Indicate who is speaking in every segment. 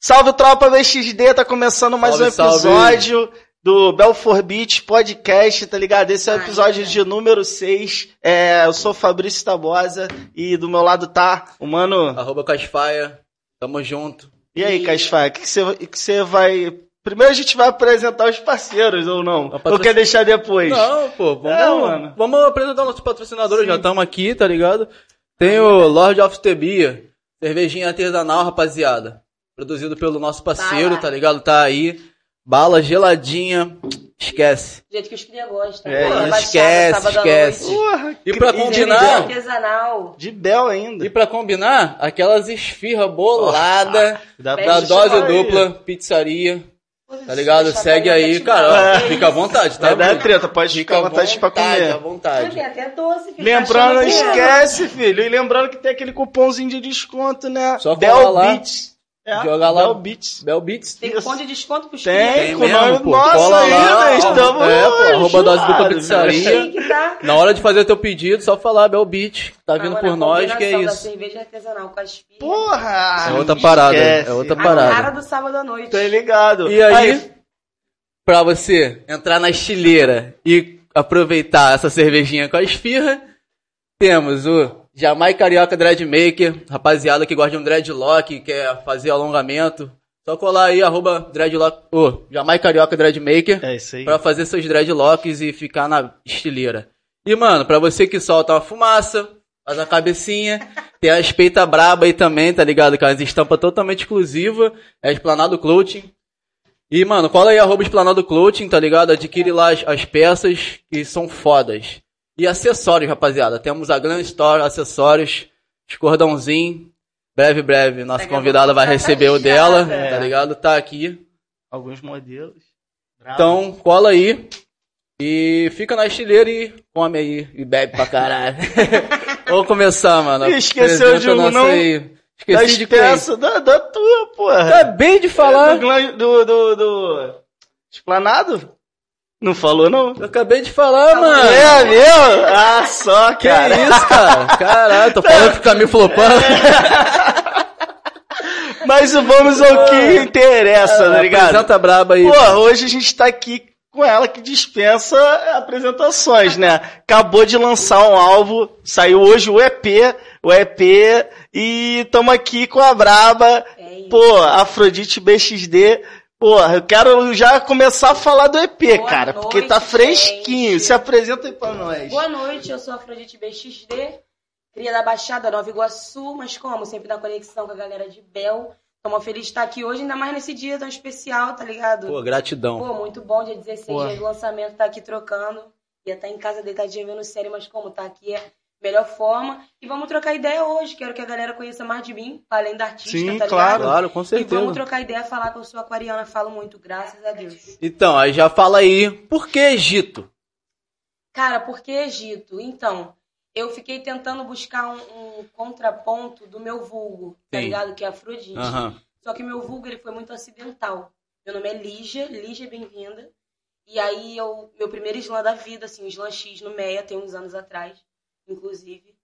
Speaker 1: Salve tropa BXD, tá começando mais
Speaker 2: Salve,
Speaker 1: um episódio do Belfort Beach Podcast, tá ligado? Esse é o episódio de número 6. É, eu sou Fabrício Tabosa e do meu lado tá o mano.
Speaker 2: Arroba Casfaia. Tamo junto.
Speaker 1: E aí, Casfaia, o que você que você vai. Primeiro a gente vai apresentar os parceiros ou não?
Speaker 2: patrocin-
Speaker 1: Ou quer deixar depois?
Speaker 2: Não, pô, vamos,
Speaker 1: É, mano.
Speaker 2: vamos apresentar nossos patrocinadores, já estamos aqui, tá ligado? Tem o Lord of the Beer, cervejinha artesanal, rapaziada. Produzido pelo nosso parceiro,
Speaker 3: Vai lá.
Speaker 2: tá ligado? Tá aí. Bala geladinha, esquece.
Speaker 3: Do jeito que os cria gostam.
Speaker 1: É,
Speaker 3: Pô, Baixada,
Speaker 2: esquece, esquece.
Speaker 1: Porra,
Speaker 2: E pra
Speaker 1: de
Speaker 2: combinar-.
Speaker 3: Artesanal.
Speaker 1: De Bel ainda.
Speaker 2: E pra combinar, aquelas esfirra bolada
Speaker 1: Dá
Speaker 3: Bem
Speaker 2: da
Speaker 3: de
Speaker 2: dose dupla pizzaria. Tá ligado?
Speaker 3: deixa
Speaker 2: Segue
Speaker 3: pra
Speaker 2: aí, cara. ó, Fica à vontade, tá?
Speaker 1: Vai dar treta, pode ficar à vontade pra
Speaker 2: à
Speaker 1: comer.
Speaker 2: vontade.
Speaker 3: Tem até doce, filho.
Speaker 1: Lembrando,
Speaker 3: Tá que é?
Speaker 1: esquece, filho. E lembrando que tem aquele cupomzinho de desconto, né?
Speaker 2: Só colar lá.
Speaker 1: Beats. É,
Speaker 2: Joga lá.
Speaker 1: Bel Beats.
Speaker 2: Bel Beats.
Speaker 3: Tem cupom de desconto pros
Speaker 1: Tem,
Speaker 3: cria.
Speaker 2: Tem
Speaker 1: com
Speaker 2: mesmo, pô.
Speaker 1: nosso
Speaker 2: Cola lá,
Speaker 1: ainda,
Speaker 2: ó.
Speaker 1: estamos
Speaker 2: É, pô, arroba dose dupla pizzaria.
Speaker 3: Chique, tá?
Speaker 2: Na hora de fazer teu pedido, só falar Bel Beat. Tá vindo
Speaker 3: Mano,
Speaker 2: por
Speaker 3: a
Speaker 2: nós, que é isso.
Speaker 3: cerveja artesanal com as filhas.
Speaker 1: Porra!
Speaker 2: É outra parada,
Speaker 1: esquece.
Speaker 2: é outra
Speaker 3: A
Speaker 2: parada.
Speaker 3: cara do sábado à noite.
Speaker 1: Tá ligado?
Speaker 2: E aí, pra você entrar na estileira e aproveitar essa cervejinha com a esfirra, temos o Jamai Carioca Dreadmaker, rapaziada que gosta de um dreadlock, quer fazer alongamento. Só colar aí, arroba dreadlock, ô, Jamai Carioca Dreadmaker.
Speaker 1: É isso aí.
Speaker 2: Pra fazer seus dreadlocks e ficar na estileira. E, mano, pra você que solta uma fumaça, faz a cabecinha, tem as peita braba aí também, tá ligado? Com as estampas totalmente exclusivas, é Esplanado Clothing. E, mano, cola aí, arroba Esplanado Clothing, tá ligado? Adquire lá as, as peças que são fodas. E acessórios, rapaziada. Temos a Glam Store, acessórios, os cordãozinho. Breve, breve, nossa convidada vai receber o dela,
Speaker 1: É.
Speaker 2: tá ligado? Tá aqui.
Speaker 1: Alguns modelos. Bravo.
Speaker 2: Então, cola aí. E fica na estileira e come aí e bebe pra caralho. Vamos começar, mano.
Speaker 1: Esqueceu de um, não?
Speaker 2: Aí. Esqueci de quem?
Speaker 1: peças da, da tua, porra.
Speaker 2: Acabei de falar.
Speaker 1: Do, glan- do, do, do... Esplanado? Não falou, não?
Speaker 2: Eu acabei de falar, mano.
Speaker 1: É meu? Ah, só,
Speaker 2: Que
Speaker 1: cara.
Speaker 2: isso, cara? Caralho, tô falando que fica me flopando.
Speaker 1: Mas vamos ao que interessa, tá ligado?
Speaker 2: Apresenta braba aí.
Speaker 1: Pô, hoje a gente tá aqui com ela que dispensa apresentações, né? Acabou de lançar um álbum, saiu hoje o EP, o EP, e tamo aqui com a Braba,
Speaker 3: É
Speaker 1: pô, Afrodite BXD. Porra, eu quero já começar a falar do EP,
Speaker 3: Boa
Speaker 1: cara, porque tá
Speaker 3: noite,
Speaker 1: fresquinho.
Speaker 3: gente.
Speaker 1: Se apresenta aí pra nós.
Speaker 3: Boa noite, eu sou a Afrodite BXD, cria da Baixada Nova Iguaçu, mas como sempre na conexão com a galera de Bel. Tô mó feliz de estar aqui hoje, ainda mais nesse dia tão especial, tá ligado?
Speaker 2: Pô, gratidão.
Speaker 3: Pô, muito bom, dia 16,
Speaker 1: Pô.
Speaker 3: dia do lançamento, tá aqui trocando. Ia estar em casa deitadinha vendo série, mas como tá aqui é melhor forma. E vamos trocar ideia hoje, quero que a galera conheça mais de mim, além da artista,
Speaker 1: Sim,
Speaker 3: tá
Speaker 1: claro.
Speaker 3: ligado?
Speaker 2: Claro, com
Speaker 3: E
Speaker 2: certeza.
Speaker 3: vamos trocar ideia, falar que eu sou aquariana, falo muito, graças a Deus.
Speaker 2: Então, aí já fala aí. Por que Egito?
Speaker 3: Cara, por que Egito? Então, eu fiquei tentando buscar um, um contraponto do meu vulgo, tá
Speaker 2: Sim.
Speaker 3: ligado? Que é Afrodite.
Speaker 2: Aham.
Speaker 3: Só que meu vulgo ele foi muito acidental. Meu nome é Lígia, Lígia bem-vinda. E aí eu, meu primeiro slam da vida, assim, o slam X no Meia, tem uns anos atrás, inclusive.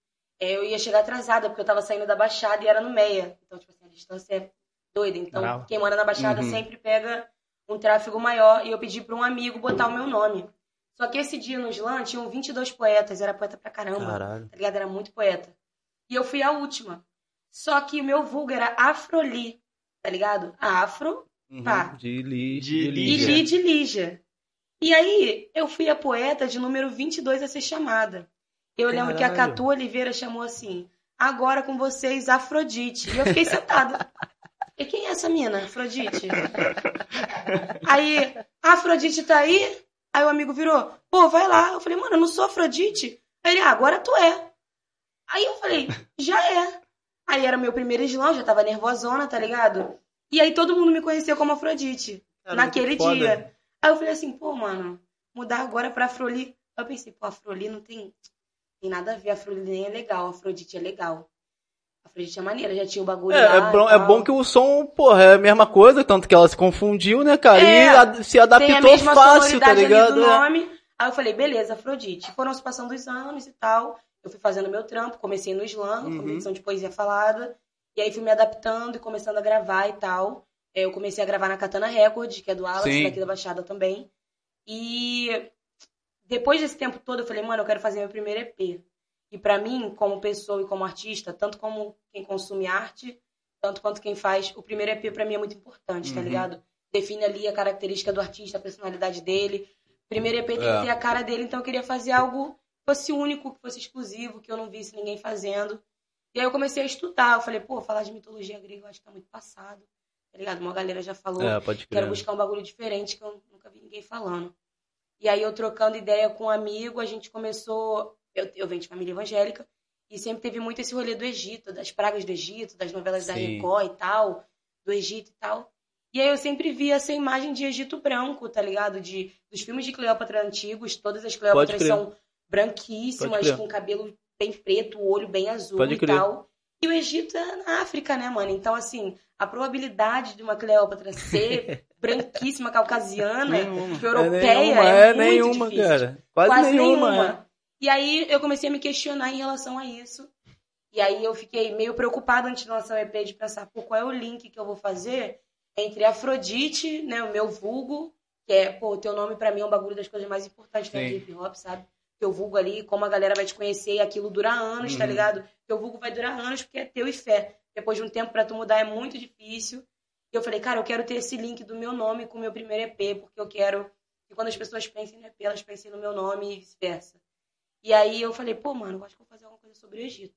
Speaker 3: é, eu ia chegar atrasada, porque eu tava saindo da Baixada e era no Meia. Então, tipo assim, a distância é doida. Então,
Speaker 1: Bravo.
Speaker 3: quem mora na Baixada
Speaker 2: Uhum.
Speaker 3: sempre pega um tráfego maior. E eu pedi pra um amigo botar o meu nome. Só que esse dia no slam tinham 22 poetas, era poeta pra caramba
Speaker 2: Caralho.
Speaker 3: tá ligado? Era muito poeta. E eu fui a última. Só que o meu vulgo era Afroli, tá ligado? Afro
Speaker 2: Uhum.
Speaker 3: Tá.
Speaker 2: De, li,
Speaker 1: De
Speaker 2: de
Speaker 3: e
Speaker 1: Lígia.
Speaker 3: Li de Lígia. E aí, eu fui a poeta de número 22 a ser chamada. Eu lembro que a
Speaker 2: Caralho.
Speaker 3: Catu Oliveira chamou assim, agora com vocês, Afrodite. E eu fiquei sentada. E quem é essa mina, Afrodite? Aí, Afrodite tá aí? Aí o amigo virou, pô, vai lá. Eu falei, mano, eu não sou Afrodite. Aí ele, ah, agora tu é. Aí eu falei, já é. Aí era meu primeiro slam, já tava nervosona, tá ligado? E aí todo mundo me conheceu como Afrodite,
Speaker 2: Cara,
Speaker 3: naquele dia. Aí eu falei assim, pô, mano, mudar agora pra Afroli. Aí eu pensei, pô, Afroli não tem, tem nada a ver, Afroli nem é legal, Afrodite é legal. Afrodite é maneira, já tinha o bagulho
Speaker 2: É,
Speaker 3: lá.
Speaker 2: é, bom, é bom que o som, porra, é a mesma coisa, tanto que ela se confundiu, né, cara?
Speaker 3: É,
Speaker 2: e a- se
Speaker 3: a
Speaker 2: adaptou fácil, tá ligado?
Speaker 3: do
Speaker 2: É.
Speaker 3: nome. Aí eu falei, beleza, Afrodite. Foram se passando os anos e tal. Eu fui fazendo meu trampo, comecei no slam,
Speaker 2: Uhum.
Speaker 3: competição de poesia falada. E aí fui me adaptando e começando a gravar e tal. É, Eu comecei a gravar na Katana Record, que é do Alas, daqui da Baixada também. E depois desse tempo todo, eu falei, mano, eu quero fazer meu primeiro EP. E pra mim, como pessoa e como artista, tanto como quem consome arte, tanto quanto quem faz, o primeiro EP pra mim é muito importante, tá
Speaker 1: Uhum.
Speaker 3: ligado? Define ali a característica do artista, a personalidade dele. Primeiro EP tem
Speaker 2: É.
Speaker 3: que ter a cara dele, então eu queria fazer algo que fosse único, que fosse exclusivo, que eu não visse ninguém fazendo. E aí eu comecei a estudar, eu falei, pô, falar de mitologia grega eu acho que tá muito passado, tá ligado? Uma galera já falou,
Speaker 2: É,
Speaker 3: quero buscar um bagulho diferente que eu nunca vi ninguém falando. E aí eu trocando ideia com um amigo, a gente começou. Eu, eu venho de família evangélica e sempre teve muito esse rolê do Egito, das pragas do Egito, das novelas da
Speaker 2: Sim.
Speaker 3: Record e tal, do Egito e tal. E aí eu sempre via essa imagem de Egito branco, tá ligado? De, dos filmes de Cleópatra antigos, todas as Cleópatras são branquíssimas, com cabelo bem preto, o olho bem azul
Speaker 2: Pode
Speaker 3: e
Speaker 2: crer.
Speaker 3: tal. E o Egito é na África, né, mano? Então, assim, a probabilidade de uma Cleópatra ser branquíssima, caucasiana,
Speaker 1: Nenhuma.
Speaker 3: tipo, europeia,
Speaker 2: é nenhuma,
Speaker 3: é,
Speaker 2: é nenhuma,
Speaker 3: difícil.
Speaker 2: cara. Quase, nenhuma. é.
Speaker 3: E aí eu comecei a me questionar em relação a isso. E aí eu fiquei meio preocupada antes de lançar o EP de pensar, pô, qual é o link que eu vou fazer entre Afrodite, né, o meu vulgo, que é, pô, teu nome pra mim é um bagulho das coisas mais importantes
Speaker 2: Sim.
Speaker 3: de hip hop, sabe? Teu vulgo ali, como a galera vai te conhecer e aquilo dura anos, tá
Speaker 2: Uhum.
Speaker 3: Ligado? Teu vulgo vai durar anos porque é teu e fé. Depois de um tempo pra tu mudar é muito difícil. E eu falei, cara, eu quero ter esse link do meu nome com o meu primeiro EP, porque eu quero que quando as pessoas pensem no EP, elas pensem no meu nome e vice-versa. E aí eu falei, pô, mano, eu acho que eu vou fazer alguma coisa sobre o Egito.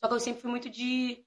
Speaker 3: Só que eu sempre fui muito de,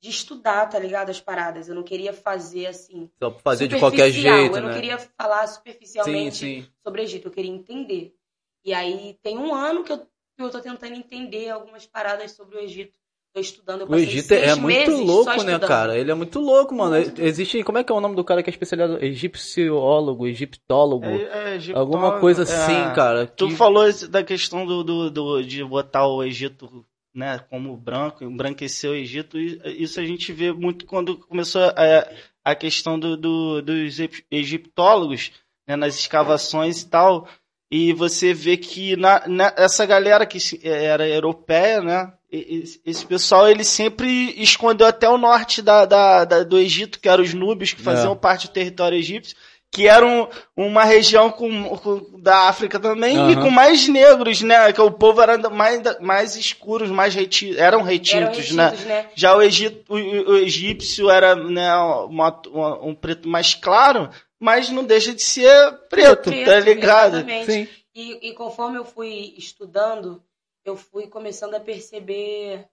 Speaker 3: de estudar, tá ligado? As paradas. Eu não queria fazer assim.
Speaker 2: Só fazer de qualquer jeito,
Speaker 3: Eu não
Speaker 2: né?
Speaker 3: queria falar
Speaker 2: Sim,
Speaker 3: superficialmente
Speaker 2: sim.
Speaker 3: sobre o Egito, eu queria entender. E aí tem um ano que eu, que eu tô tentando entender algumas paradas sobre o Egito. Tô estudando, eu
Speaker 2: O Egito é muito louco, né, cara? Ele é muito louco, mano.
Speaker 3: Muito.
Speaker 2: Existe. Como é que é o nome do cara que é especializado? Egipciólogo, egiptólogo.
Speaker 1: É, é, egiptólogo,
Speaker 2: alguma coisa
Speaker 1: é.
Speaker 2: assim, cara.
Speaker 1: Tu
Speaker 2: que-
Speaker 1: falou da questão do, do, do- de botar o Egito né, como branco, embranquecer o Egito. Isso a gente vê muito quando começou a, a questão do, do- dos eg- egiptólogos né, nas escavações e tal. E você vê que na, na- essa galera que se- era europeia, né? e- Esse, pessoal ele sempre escondeu até o norte da, da- da- do Egito, que eram os núbios que faziam
Speaker 2: É.
Speaker 1: parte do território egípcio, que eram uma região com, com- da África também e
Speaker 2: Aham.
Speaker 1: com mais negros, né? Que o povo era ainda mais, mais escuros, mais reti eram retintos,
Speaker 3: Eram
Speaker 1: né?
Speaker 3: retidos, né?
Speaker 1: Já o, Egito, o, o- o egípcio era né, uma- uma- um preto mais claro, mas não deixa de ser preto,
Speaker 3: Preto,
Speaker 1: tá ligado?
Speaker 3: exatamente.
Speaker 2: Sim.
Speaker 3: E, e conforme eu fui estudando, eu fui começando a perceber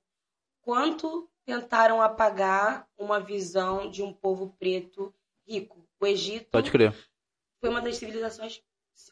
Speaker 3: quanto tentaram apagar uma visão de um povo preto rico. O Egito
Speaker 2: Pode crer.
Speaker 3: foi uma das civilizações.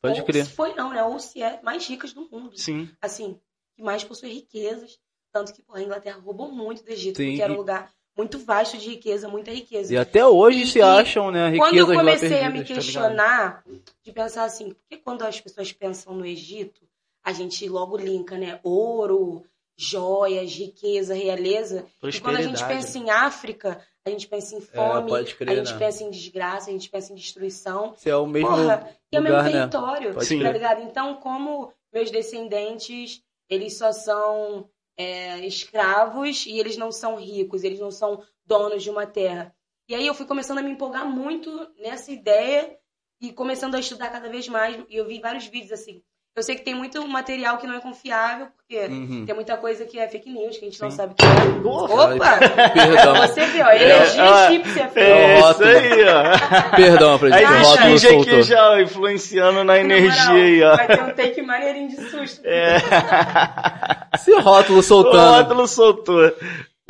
Speaker 2: Pode
Speaker 3: ou
Speaker 2: crer.
Speaker 3: se Foi não, né? Ou se é mais ricas do mundo.
Speaker 1: Sim.
Speaker 3: Assim, que mais possui riquezas. Tanto que pô, a Inglaterra roubou muito do Egito,
Speaker 2: Sim,
Speaker 3: porque era um lugar muito vasto de riqueza, muita riqueza.
Speaker 2: E até hoje
Speaker 3: E-
Speaker 2: se
Speaker 3: e
Speaker 2: acham, né,
Speaker 3: Quando eu
Speaker 2: riquezas
Speaker 3: comecei
Speaker 2: perdidas,
Speaker 3: a me
Speaker 2: tá
Speaker 3: questionar, de pensar assim, por que quando as pessoas pensam no Egito, a gente logo linka, né? Ouro, joias, riqueza, realeza. E quando a gente pensa em África, a gente pensa em fome,
Speaker 2: pode crer,
Speaker 3: a gente
Speaker 2: né?
Speaker 3: pensa em desgraça, a gente pensa em destruição.
Speaker 2: Se é o mesmo
Speaker 3: Porra, e é o mesmo
Speaker 2: né?
Speaker 3: território,
Speaker 2: Pode
Speaker 3: tá ligado? Então, como meus descendentes, eles só são é, escravos e eles não são ricos, eles não são donos de uma terra. E aí eu fui começando a me empolgar muito nessa ideia e começando a estudar cada vez mais. E eu vi vários vídeos assim. Eu sei que tem muito material que não é confiável, porque
Speaker 2: Uhum.
Speaker 3: tem muita coisa que é fake news, que a gente não
Speaker 1: Sim.
Speaker 3: sabe o que é. Opa!
Speaker 2: Perdão,
Speaker 3: Você viu, ó, energia
Speaker 1: É,
Speaker 3: egípcia, filho.
Speaker 1: É isso aí, ó.
Speaker 2: perdão,
Speaker 1: Aí
Speaker 2: presidente. O
Speaker 3: Acha?
Speaker 2: rótulo
Speaker 1: aqui
Speaker 2: soltou.
Speaker 1: já, ó, influenciando na energia aí, ó.
Speaker 3: Vai ter um take maneirinho de susto.
Speaker 1: É.
Speaker 2: Esse rótulo
Speaker 1: O
Speaker 2: soltando.
Speaker 1: rótulo soltou.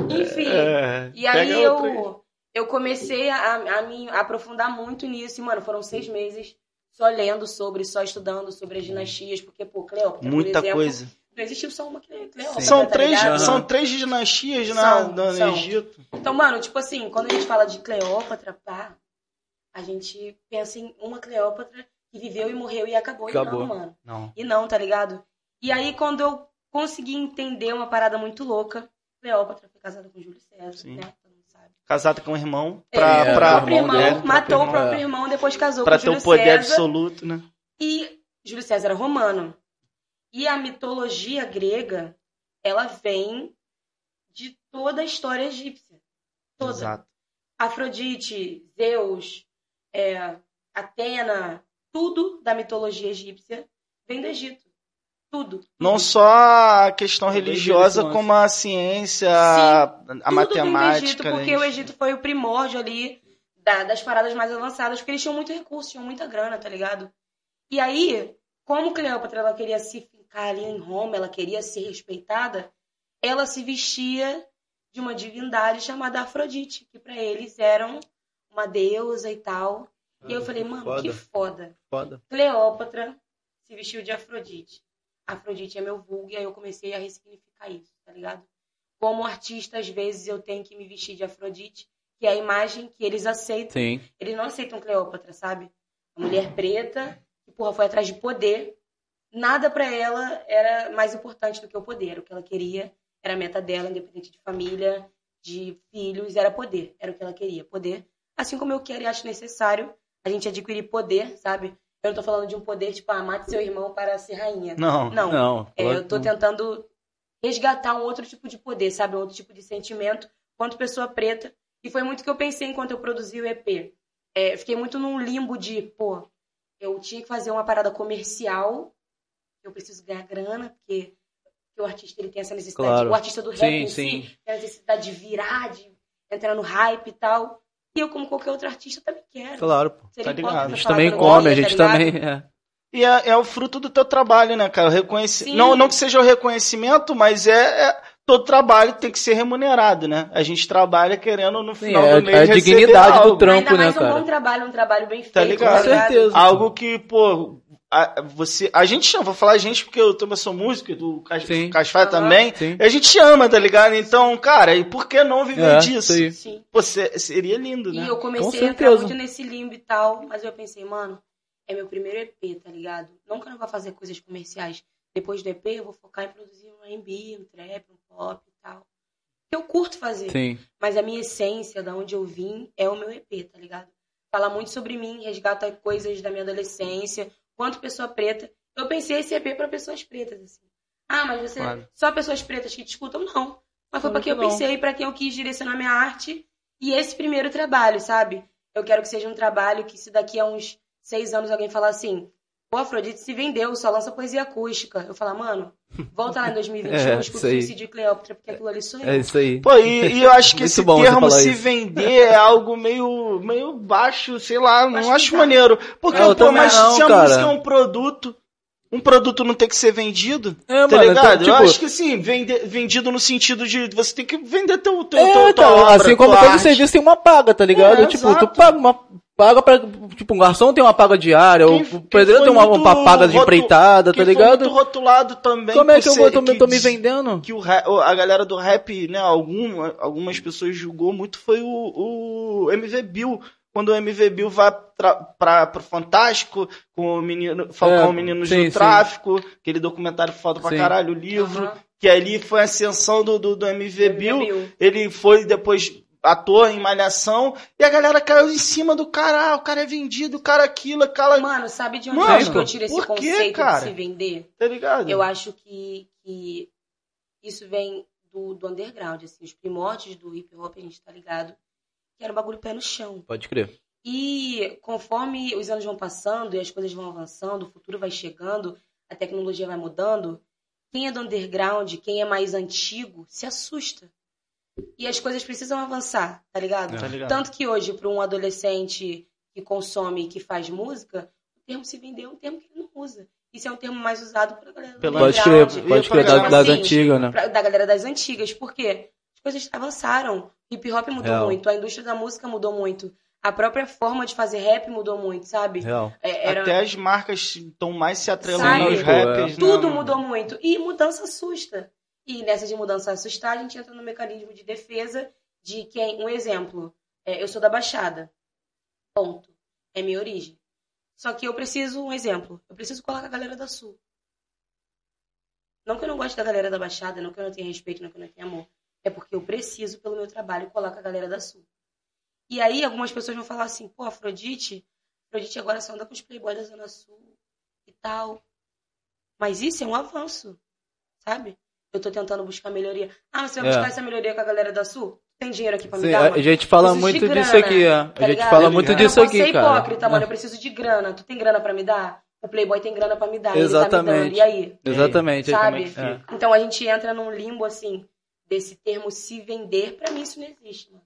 Speaker 3: Enfim.
Speaker 1: É.
Speaker 3: E aí
Speaker 1: outro
Speaker 3: eu, eu comecei a, a me aprofundar muito nisso. E, mano, foram seis meses só lendo sobre, só estudando sobre as dinastias. Porque, pô, Cleópatra,
Speaker 1: Muita
Speaker 3: por exemplo,
Speaker 1: coisa.
Speaker 3: não existiu só uma Cle- Cleópatra,
Speaker 1: São
Speaker 3: tá
Speaker 1: três,
Speaker 3: ligado?
Speaker 1: são três dinastias na,
Speaker 3: São,
Speaker 1: no
Speaker 3: são.
Speaker 1: Egito.
Speaker 3: Então, mano, tipo assim, quando a gente fala de Cleópatra, pá, a gente pensa em uma Cleópatra que viveu e morreu e acabou.
Speaker 2: Acabou.
Speaker 3: E não, mano.
Speaker 1: Não.
Speaker 3: E não, tá ligado? E aí, quando eu consegui entender uma parada muito louca, Cleópatra foi casada com Júlio César,
Speaker 1: Sim.
Speaker 3: né?
Speaker 1: Casada com o irmão.
Speaker 3: É,
Speaker 1: Pra,
Speaker 2: É,
Speaker 3: o
Speaker 1: pra,
Speaker 3: próprio
Speaker 2: irmão
Speaker 3: matou o
Speaker 2: próprio irmão,
Speaker 3: depois casou
Speaker 1: pra
Speaker 3: com
Speaker 1: ter o
Speaker 3: Júlio
Speaker 1: poder
Speaker 3: César.
Speaker 1: absoluto, né?
Speaker 3: E Júlio César era romano. E a mitologia grega, ela vem de toda a história egípcia. Toda.
Speaker 1: Exato.
Speaker 3: Afrodite, Zeus, é, Atena, tudo da mitologia egípcia vem do Egito. Tudo.
Speaker 1: Não
Speaker 3: tudo.
Speaker 1: só a questão religiosa, como a ciência,
Speaker 3: Sim,
Speaker 1: a matemática.
Speaker 3: do Egito,
Speaker 1: né?
Speaker 3: porque o Egito foi o primórdio ali da- das paradas mais avançadas, porque eles tinham muito recurso, tinham muita grana, tá ligado? E aí, como Cleópatra ela queria se ficar ali em Roma, ela queria ser respeitada, ela se vestia de uma divindade chamada Afrodite, que pra eles eram uma deusa e tal. E eu falei, mano, que foda.
Speaker 2: Foda.
Speaker 3: Cleópatra se vestiu de Afrodite. Afrodite é meu vulgo, e aí eu comecei a ressignificar isso, tá ligado? Como artista, às vezes eu tenho que me vestir de Afrodite, que é a imagem que eles aceitam.
Speaker 2: Sim.
Speaker 3: Eles não aceitam Cleópatra, sabe? A mulher preta, que porra, foi atrás de poder. Nada pra ela era mais importante do que o poder. O que ela queria era a meta dela, independente de família, de filhos, era poder. Era o que ela queria, poder. Assim como eu quero e acho necessário a gente adquirir poder, sabe? Eu não tô falando de um poder tipo, ah, mate seu irmão para ser rainha.
Speaker 1: Não.
Speaker 3: Não.
Speaker 2: Não.
Speaker 3: É, eu tô tentando resgatar um outro tipo de poder, sabe? Um outro tipo de sentimento, quanto pessoa preta. E foi muito que eu pensei enquanto eu produzi o EP. É, fiquei muito num limbo de, pô, eu tinha que fazer uma parada comercial, eu preciso ganhar grana, porque, porque o artista ele tem essa necessidade.
Speaker 2: Claro.
Speaker 3: O artista do rap
Speaker 2: Sim,
Speaker 3: em
Speaker 2: sim.
Speaker 3: si tem a necessidade de virar, de entrar no hype e tal. E eu, como qualquer outro artista, também quero.
Speaker 2: Claro, pô.
Speaker 3: Seria
Speaker 1: Tá ligado.
Speaker 2: A gente também come, a gente
Speaker 3: tá
Speaker 2: também. É.
Speaker 1: E é, é o fruto do teu trabalho, né, cara? Reconheci...
Speaker 3: Sim.
Speaker 1: não, não que seja o reconhecimento, mas é, é- todo trabalho tem que ser remunerado, né? A gente trabalha querendo no
Speaker 2: Sim,
Speaker 1: final
Speaker 2: é,
Speaker 1: do mês
Speaker 2: é a dignidade do trampo,
Speaker 3: Ainda
Speaker 2: né,
Speaker 3: mais um
Speaker 2: cara?
Speaker 3: bom trabalho, um trabalho bem feito.
Speaker 1: Tá ligado?
Speaker 2: Com certeza.
Speaker 1: Algo que, pô, a, você, a gente chama, vou falar a gente porque eu também sou músico, do. Casfai também.
Speaker 2: Sim.
Speaker 1: A gente ama, tá ligado? Então, cara, e por que não viver
Speaker 2: É,
Speaker 1: disso?
Speaker 3: Sim.
Speaker 1: Pô, se- seria lindo, né?
Speaker 3: E eu
Speaker 2: Com
Speaker 3: comecei a entrar muito nesse limbo e tal, mas eu pensei, mano, é meu primeiro EP, tá ligado? Não que eu não vá fazer coisas comerciais. Depois do EP, eu vou focar em produzir um R&B, um trap, um pop e tal. Eu curto fazer,
Speaker 2: Sim.
Speaker 3: mas a minha essência, da onde eu vim, é o meu EP, tá ligado? Fala muito sobre mim, resgata coisas da minha adolescência, quanto pessoa preta. Eu pensei esse EP pra pessoas pretas, assim. Ah, mas você.
Speaker 1: Claro.
Speaker 3: Só pessoas pretas que te escutam? Não. Mas foi pra que eu pensei, pra quem eu quis direcionar minha arte. E esse primeiro trabalho, sabe? Eu quero que seja um trabalho que, se daqui a uns seis anos alguém falar assim, pô, Afrodite se vendeu, só lança poesia acústica. Eu falar, mano, volta lá em 2021,
Speaker 2: É,
Speaker 3: escuta o suicídio de Cleópatra, porque aquilo ali sou eu.
Speaker 2: É isso aí.
Speaker 1: Pô, e, e eu acho que esse termo se
Speaker 2: isso.
Speaker 1: vender é algo meio, meio baixo, sei lá, não
Speaker 3: Acho
Speaker 1: maneiro. Porque,
Speaker 2: É, eu
Speaker 1: pô, mas
Speaker 2: não,
Speaker 1: se a
Speaker 2: cara.
Speaker 1: música é um produto, um produto não tem que ser vendido,
Speaker 2: É,
Speaker 1: tá
Speaker 2: mano,
Speaker 1: ligado?
Speaker 2: então,
Speaker 1: eu
Speaker 2: tipo-
Speaker 1: acho que sim, vende, vendido no sentido de você tem que vender teu, teu,
Speaker 2: É,
Speaker 1: teu, tua
Speaker 2: então,
Speaker 1: obra,
Speaker 2: assim como todo
Speaker 1: arte.
Speaker 2: serviço tem uma paga, tá ligado?
Speaker 1: É,
Speaker 2: tipo,
Speaker 1: exato.
Speaker 2: tu paga uma paga pra. Tipo, um garçom tem uma paga diária,
Speaker 1: Quem-
Speaker 2: o pedreiro
Speaker 1: foi
Speaker 2: tem uma, uma paga de empreitada, tá
Speaker 1: foi
Speaker 2: ligado?
Speaker 1: muito rotulado também.
Speaker 2: Como é que eu
Speaker 1: ser-
Speaker 2: vou, tô, me-
Speaker 1: que
Speaker 2: tô me vendendo?
Speaker 1: que o a galera do rap, né, algum, algumas pessoas julgou muito foi o, o MV Bill. Quando o MV Bill vai pra, pra, pro Fantástico, com o menino, Falcão
Speaker 2: É,
Speaker 1: Meninos
Speaker 2: sim,
Speaker 1: do
Speaker 2: sim.
Speaker 1: Tráfico, aquele documentário foda pra
Speaker 2: Sim.
Speaker 1: caralho, o livro,
Speaker 3: Aham.
Speaker 1: que ali foi a ascensão do, do, do MV Bill.
Speaker 3: Bill.
Speaker 1: Ele foi depois ator em Malhação, e a galera caiu em cima do cara, ah, o cara é vendido, o cara aquilo, aquela...
Speaker 3: Mano, sabe de onde
Speaker 1: Mano,
Speaker 3: eu acho que eu tiro esse
Speaker 1: por quê,
Speaker 3: conceito
Speaker 1: cara?
Speaker 3: de se vender?
Speaker 1: Tá ligado?
Speaker 3: Eu acho que, que isso vem do, do underground, assim, os primórdios do hip hop, a gente tá ligado, que era um bagulho pé no chão.
Speaker 2: Pode crer.
Speaker 3: E conforme os anos vão passando e as coisas vão avançando, o futuro vai chegando, a tecnologia vai mudando, quem é do underground, quem é mais antigo, se assusta. E as coisas precisam avançar, tá ligado?
Speaker 1: Tá ligado?
Speaker 3: Tanto que hoje, para um adolescente que consome e que faz música, o termo se vender é um termo que ele não usa. Isso é um termo mais usado pra galera
Speaker 1: Pela-
Speaker 2: Pode crer,
Speaker 3: underground.
Speaker 2: pode crer,
Speaker 1: Então,
Speaker 2: das, das
Speaker 3: assim,
Speaker 2: antigas, né?
Speaker 3: pra- da galera das antigas. Por quê? As coisas avançaram. Hip hop mudou
Speaker 2: Real.
Speaker 3: muito, a indústria da música mudou muito. A própria forma de fazer rap mudou muito, sabe?
Speaker 2: Real.
Speaker 3: É, era-
Speaker 1: Até as marcas estão mais se atrelando
Speaker 3: Sabe?
Speaker 1: aos rappers. né,
Speaker 3: Tudo
Speaker 1: mano?
Speaker 3: mudou muito. E mudança assusta. E nessa de mudança assustar, a gente entra no mecanismo de defesa de quem. Um exemplo. é, eu sou da Baixada. Ponto. É minha origem. Só que eu preciso, um exemplo. Eu preciso colar com a galera da Sul. Não que eu não goste da galera da Baixada, não que eu não tenha respeito, não que eu não tenha amor. É porque eu preciso, pelo meu trabalho, colar com a galera da Sul. E aí algumas pessoas vão falar assim, pô, Afrodite, Afrodite agora só anda com os playboys da Zona Sul e tal. Mas isso é um avanço, sabe? Eu tô tentando buscar melhoria. Ah, você vai
Speaker 2: É.
Speaker 3: buscar essa melhoria com a galera da Sul? Tem dinheiro aqui pra me
Speaker 2: Sim,
Speaker 3: dar,
Speaker 2: a,
Speaker 3: mano?
Speaker 2: a gente fala
Speaker 3: Preciso
Speaker 2: muito
Speaker 3: de
Speaker 2: disso
Speaker 3: grana,
Speaker 2: aqui, é. A
Speaker 3: tá
Speaker 2: gente
Speaker 3: ligado?
Speaker 2: fala
Speaker 1: Eu
Speaker 2: muito
Speaker 1: não
Speaker 2: disso
Speaker 3: eu não
Speaker 2: aqui, cara.
Speaker 3: hipócrita, mano. Eu preciso de grana. Tu tem grana pra me dar? O Playboy tem grana pra me dar. Ele tá me
Speaker 2: Exatamente.
Speaker 3: E aí?
Speaker 2: Exatamente. como
Speaker 3: Sabe?
Speaker 2: é?
Speaker 3: Então a gente entra num limbo, assim, desse termo se vender. Pra mim isso não existe, mano.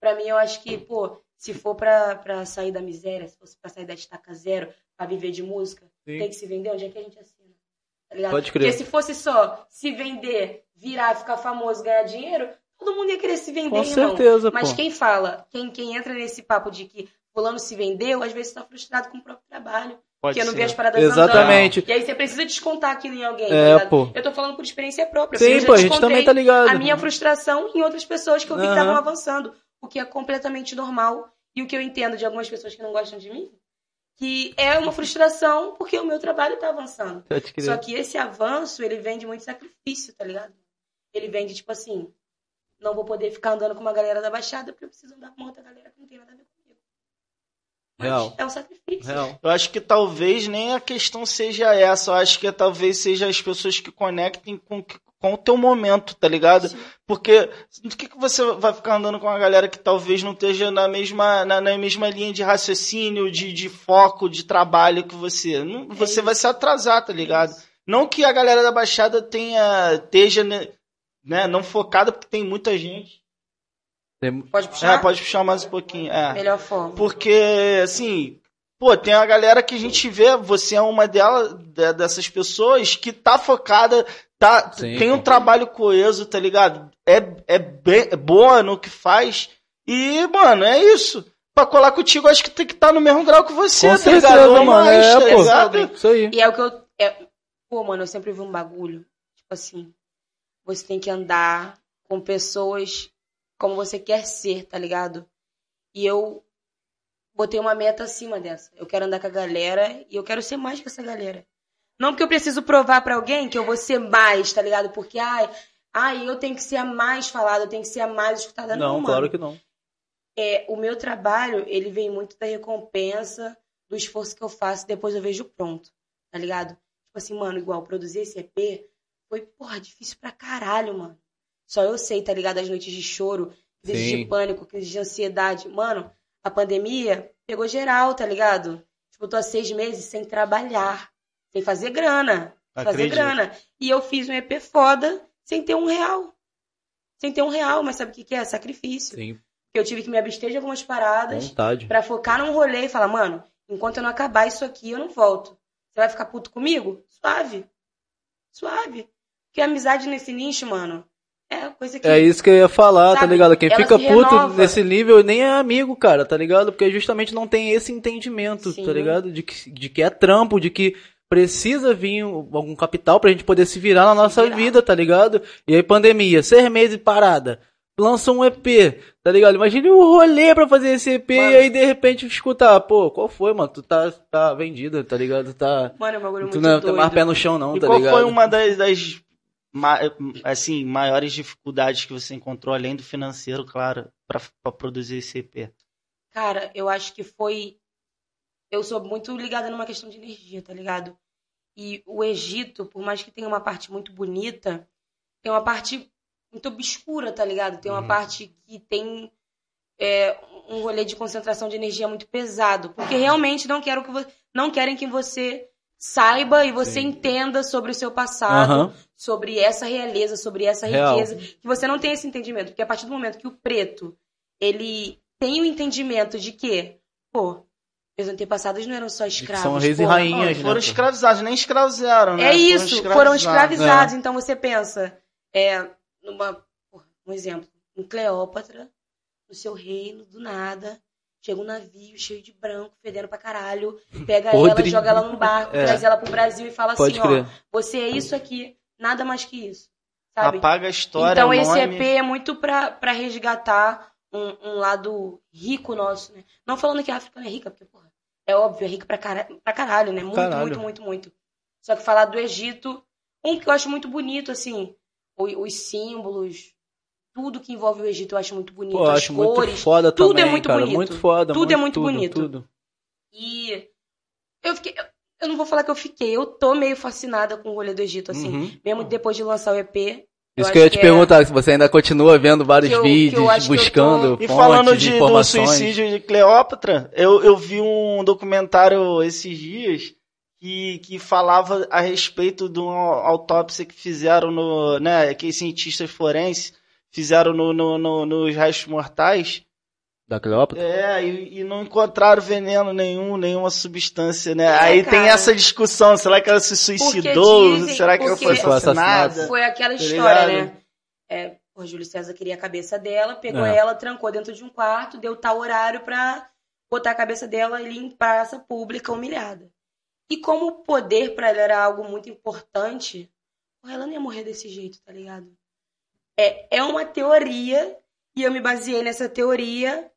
Speaker 3: Pra mim eu acho que, pô, se for pra, pra sair da miséria, se fosse pra sair da estaca zero, pra viver de música,
Speaker 2: Sim.
Speaker 3: tem que se vender. Onde é que a gente assina? Tá ligado?
Speaker 2: Pode crer.
Speaker 3: Porque se fosse só se vender, virar, ficar famoso, ganhar dinheiro, todo mundo ia querer se vender,
Speaker 2: Com
Speaker 3: irmão.
Speaker 2: certeza,
Speaker 3: Mas
Speaker 2: pô.
Speaker 3: quem fala, quem, quem entra nesse papo de que fulano se vendeu, às vezes tá frustrado com o próprio trabalho.
Speaker 1: Pode
Speaker 3: porque não
Speaker 1: ser.
Speaker 3: vê as paradas
Speaker 2: Exatamente.
Speaker 3: andando. E aí você precisa descontar aquilo em alguém, tá
Speaker 2: É,
Speaker 3: ligado?
Speaker 2: pô.
Speaker 3: Eu tô falando por experiência própria.
Speaker 2: Sim,
Speaker 3: já
Speaker 2: pô, a gente
Speaker 3: descontei
Speaker 2: também tá ligado.
Speaker 3: A minha frustração em outras pessoas que eu vi que
Speaker 2: Aham.
Speaker 3: estavam avançando. O que é completamente normal. E o que eu entendo de algumas pessoas que não gostam de mim, que é uma frustração porque o meu trabalho tá avançando. Só que esse avanço, ele vem de muito sacrifício, tá ligado? Ele vem de, tipo assim, não vou poder ficar andando com uma galera da Baixada porque eu preciso andar com uma outra galera que não tem nada a ver comigo. Mas
Speaker 2: Real.
Speaker 3: É um sacrifício.
Speaker 2: Real.
Speaker 1: Eu acho que talvez nem a questão seja essa. Eu acho que talvez seja as pessoas que conectem com, com o teu momento, tá ligado?
Speaker 3: Sim.
Speaker 1: Porque do que, que você vai ficar andando com uma galera que talvez não esteja na mesma, na, na mesma linha de raciocínio, de, de foco, de trabalho que você? Não, você vai se atrasar, tá ligado? Não que a galera da Baixada tenha, esteja, né, né, não focada, porque tem muita gente.
Speaker 2: Tem-
Speaker 3: Pode puxar?
Speaker 1: É, pode puxar mais um pouquinho. É.
Speaker 3: Melhor forma.
Speaker 1: Porque, assim, pô, tem a galera que a gente vê, você é uma delas, de- dessas pessoas que tá focada, tá,
Speaker 2: Sim,
Speaker 1: tem um trabalho coeso, tá ligado? É, é, bem, é boa no que faz. E, mano, é isso. Pra colar contigo, acho que tem que estar no mesmo grau que você,
Speaker 2: Com
Speaker 1: tá
Speaker 2: certeza,
Speaker 1: ligado? Ou mais,
Speaker 2: É,
Speaker 1: tá
Speaker 2: pô.
Speaker 1: ligado?
Speaker 2: Isso aí.
Speaker 3: E é o que eu. É... Pô, mano, eu sempre vi um bagulho. Tipo assim, você tem que andar com pessoas como você quer ser, tá ligado? E eu botei uma meta acima dessa. Eu quero andar com a galera e eu quero ser mais que essa galera. Não porque eu preciso provar pra alguém que eu vou ser mais, tá ligado? Porque, ai, ai, eu tenho que ser a mais falada, eu tenho que ser a mais escutada. Não,
Speaker 2: Não, claro que não.
Speaker 3: é, o meu trabalho, ele vem muito da recompensa do esforço que eu faço, depois eu vejo pronto, tá ligado? Tipo assim, mano, igual produzir esse EP foi, porra, difícil pra caralho, mano. Só eu sei, tá ligado? As noites de choro, crises de pânico, crises de ansiedade. Mano, a pandemia pegou geral, tá ligado? Tipo, eu tô há seis meses sem trabalhar, sem fazer grana, fazer
Speaker 1: Acredito.
Speaker 3: grana. E eu fiz um EP foda sem ter um real. Sem ter um real, mas sabe o que que é? Sacrifício.
Speaker 2: Sim,
Speaker 3: Eu tive que me abster de algumas paradas
Speaker 2: vontade.
Speaker 3: pra focar num rolê e falar, mano, enquanto eu não acabar isso aqui, eu não volto. Você vai ficar puto comigo? Suave. Suave. Porque a amizade nesse nicho, mano, é coisa que.
Speaker 2: É isso que eu ia falar, tá
Speaker 3: Sabe?
Speaker 2: ligado? Quem
Speaker 3: Ela
Speaker 2: fica puto
Speaker 3: renova.
Speaker 2: nesse nível nem é amigo, cara, tá ligado? Porque justamente não tem esse entendimento,
Speaker 3: Sim.
Speaker 2: tá ligado? De que, de que é trampo, de que precisa vir um- algum capital pra gente poder se virar na nossa
Speaker 3: virar.
Speaker 2: vida, tá ligado? E aí, pandemia, seis meses parada. Lança um EP, tá ligado? Imagine o rolê pra fazer esse EP
Speaker 3: Mano.
Speaker 2: e aí de repente escutar, pô, qual foi, mano? Tu tá, tá vendida, tá ligado? Tá.
Speaker 3: Mano, é um bagulho
Speaker 2: Tu
Speaker 3: muito
Speaker 2: não
Speaker 3: doido.
Speaker 2: tem mais pé no chão, não,
Speaker 1: E
Speaker 2: tá
Speaker 1: qual
Speaker 2: ligado?
Speaker 1: foi uma das, das ma- assim, maiores dificuldades que você encontrou, além do financeiro, claro, pra, pra produzir esse EP?
Speaker 3: Cara, eu acho que foi. Eu sou muito ligada numa questão de energia, tá ligado? E o Egito, por mais que tenha uma parte muito bonita, tem uma parte muito obscura, tá ligado? Tem uma
Speaker 2: Uhum.
Speaker 3: parte que tem é, um rolê de concentração de energia muito pesado. Porque realmente não, quero que não querem que você saiba e você
Speaker 2: Sim.
Speaker 3: entenda sobre o seu passado,
Speaker 2: Aham.
Speaker 3: sobre essa realeza, sobre essa
Speaker 2: Real.
Speaker 3: riqueza, que você não tem esse entendimento, porque a partir do momento que o preto, ele tem o entendimento de que, pô, meus antepassados não eram só escravos,
Speaker 2: são reis e
Speaker 3: porra.
Speaker 2: rainhas.
Speaker 1: Não,
Speaker 2: né,
Speaker 1: foram
Speaker 2: pô?
Speaker 1: escravizados, nem escravizaram, né?
Speaker 3: É isso, foram escravizados. Então você pensa, é, numa, um exemplo, em Cleópatra, no seu reino, do nada, chega um navio cheio de branco, fedendo pra caralho, pega
Speaker 2: Podre.
Speaker 3: ela, joga ela num barco,
Speaker 2: É.
Speaker 3: traz ela pro Brasil e fala
Speaker 2: Pode
Speaker 3: assim,
Speaker 2: crer.
Speaker 3: ó, você é isso aqui, nada mais que isso, sabe?
Speaker 1: Apaga a história,
Speaker 3: então
Speaker 1: o
Speaker 3: esse
Speaker 1: nome.
Speaker 3: EP é muito pra, pra resgatar um, um lado rico nosso, né? Não falando que a África não é rica, porque, porra, é óbvio, é rica pra, cara, pra caralho, né? Muito,
Speaker 2: Caralho.
Speaker 3: muito, muito, muito. Só que falar do Egito, um que eu acho muito bonito, assim, o- os símbolos, tudo que envolve o Egito eu acho muito bonito.
Speaker 2: Pô, eu
Speaker 3: As
Speaker 2: acho muito
Speaker 3: cores,
Speaker 2: foda
Speaker 3: tudo é
Speaker 2: também,
Speaker 3: muito
Speaker 2: cara.
Speaker 3: bonito.
Speaker 2: Muito foda.
Speaker 3: Tudo é
Speaker 2: muito
Speaker 3: muito bonito.
Speaker 2: Tudo.
Speaker 3: E eu fiquei. Eu não vou falar que eu fiquei, eu tô meio fascinada com o rolê do Egito, assim.
Speaker 2: Uhum.
Speaker 3: Mesmo depois de lançar o EP.
Speaker 2: Isso
Speaker 3: acho
Speaker 2: que eu ia te
Speaker 3: é-
Speaker 2: perguntar, se você ainda continua vendo vários
Speaker 3: Que eu- que eu
Speaker 2: vídeos,
Speaker 3: eu
Speaker 2: buscando
Speaker 3: tô-
Speaker 1: E falando de, do suicídio de Cleópatra, eu, eu vi um documentário esses dias que, que falava a respeito de uma autópsia que fizeram no. Né, que cientistas forenses fizeram no, no, no- nos restos mortais.
Speaker 2: Da Cleópatra?
Speaker 1: É, e, e não encontraram veneno nenhum, nenhuma substância, né?
Speaker 3: É,
Speaker 1: Aí tem
Speaker 3: cara.
Speaker 1: essa discussão, será que ela se suicidou?
Speaker 3: dizem-
Speaker 1: será que ela foi assassinada?
Speaker 3: Foi aquela
Speaker 1: Tá
Speaker 3: história, né? É, o Júlio César queria a cabeça dela, pegou
Speaker 2: É.
Speaker 3: ela, trancou dentro de um quarto, deu tal horário pra botar a cabeça dela ali em praça pública humilhada. E como o poder pra ela era algo muito importante, ela não ia morrer desse jeito, tá ligado? É, é uma teoria, e eu me baseei nessa teoria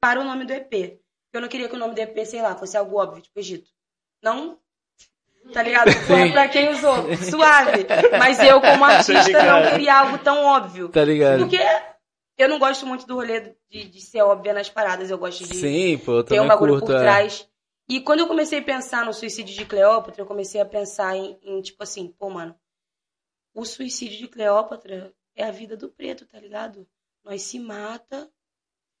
Speaker 3: para o nome do EP. Eu não queria que o nome do EP, sei lá, fosse algo óbvio, tipo Egito. Não. Tá ligado? Foi pra quem usou. Suave. Mas eu, como artista,
Speaker 1: ligado.
Speaker 3: não queria algo tão óbvio.
Speaker 2: Tá ligado?
Speaker 3: Porque eu não gosto muito do rolê de, de ser óbvia nas paradas. Eu gosto de
Speaker 2: Sim, pô,
Speaker 3: ter um bagulho
Speaker 2: curto.
Speaker 3: por
Speaker 2: é.
Speaker 3: trás. E quando eu comecei a pensar no suicídio de Cleópatra, eu comecei a pensar em, em, tipo assim, pô, mano, o suicídio de Cleópatra é a vida do preto, tá ligado? Nós se mata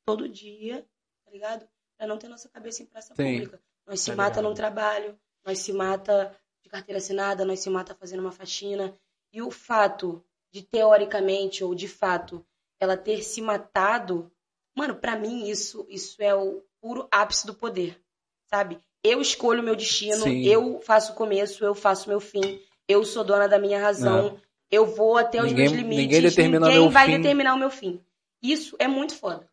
Speaker 3: todo dia, tá ligado? Pra não ter nossa cabeça em praça
Speaker 2: Sim.
Speaker 3: pública. Nós se
Speaker 1: Tá
Speaker 3: mata
Speaker 1: ligado.
Speaker 3: no trabalho, nós se mata de carteira assinada, nós se mata fazendo uma faxina. E o fato de, teoricamente, ou de fato, ela ter se matado, mano, pra mim isso, isso é o puro ápice do poder, sabe? Eu escolho o meu destino,
Speaker 2: Sim.
Speaker 3: eu faço o começo, eu faço meu fim, eu sou dona da minha razão, eu vou até os
Speaker 2: Ninguém-
Speaker 3: meus limites,
Speaker 2: ninguém determina
Speaker 3: ninguém
Speaker 2: meu
Speaker 3: vai
Speaker 2: fim.
Speaker 3: determinar o meu fim. Isso é muito foda.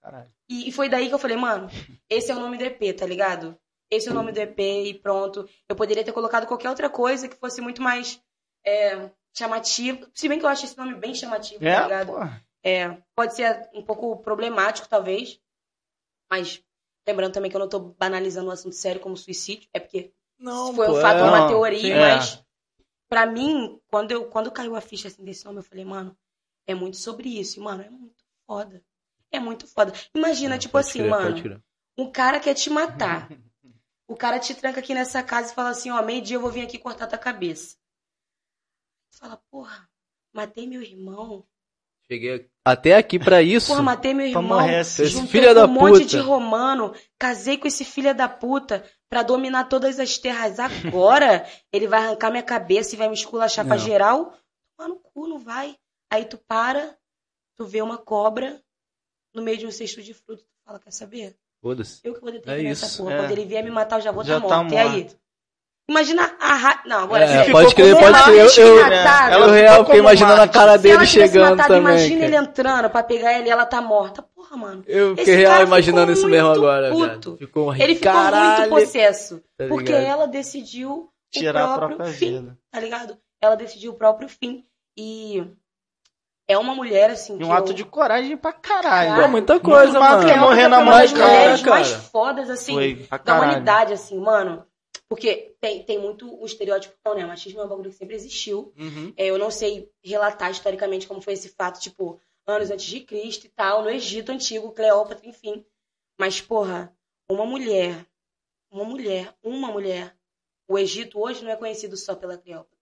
Speaker 1: Caralho.
Speaker 3: E, e foi daí que eu falei, mano, esse é o nome do EP, tá ligado? Esse é o nome do EP e pronto. Eu poderia ter colocado qualquer outra coisa que fosse muito mais é, chamativo. Se bem que eu acho esse nome bem chamativo, tá
Speaker 1: É,
Speaker 3: ligado?
Speaker 1: porra.
Speaker 3: É, pode ser um pouco problemático, talvez. Mas lembrando também que eu não tô banalizando um assunto sério como suicídio. É porque
Speaker 2: Não,
Speaker 3: foi
Speaker 2: pô,
Speaker 3: um fato,
Speaker 2: é.
Speaker 3: uma
Speaker 1: Não,
Speaker 3: teoria,
Speaker 1: sim.
Speaker 3: mas pra mim, quando, eu, quando caiu a ficha assim, desse nome, eu falei, mano, é muito sobre isso. E, mano, é muito foda. É muito foda. Imagina, tipo assim,
Speaker 2: crer,
Speaker 3: mano, um cara quer te matar. O cara te tranca aqui nessa casa e fala assim, ó, meio-dia eu vou vir aqui cortar tua cabeça. Você fala, porra, matei meu irmão.
Speaker 2: Cheguei até aqui pra isso.
Speaker 3: Porra, matei meu irmão.
Speaker 1: morrer assim.
Speaker 2: Esse filho da
Speaker 3: um monte
Speaker 2: puta.
Speaker 3: de romano, casei com esse filho da puta pra dominar todas as terras. Agora ele vai arrancar minha cabeça e vai me esculachar pra
Speaker 2: Não.
Speaker 3: geral. Toma no cu, não vai. Aí tu para, tu vê uma cobra no meio de um cesto de frutas. Tu fala, quer saber?
Speaker 2: Foda-se.
Speaker 3: Eu que vou determinar
Speaker 2: É
Speaker 3: essa porra.
Speaker 1: é.
Speaker 3: Quando ele vier me matar, eu já vou
Speaker 1: Já
Speaker 3: estar
Speaker 1: tá
Speaker 3: morto. E aí? Imagina a ra... Não, agora
Speaker 2: É, pode crer, pode crer. Eu, eu,
Speaker 3: matada.
Speaker 2: Eu
Speaker 1: ficou
Speaker 2: real fiquei imaginando a cara dele chegando
Speaker 3: matado,
Speaker 2: também.
Speaker 3: imagina
Speaker 2: cara.
Speaker 3: ele entrando pra pegar ela e ela tá morta. Porra, mano.
Speaker 2: Eu fiquei
Speaker 3: Esse
Speaker 2: real imaginando isso mesmo agora,
Speaker 3: puto.
Speaker 2: Ficou
Speaker 3: Ele ficou
Speaker 2: caralho,
Speaker 3: muito possesso.
Speaker 2: tá
Speaker 3: porque ela decidiu
Speaker 1: Tirar
Speaker 3: o
Speaker 1: a
Speaker 3: próprio
Speaker 1: própria
Speaker 3: fim,
Speaker 1: vida.
Speaker 3: tá ligado? Ela decidiu o próprio fim. E é uma mulher, assim, que
Speaker 1: um ato
Speaker 3: eu...
Speaker 1: de coragem pra caralho.
Speaker 2: Pô, muita coisa,
Speaker 1: Muito
Speaker 2: mano.
Speaker 1: que morrer na
Speaker 3: é uma
Speaker 1: mão
Speaker 3: das mulheres
Speaker 2: cara.
Speaker 3: mais fodas, assim,
Speaker 1: Foi
Speaker 3: da humanidade, assim, mano. Porque tem, tem muito o estereótipo, não, né? O machismo é um bagulho que sempre existiu.
Speaker 2: Uhum.
Speaker 3: É, eu não sei relatar historicamente como foi esse fato, tipo, anos antes de Cristo e tal, no Egito Antigo, Cleópatra, enfim. Mas, porra, uma mulher, uma mulher, uma mulher. O Egito hoje não é conhecido só pela Cleópatra.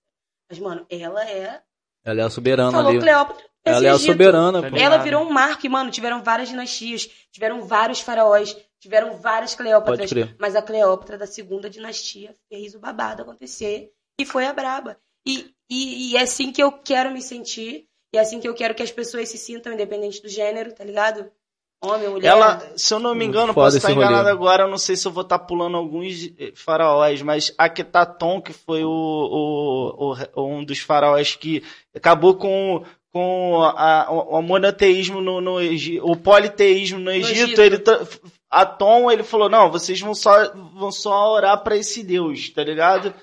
Speaker 3: Mas, mano, ela é.
Speaker 2: Ela é a soberana
Speaker 3: Falou
Speaker 2: ali.
Speaker 3: Cleópatra.
Speaker 2: Ela é a soberana,
Speaker 1: Tá
Speaker 2: pô.
Speaker 3: Ela virou um marco e, mano, tiveram várias dinastias, tiveram vários faraós, tiveram várias
Speaker 2: Pode
Speaker 3: Cleópatras.
Speaker 2: crer.
Speaker 3: Mas a Cleópatra da segunda dinastia fez o babado acontecer e foi a braba. E, e, e é assim que eu quero me sentir, e é assim que eu quero que as pessoas se sintam, independente do gênero, tá ligado? Homem, mulher.
Speaker 1: Ela, se eu não me engano,
Speaker 2: Foda
Speaker 1: posso estar
Speaker 2: rolê.
Speaker 1: enganado agora, eu não sei se eu vou estar pulando alguns eh, faraós, mas Akhenaton, que foi o, o, o- um dos faraós que acabou com, com a- o, o monoteísmo no, no Egito, o politeísmo no Egito,
Speaker 3: Egito.
Speaker 1: ele tra- Atom, ele falou, não, vocês vão só, vão só orar pra esse Deus, tá ligado?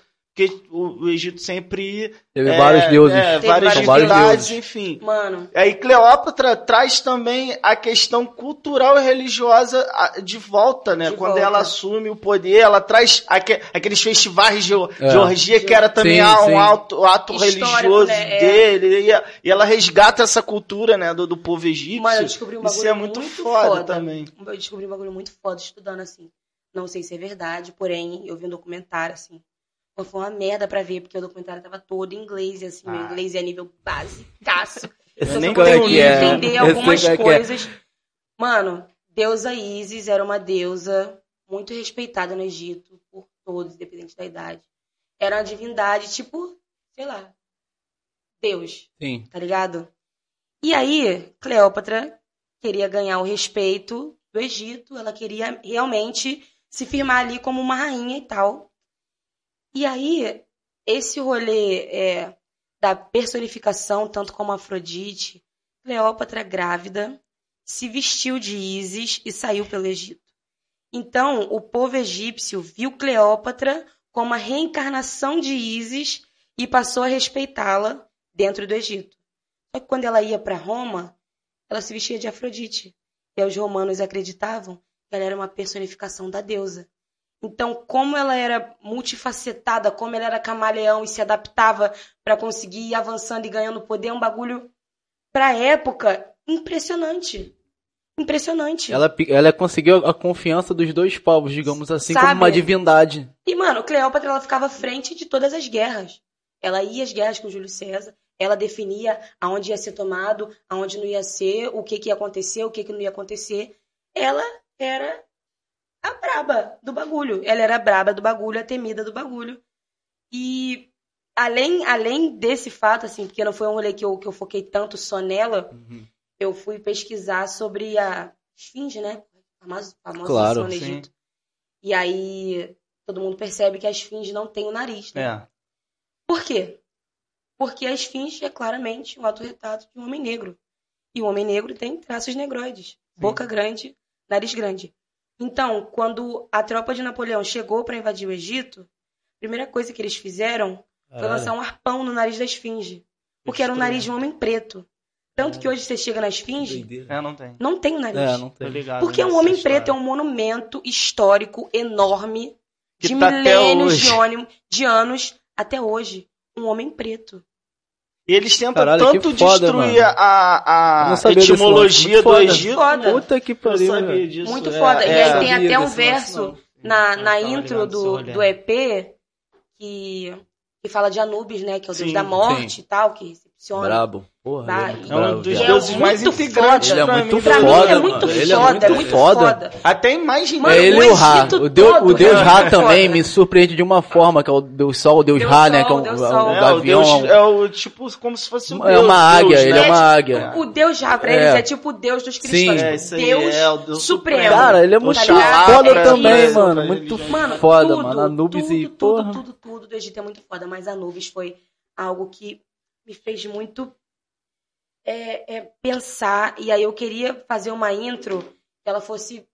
Speaker 1: Porque o, o Egito sempre...
Speaker 2: Teve
Speaker 1: é,
Speaker 2: vários deuses.
Speaker 1: É, várias
Speaker 3: vários
Speaker 1: divindades,
Speaker 2: deuses.
Speaker 1: enfim.
Speaker 3: Mano,
Speaker 1: Aí Cleópatra traz também a questão cultural e religiosa de volta, né?
Speaker 3: De
Speaker 1: Quando
Speaker 3: volta.
Speaker 1: ela assume o poder, ela traz aque- aqueles festivais de,
Speaker 2: É.
Speaker 1: de orgia, que era também
Speaker 2: Sim,
Speaker 1: ah,
Speaker 2: sim.
Speaker 1: um ato,
Speaker 3: Histórico,
Speaker 1: religioso
Speaker 3: né? É.
Speaker 1: dele. E, e ela resgata essa cultura, né, do, do povo egípcio.
Speaker 3: mano, eu descobri um bagulho
Speaker 1: Isso é muito, foda, também.
Speaker 3: Eu descobri um bagulho muito foda estudando assim. Não sei se é verdade, porém, eu vi um documentário, assim, Foi uma merda pra ver, porque o documentário tava todo em inglês, e assim, meu
Speaker 1: Ah.
Speaker 3: inglês é nível basicaço.
Speaker 2: Eu
Speaker 1: nem
Speaker 3: só
Speaker 1: sei
Speaker 3: consegui
Speaker 1: o que é.
Speaker 3: entender
Speaker 2: Eu
Speaker 3: algumas
Speaker 2: é é.
Speaker 3: coisas. Mano, deusa Isis era uma deusa muito respeitada no Egito por todos, independente da idade. Era uma divindade, tipo, sei lá, Deus,
Speaker 2: Sim.
Speaker 3: tá ligado? E aí, Cleópatra queria ganhar o respeito do Egito, ela queria realmente se firmar ali como uma rainha e tal. E aí, esse rolê é, da personificação, tanto como Afrodite, Cleópatra grávida, se vestiu de Ísis e saiu pelo Egito. Então, o povo egípcio viu Cleópatra como a reencarnação de Ísis e passou a respeitá-la dentro do Egito. Só que quando ela ia para Roma, ela se vestia de Afrodite. E os romanos acreditavam que ela era uma personificação da deusa. Então, como ela era multifacetada, como ela era camaleão e se adaptava para conseguir ir avançando e ganhando poder, é um bagulho, pra época, impressionante. Impressionante.
Speaker 2: Ela, ela conseguiu a confiança dos dois povos, digamos assim,
Speaker 3: Sabe?
Speaker 2: como uma divindade.
Speaker 3: E, mano, Cleópatra ela ficava à frente de todas as guerras. Ela ia às guerras com Júlio César, ela definia aonde ia ser tomado, aonde não ia ser, o que, que ia acontecer, o que, que não ia acontecer. Ela era a braba do bagulho. Ela era a braba do bagulho, a temida do bagulho. E além, além desse fato, assim, porque não foi um rolê que eu, que eu foquei tanto só nela, eu fui pesquisar sobre a esfinge, né? Famosa, famosa
Speaker 2: Claro,
Speaker 3: no
Speaker 1: sim.
Speaker 3: Egito. E aí todo mundo percebe que a esfinge não tem o nariz, né?
Speaker 1: É.
Speaker 3: Por quê? Porque a esfinge é claramente um autorretrato de um homem negro. E o homem negro tem traços negroides. Boca grande, nariz grande. Então, quando a tropa de Napoleão chegou para invadir o Egito, a primeira coisa que eles fizeram foi lançar um arpão no nariz da esfinge. Porque era um nariz de um homem preto. Tanto que hoje você chega na esfinge,
Speaker 1: É, não tem.
Speaker 3: não tem o nariz.
Speaker 2: É, não tem.
Speaker 1: ligado.
Speaker 3: Porque um
Speaker 1: nessa
Speaker 3: homem
Speaker 1: história.
Speaker 3: preto é um monumento histórico enorme
Speaker 1: Que
Speaker 3: de
Speaker 1: tá
Speaker 3: milênios de, ônimo- de anos até hoje. Um homem preto.
Speaker 1: E eles tentam
Speaker 2: Caralho,
Speaker 1: tanto
Speaker 2: foda,
Speaker 1: destruir
Speaker 2: mano.
Speaker 1: a, a etimologia do Egito.
Speaker 3: Foda.
Speaker 2: Puta que
Speaker 1: Eu
Speaker 2: pariu.
Speaker 1: sabia
Speaker 2: velho.
Speaker 1: disso.
Speaker 3: Muito
Speaker 1: é,
Speaker 3: foda. E
Speaker 1: é.
Speaker 3: aí tem
Speaker 2: sabia
Speaker 3: até um verso
Speaker 2: lance,
Speaker 3: na, na intro do, do EP que, que fala de Anubis, né? Que é o deus
Speaker 1: Sim,
Speaker 3: da morte e tal, que recepciona.
Speaker 2: Brabo. Porra, ele é muito
Speaker 1: É um dos
Speaker 3: é
Speaker 1: deuses
Speaker 3: muito
Speaker 1: mais integrantes
Speaker 3: foda.
Speaker 2: Ele é
Speaker 1: pra
Speaker 2: muito
Speaker 1: mim.
Speaker 3: Pra
Speaker 1: do
Speaker 3: mim
Speaker 2: foda,
Speaker 3: é muito
Speaker 2: mano. Ele é
Speaker 3: foda,
Speaker 2: muito
Speaker 3: é muito
Speaker 2: foda.
Speaker 3: foda.
Speaker 1: Até imagem
Speaker 3: Mano,
Speaker 2: É ele e o Ra. O deus, o deus
Speaker 3: é
Speaker 2: Ra também
Speaker 3: foda.
Speaker 2: me surpreende de uma forma, que é o deus Sol, o deus
Speaker 3: Deus
Speaker 2: Ra, né? Que é o,
Speaker 3: Deus
Speaker 2: é o.
Speaker 1: É, o
Speaker 2: gavião.
Speaker 1: Deus é o tipo como se fosse um
Speaker 2: É
Speaker 1: Deus,
Speaker 2: uma águia,
Speaker 1: Deus,
Speaker 2: ele
Speaker 1: né?
Speaker 2: é uma
Speaker 3: É
Speaker 2: águia.
Speaker 3: tipo, o Deus já pra
Speaker 2: É.
Speaker 3: eles é tipo o Deus dos cristãos.
Speaker 2: Sim.
Speaker 1: É,
Speaker 3: Deus,
Speaker 1: é o Deus
Speaker 3: supremo.
Speaker 2: Cara, ele é muito foda
Speaker 3: é
Speaker 2: também, mano. Muito.
Speaker 3: Mano,
Speaker 2: foda,
Speaker 3: tudo,
Speaker 2: mano. Anubis
Speaker 3: tudo,
Speaker 2: e
Speaker 3: tudo,
Speaker 2: porra.
Speaker 3: tudo, tudo do Egito é muito foda, mas Anubis foi algo que me fez muito é, é, pensar. E aí eu queria fazer uma intro que ela fosse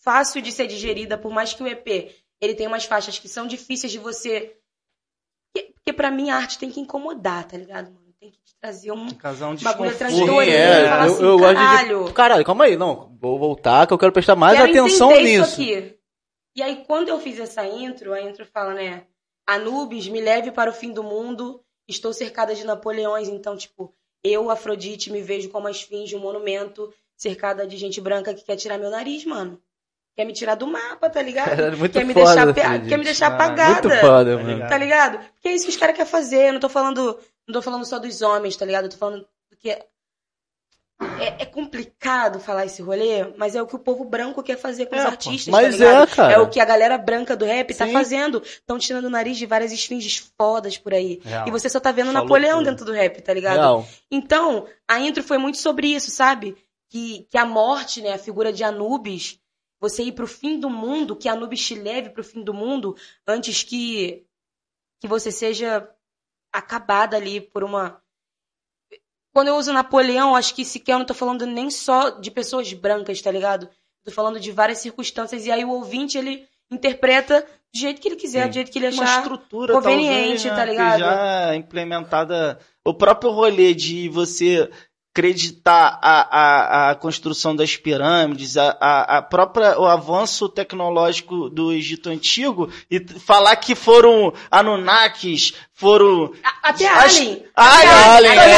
Speaker 3: fácil de ser digerida, por mais que o EP ele tenha umas faixas que são difíceis de você. Porque, pra mim a arte tem que incomodar, tá ligado, mano? Tem que te trazer um.
Speaker 1: Tem um
Speaker 3: Bagulho atrás
Speaker 2: é, eu,
Speaker 3: assim,
Speaker 2: eu
Speaker 3: caralho.
Speaker 2: de. Caralho, calma aí, não. Vou voltar que eu quero prestar mais
Speaker 3: Quero
Speaker 2: atenção nisso.
Speaker 3: Isso aqui. E aí, quando eu fiz essa intro, a intro fala, né? Anubis, me leve para o fim do mundo. Estou cercada de Napoleões. Então, tipo, eu, Afrodite, me vejo como a esfinge, um monumento, cercada de gente branca que quer tirar meu nariz, mano. Quer me tirar do mapa, tá ligado?
Speaker 2: Caralho, muito
Speaker 3: quer, me
Speaker 2: foda,
Speaker 3: deixar, pe-
Speaker 2: Afrodite.
Speaker 3: quer me deixar
Speaker 1: Ah,
Speaker 3: apagada.
Speaker 2: Muito foda,
Speaker 1: Tá
Speaker 2: mano.
Speaker 1: ligado?
Speaker 3: Tá ligado? Porque é isso que os caras querem fazer. Eu não tô falando. Não tô falando só dos homens, tá ligado? Eu tô falando que é, é, complicado falar esse rolê, mas é o que o povo branco quer fazer com
Speaker 1: É,
Speaker 3: os artistas,
Speaker 2: Mas
Speaker 3: tá ligado?
Speaker 2: é, cara.
Speaker 3: É o que a galera branca do rap tá
Speaker 2: Sim.
Speaker 3: fazendo. Estão tirando o nariz de várias esfinges fodas por aí.
Speaker 1: Real.
Speaker 3: E você só tá vendo
Speaker 1: Falou
Speaker 3: Napoleão
Speaker 1: tudo.
Speaker 3: dentro do rap, tá ligado?
Speaker 2: Real.
Speaker 3: Então, a intro foi muito sobre isso, sabe? Que, que a morte, né, a figura de Anubis, você ir pro fim do mundo, que Anubis te leve pro fim do mundo, antes que, que você seja acabada ali por uma. Quando eu uso Napoleão, acho que sequer eu não tô falando nem só de pessoas brancas, tá ligado? Tô falando de várias circunstâncias, e aí o ouvinte, ele interpreta do jeito que ele quiser,
Speaker 2: Sim.
Speaker 3: do jeito que ele
Speaker 1: uma
Speaker 3: achar.
Speaker 1: estrutura
Speaker 3: conveniente,
Speaker 1: talvez, né,
Speaker 3: tá ligado?
Speaker 1: Já é implementada. O próprio rolê de você acreditar a, a, a construção das pirâmides, a, a, a própria o avanço tecnológico do Egito antigo e falar que foram Anunnakis, foram
Speaker 3: Até
Speaker 1: As-
Speaker 3: Alien.
Speaker 1: Ai,
Speaker 3: Até
Speaker 2: Alien,
Speaker 3: Até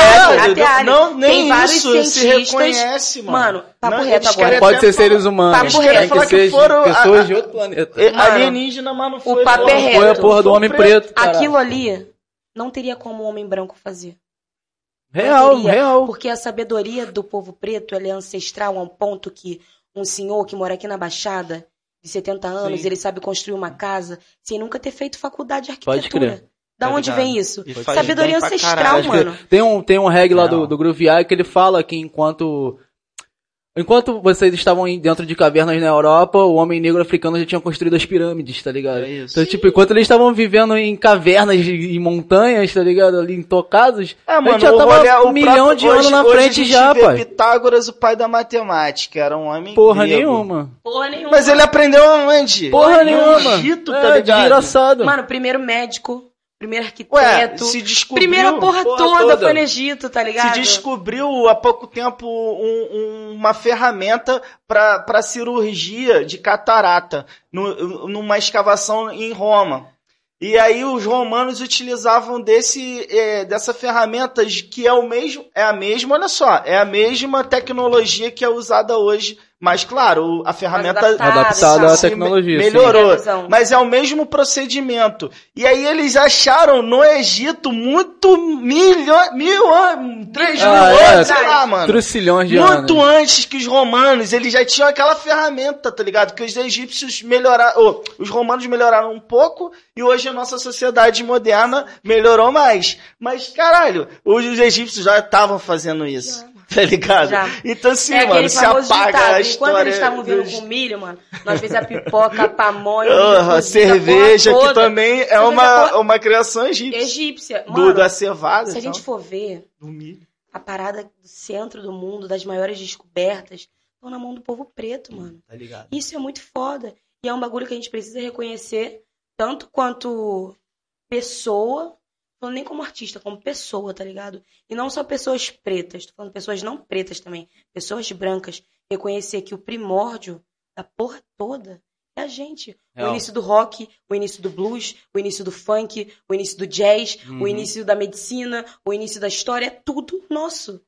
Speaker 2: é,
Speaker 3: Alien.
Speaker 1: Não, nem isso se reconhece, mano.
Speaker 3: Mano, papo
Speaker 1: Não,
Speaker 3: reto agora.
Speaker 2: Pode ser seres humanos.
Speaker 3: Papo reto.
Speaker 2: que
Speaker 1: Falar que foram-
Speaker 2: pessoas
Speaker 1: a-
Speaker 2: de outro planeta.
Speaker 3: Mano,
Speaker 1: alienígena, mas não foi.
Speaker 3: papo é reto.
Speaker 2: Foi a porra do homem preto.
Speaker 3: Aquilo ali não teria como um homem branco fazer.
Speaker 2: Real, real.
Speaker 3: Porque a sabedoria do povo preto ela é ancestral a um ponto que um senhor que mora aqui na Baixada, de 70 anos,
Speaker 1: Sim.
Speaker 3: ele sabe construir uma casa sem nunca ter feito faculdade de
Speaker 2: Pode
Speaker 3: arquitetura.
Speaker 2: crer.
Speaker 3: Da
Speaker 1: Tá
Speaker 3: onde
Speaker 1: ligado?
Speaker 3: vem isso?
Speaker 1: Faz
Speaker 3: Sabedoria ancestral, mano.
Speaker 2: Tem um, tem um reggae lá do, do Eye que ele fala que enquanto. Enquanto vocês estavam dentro de cavernas na Europa, o homem negro africano já tinha construído as pirâmides, tá ligado?
Speaker 1: É isso.
Speaker 2: Então, tipo, enquanto eles estavam vivendo em cavernas e em montanhas, tá ligado? Ali intocados,
Speaker 1: É,
Speaker 2: a
Speaker 1: mano,
Speaker 2: gente já
Speaker 1: o
Speaker 2: tava
Speaker 1: rolê, o
Speaker 2: um milhão
Speaker 1: próprio-
Speaker 2: de anos
Speaker 1: hoje-
Speaker 2: na
Speaker 1: hoje a
Speaker 2: frente
Speaker 1: gente
Speaker 2: já,
Speaker 1: vê
Speaker 2: pai.
Speaker 1: Pitágoras, o pai da matemática, era um homem
Speaker 2: Porra
Speaker 1: grego.
Speaker 2: nenhuma.
Speaker 3: Porra nenhuma.
Speaker 1: Mas ele aprendeu onde?
Speaker 2: Porra
Speaker 1: No
Speaker 2: nenhuma.
Speaker 1: Egito, tá
Speaker 2: é,
Speaker 1: ligado?
Speaker 2: desgraçado.
Speaker 3: Mano, primeiro médico, primeiro
Speaker 1: Ué,
Speaker 3: arquiteto.
Speaker 1: se descobriu...
Speaker 3: Primeira porra,
Speaker 2: porra
Speaker 3: toda,
Speaker 2: toda.
Speaker 3: foi no Egito, tá ligado?
Speaker 1: Se descobriu há pouco tempo um- um- uma ferramenta para cirurgia de catarata no- numa escavação em Roma. E aí os romanos utilizavam desse, eh, dessa ferramenta que é o mesmo, é a mesma, olha só, é a mesma tecnologia que é usada hoje, mas claro, a ferramenta
Speaker 3: adaptada,
Speaker 2: Adaptada à
Speaker 3: sim.
Speaker 2: tecnologia. sim.
Speaker 1: melhorou,
Speaker 3: visão.
Speaker 1: mas é o mesmo procedimento. E aí eles acharam no Egito muito milho, mil anos, três
Speaker 2: Ah,
Speaker 1: mil
Speaker 2: é.
Speaker 1: anos, sei lá, mano.
Speaker 2: Trucilhões de
Speaker 1: Muito
Speaker 2: anos.
Speaker 1: antes que os romanos, eles já tinham aquela ferramenta, tá ligado? Que os egípcios melhoraram, ô, os romanos melhoraram um pouco e hoje a nossa sociedade moderna melhorou mais. Mas, caralho, os egípcios já estavam fazendo isso, tá ligado?
Speaker 3: Já.
Speaker 1: Então, assim,
Speaker 3: é
Speaker 1: mano,
Speaker 3: aquele
Speaker 1: se
Speaker 3: famoso
Speaker 1: apaga
Speaker 3: ditado.
Speaker 1: a
Speaker 3: Enquanto
Speaker 1: história...
Speaker 3: eles estavam vindo
Speaker 1: dos-
Speaker 3: com milho, mano, nós fez a pipoca, a pamonha, a
Speaker 1: cerveja, que também é uma,
Speaker 3: porra-
Speaker 1: uma criação egípcia.
Speaker 3: egípcia.
Speaker 1: Do,
Speaker 3: Mano,
Speaker 1: da cevada.
Speaker 3: se a
Speaker 1: então,
Speaker 3: gente for ver,
Speaker 1: do milho.
Speaker 3: a parada do centro do mundo, das maiores descobertas, estão na mão do povo preto, mano.
Speaker 1: Tá ligado?
Speaker 3: Isso é muito foda. E é um bagulho que a gente precisa reconhecer, tanto quanto pessoa, falando nem como artista, como pessoa, tá ligado? E não só pessoas pretas, tô falando pessoas não pretas também, pessoas brancas, reconhecer que o primórdio da porra toda é a gente. O
Speaker 2: Real.
Speaker 3: início do rock, o início do blues, o início do funk, o início do jazz,
Speaker 2: Uhum.
Speaker 3: o início da medicina, o início da história, é tudo nosso.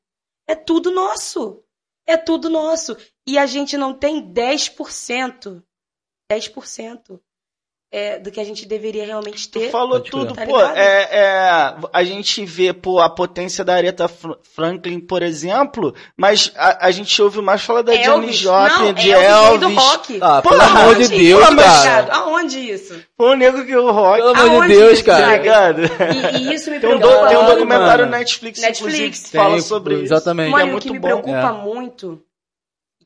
Speaker 3: É tudo nosso. É tudo nosso. E a gente não tem 10%. 10% é, do que a gente deveria realmente
Speaker 1: Tu
Speaker 3: ter.
Speaker 1: falou
Speaker 2: Pode
Speaker 1: tudo,
Speaker 3: Tá
Speaker 1: pô. É, é, a gente vê pô, a potência da Aretha Fr- Franklin, por exemplo, mas a, a gente ouve mais falar da
Speaker 3: Elvis.
Speaker 1: Joplin,
Speaker 3: não,
Speaker 1: de
Speaker 3: Elvis,
Speaker 1: Elvis.
Speaker 3: do rock.
Speaker 2: Ah,
Speaker 1: Pô,
Speaker 2: pelo amor de Deus,
Speaker 3: isso,
Speaker 2: cara.
Speaker 3: Aonde isso?
Speaker 1: Foi o nego que o rock,
Speaker 2: Pelo amor de Deus,
Speaker 3: isso,
Speaker 1: tá
Speaker 2: cara.
Speaker 1: ligado?
Speaker 3: E, e isso me
Speaker 1: Tem um,
Speaker 3: preocupa.
Speaker 1: do- tem um documentário
Speaker 2: mano.
Speaker 1: Netflix,
Speaker 3: Netflix.
Speaker 1: inclusive, que fala sobre isso.
Speaker 2: Exatamente.
Speaker 3: Mano,
Speaker 1: é
Speaker 3: e o
Speaker 1: muito
Speaker 3: que me
Speaker 1: bom.
Speaker 3: preocupa
Speaker 2: É.
Speaker 3: muito.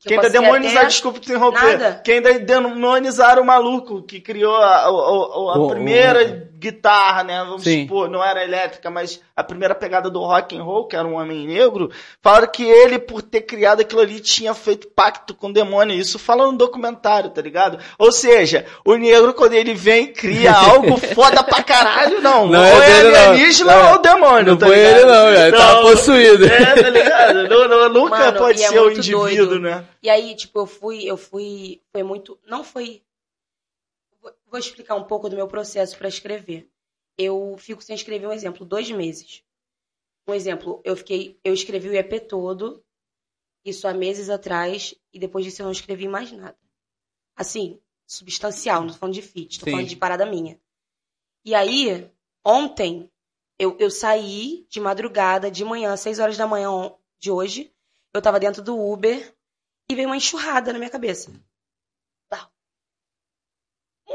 Speaker 3: Que
Speaker 1: Que
Speaker 3: eu
Speaker 1: ainda
Speaker 3: até-
Speaker 1: desculpa te interromper,
Speaker 3: Nada.
Speaker 1: que ainda demonizaram o maluco que criou a, a- a- a
Speaker 2: O-
Speaker 1: primeira guitarra, né? Vamos
Speaker 2: Sim.
Speaker 1: supor, não era elétrica, mas a primeira pegada do rock and roll, que era um homem negro, falaram que ele, por ter criado aquilo ali, tinha feito pacto com o demônio. Isso fala no documentário, tá ligado? Ou seja, o negro, quando ele vem, cria algo foda pra caralho, não.
Speaker 2: Não
Speaker 1: ou
Speaker 2: é
Speaker 1: é alienígena
Speaker 2: Não.
Speaker 1: ou o demônio,
Speaker 2: Não
Speaker 1: tá
Speaker 2: foi
Speaker 1: ligado?
Speaker 2: ele, não, velho. Tava possuído.
Speaker 1: É, tá ligado? Não, não, nunca
Speaker 3: Mano,
Speaker 1: pode
Speaker 3: é
Speaker 1: ser o
Speaker 3: muito
Speaker 1: indivíduo,
Speaker 3: doido.
Speaker 1: né?
Speaker 3: E aí, tipo, eu fui, eu fui, foi muito, não foi. Vou- explicar um pouco do meu processo para escrever. Eu fico sem escrever um exemplo, dois meses. Um exemplo, eu fiquei, eu escrevi o EP todo, isso há meses atrás, e depois disso eu não escrevi mais nada. Assim, substancial, não tô falando de feat, tô
Speaker 2: Sim.
Speaker 3: falando de parada minha. E aí, ontem, eu, eu saí de madrugada, de manhã, seis horas da manhã de hoje, eu tava dentro do Uber e veio uma enxurrada na minha cabeça.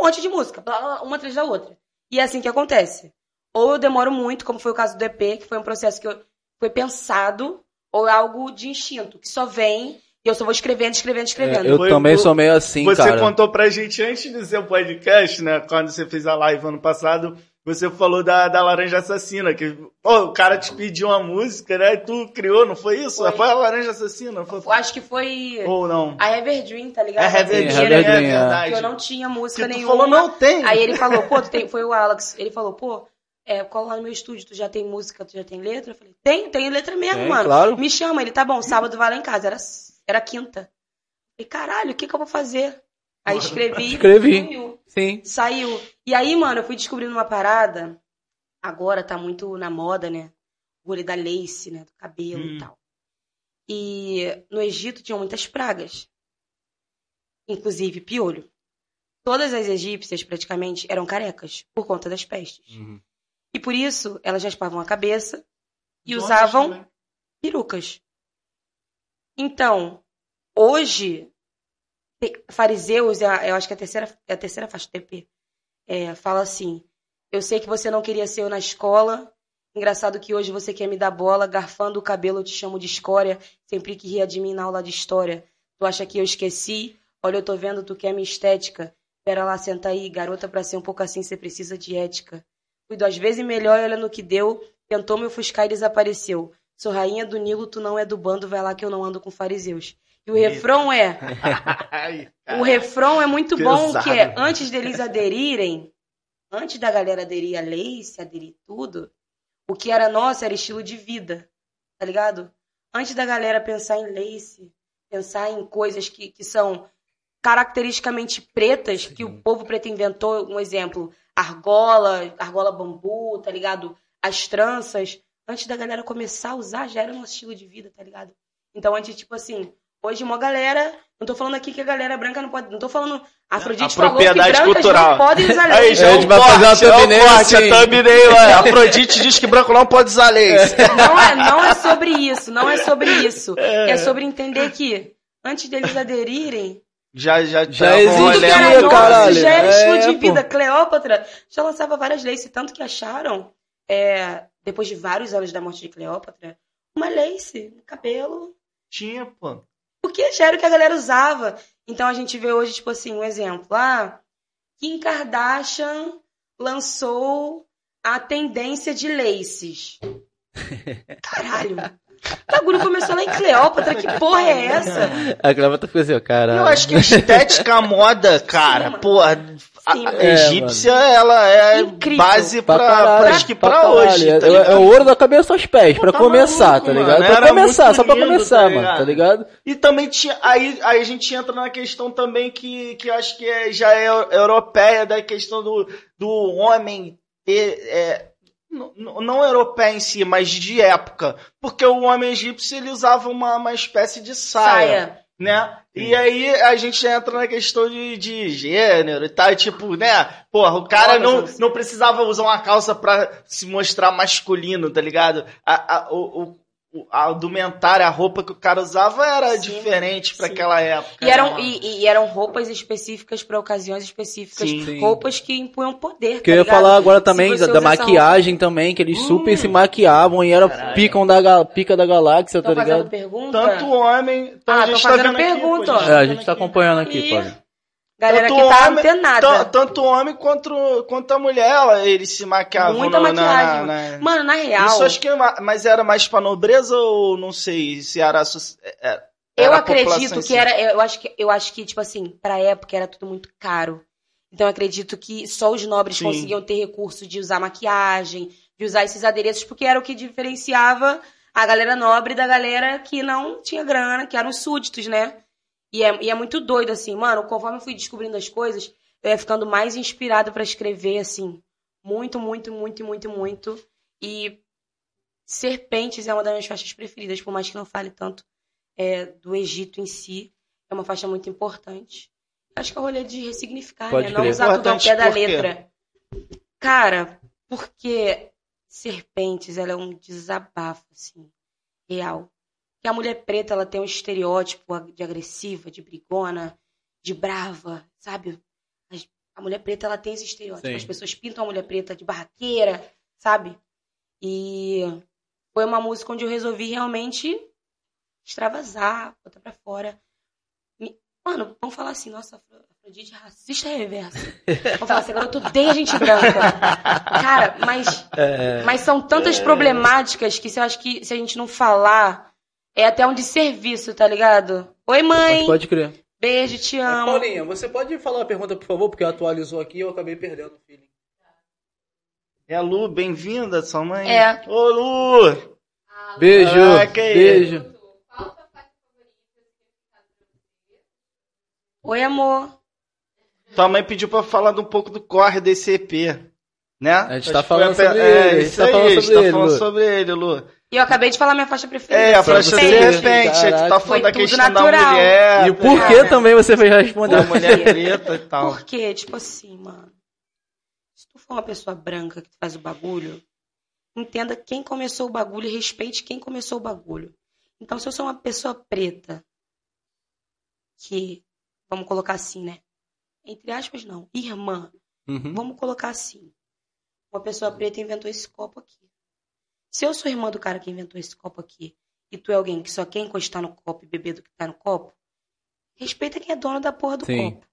Speaker 3: Um monte de música, blá, blá, uma atrás da outra. E é assim que acontece. Ou eu demoro muito, como foi o caso do EP, que foi um processo que eu, foi pensado, ou é algo de instinto, que só vem e eu só vou escrevendo, escrevendo, escrevendo.
Speaker 2: É, eu
Speaker 1: Foi-
Speaker 2: também
Speaker 1: o-
Speaker 2: sou meio assim,
Speaker 1: Você
Speaker 2: cara.
Speaker 1: contou pra gente antes do seu podcast, né? Quando você fez a live ano passado, você falou da, da Laranja Assassina, que pô, o cara te pediu uma música, né? E tu criou, não foi isso?
Speaker 3: Foi.
Speaker 1: Foi, a Laranja Assassina, foi?
Speaker 3: Eu acho que foi
Speaker 1: Ou não?
Speaker 3: a Everdream, tá ligado?
Speaker 1: É Dream,
Speaker 2: Heavy
Speaker 1: é
Speaker 2: é.
Speaker 1: verdade.
Speaker 3: Que eu não tinha música
Speaker 1: Que tu
Speaker 3: nenhuma.
Speaker 1: falou, não tem.
Speaker 3: Aí ele falou, pô, tu tem... foi o Alex. Ele falou, pô, é, cola lá no meu estúdio, tu já tem música, tu já tem letra? Eu falei, tem, tem letra mesmo,
Speaker 2: Tem,
Speaker 3: mano.
Speaker 2: claro.
Speaker 3: Me chama, ele, tá bom, sábado vai lá em casa. Era, era quinta. Falei, caralho, o que que eu vou fazer? Aí escrevi.
Speaker 2: Escrevi.
Speaker 3: saiu.
Speaker 2: Sim.
Speaker 3: Saiu. E aí, mano, eu fui descobrindo uma parada. Agora tá muito na moda, né? O rolê da lace, né? Do cabelo
Speaker 1: Hum.
Speaker 3: e tal. E no Egito tinham muitas pragas. Inclusive piolho. Todas as egípcias, praticamente, eram carecas por conta das pestes.
Speaker 2: Uhum.
Speaker 3: E por isso, elas raspavam a cabeça e
Speaker 1: Homens
Speaker 3: usavam
Speaker 1: também.
Speaker 3: perucas. Então, hoje, fariseus, eu acho que a terceira, a terceira faixa do TP, é, fala assim: Eu sei que você não queria ser eu na escola. Engraçado que hoje você quer me dar bola, garfando o cabelo eu te chamo de escória, sempre que ria de mim na aula de história. Tu acha que eu esqueci? Olha, eu tô vendo, tu quer minha estética. Pera lá, senta aí, garota, pra ser um pouco assim você precisa de ética. Cuido às vezes melhor, olha no que deu. Tentou me ofuscar e desapareceu. Sou rainha do Nilo, tu não é do bando, vai lá que eu não ando com fariseus. E o refrão é. O refrão é muito bom,
Speaker 1: Pesado.
Speaker 3: que é antes deles aderirem, antes da galera aderir a lei, se aderir tudo, o que era nosso era estilo de vida, tá ligado? Antes da galera pensar em lace, pensar em coisas que, que são caracteristicamente pretas, que o povo preto inventou, um exemplo, argola, argola bambu, tá ligado? As tranças. Antes da galera começar a usar, já era nosso estilo de vida, tá ligado? Então, antes, tipo assim, hoje uma galera. Não tô falando aqui que a galera branca não pode. Não tô falando. A Afrodite
Speaker 1: A
Speaker 3: falou que
Speaker 1: propriedade
Speaker 3: brancas
Speaker 1: cultural.
Speaker 3: não podem usar
Speaker 1: Aí,
Speaker 3: lace.
Speaker 1: já
Speaker 2: a
Speaker 1: é
Speaker 2: gente
Speaker 1: um
Speaker 2: vai fazer uma
Speaker 1: é um
Speaker 2: thumbnail assim.
Speaker 1: A thumbnail, é. A Afrodite diz que branco não pode usar lace.
Speaker 3: Não é, não é sobre isso, não é sobre isso. É, sobre entender que antes deles aderirem,
Speaker 1: Já, já,
Speaker 2: Já Existia,
Speaker 3: nosso
Speaker 2: caralho.
Speaker 3: já era
Speaker 2: É,
Speaker 3: estilo de
Speaker 2: pô.
Speaker 3: vida. Cleópatra já lançava várias laces, tanto que acharam, é, depois de vários anos da morte de Cleópatra, uma lace no cabelo.
Speaker 1: Tinha, pô.
Speaker 3: Porque já era o que a galera usava. Então a gente vê hoje, tipo assim, um exemplo. Ah, Kim Kardashian lançou a tendência de laces. Caralho. O bagulho começou lá em Cleópatra, que porra é essa?
Speaker 2: A Cleópatra ficou assim, ó, caralho.
Speaker 1: Eu acho que estética, moda, cara,
Speaker 3: mano.
Speaker 1: pô, a,
Speaker 3: Sim,
Speaker 1: a
Speaker 3: mano.
Speaker 1: egípcia, ela é
Speaker 3: Incrível.
Speaker 1: base
Speaker 2: Pra
Speaker 1: pra,
Speaker 2: caralho,
Speaker 1: pra, acho que
Speaker 2: pra
Speaker 1: pra hoje.
Speaker 2: É,
Speaker 1: tá
Speaker 2: é
Speaker 1: ligado?
Speaker 2: o ouro da cabeça aos pés, pra
Speaker 1: tá
Speaker 2: começar,
Speaker 1: maluco,
Speaker 2: tá
Speaker 1: mano.
Speaker 2: ligado?
Speaker 1: Era
Speaker 2: Pra começar, só pra
Speaker 1: lindo,
Speaker 2: começar,
Speaker 1: tá
Speaker 2: mano, tá ligado?
Speaker 1: E também tinha. Aí, aí a gente entra na questão também que, que eu acho que é, já é europeia, da questão do, do homem ter. é, não, não- não europeia em si, mas de época. Porque o homem egípcio ele usava uma, uma espécie de saia,
Speaker 3: Saia.
Speaker 1: Né? E aí a gente entra na questão de, de gênero e tal, e tipo, né? Porra, o cara não, não precisava usar uma calça pra se mostrar masculino, tá ligado? A, a, o- a indumentária, a roupa que o cara usava era
Speaker 3: Sim,
Speaker 1: diferente pra
Speaker 3: sim.
Speaker 1: aquela época.
Speaker 3: E eram,
Speaker 1: né,
Speaker 3: e, e eram roupas específicas para ocasiões específicas.
Speaker 1: Sim.
Speaker 2: Sim.
Speaker 3: Roupas que impunham poder.
Speaker 2: Que
Speaker 3: tá
Speaker 2: eu ia falar agora também da, da maquiagem também, que eles super
Speaker 1: Hum.
Speaker 2: se maquiavam e era
Speaker 1: Caralho.
Speaker 2: picam da, pica da galáxia, tá
Speaker 3: Estão fazendo
Speaker 2: ligado?
Speaker 3: pergunta?
Speaker 1: Tanto homem. Então
Speaker 3: Ah,
Speaker 1: a gente
Speaker 3: tão
Speaker 1: tá
Speaker 3: fazendo
Speaker 1: vendo aqui,
Speaker 3: pergunta,
Speaker 1: pô,
Speaker 3: ó.
Speaker 1: tá
Speaker 2: É, a gente tá
Speaker 1: aqui.
Speaker 2: acompanhando aqui, pode.
Speaker 3: Galera
Speaker 1: Tanto
Speaker 3: que tá
Speaker 1: homem-
Speaker 3: antenada.
Speaker 1: Tan- Tanto homem quanto, quanto a mulher, ela- eles se maquiavam.
Speaker 3: Muita
Speaker 1: no-
Speaker 3: maquiagem.
Speaker 1: na- na-
Speaker 3: Mano, na real,
Speaker 1: Isso acho que é ma- mas era mais pra nobreza ou não sei se era, é- é-
Speaker 3: eu
Speaker 1: era população
Speaker 3: acredito que
Speaker 1: si?
Speaker 3: era. Eu acho que, eu acho que, tipo assim, pra época era tudo muito caro. Então eu acredito que só os nobres
Speaker 1: Sim.
Speaker 3: conseguiam ter recurso de usar maquiagem, de usar esses adereços, porque era o que diferenciava a galera nobre da galera que não tinha grana, que eram os súditos, né? E é, e é muito doido, assim, mano, conforme eu fui descobrindo as coisas, eu ia ficando mais inspirada pra escrever, assim, muito, muito, muito, muito, muito. E Serpentes é uma das minhas faixas preferidas, por mais que não fale tanto é, do Egito em si. É uma faixa muito importante. Acho que é o rolê de ressignificar,
Speaker 2: Pode
Speaker 3: né? Não usar tudo ao pé da letra. Cara, porque Serpentes, ela é um desabafo, assim, real. Que a mulher preta, ela tem um estereótipo de agressiva, de brigona, de brava, sabe? A mulher preta, ela tem esse estereótipo.
Speaker 2: Sim.
Speaker 3: As pessoas pintam a mulher preta de barraqueira, sabe? E foi uma música onde eu resolvi realmente extravasar, botar pra fora. Mano, vamos falar assim, nossa, Afro- Afrodite é racista reversa. Vamos falar assim, agora eu a gente branca. Cara, mas,
Speaker 2: É,
Speaker 3: mas são tantas problemáticas que se eu acho que se a gente não falar, é até um desserviço, tá ligado? Oi, mãe!
Speaker 2: pode crer.
Speaker 3: Beijo, te amo.
Speaker 2: Paulinha, você pode falar a pergunta, por favor, porque atualizou aqui e eu acabei perdendo o feeling.
Speaker 1: É a Lu, bem-vinda, sua mãe.
Speaker 3: É.
Speaker 1: Ô, Lu!
Speaker 2: Beijo,
Speaker 1: Ah, que
Speaker 2: beijo.
Speaker 3: Oi, amor.
Speaker 1: Tua mãe pediu pra falar um pouco do corre desse EP, né?
Speaker 2: A gente tá
Speaker 1: que
Speaker 2: falando
Speaker 1: foi pe-
Speaker 2: sobre
Speaker 1: é,
Speaker 2: ele, a gente tá
Speaker 1: aí,
Speaker 2: falando
Speaker 1: a gente
Speaker 2: sobre
Speaker 1: tá
Speaker 2: ele,
Speaker 1: falando
Speaker 2: Lu.
Speaker 1: sobre ele, Lu.
Speaker 3: E eu acabei de falar minha faixa preferida.
Speaker 1: É, a faixa de
Speaker 3: peito.
Speaker 1: repente, a gente tá
Speaker 2: Caraca.
Speaker 1: falando da
Speaker 3: Foi
Speaker 1: questão da
Speaker 3: natural.
Speaker 1: mulher.
Speaker 2: E o
Speaker 1: tá
Speaker 2: porquê
Speaker 1: ligado?
Speaker 2: também você fez responder.
Speaker 1: Da mulher preta e tal.
Speaker 3: Porque, tipo assim, mano. Se tu for uma pessoa branca que faz o bagulho, entenda quem começou o bagulho e respeite quem começou o bagulho. Então, se eu sou uma pessoa preta, que, vamos colocar assim, né? Entre aspas, não. Irmã.
Speaker 2: Uhum.
Speaker 3: Vamos colocar assim. Uma pessoa preta inventou esse copo aqui. Se eu sou irmã do cara que inventou esse copo aqui, e tu é alguém que só quer encostar no copo e beber do que tá no copo, respeita quem é dono da porra do
Speaker 2: Sim.
Speaker 3: copo.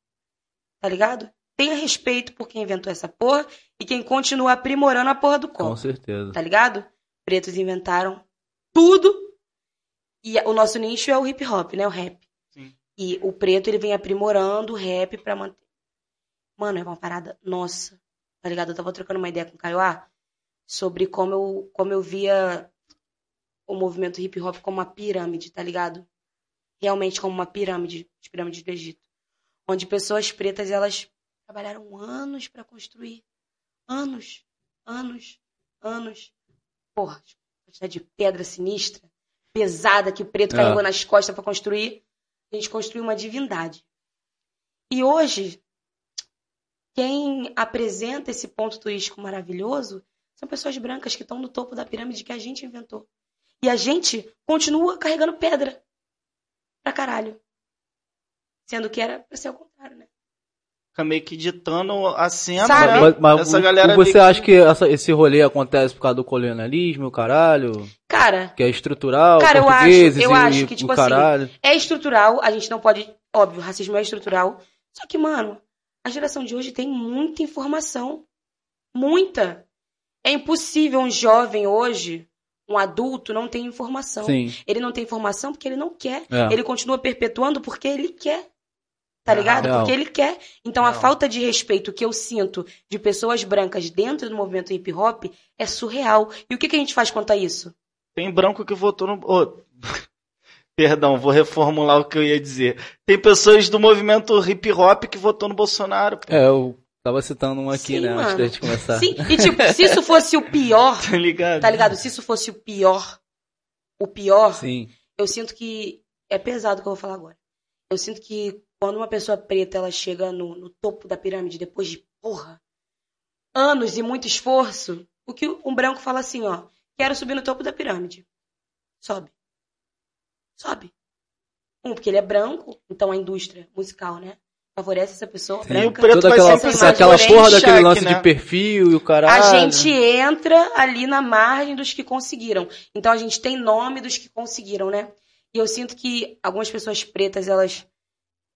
Speaker 3: Tá ligado? Tenha respeito por quem inventou essa porra e quem continua aprimorando a porra do
Speaker 2: Com
Speaker 3: copo.
Speaker 2: certeza.
Speaker 3: Tá ligado? Pretos inventaram tudo. E o nosso nicho é o hip hop, né? O rap.
Speaker 1: Sim.
Speaker 3: E o preto, ele vem aprimorando o rap pra manter. Mano, é uma parada nossa. Tá ligado? Eu tava trocando uma ideia com o Kaiowá sobre como eu, como eu via o movimento hip hop como uma pirâmide, tá ligado? Realmente como uma pirâmide, as pirâmides do Egito. Onde pessoas pretas, elas trabalharam anos pra construir. Anos, anos, anos. Porra, quantidade de pedra sinistra, pesada, que o preto
Speaker 2: É.
Speaker 3: carregou nas costas pra construir. A gente construiu uma divindade. E hoje, quem apresenta esse ponto turístico maravilhoso são pessoas brancas que estão no topo da pirâmide que a gente inventou. E a gente continua carregando pedra pra caralho. Sendo que era pra ser ao contrário, né?
Speaker 1: Fica meio que ditando a cena,
Speaker 3: Sabe?
Speaker 1: né?
Speaker 2: Mas, mas
Speaker 1: Essa
Speaker 2: o-
Speaker 1: galera
Speaker 2: o- você acha que essa- esse rolê acontece por causa do colonialismo, o caralho?
Speaker 3: Cara,
Speaker 2: Que é estrutural,
Speaker 3: Cara, eu acho- eu
Speaker 2: e,
Speaker 3: acho que,
Speaker 2: o
Speaker 3: tipo assim,
Speaker 2: caralho?
Speaker 3: é estrutural, a gente não pode. Óbvio, o racismo é estrutural. Só que, mano, a geração de hoje tem muita informação. Muita. É impossível um jovem hoje, um adulto, não ter informação.
Speaker 2: Sim.
Speaker 3: Ele não tem informação porque ele não quer.
Speaker 2: É.
Speaker 3: Ele continua perpetuando porque ele quer. Tá
Speaker 1: É
Speaker 3: ligado?
Speaker 2: real.
Speaker 3: Porque ele quer. Então a
Speaker 1: Real.
Speaker 3: falta de respeito que eu sinto de pessoas brancas dentro do movimento hip hop é surreal. E o que, que a gente faz quanto a isso?
Speaker 1: Tem branco que votou no. Ô, Perdão, vou reformular o que eu ia dizer. Tem pessoas do movimento hip hop que votou no Bolsonaro. pô.
Speaker 2: É, eu tava citando um aqui,
Speaker 3: Sim,
Speaker 2: né, antes
Speaker 3: mano.
Speaker 2: da gente começar.
Speaker 3: Sim, e tipo, se isso fosse o pior,
Speaker 1: Tá ligado?
Speaker 3: tá ligado? Se isso fosse o pior, o pior,
Speaker 2: Sim.
Speaker 3: eu sinto que é pesado o que eu vou falar agora. Eu sinto que quando uma pessoa preta ela chega no, no topo da pirâmide depois de porra, anos e muito esforço, o que um branco fala assim, ó, quero subir no topo da pirâmide. Sobe. Sobe. Um, porque ele é branco, então a indústria musical, né? Favorece essa pessoa
Speaker 2: Sim.
Speaker 1: E o
Speaker 3: branca.
Speaker 1: preto
Speaker 2: Toda
Speaker 1: vai
Speaker 2: aquela,
Speaker 1: sempre
Speaker 2: aquela porra daquele lance
Speaker 1: né?
Speaker 2: de perfil e o
Speaker 3: A
Speaker 2: caralho.
Speaker 3: gente entra ali na margem dos que conseguiram. Então a gente tem nome dos que conseguiram, né? E eu sinto que algumas pessoas pretas, elas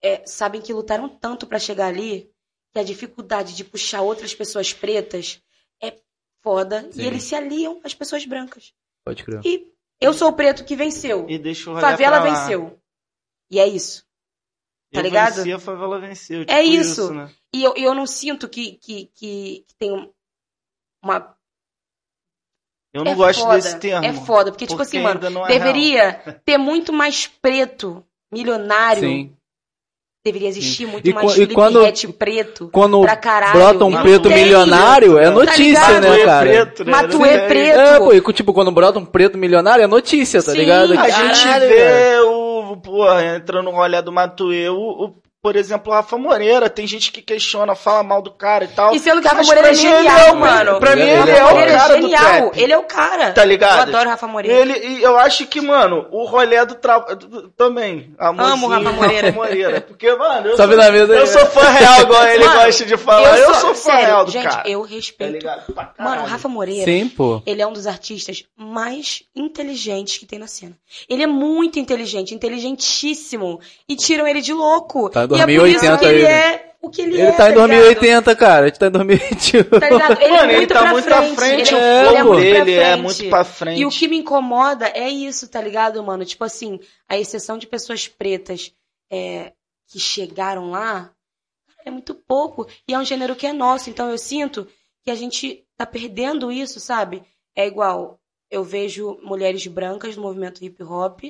Speaker 3: é, sabem que lutaram tanto pra chegar ali, que a dificuldade de puxar outras pessoas pretas é foda.
Speaker 2: Sim.
Speaker 3: E eles se aliam às pessoas brancas.
Speaker 2: Pode crer.
Speaker 3: E eu sou o preto que venceu.
Speaker 1: E deixa o rolê
Speaker 3: Favela venceu. E é isso. tá
Speaker 1: Eu
Speaker 3: ligado?
Speaker 1: venci, a favela venceu.
Speaker 3: É
Speaker 1: tipo
Speaker 3: isso.
Speaker 1: né?
Speaker 3: E eu, e eu não sinto que, que, que, que tem um- uma
Speaker 1: Eu não
Speaker 3: é
Speaker 1: gosto
Speaker 3: foda,
Speaker 1: desse termo.
Speaker 3: É foda, porque, tipo
Speaker 1: porque
Speaker 3: assim, mano,
Speaker 1: é
Speaker 3: deveria ter muito mais preto, milionário.
Speaker 2: Sim.
Speaker 3: Deveria existir muito
Speaker 2: E
Speaker 3: mais
Speaker 2: e
Speaker 3: Felipe
Speaker 2: quando-
Speaker 3: Ret preto
Speaker 2: Quando
Speaker 3: pra caralho.
Speaker 2: brota um
Speaker 3: Não
Speaker 2: preto
Speaker 3: tem.
Speaker 2: milionário, é
Speaker 1: Tá
Speaker 2: notícia,
Speaker 3: ligado?
Speaker 2: né,
Speaker 1: Matuê
Speaker 2: cara?
Speaker 1: preto, né?
Speaker 3: Matuê
Speaker 1: É,
Speaker 3: preto.
Speaker 2: É, pô, e tipo, quando brota um preto milionário, é notícia, tá
Speaker 3: Sim,
Speaker 2: ligado?
Speaker 1: A gente
Speaker 2: Caralho,
Speaker 1: vê
Speaker 2: velho.
Speaker 1: o, pô, entrando no rolê do Matuê, o, o- por exemplo, o Rafa Moreira, tem gente que questiona, fala mal do cara e tal.
Speaker 3: E sendo que Rafa Moreira é
Speaker 1: pra mim ele
Speaker 3: genial,
Speaker 1: é o-
Speaker 3: mano.
Speaker 1: Pra mim
Speaker 2: Ele
Speaker 1: ele
Speaker 2: é
Speaker 1: é
Speaker 2: o
Speaker 1: cara
Speaker 3: é
Speaker 1: do
Speaker 3: genial.
Speaker 1: trap.
Speaker 3: Ele é o cara.
Speaker 1: Tá ligado?
Speaker 3: Eu adoro Rafa Moreira.
Speaker 1: Ele, e eu acho que, mano, o rolê do trabalho. Também.
Speaker 3: Amo o Rafa Moreira.
Speaker 1: Moreira. Porque, mano, eu,
Speaker 2: Sobe
Speaker 1: sou,
Speaker 2: aí.
Speaker 1: eu sou fã real, igual ele
Speaker 3: Mano,
Speaker 1: gosta de falar. Eu, sou, fã
Speaker 3: sério,
Speaker 1: real do
Speaker 3: gente,
Speaker 1: cara.
Speaker 3: eu
Speaker 1: Tá
Speaker 3: respeito.
Speaker 1: ligado? Pra
Speaker 3: Mano, Rafa Moreira.
Speaker 2: Sim, pô.
Speaker 3: Ele é um dos artistas mais inteligentes que tem na cena. Ele é muito inteligente, inteligentíssimo. E tiram ele de louco.
Speaker 2: Tá
Speaker 3: e é por isso
Speaker 2: 2080
Speaker 3: que ele
Speaker 2: ele.
Speaker 3: é o que ele,
Speaker 2: Ele
Speaker 3: é.
Speaker 2: tá em
Speaker 3: ligado?
Speaker 2: 2080, cara. A gente tá em 2021.
Speaker 3: Tá ligado? Ele
Speaker 1: Mano,
Speaker 3: é
Speaker 1: ele
Speaker 3: muito
Speaker 1: tá
Speaker 3: pra
Speaker 1: muito
Speaker 3: frente.
Speaker 1: pra frente,
Speaker 3: Ele
Speaker 1: o
Speaker 3: é,
Speaker 2: é,
Speaker 3: ele é muito pra
Speaker 1: dele é
Speaker 3: frente.
Speaker 1: muito pra frente.
Speaker 3: E o que me incomoda é isso, tá ligado, mano? Tipo assim, a exceção de pessoas pretas é, que chegaram lá é muito pouco. E é um gênero que é nosso. Então eu sinto que a gente tá perdendo isso, sabe? É igual, eu vejo mulheres brancas no movimento hip hop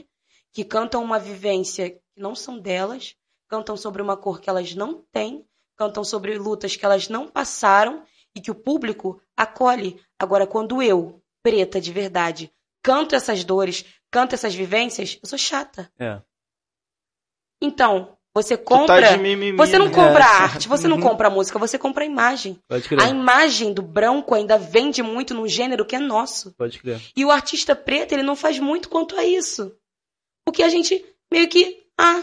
Speaker 3: que cantam uma vivência que não são delas, cantam sobre uma cor que elas não têm, cantam sobre lutas que elas não passaram e que o público acolhe. Agora, quando eu, preta de verdade, canto essas dores, canto essas vivências, eu sou chata.
Speaker 2: É.
Speaker 3: Então, você
Speaker 1: Tu
Speaker 3: compra.
Speaker 1: tá de mimimi,
Speaker 3: Você não
Speaker 1: né?
Speaker 3: compra
Speaker 1: É.
Speaker 3: arte, você não
Speaker 1: Uhum.
Speaker 3: compra música, você compra a imagem.
Speaker 2: Pode
Speaker 3: A
Speaker 2: crer.
Speaker 3: imagem do branco ainda vende muito num gênero que é nosso.
Speaker 2: Pode crer.
Speaker 3: E o artista preto, ele não faz muito quanto a isso. Porque a gente meio que, ah,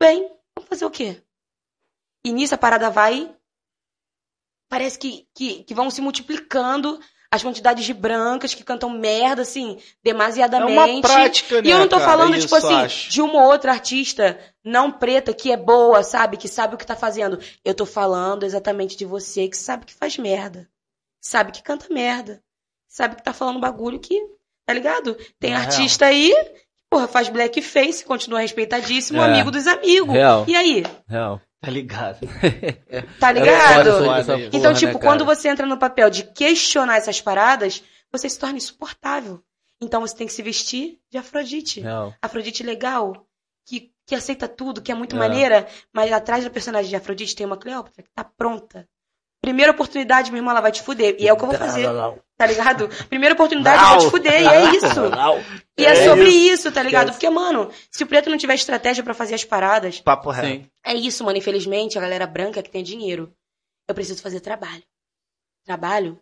Speaker 3: bem, vamos fazer o quê? E nisso a parada vai. Parece que, que, que vão se multiplicando as quantidades de brancas que cantam merda, assim,
Speaker 1: É
Speaker 3: demasiadamente.
Speaker 1: uma prática, né,
Speaker 3: E eu não tô
Speaker 1: cara?
Speaker 3: falando, tipo assim,
Speaker 1: acho.
Speaker 3: de uma outra artista não preta que é boa, sabe? Que sabe o que tá fazendo. Eu tô falando exatamente de você que sabe que faz merda. Sabe que canta merda. Sabe que tá falando bagulho que. Tá ligado? Tem
Speaker 1: É
Speaker 3: artista aí, porra, faz blackface, continua respeitadíssimo,
Speaker 2: É.
Speaker 3: amigo dos amigos.
Speaker 2: Real.
Speaker 3: E aí?
Speaker 2: Real.
Speaker 1: Tá ligado?
Speaker 3: Tá
Speaker 2: É
Speaker 3: ligado?
Speaker 1: isso.
Speaker 3: Então,
Speaker 2: porra,
Speaker 3: tipo,
Speaker 2: né,
Speaker 3: quando você entra no papel de questionar essas paradas, você se torna insuportável. Então você tem que se vestir de Afrodite.
Speaker 2: Real.
Speaker 3: Afrodite legal, que, que aceita tudo, que é muito
Speaker 2: É.
Speaker 3: maneira, mas atrás da personagem de Afrodite tem uma Cleópatra que tá pronta. Primeira oportunidade, minha irmã, ela vai te fuder. E é o que eu vou fazer, tá ligado? Primeira oportunidade, eu vou te fuder, e é isso. E é,
Speaker 1: É
Speaker 3: sobre isso, tá ligado? Porque, mano, se o preto não tiver estratégia pra fazer as paradas,
Speaker 1: Papo reto.
Speaker 2: Sim.
Speaker 3: é isso, mano. Infelizmente, a galera branca que tem dinheiro. Eu preciso fazer trabalho. Trabalho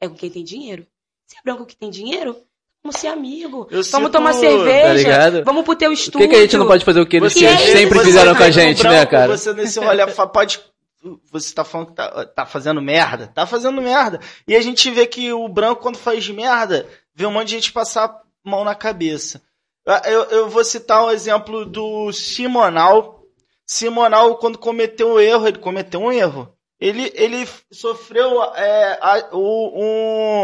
Speaker 3: é com quem tem dinheiro. Se é branco que tem dinheiro, vamos ser amigo.
Speaker 1: Eu
Speaker 3: vamos
Speaker 1: sinto-
Speaker 3: tomar
Speaker 1: tá
Speaker 3: cerveja.
Speaker 2: ligado?
Speaker 3: vamos pro teu
Speaker 2: Por
Speaker 3: estúdio.
Speaker 2: que, que a gente não pode fazer o que eles
Speaker 3: é isso,
Speaker 2: sempre fizeram com a
Speaker 1: vê
Speaker 2: gente, né, cara?
Speaker 1: Você nesse rolê fa- pode. Você tá falando que tá, tá fazendo merda? Tá fazendo merda. E a gente vê que o branco, quando faz merda, vê um monte de gente passar mão na cabeça. Ah, Eu, eu vou citar um exemplo do Simonal. Simonal, quando cometeu um erro, ele cometeu um erro. Ele, ele sofreu é, o-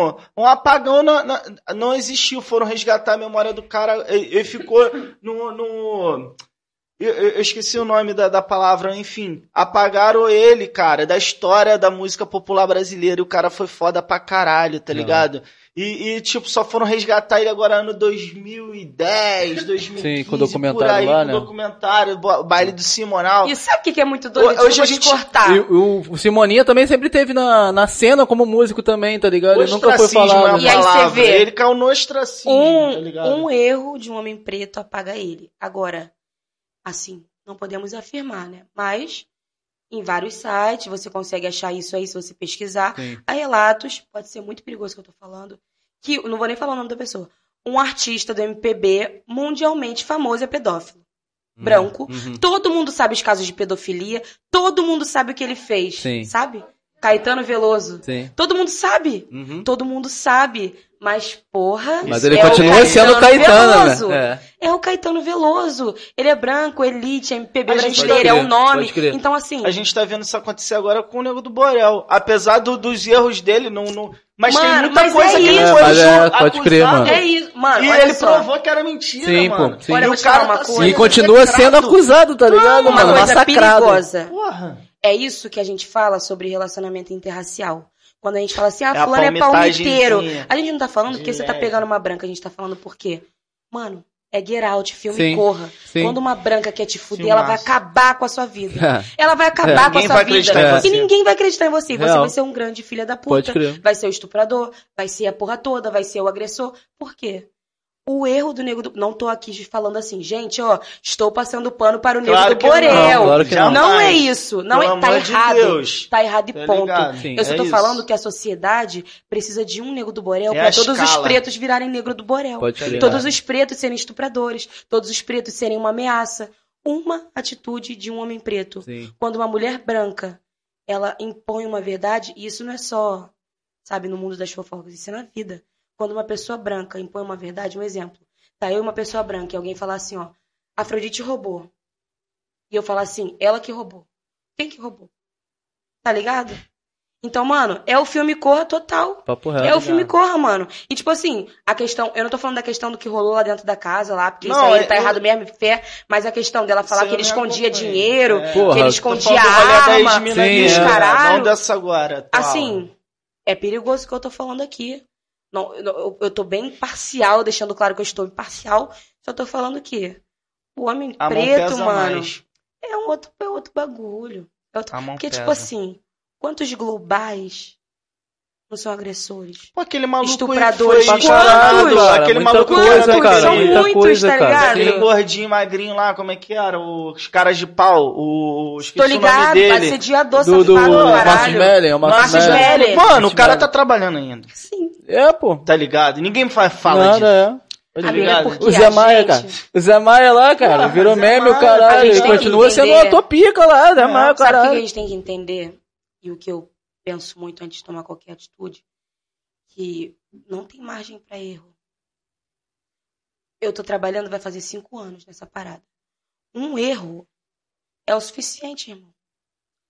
Speaker 1: um, um apagão, na- na- não existiu. Foram resgatar a memória do cara. Ele, ele ficou no. no eu, eu- esqueci o nome da, da palavra, enfim. Apagaram ele, cara, da história da música popular brasileira. E o cara foi foda pra caralho, tá ligado? E, e, tipo, só foram resgatar ele agora ano 2010, 2015.
Speaker 2: Sim, com o documentário
Speaker 1: por aí,
Speaker 2: lá,
Speaker 1: com
Speaker 2: né?
Speaker 1: o documentário, o baile do Simonal.
Speaker 3: E sabe o que que é muito doido?
Speaker 1: Hoje a
Speaker 3: te
Speaker 1: gente-
Speaker 3: cortar.
Speaker 2: E o, o Simoninha também sempre teve na, na cena como músico também, tá ligado? Ele nunca foi
Speaker 1: é a
Speaker 3: E aí você vê
Speaker 1: Ele caiu no ostracismo, tá ligado?
Speaker 3: Um, um erro de um homem preto apaga ele. Agora, assim, não podemos afirmar, né? Mas em vários sites você consegue achar isso aí se você pesquisar.
Speaker 2: Sim.
Speaker 3: Há relatos, pode ser muito perigoso que eu tô falando, que não vou nem falar o nome da pessoa. Um artista do MPB mundialmente famoso é pedófilo. Branco.
Speaker 2: Uhum.
Speaker 3: Todo mundo sabe os casos de pedofilia, todo mundo sabe o que ele fez,
Speaker 2: Sim.
Speaker 3: sabe? Caetano Veloso.
Speaker 2: Sim.
Speaker 3: Todo mundo sabe.
Speaker 1: Uhum.
Speaker 3: Todo mundo sabe. Mas, porra.
Speaker 2: Mas ele
Speaker 3: é o
Speaker 2: continua sendo Caetano,
Speaker 3: Veloso.
Speaker 2: né? É.
Speaker 3: É o Caetano Veloso. Ele é branco, elite, MPB brasileiro, é um nome. Então, assim.
Speaker 1: A gente tá vendo isso acontecer agora com o Nego do Borel. Apesar do- dos erros dele, não, não... mas tem
Speaker 3: Mano,
Speaker 1: muita
Speaker 3: mas
Speaker 1: coisa
Speaker 3: é
Speaker 1: que ele
Speaker 3: isso.
Speaker 1: foi
Speaker 2: É, é, pode crer,
Speaker 1: acusado.
Speaker 2: mano.
Speaker 3: É isso. Mano,
Speaker 1: E ele
Speaker 3: só.
Speaker 1: provou que era mentira,
Speaker 2: Sim, pô,
Speaker 1: mano.
Speaker 2: sim.
Speaker 3: Olha,
Speaker 1: E o cara
Speaker 3: uma
Speaker 1: tá
Speaker 3: coisa.
Speaker 2: E continua sendo acusado, tá ligado,
Speaker 3: Uma
Speaker 2: mano?
Speaker 3: coisa
Speaker 2: Massacrado.
Speaker 3: perigosa.
Speaker 1: Porra.
Speaker 3: É isso que a gente fala sobre relacionamento interracial. Quando a gente fala assim, ah,
Speaker 1: É a
Speaker 3: fulano é palmiteiro. A gente não tá falando porque você tá
Speaker 1: leve.
Speaker 3: pegando uma branca, a gente tá falando porque, mano, é Get Out, filme
Speaker 2: Sim,
Speaker 3: corra.
Speaker 2: sim.
Speaker 3: Quando uma branca quer te fuder, ela vai acabar com a sua vida.
Speaker 2: É.
Speaker 3: Ela vai acabar
Speaker 2: É.
Speaker 3: com a sua vida. E ninguém vai acreditar em você. Você
Speaker 2: Real.
Speaker 3: vai ser um grande filho da puta.
Speaker 2: Pode crer.
Speaker 3: Vai ser o estuprador, vai ser a porra toda, vai ser o agressor. Por quê? O erro do nego do. Não tô aqui falando assim, gente, ó, estou passando pano para o nego
Speaker 1: Claro
Speaker 3: do
Speaker 1: que não,
Speaker 3: Borel.
Speaker 2: claro que não.
Speaker 3: Não é isso. Não
Speaker 1: Pelo
Speaker 3: é. Tá
Speaker 1: de
Speaker 3: errado.
Speaker 1: Deus.
Speaker 3: Tá errado e
Speaker 1: Tá
Speaker 3: ponto.
Speaker 2: Sim.
Speaker 3: Eu só
Speaker 1: É
Speaker 3: tô
Speaker 1: isso.
Speaker 3: falando que a sociedade precisa de um nego do Borel
Speaker 1: É
Speaker 3: pra
Speaker 1: a
Speaker 3: todos os
Speaker 1: escala.
Speaker 3: pretos virarem negro do Borel. Todos os pretos serem estupradores, todos os pretos serem uma ameaça. Uma atitude de um homem preto.
Speaker 2: Sim.
Speaker 3: Quando uma mulher branca, ela impõe uma verdade, e isso não é só, sabe, no mundo das fofocas, isso é na vida. Quando uma pessoa branca impõe uma verdade, um exemplo. Tá eu e uma pessoa branca e alguém falar assim, ó, Afrodite roubou. E eu falar assim, ela que roubou. Quem que roubou? Tá ligado? Então, mano, é o filme Corra total.
Speaker 2: Papo
Speaker 3: É,
Speaker 2: reto.
Speaker 3: o filme Corra, mano. E tipo assim, a questão. Eu não tô falando da questão do que rolou lá dentro da casa, lá, porque isso
Speaker 1: Não,
Speaker 3: aí
Speaker 1: é-
Speaker 3: tá
Speaker 1: eu-
Speaker 3: errado mesmo, fé. Mas a questão dela falar
Speaker 1: Isso
Speaker 3: que ele
Speaker 1: não
Speaker 3: escondia dinheiro,
Speaker 1: É.
Speaker 2: Porra,
Speaker 3: que ele escondia
Speaker 1: da
Speaker 3: arma.
Speaker 2: Sim, é.
Speaker 1: Não
Speaker 3: caralho.
Speaker 1: dessa agora.
Speaker 3: Assim, é perigoso o que eu tô falando aqui. Não, eu, eu tô bem imparcial, deixando claro que eu estou imparcial. Só tô falando que o homem
Speaker 1: A
Speaker 3: preto, mano,
Speaker 1: mais.
Speaker 3: é um outro, é outro bagulho. É outro-
Speaker 1: A mão
Speaker 3: Porque, tipo
Speaker 1: pesa.
Speaker 3: assim, quantos globais não são agressores?
Speaker 1: Pô, aquele maluco
Speaker 3: Estupradores,
Speaker 1: foi caralho,
Speaker 2: cara,
Speaker 1: aquele
Speaker 2: muita
Speaker 1: maluco
Speaker 2: coisa,
Speaker 1: era
Speaker 2: cara,
Speaker 3: São
Speaker 2: muita
Speaker 3: muitos,
Speaker 2: coisa,
Speaker 3: tá
Speaker 2: cara.
Speaker 3: ligado?
Speaker 1: Aquele gordinho, magrinho lá, como é que era? Os caras de pau, o... esqueci
Speaker 3: Tô
Speaker 1: o nome
Speaker 3: ligado,
Speaker 1: dele.
Speaker 3: assediador,
Speaker 2: Do, do
Speaker 3: safado,
Speaker 1: Márcio
Speaker 2: Marcos. Mellen, é o Marcos
Speaker 3: Marcos
Speaker 2: Mellen.
Speaker 3: Mellen.
Speaker 1: Mano, o cara
Speaker 2: Mellen.
Speaker 1: tá trabalhando ainda,
Speaker 3: Sim.
Speaker 2: É, pô.
Speaker 1: tá ligado? Ninguém fa- fala
Speaker 2: Nada,
Speaker 1: disso.
Speaker 2: é.
Speaker 1: Tá ligado?
Speaker 2: O Zé Maia,
Speaker 3: gente-
Speaker 2: cara. O Zé Maia lá, cara,
Speaker 1: Porra,
Speaker 2: virou
Speaker 1: Zé
Speaker 2: meme o caralho. Ele continua sendo uma topica lá, Zé
Speaker 1: É.
Speaker 2: Maia,
Speaker 3: Sabe o que a
Speaker 2: caralho.
Speaker 3: gente tem que entender? E o que eu penso muito antes de tomar qualquer atitude? Que não tem margem pra erro. Eu tô trabalhando, vai fazer cinco anos nessa parada. Um erro é o suficiente, irmão.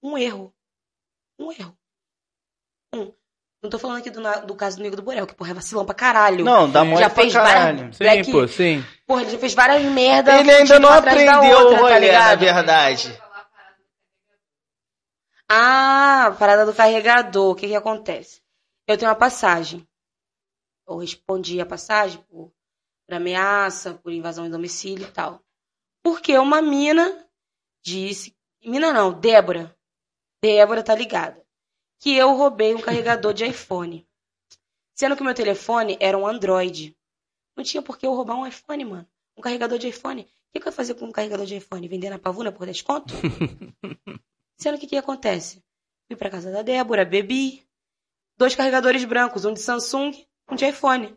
Speaker 3: Um erro. Um erro. Um. Não tô falando aqui do, na- do caso do Nego do Borel, que porra é vacilão pra caralho.
Speaker 1: Não, dá mole
Speaker 3: já
Speaker 1: pra
Speaker 3: fez
Speaker 1: caralho.
Speaker 3: várias.
Speaker 2: Sim,
Speaker 3: Black-
Speaker 2: pô, sim.
Speaker 3: Porra, ele já fez várias merdas.
Speaker 1: Ele ainda não aprendeu
Speaker 3: outra,
Speaker 1: o
Speaker 3: tá
Speaker 1: rolê, na
Speaker 3: ligado?
Speaker 1: verdade.
Speaker 3: Ah, parada do carregador. O que que acontece? Eu tenho uma passagem. Eu respondi a passagem por, por ameaça, por invasão em domicílio e tal. Porque uma mina disse. Mina não, Débora. Débora tá ligada. Que eu roubei um carregador de iPhone. Sendo que o meu telefone era um Android. Não tinha por que eu roubar um iPhone, mano. Um carregador de iPhone. O que, que eu ia fazer com um carregador de iPhone? Vender na pavuna por desconto? Sendo que o que acontece? Fui pra casa da Débora, bebi. Dois carregadores brancos, um de Samsung, um de iPhone.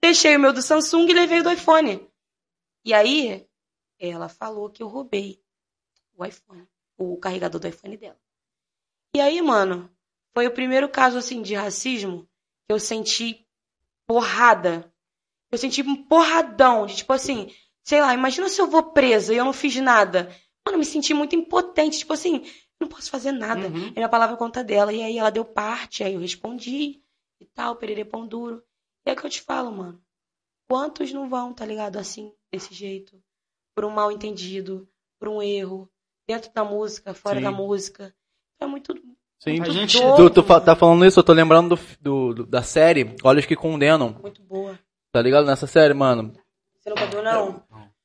Speaker 3: Deixei o meu do Samsung e levei o do iPhone. E aí, ela falou que eu roubei o iPhone, o carregador do iPhone dela. E aí, mano, foi o primeiro caso assim de racismo que eu senti porrada. Eu senti um porradão de tipo assim, sei lá, imagina se eu vou presa e eu não fiz nada. Mano, eu me senti muito impotente, tipo assim, não posso fazer nada.
Speaker 1: Uhum.
Speaker 3: É minha palavra conta dela. E aí ela deu parte, aí eu respondi e tal, pererê pão duro. E é que eu te falo, mano. Quantos não vão, tá ligado? Assim, desse jeito. Por um mal entendido, por um erro. Dentro da música, fora
Speaker 2: Sim.
Speaker 3: da música. É muito.
Speaker 2: Sim.
Speaker 1: A gente-
Speaker 2: Tu, tu fa- tá falando isso, eu tô lembrando do, do- do- da série Olhos que Condenam.
Speaker 3: Muito boa.
Speaker 2: Tá ligado nessa série, mano?
Speaker 3: Você nunca viu, não?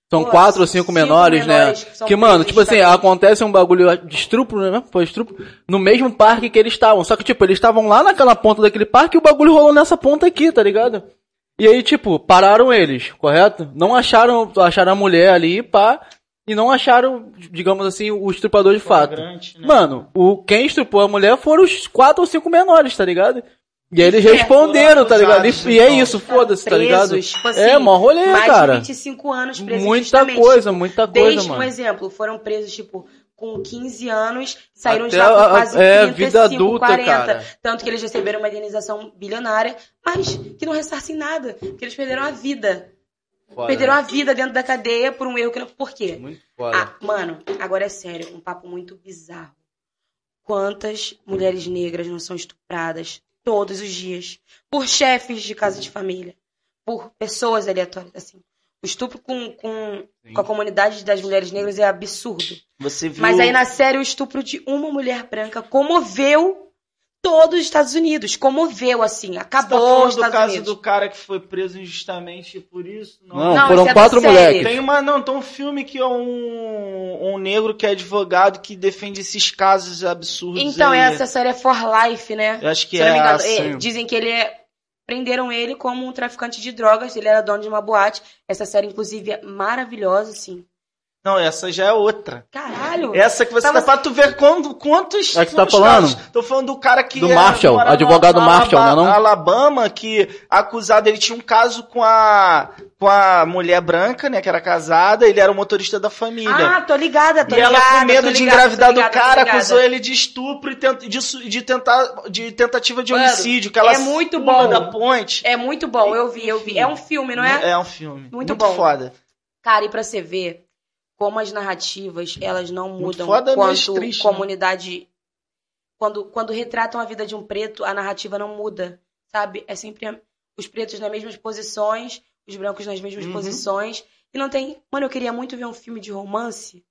Speaker 2: São
Speaker 3: Pô,
Speaker 2: quatro ou cinco,
Speaker 3: cinco
Speaker 2: menores,
Speaker 3: menores
Speaker 2: né?
Speaker 3: que
Speaker 2: Que, mano, tipo assim,
Speaker 3: também.
Speaker 2: acontece um bagulho de estupro, né? Foi estupro. No mesmo parque que eles estavam. Só que, tipo, eles estavam lá naquela ponta daquele parque e o bagulho rolou nessa ponta aqui, tá ligado? E aí, tipo, pararam eles, correto? Não acharam, acharam a mulher ali, pá. E não acharam, digamos assim, o estuprador de fato.
Speaker 1: Né?
Speaker 2: Mano, o, quem estuprou a mulher foram os quatro ou cinco menores, tá ligado? E aí eles
Speaker 3: É,
Speaker 2: responderam, tá ligado? E, e é
Speaker 1: então.
Speaker 2: isso, foda-se, tá ligado?
Speaker 3: Tipo assim,
Speaker 2: é, mó rolê,
Speaker 3: mais
Speaker 2: cara.
Speaker 3: de 25 anos presos
Speaker 2: Muita
Speaker 3: justamente,
Speaker 2: coisa,
Speaker 3: tipo,
Speaker 2: muita coisa,
Speaker 3: Desde
Speaker 2: mano.
Speaker 3: um exemplo, foram presos, tipo, com 15 anos, saíram de
Speaker 2: Até
Speaker 3: lá com quase
Speaker 2: é,
Speaker 3: 35,
Speaker 2: vida adulta,
Speaker 3: 40.
Speaker 2: cara.
Speaker 3: Tanto que eles receberam uma indenização bilionária, mas que não ressarcem nada. Porque eles perderam a vida.
Speaker 2: Foda.
Speaker 3: Perderam a vida dentro da cadeia por um erro que não. Por quê?
Speaker 2: Muito foda.
Speaker 3: Ah, mano, agora é sério, um papo muito bizarro. Quantas mulheres negras não são estupradas todos os dias por chefes de casa de família, por pessoas aleatórias, assim. O estupro com, com, com a comunidade das mulheres negras é absurdo.
Speaker 1: Você viu...
Speaker 3: Mas aí na série o estupro de uma mulher branca comoveu todos os Estados Unidos. Comoveu, assim.
Speaker 1: Tá
Speaker 3: Acabou
Speaker 1: falando
Speaker 3: os
Speaker 1: do
Speaker 3: Estados
Speaker 1: caso
Speaker 3: Unidos.
Speaker 1: do cara que foi preso injustamente por isso?
Speaker 2: Não,
Speaker 3: Não,
Speaker 2: foram
Speaker 3: esse é
Speaker 2: quatro
Speaker 3: série.
Speaker 2: moleques.
Speaker 1: Tem uma, não, tem um filme que é um, um negro que é advogado que defende esses casos absurdos.
Speaker 3: Então,
Speaker 1: aí.
Speaker 3: essa série é For Life, né?
Speaker 1: Eu acho que
Speaker 3: Se não
Speaker 1: é
Speaker 3: me engano,
Speaker 1: assim.
Speaker 3: é, dizem que ele é. Prenderam ele como um traficante de drogas, ele era dono de uma boate. Essa série, inclusive, é maravilhosa, assim.
Speaker 1: Não, essa já é outra.
Speaker 3: Caralho!
Speaker 1: Essa que você
Speaker 3: Tava-
Speaker 1: tá pra tu ver quando, quantos.
Speaker 2: É que você tá falando?
Speaker 1: casos. Tô falando do cara que.
Speaker 2: Do
Speaker 1: é-
Speaker 2: Marshall,
Speaker 1: no-
Speaker 2: advogado
Speaker 1: no
Speaker 2: Marshall,
Speaker 1: Alaba-
Speaker 2: né, não?
Speaker 1: Alabama, que acusado, ele tinha um caso com a, com a mulher branca, né, que era casada, ele era o motorista da família.
Speaker 3: Ah, tô ligada, tô
Speaker 1: E ela,
Speaker 3: ligada.
Speaker 1: com medo de
Speaker 3: ligada,
Speaker 1: engravidar
Speaker 3: ligada,
Speaker 1: do cara,
Speaker 3: ligada.
Speaker 1: acusou ele de estupro e tent- de, de tentar, de tentativa de
Speaker 3: Mano,
Speaker 1: homicídio. Que ela
Speaker 3: é muito bom.
Speaker 1: da ponte.
Speaker 3: É muito bom, eu vi, eu vi. É um filme, não é?
Speaker 1: É um filme.
Speaker 3: Muito
Speaker 1: Muito,
Speaker 3: bom.
Speaker 1: foda.
Speaker 3: Cara, e pra você ver como as narrativas, elas não mudam quanto
Speaker 1: triste, né?
Speaker 3: comunidade... Quando, quando retratam a vida de um preto, a narrativa não muda, sabe? É sempre a- os pretos nas mesmas posições, os brancos nas mesmas
Speaker 1: Uhum.
Speaker 3: posições. E não tem... Mano, eu queria muito ver um filme de romance,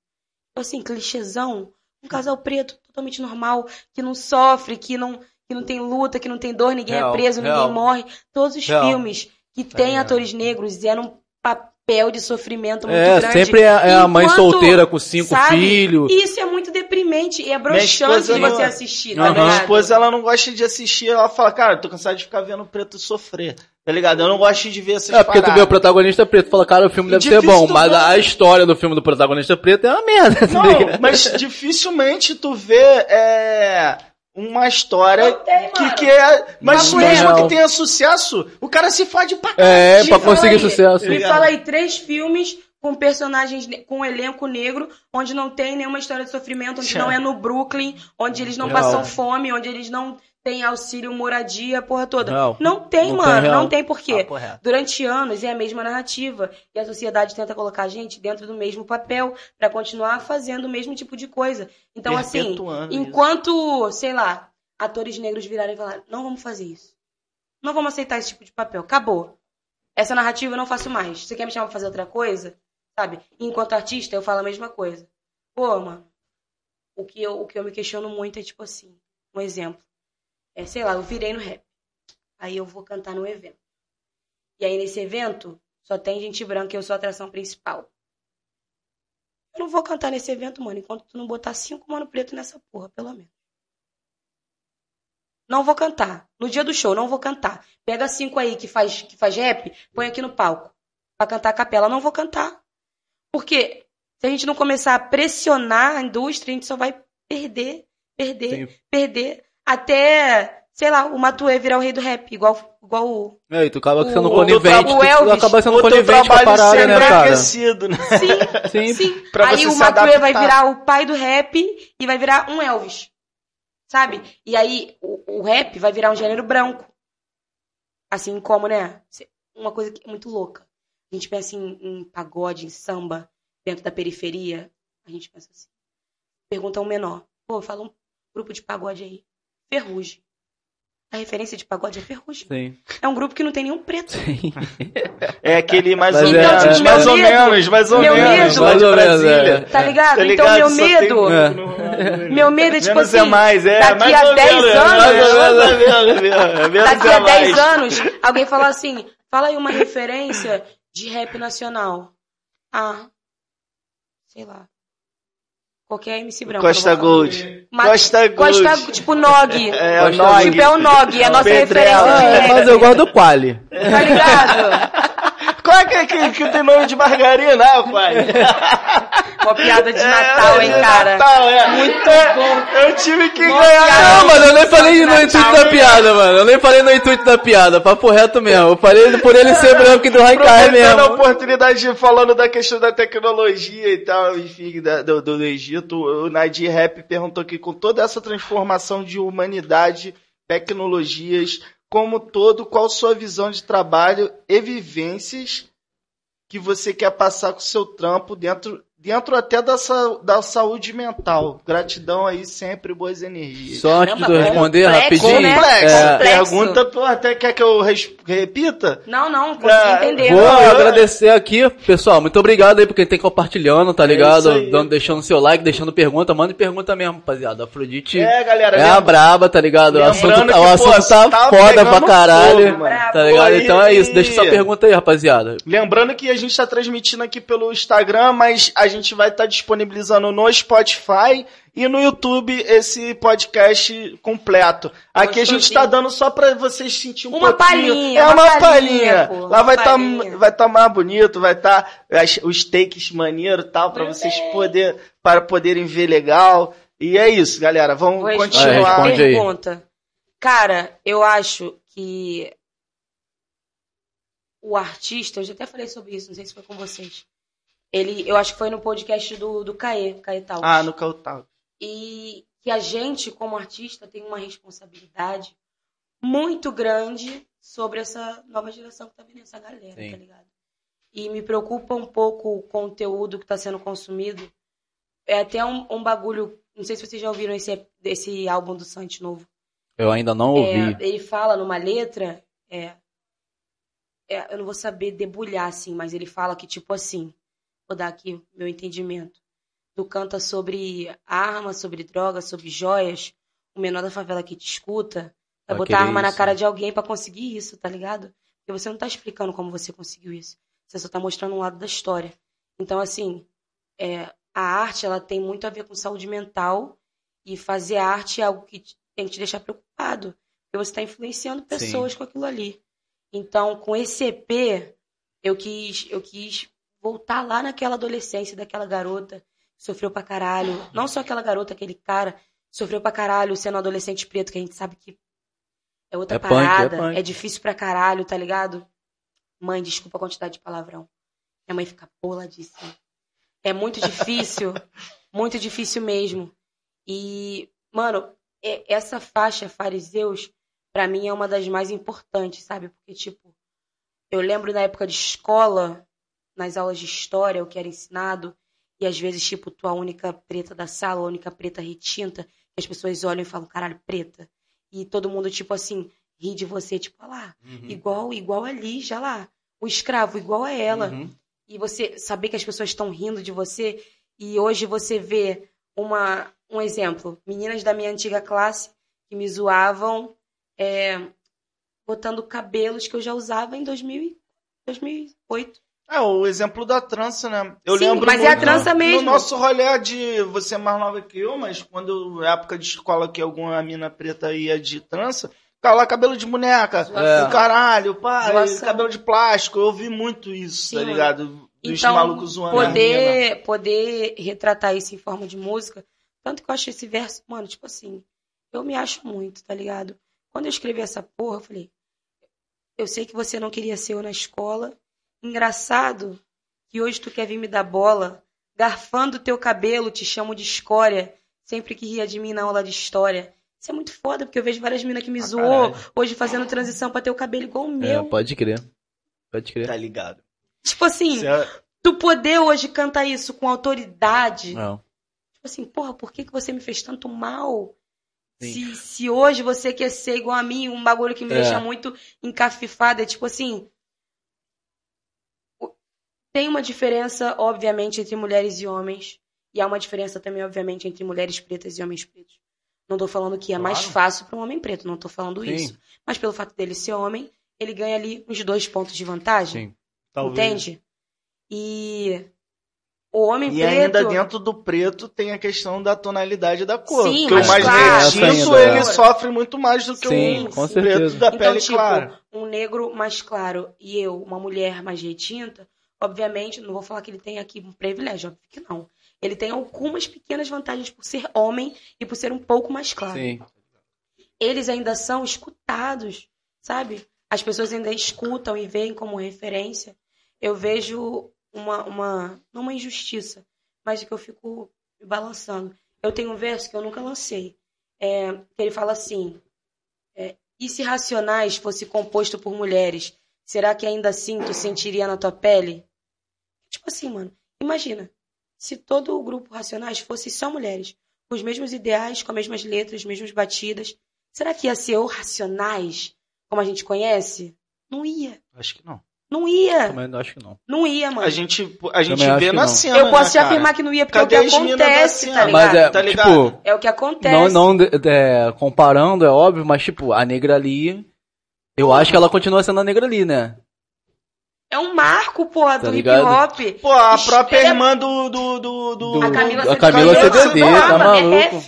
Speaker 3: assim, clichêzão. Um casal preto, totalmente normal, que não sofre, que não, que não tem luta, que não tem dor, ninguém
Speaker 2: Real,
Speaker 3: é preso,
Speaker 2: real.
Speaker 3: ninguém morre. Todos os
Speaker 2: Real.
Speaker 3: filmes que tem
Speaker 2: real.
Speaker 3: atores negros eram um papel de sofrimento muito
Speaker 2: É,
Speaker 3: grande.
Speaker 2: sempre é, é a mãe solteira com cinco
Speaker 3: sabe?
Speaker 2: filhos.
Speaker 3: E isso é muito deprimente e é broxante de
Speaker 1: não-
Speaker 3: você assistir,
Speaker 1: A
Speaker 3: tá
Speaker 2: Aham.
Speaker 1: minha
Speaker 3: ligado?
Speaker 1: esposa, ela não gosta de assistir, ela fala, cara, eu tô cansado de ficar vendo o preto sofrer. Tá ligado? Eu não gosto de ver essas
Speaker 2: É, porque tu vê o
Speaker 1: paradas.
Speaker 2: protagonista preto e fala, cara, o filme deve ser bom, mas a história do filme do protagonista preto é uma merda. tá
Speaker 1: Não, mas dificilmente tu vê é, uma história
Speaker 3: tem,
Speaker 1: que, que é. Mas
Speaker 3: Papo
Speaker 1: mesmo
Speaker 2: real.
Speaker 1: que tenha sucesso, o cara se fode pra
Speaker 2: É, pra conseguir
Speaker 3: aí,
Speaker 2: sucesso.
Speaker 3: Me fala aí três filmes com personagens, com elenco negro, onde não tem nenhuma história de sofrimento, onde
Speaker 1: Tchau.
Speaker 3: não é no Brooklyn, onde eles não
Speaker 2: Real.
Speaker 3: passam fome, onde eles não têm auxílio, moradia, porra toda.
Speaker 2: Real.
Speaker 3: Não tem,
Speaker 2: Não tem
Speaker 3: mano,
Speaker 2: real.
Speaker 3: não tem por quê?
Speaker 1: Papo reto.
Speaker 3: Durante anos é a mesma narrativa e a sociedade tenta colocar a gente dentro do mesmo papel pra continuar fazendo o mesmo tipo de coisa. Então, assim,
Speaker 1: Perpetuando isso.
Speaker 3: enquanto, sei lá, atores negros virarem e falarem, não vamos fazer isso. Não vamos aceitar esse tipo de papel. Acabou. Essa narrativa eu não faço mais. Você quer me chamar pra fazer outra coisa? Sabe? Enquanto artista, eu falo a mesma coisa. Pô, mano, o que eu, o que eu me questiono muito é tipo assim, um exemplo. É, sei lá, eu virei no rap. Aí eu vou cantar num evento. E aí nesse evento só tem gente branca e eu sou a atração principal. Eu não vou cantar nesse evento, mano, enquanto tu não botar cinco mano preto nessa porra, pelo menos. Não vou cantar. No dia do show, não vou cantar. Pega cinco aí que faz, que faz rap, põe aqui no palco. Pra cantar a capela. Não vou cantar. Porque se a gente não começar a pressionar a indústria, a gente só vai perder, perder, perder. Até, sei lá, o Matuê virar o rei do rap, igual, igual o.
Speaker 2: É, e tu acaba sendo
Speaker 3: O-
Speaker 2: conivente.
Speaker 3: o
Speaker 2: tu
Speaker 3: Elvis,
Speaker 2: acaba sendo
Speaker 1: O
Speaker 2: conivente com a parada, né, cara?
Speaker 1: aquecido, né?
Speaker 3: Sim,
Speaker 2: Sim.
Speaker 3: sim. Aí o
Speaker 1: se
Speaker 3: Matuê vai virar o pai do rap e vai virar um Elvis. Sabe? E aí o, o rap vai virar um gênero branco. Assim como, né? Uma coisa que é muito louca. A gente pensa em, em pagode, em samba, dentro da periferia. A gente pensa assim. Pergunta um menor. Pô, fala um grupo de pagode aí. Ferrugem. A referência de pagode é Ferrugem.
Speaker 2: Sim.
Speaker 3: É um grupo que não tem nenhum preto.
Speaker 2: Sim.
Speaker 1: É aquele mais ou
Speaker 2: é-
Speaker 1: menos,
Speaker 2: é-
Speaker 1: mais
Speaker 3: meu
Speaker 1: ou
Speaker 3: medo-
Speaker 1: menos, mais ou
Speaker 3: meu
Speaker 1: menos,
Speaker 3: medo-
Speaker 2: Mais
Speaker 1: de
Speaker 2: ou menos,
Speaker 1: Brasília.
Speaker 2: é.
Speaker 3: Tá ligado?
Speaker 1: Tá
Speaker 3: então
Speaker 1: ligado?
Speaker 3: meu
Speaker 1: Só tem
Speaker 3: medo.
Speaker 1: um-
Speaker 3: Meu medo é tipo
Speaker 1: Menos
Speaker 3: assim.
Speaker 1: é mais, é.
Speaker 3: daqui
Speaker 1: mais
Speaker 3: a
Speaker 1: ou
Speaker 3: 10
Speaker 1: menos,
Speaker 3: anos-
Speaker 1: é é
Speaker 3: Daqui
Speaker 1: é
Speaker 3: a 10
Speaker 1: mais.
Speaker 3: anos, alguém falar assim, fala aí uma referência de rap nacional. Ah, sei lá. Qualquer MC branco.
Speaker 1: Costa. Gold.
Speaker 3: Mas-
Speaker 1: Costa Gold.
Speaker 3: Costa, tipo Nog.
Speaker 1: É, o
Speaker 2: Costa
Speaker 1: Nog.
Speaker 3: Tipo, é o Nog, é a nossa
Speaker 1: Pedrela.
Speaker 3: referência de rap.
Speaker 2: mas eu gosto do Quali.
Speaker 3: Tá ligado?
Speaker 1: Qual é que, que, que tem nome de margarina, pai?
Speaker 3: Uma piada de Natal,
Speaker 1: É,
Speaker 3: hein, cara.
Speaker 1: Natal, é.
Speaker 3: Muito
Speaker 1: É,
Speaker 3: bom.
Speaker 1: Eu tive que
Speaker 3: Bom,
Speaker 1: ganhar.
Speaker 3: cara.
Speaker 2: Não, mano, eu nem falei no
Speaker 3: Natal,
Speaker 2: intuito da piada, mano. Eu nem falei no intuito da piada. Papo reto mesmo. Eu falei por ele ser branco e do Haikai
Speaker 1: Aproveitando a
Speaker 2: mesmo.
Speaker 1: oportunidade de falando da questão da tecnologia e tal, enfim, da- do, do Egito, o Nadir Rap perguntou aqui, com toda essa transformação de humanidade, tecnologias, como todo, qual sua visão de trabalho e vivências que você quer passar com o seu trampo dentro, dentro até da, sa- da saúde mental? Gratidão aí sempre, boas energias.
Speaker 2: Só antes de
Speaker 3: Caramba,
Speaker 2: responder
Speaker 3: complexo,
Speaker 2: rapidinho.
Speaker 3: né?
Speaker 1: Complexo.
Speaker 2: é,
Speaker 3: Complexo.
Speaker 1: Pergunta, pô, até quer que eu repita?
Speaker 3: Não, não, consegui
Speaker 1: Ah,
Speaker 3: entender.
Speaker 2: Vou
Speaker 1: Não, eu-
Speaker 2: agradecer aqui, pessoal. Muito obrigado aí por quem tem compartilhando, tá ligado?
Speaker 1: isso aí.
Speaker 2: Dando, deixando seu like, deixando pergunta. Manda pergunta mesmo, rapaziada. Afrodite
Speaker 1: É, galera,
Speaker 2: é a braba, tá ligado? O assunto,
Speaker 1: Lembrando que,
Speaker 2: o assunto
Speaker 1: pô,
Speaker 2: tá
Speaker 1: tá
Speaker 2: foda pra caralho.
Speaker 1: fogo, mano.
Speaker 2: tá ligado?
Speaker 1: Pô,
Speaker 2: Então é isso. Deixa sua pergunta aí, rapaziada.
Speaker 1: Lembrando que a gente está transmitindo aqui pelo Instagram, mas a gente vai estar disponibilizando no Spotify e no YouTube esse podcast completo. Aqui a gente está dando só para vocês sentir um
Speaker 3: Uma
Speaker 1: pouquinho.
Speaker 3: palhinha,
Speaker 1: é
Speaker 3: uma
Speaker 1: uma
Speaker 3: palhinha,
Speaker 1: Lá
Speaker 3: uma
Speaker 1: vai estar
Speaker 3: palhinha.
Speaker 1: vai tá mais bonito, vai estar os takes maneiro e tal para vocês
Speaker 3: bem.
Speaker 1: poder para poderem ver legal. E é isso, galera. Vamos
Speaker 3: Vou
Speaker 2: Vai,
Speaker 1: continuar.
Speaker 2: aí.
Speaker 3: pergunta. Cara, eu acho que o artista, eu já até falei sobre isso, não sei se foi com vocês. Ele, eu acho que foi no podcast do, do Caê, Caê Tal.
Speaker 1: Ah, no Cautal.
Speaker 3: E que a gente, como artista, tem uma responsabilidade muito grande sobre essa nova geração que tá vindo, essa galera,
Speaker 2: Sim.
Speaker 3: tá ligado? E me preocupa um pouco o conteúdo que tá sendo consumido. É até um, um bagulho. Não sei se vocês já ouviram esse, esse álbum do Santi novo.
Speaker 2: Eu ainda não ouvi.
Speaker 3: É, ele fala numa letra. É, é, eu não vou saber debulhar, assim, mas ele fala que, tipo assim. Vou dar aqui meu entendimento. Tu canta sobre armas, sobre drogas, sobre joias. o menor da favela que te escuta vai
Speaker 2: Vai
Speaker 3: botar arma na
Speaker 2: isso.
Speaker 3: cara de alguém pra conseguir isso, tá ligado? Porque você não tá explicando como você conseguiu isso. Você só tá mostrando um lado da história. Então, assim, é, a arte, ela tem muito a ver com saúde mental e fazer arte é algo que te- tem que te deixar preocupado. Porque você tá influenciando pessoas com aquilo ali. Então, com esse EP, eu quis, eu quis voltar lá naquela adolescência daquela garota que sofreu pra caralho. Não só aquela garota, aquele cara que sofreu pra caralho sendo um adolescente preto, que a gente sabe que é outra
Speaker 2: É punk, é
Speaker 3: parada.
Speaker 2: punk.
Speaker 3: é difícil pra caralho, tá ligado? Mãe, desculpa a quantidade de palavrão. Minha mãe fica boladíssima. É muito difícil, muito difícil mesmo. E, mano, é- essa faixa, Fariseus, pra mim é uma das mais importantes, sabe? Porque, tipo, eu lembro na época de escola, nas aulas de história, o que era ensinado, e às vezes, tipo, tu a única preta da sala, a única preta retinta, que as pessoas olham e falam, caralho, preta. E todo mundo, tipo assim, ri de você, tipo, olha lá,
Speaker 2: Uhum.
Speaker 3: igual, igual ali, já lá. O escravo, igual a ela
Speaker 2: Uhum.
Speaker 3: e você saber que as pessoas estão rindo de você e hoje você vê uma um exemplo meninas da minha antiga classe que me zoavam é, botando cabelos que eu já usava em 2000, e- 2008
Speaker 1: É, o exemplo da trança, né? Eu
Speaker 3: Sim,
Speaker 1: lembro
Speaker 3: mas é a
Speaker 1: muito
Speaker 3: trança mesmo.
Speaker 1: No nosso rolê de você é mais nova que eu, mas quando época de escola que alguma mina preta ia de trança, lá cabelo de boneca,
Speaker 3: Zoação.
Speaker 1: o caralho, pá, cabelo de plástico. Eu vi muito isso,
Speaker 3: Sim,
Speaker 1: tá ligado? Dos
Speaker 3: então
Speaker 1: malucos zoando.
Speaker 3: poder poder retratar isso em forma de música tanto que eu acho esse verso mano tipo assim eu me acho muito tá ligado quando eu escrevi essa porra eu falei eu sei que você não queria ser eu na escola engraçado que hoje tu quer vir me dar bola garfando teu cabelo te chamo de escória sempre que ria de mim na aula de história isso é muito foda porque eu vejo várias minas que me
Speaker 1: Ah,
Speaker 3: zoou
Speaker 1: caralho.
Speaker 3: hoje fazendo transição pra ter o cabelo igual o
Speaker 2: É,
Speaker 3: meu
Speaker 2: pode crer. Pode crer.
Speaker 1: Tá ligado?
Speaker 3: tipo assim
Speaker 1: é-
Speaker 3: tu poder hoje cantar isso com autoridade
Speaker 2: Não.
Speaker 3: Tipo assim, porra, por que, que você me fez tanto mal?
Speaker 2: Sim.
Speaker 3: Se, se hoje você quer ser igual a mim, um bagulho que me
Speaker 2: É.
Speaker 3: deixa muito encafifada, é tipo assim. Tem uma diferença, obviamente, entre mulheres e homens. E há uma diferença também, obviamente, entre mulheres pretas e homens pretos. Não tô falando que é mais
Speaker 1: Claro.
Speaker 3: fácil para um homem preto, não tô falando
Speaker 2: Sim.
Speaker 3: isso. Mas pelo fato dele ser homem, ele ganha ali uns dois pontos de vantagem.
Speaker 2: Sim.
Speaker 1: talvez.
Speaker 3: Entende? E o homem
Speaker 1: E
Speaker 3: preto.
Speaker 1: ainda dentro do preto tem a questão da tonalidade da cor.
Speaker 3: Sim,
Speaker 1: porque
Speaker 3: mas
Speaker 1: o mais
Speaker 3: claro.
Speaker 2: ainda,
Speaker 1: ele
Speaker 2: é.
Speaker 1: sofre muito mais do que
Speaker 2: Sim,
Speaker 1: o
Speaker 2: com
Speaker 1: preto
Speaker 2: certeza.
Speaker 1: da
Speaker 3: Então,
Speaker 1: pele
Speaker 3: tipo,
Speaker 1: clara.
Speaker 3: um negro mais claro e eu, uma mulher mais retinta, obviamente, não vou falar que ele tem aqui um privilégio, óbvio que não. Ele tem algumas pequenas vantagens por ser homem e por ser um pouco mais claro.
Speaker 2: Sim.
Speaker 3: Eles ainda são escutados, sabe? As pessoas ainda escutam e veem como referência. Eu vejo uma, uma não uma injustiça, mas que eu fico me balançando. Eu tenho um verso que eu nunca lancei. É, que ele fala assim: é, E se Racionais fosse composto por mulheres, será que ainda assim tu sentiria na tua pele? Tipo assim, mano, imagina. Se todo o grupo Racionais fosse só mulheres, com os mesmos ideais, com as mesmas letras, as mesmas batidas, será que ia ser o Racionais, como a gente conhece? Não ia.
Speaker 1: Acho que não.
Speaker 3: Não ia.
Speaker 2: Também não acho que não.
Speaker 3: Não ia, mano.
Speaker 1: A gente, a gente vê na
Speaker 2: não.
Speaker 1: cena.
Speaker 3: Eu posso
Speaker 1: né,
Speaker 3: te
Speaker 1: cara?
Speaker 3: afirmar que não ia, porque
Speaker 1: Cadê
Speaker 3: é o que acontece, tá ligado?
Speaker 2: Mas é,
Speaker 1: Tá ligado?
Speaker 2: tipo,
Speaker 3: É o que acontece.
Speaker 2: não, não é, comparando, é óbvio, mas tipo, a negra ali, eu acho que ela continua sendo a negra ali, né?
Speaker 3: É um marco, porra,
Speaker 2: Tá
Speaker 3: do hip hop.
Speaker 1: Pô, a própria
Speaker 3: é-
Speaker 1: irmã do. do, do, do-
Speaker 3: A Camila
Speaker 2: a Camila
Speaker 3: CDD,
Speaker 2: tá maluco?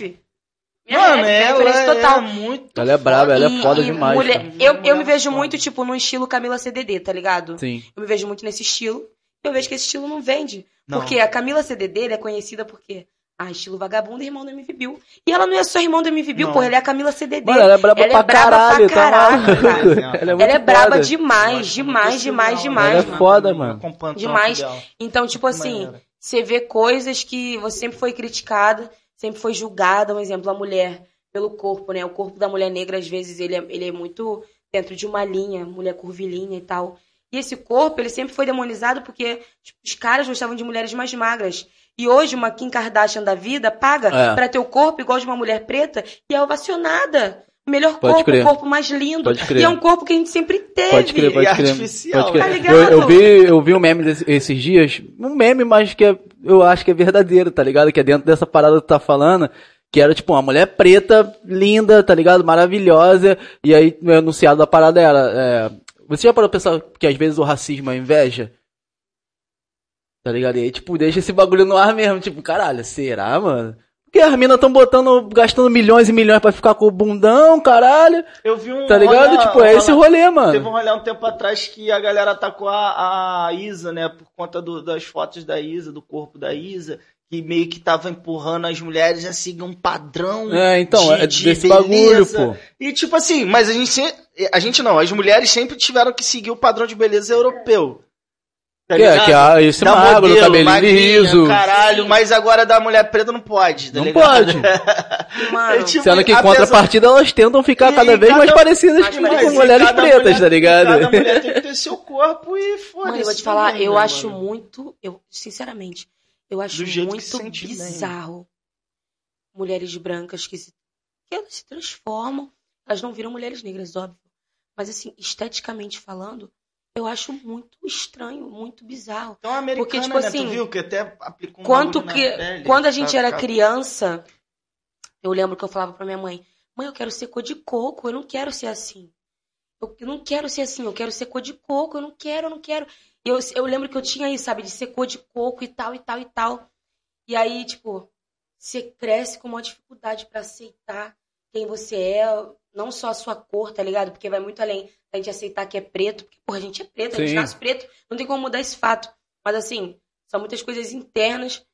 Speaker 3: Minha
Speaker 1: Mano,
Speaker 3: ref,
Speaker 1: ela é
Speaker 3: total.
Speaker 1: muito.
Speaker 2: Ela é braba, ela é foda
Speaker 3: e
Speaker 2: demais.
Speaker 3: mulher-
Speaker 2: cara.
Speaker 3: eu, eu me vejo muito, tipo, no estilo Camila CDD, tá ligado?
Speaker 2: Sim.
Speaker 3: Eu me vejo muito nesse estilo. Eu vejo que esse estilo não vende.
Speaker 1: Não.
Speaker 3: Porque a Camila CDD é conhecida por Ah, estilo vagabundo, irmão do MV Bill. E ela não é só irmão do MV Bill, porra, ela é a Camila CDD.
Speaker 2: Mano, ela é braba
Speaker 3: Ela é
Speaker 2: pra
Speaker 3: braba
Speaker 2: caralho,
Speaker 3: pra
Speaker 2: tá
Speaker 1: cara.
Speaker 2: Ela é muito
Speaker 3: ela é braba demais, demais, demais, demais,
Speaker 2: Ela é foda, mano.
Speaker 3: Demais. Então, tipo assim, você vê coisas que você sempre foi criticada, sempre foi julgada, um exemplo, a mulher, pelo corpo, né? O corpo da mulher negra, às vezes, ele é, ele é muito dentro de uma linha, mulher curvilínea e tal. E esse corpo, ele sempre foi demonizado porque tipo, os caras gostavam de mulheres mais magras. E hoje, uma Kim Kardashian da vida paga
Speaker 2: É.
Speaker 3: pra ter o corpo igual de uma mulher preta e é ovacionada. O melhor
Speaker 2: Pode
Speaker 3: corpo,
Speaker 2: crer.
Speaker 3: o corpo mais lindo.
Speaker 2: Pode crer.
Speaker 3: E é um corpo que a gente sempre teve.
Speaker 2: Pode crer, pode
Speaker 1: E
Speaker 2: crer.
Speaker 1: artificial,
Speaker 2: Pode crer.
Speaker 3: tá ligado?
Speaker 2: eu, eu vi, eu vi um meme desse- esses dias, um meme, mas que é- eu acho que é verdadeiro, tá ligado? Que é dentro dessa parada que tu tá falando, que era tipo uma mulher preta, linda, tá ligado? Maravilhosa. E aí o enunciado da parada era. É, você já parou pra pensar que às vezes o racismo é inveja? Tá ligado? E aí, tipo, deixa esse bagulho no ar mesmo. Tipo, caralho, será, mano? Porque as minas tão botando, gastando milhões e milhões pra ficar com o bundão, caralho.
Speaker 1: Eu vi um.
Speaker 2: Tá ligado? tipo, é esse
Speaker 1: rolê-
Speaker 2: mano.
Speaker 1: Teve um rolê um tempo atrás que a galera atacou a, a Isa, né? Por conta do- das fotos da Isa, do corpo da Isa, que meio que tava empurrando as mulheres a seguir um padrão.
Speaker 2: É, então,
Speaker 1: de-
Speaker 2: é
Speaker 1: de
Speaker 2: desse bagulho, pô.
Speaker 1: E tipo assim, mas a gente, a gente não, as mulheres sempre tiveram que seguir o padrão de beleza europeu. Tá
Speaker 2: Que é,
Speaker 1: ligado?
Speaker 2: que é esse
Speaker 1: Da
Speaker 2: magro,
Speaker 1: modelo,
Speaker 2: cabelinho
Speaker 1: magrinha,
Speaker 2: liso.
Speaker 1: Caralho, mas agora da mulher preta não pode, tá
Speaker 2: Não
Speaker 1: ligado?
Speaker 2: pode.
Speaker 3: Mano,
Speaker 1: É tipo,
Speaker 2: Sendo que contrapartida elas tentam ficar
Speaker 1: E
Speaker 2: cada vez mais
Speaker 1: cada-
Speaker 2: parecidas
Speaker 3: Mas
Speaker 2: com, mulheres
Speaker 1: cada
Speaker 2: pretas,
Speaker 1: mulher-
Speaker 2: tá ligado?
Speaker 1: Cada mulher tem que ter seu corpo e foda-se.
Speaker 3: Mano, eu vou te falar,
Speaker 1: também,
Speaker 3: eu
Speaker 1: né,
Speaker 3: acho
Speaker 1: mano?
Speaker 3: muito, eu sinceramente, eu acho muito
Speaker 1: sente bem.
Speaker 3: bizarro mulheres brancas que se que elas se transformam, elas não viram mulheres negras, óbvio, mas assim, esteticamente falando, eu acho muito estranho, muito bizarro.
Speaker 1: Então a americana,
Speaker 3: Porque, tipo
Speaker 1: né,
Speaker 3: assim,
Speaker 1: tu viu que até aplicou um
Speaker 3: Quanto que
Speaker 1: pele,
Speaker 3: quando a gente era
Speaker 1: ficar-
Speaker 3: criança, eu lembro que eu falava pra minha mãe: "Mãe, eu quero ser cor de coco, eu não quero ser assim. Eu, não quero ser assim, eu quero ser cor de coco, eu não quero, eu não quero". Eu, eu lembro que eu tinha isso, sabe, de ser cor de coco e tal e tal e tal. E aí, tipo, você cresce com uma dificuldade pra aceitar quem você é, não só a sua cor, tá ligado? Porque vai muito além da gente aceitar que é preto, porque, porra, a gente é preto, a gente
Speaker 2: Sim.
Speaker 3: nasce preto, não tem como mudar esse fato. Mas assim, são muitas coisas internas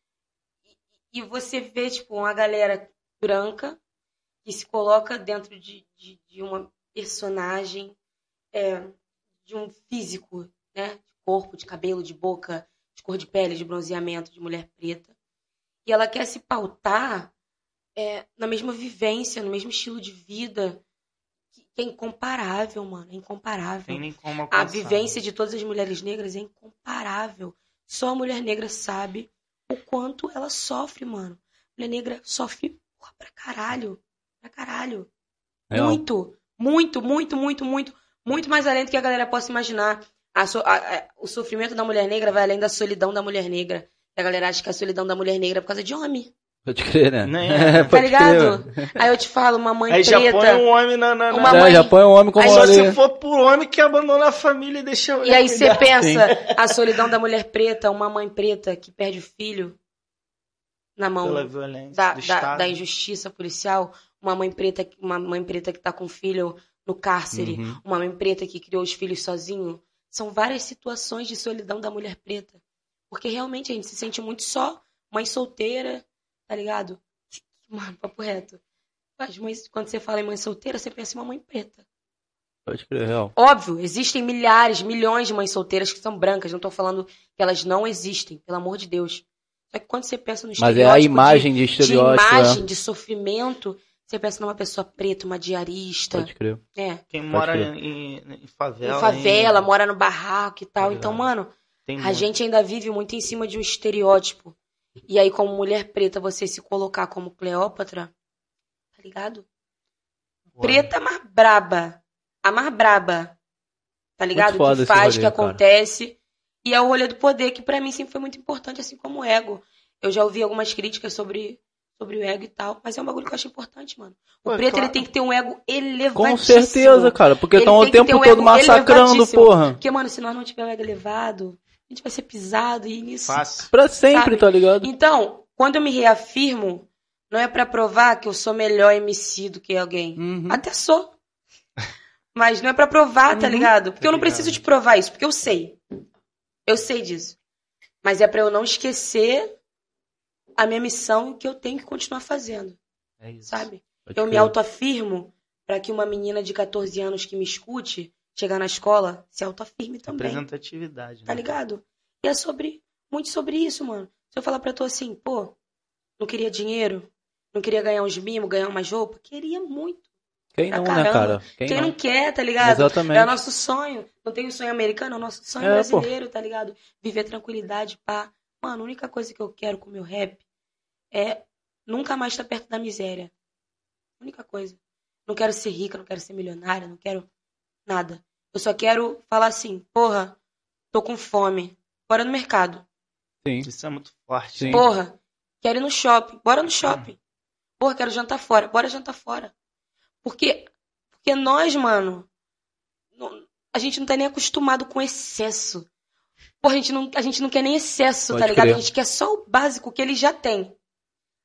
Speaker 3: e você vê, tipo, uma galera branca que se coloca dentro de, de, de uma personagem, é, de um físico, né? De corpo, de cabelo, de boca, de cor de pele, de bronzeamento, de mulher preta. E ela quer se pautar é, na mesma vivência, no mesmo estilo de vida, que é incomparável, mano. É incomparável.
Speaker 1: Tem nem como
Speaker 3: A
Speaker 1: alcançar.
Speaker 3: vivência de todas as mulheres negras é incomparável. Só a mulher negra sabe o quanto ela sofre, mano. Mulher negra sofre porra, pra caralho. Pra caralho.
Speaker 2: É.
Speaker 3: Muito, muito, muito, muito, muito, muito mais além do que a galera possa imaginar. A so- a- a- o sofrimento da mulher negra vai além da solidão da mulher negra. E a galera acha que a solidão da mulher negra é por causa de homem.
Speaker 2: Pode crer, né?
Speaker 1: Nem
Speaker 2: É,
Speaker 1: é.
Speaker 3: Tá
Speaker 2: pode
Speaker 3: ligado?
Speaker 2: crer,
Speaker 3: Aí eu te falo, uma mãe
Speaker 1: Aí já põe
Speaker 3: preta.
Speaker 1: um homem na. na, na-
Speaker 3: Uma
Speaker 2: mano.
Speaker 3: mãe-
Speaker 2: É, já põe o homem como
Speaker 3: Aí
Speaker 1: Só
Speaker 2: ali.
Speaker 1: se for por homem que abandona a família e deixa.
Speaker 3: E aí você pensa a solidão da mulher preta, uma mãe preta que perde o filho na mão
Speaker 1: Pela violência
Speaker 3: da,
Speaker 1: do
Speaker 3: da,
Speaker 1: Estado.
Speaker 3: da injustiça policial, uma mãe preta, uma mãe preta que tá com o filho no cárcere,
Speaker 2: Uhum.
Speaker 3: uma mãe preta que criou os filhos sozinho. São várias situações de solidão da mulher preta. Porque realmente a gente se sente muito só, mãe solteira, tá ligado? Mano, papo reto. As mães, quando você fala em mãe solteira, você pensa em uma mãe preta.
Speaker 2: Pode crer, real.
Speaker 3: Óbvio, existem milhares, milhões de mães solteiras que são brancas. Não tô falando que elas não existem, pelo amor de Deus. Só que quando você pensa no
Speaker 2: Mas é a imagem de,
Speaker 3: de,
Speaker 2: estereótipo,
Speaker 3: de imagem,
Speaker 2: é.
Speaker 3: de sofrimento, você pensa numa pessoa preta, uma diarista,
Speaker 2: Pode crer.
Speaker 3: né?
Speaker 1: Quem mora
Speaker 2: crer.
Speaker 1: em, em
Speaker 3: Em
Speaker 1: favela.
Speaker 3: favela,
Speaker 1: hein?
Speaker 3: mora no barraco e tal.
Speaker 1: Tá
Speaker 3: Então, mano,
Speaker 1: Tem
Speaker 3: a
Speaker 1: muito.
Speaker 3: gente ainda vive muito em cima de um estereótipo. E aí, como mulher preta, você se colocar como Cleópatra, tá ligado? Preta mais braba. A mais braba. Tá ligado? que faz,
Speaker 2: rolê,
Speaker 3: que
Speaker 2: cara.
Speaker 3: acontece. E é o rolê do poder, que pra mim sempre foi muito importante, assim como o ego. Eu já ouvi algumas críticas sobre, sobre o ego e tal, mas é um bagulho que eu acho importante, mano. O
Speaker 1: Pô,
Speaker 3: preto,
Speaker 1: claro.
Speaker 3: ele tem que ter um ego elevadíssimo.
Speaker 2: Com certeza, cara. Porque
Speaker 3: Ele
Speaker 2: estão o
Speaker 3: tem que
Speaker 2: tempo
Speaker 3: um
Speaker 2: todo massacrando, porra.
Speaker 3: Porque, mano, se nós não tiver o ego elevado, a gente vai ser pisado e nisso...
Speaker 1: Fácil.
Speaker 2: Pra sempre,
Speaker 3: Sabe?
Speaker 2: tá ligado?
Speaker 3: Então, quando eu me reafirmo, não é pra provar que eu sou melhor MC do que alguém.
Speaker 2: Uhum.
Speaker 3: Até sou. Mas não é pra provar, tá
Speaker 2: Uhum.
Speaker 3: ligado? Porque eu não
Speaker 1: Tá ligado.
Speaker 3: preciso te provar isso, porque eu sei. Eu sei disso. Mas é pra eu não esquecer a minha missão que eu tenho que continuar fazendo,
Speaker 1: É isso.
Speaker 3: sabe?
Speaker 2: Pode
Speaker 3: Eu me
Speaker 2: crer.
Speaker 3: autoafirmo pra que uma menina de 14 anos que me escute chegar na escola se autoafirme também.
Speaker 1: Representatividade.
Speaker 3: Tá
Speaker 1: né?
Speaker 3: ligado? E é sobre. Muito sobre isso, mano. Se eu falar pra tu assim, pô, não queria dinheiro, não queria ganhar uns mimos, ganhar umas roupas, queria muito.
Speaker 2: Quem não, né, cara? Quem,
Speaker 3: Quem,
Speaker 2: não?
Speaker 3: não? quer, tá ligado?
Speaker 2: Exatamente.
Speaker 3: É o nosso sonho. Não tem o sonho americano, é o nosso sonho
Speaker 2: É, pô.
Speaker 3: brasileiro, tá ligado? Viver tranquilidade, pá. Mano, a única coisa que eu quero com o meu rap é nunca mais estar perto da miséria. Única coisa. Não quero ser rica, não quero ser milionária, não quero nada. Eu só quero falar assim, porra, tô com fome. Bora no mercado.
Speaker 2: Sim.
Speaker 1: Isso é muito forte.
Speaker 2: Sim.
Speaker 3: Porra, quero ir no shopping. Bora no shopping. Porra, quero jantar fora. Bora jantar fora. Porque, porque nós, mano, não- a gente não tá nem acostumado com excesso. Porra, a gente não, a gente não quer nem excesso,
Speaker 2: Pode
Speaker 3: tá ligado?
Speaker 2: crer.
Speaker 3: A gente quer só o básico que ele já tem.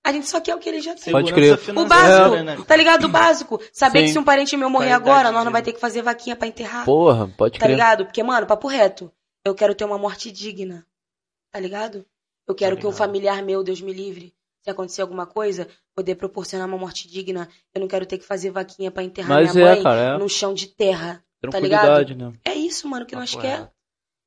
Speaker 3: A gente só quer o que ele já tem.
Speaker 2: Pode crer.
Speaker 3: O básico,
Speaker 1: né?
Speaker 3: tá ligado? O básico. Saber
Speaker 2: Sim.
Speaker 3: que se um parente meu morrer
Speaker 1: Qualidade
Speaker 3: agora, nós não vai ter que fazer vaquinha pra enterrar.
Speaker 2: Porra, pode
Speaker 3: Tá
Speaker 2: crer.
Speaker 3: ligado? Porque, mano, papo reto. Eu quero ter uma morte digna. Tá ligado? Eu quero que um
Speaker 1: ligado.
Speaker 3: familiar meu, Deus me livre, se acontecer alguma coisa, poder proporcionar uma morte digna. Eu não quero ter que fazer vaquinha pra enterrar
Speaker 2: Mas
Speaker 3: minha
Speaker 2: é,
Speaker 3: mãe
Speaker 2: cara, é.
Speaker 3: num chão de terra.
Speaker 2: Tranquilidade, né?
Speaker 3: É isso, mano, que nós
Speaker 1: Papo
Speaker 3: quer.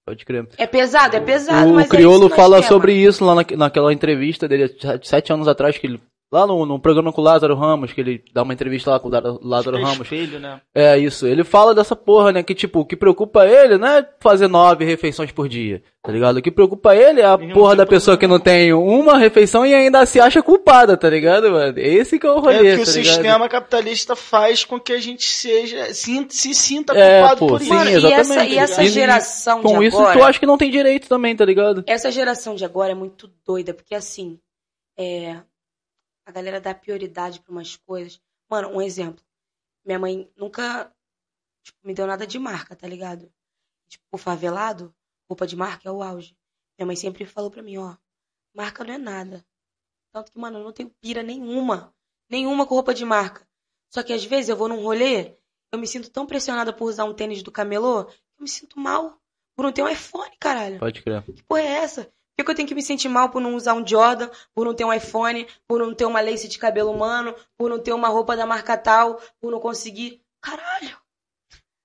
Speaker 2: Pode crer.
Speaker 3: É pesado, é pesado,
Speaker 2: O
Speaker 3: mas é
Speaker 2: Criolo
Speaker 3: nós
Speaker 2: fala sobre isso lá na, naquela entrevista dele, sete- sete anos atrás, que ele. Lá no, no programa com o Lázaro Ramos, que ele dá uma entrevista lá com o Lázaro- Ramos.
Speaker 1: Espelho, né?
Speaker 2: É isso. Ele fala dessa porra, né? Que tipo, o que preocupa ele não é fazer nove refeições por dia, tá ligado? O que preocupa ele é a porra da pessoa que
Speaker 1: problema.
Speaker 2: não tem uma refeição e ainda se acha culpada, tá ligado, mano? Esse que é o
Speaker 1: É
Speaker 2: rolê,
Speaker 1: que o
Speaker 2: tá ligado?
Speaker 1: sistema capitalista faz com que a gente seja, sinta, se sinta
Speaker 2: É,
Speaker 1: culpado
Speaker 2: pô,
Speaker 1: por
Speaker 2: sim,
Speaker 1: isso.
Speaker 3: Mano, e
Speaker 2: exatamente,
Speaker 3: essa, e essa
Speaker 2: ligado? E-
Speaker 3: geração
Speaker 2: Com
Speaker 3: de
Speaker 2: isso,
Speaker 3: agora...
Speaker 2: tu acha que não tem direito também, tá ligado?
Speaker 3: Essa geração de agora é muito doida, porque assim, é, a galera dá prioridade pra umas coisas. Mano, um exemplo. Minha mãe nunca tipo, me deu nada de marca, tá ligado? Tipo, o favelado, roupa de marca é o auge. Minha mãe sempre falou pra mim, ó, marca não é nada. Tanto que, mano, eu não tenho pira nenhuma. Nenhuma com roupa de marca. Só que às vezes eu vou num rolê, eu me sinto tão pressionada por usar um tênis do camelô, que eu me sinto mal por não ter um iPhone, caralho.
Speaker 2: Pode crer.
Speaker 3: Que porra é essa? Por que, eu tenho que me sentir mal por não usar um Jordan, por não ter um iPhone, por não ter uma lace de cabelo humano, por não ter uma roupa da marca tal, por não conseguir. Caralho!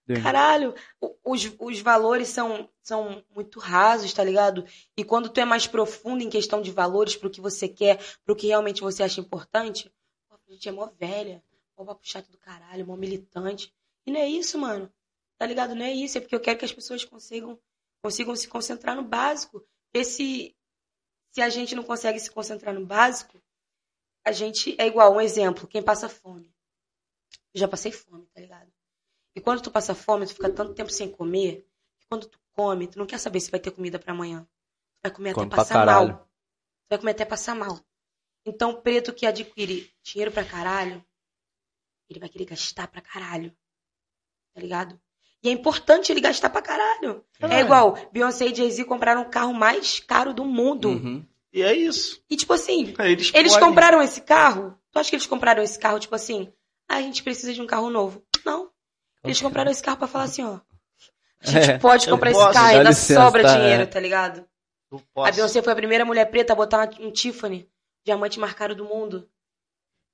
Speaker 2: Sim.
Speaker 3: Caralho! Os, os valores são, são muito rasos, tá ligado? E quando tu é mais profundo em questão de valores, pro que você quer, pro que realmente você acha importante, a gente é mó velha, mó papo chato do caralho, mó militante. E não é isso, mano. Tá ligado? Não é isso. É porque eu quero que as pessoas consigam, consigam se concentrar no básico. Porque se, a gente não consegue se concentrar no básico, a gente é igual, um exemplo, quem passa fome. Eu já passei fome, tá ligado? E quando tu passa fome, tu fica tanto tempo sem comer, que quando tu come, tu não quer saber se vai ter comida pra amanhã. Tu vai comer
Speaker 2: Come
Speaker 3: até passar
Speaker 2: caralho.
Speaker 3: mal. Tu vai comer até passar mal. Então, o preto que adquire dinheiro pra caralho, ele vai querer gastar pra caralho. Tá ligado? E é importante ele gastar pra caralho. É,
Speaker 1: É.
Speaker 3: igual, Beyoncé e Jay-Z compraram o carro mais caro do mundo.
Speaker 2: Uhum.
Speaker 1: E é isso.
Speaker 3: E tipo assim,
Speaker 1: Eles,
Speaker 3: eles
Speaker 1: podem.
Speaker 3: compraram esse carro? Tu acha que eles compraram esse carro, tipo assim, ah, a gente precisa de um carro novo? Não. Eles compraram esse carro pra falar assim, ó. A gente
Speaker 2: É,
Speaker 3: pode comprar esse carro, ainda
Speaker 2: licença,
Speaker 3: sobra
Speaker 2: tá,
Speaker 3: dinheiro,
Speaker 2: é.
Speaker 3: tá ligado? A. Beyoncé foi a primeira mulher preta a botar um Tiffany, diamante marcado do mundo.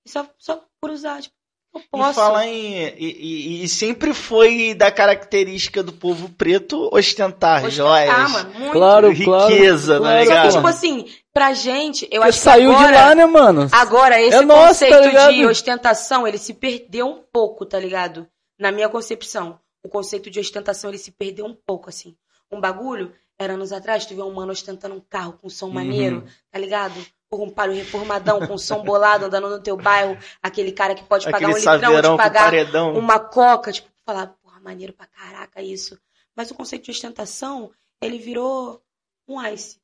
Speaker 3: E só, só por usar, tipo.
Speaker 1: E falar em. E, e- e sempre foi da característica do povo preto ostentar,
Speaker 3: Ostentar,
Speaker 1: joias.
Speaker 3: mano, muito.
Speaker 2: Claro,
Speaker 1: Riqueza,
Speaker 2: claro,
Speaker 1: tá
Speaker 2: claro,
Speaker 3: Só que,
Speaker 1: ligado?
Speaker 3: tipo assim, pra gente, eu
Speaker 2: Porque
Speaker 3: acho que
Speaker 2: saiu
Speaker 3: agora,
Speaker 2: de lá, né, mano?
Speaker 3: agora esse
Speaker 2: É nosso,
Speaker 3: conceito
Speaker 2: tá
Speaker 3: de ostentação, ele se perdeu um pouco, tá ligado? Na minha concepção. O conceito de ostentação, ele se perdeu um pouco, assim. Um bagulho, era anos atrás, tu vê um mano ostentando um carro com som
Speaker 2: Uhum.
Speaker 3: maneiro, tá ligado? Um reformadão, com som bolado, andando no teu bairro, aquele cara que pode pagar
Speaker 1: Aquele
Speaker 3: um litrão, de pagar
Speaker 1: paredão.
Speaker 3: uma coca, tipo, falar, porra, maneiro pra caraca isso. Mas o conceito de ostentação, ele virou um ice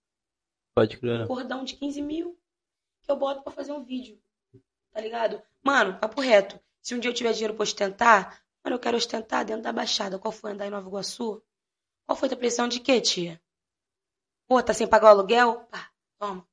Speaker 2: Pode crer.
Speaker 3: um cordão de 15 mil que eu boto pra fazer um vídeo. Tá ligado? Mano, papo reto. Se um dia eu tiver dinheiro pra ostentar, mano, eu quero ostentar dentro da Baixada. Qual foi andar em Nova Iguaçu? Qual foi a pressão de quê, tia? Pô, tá sem pagar o aluguel? Pá, toma.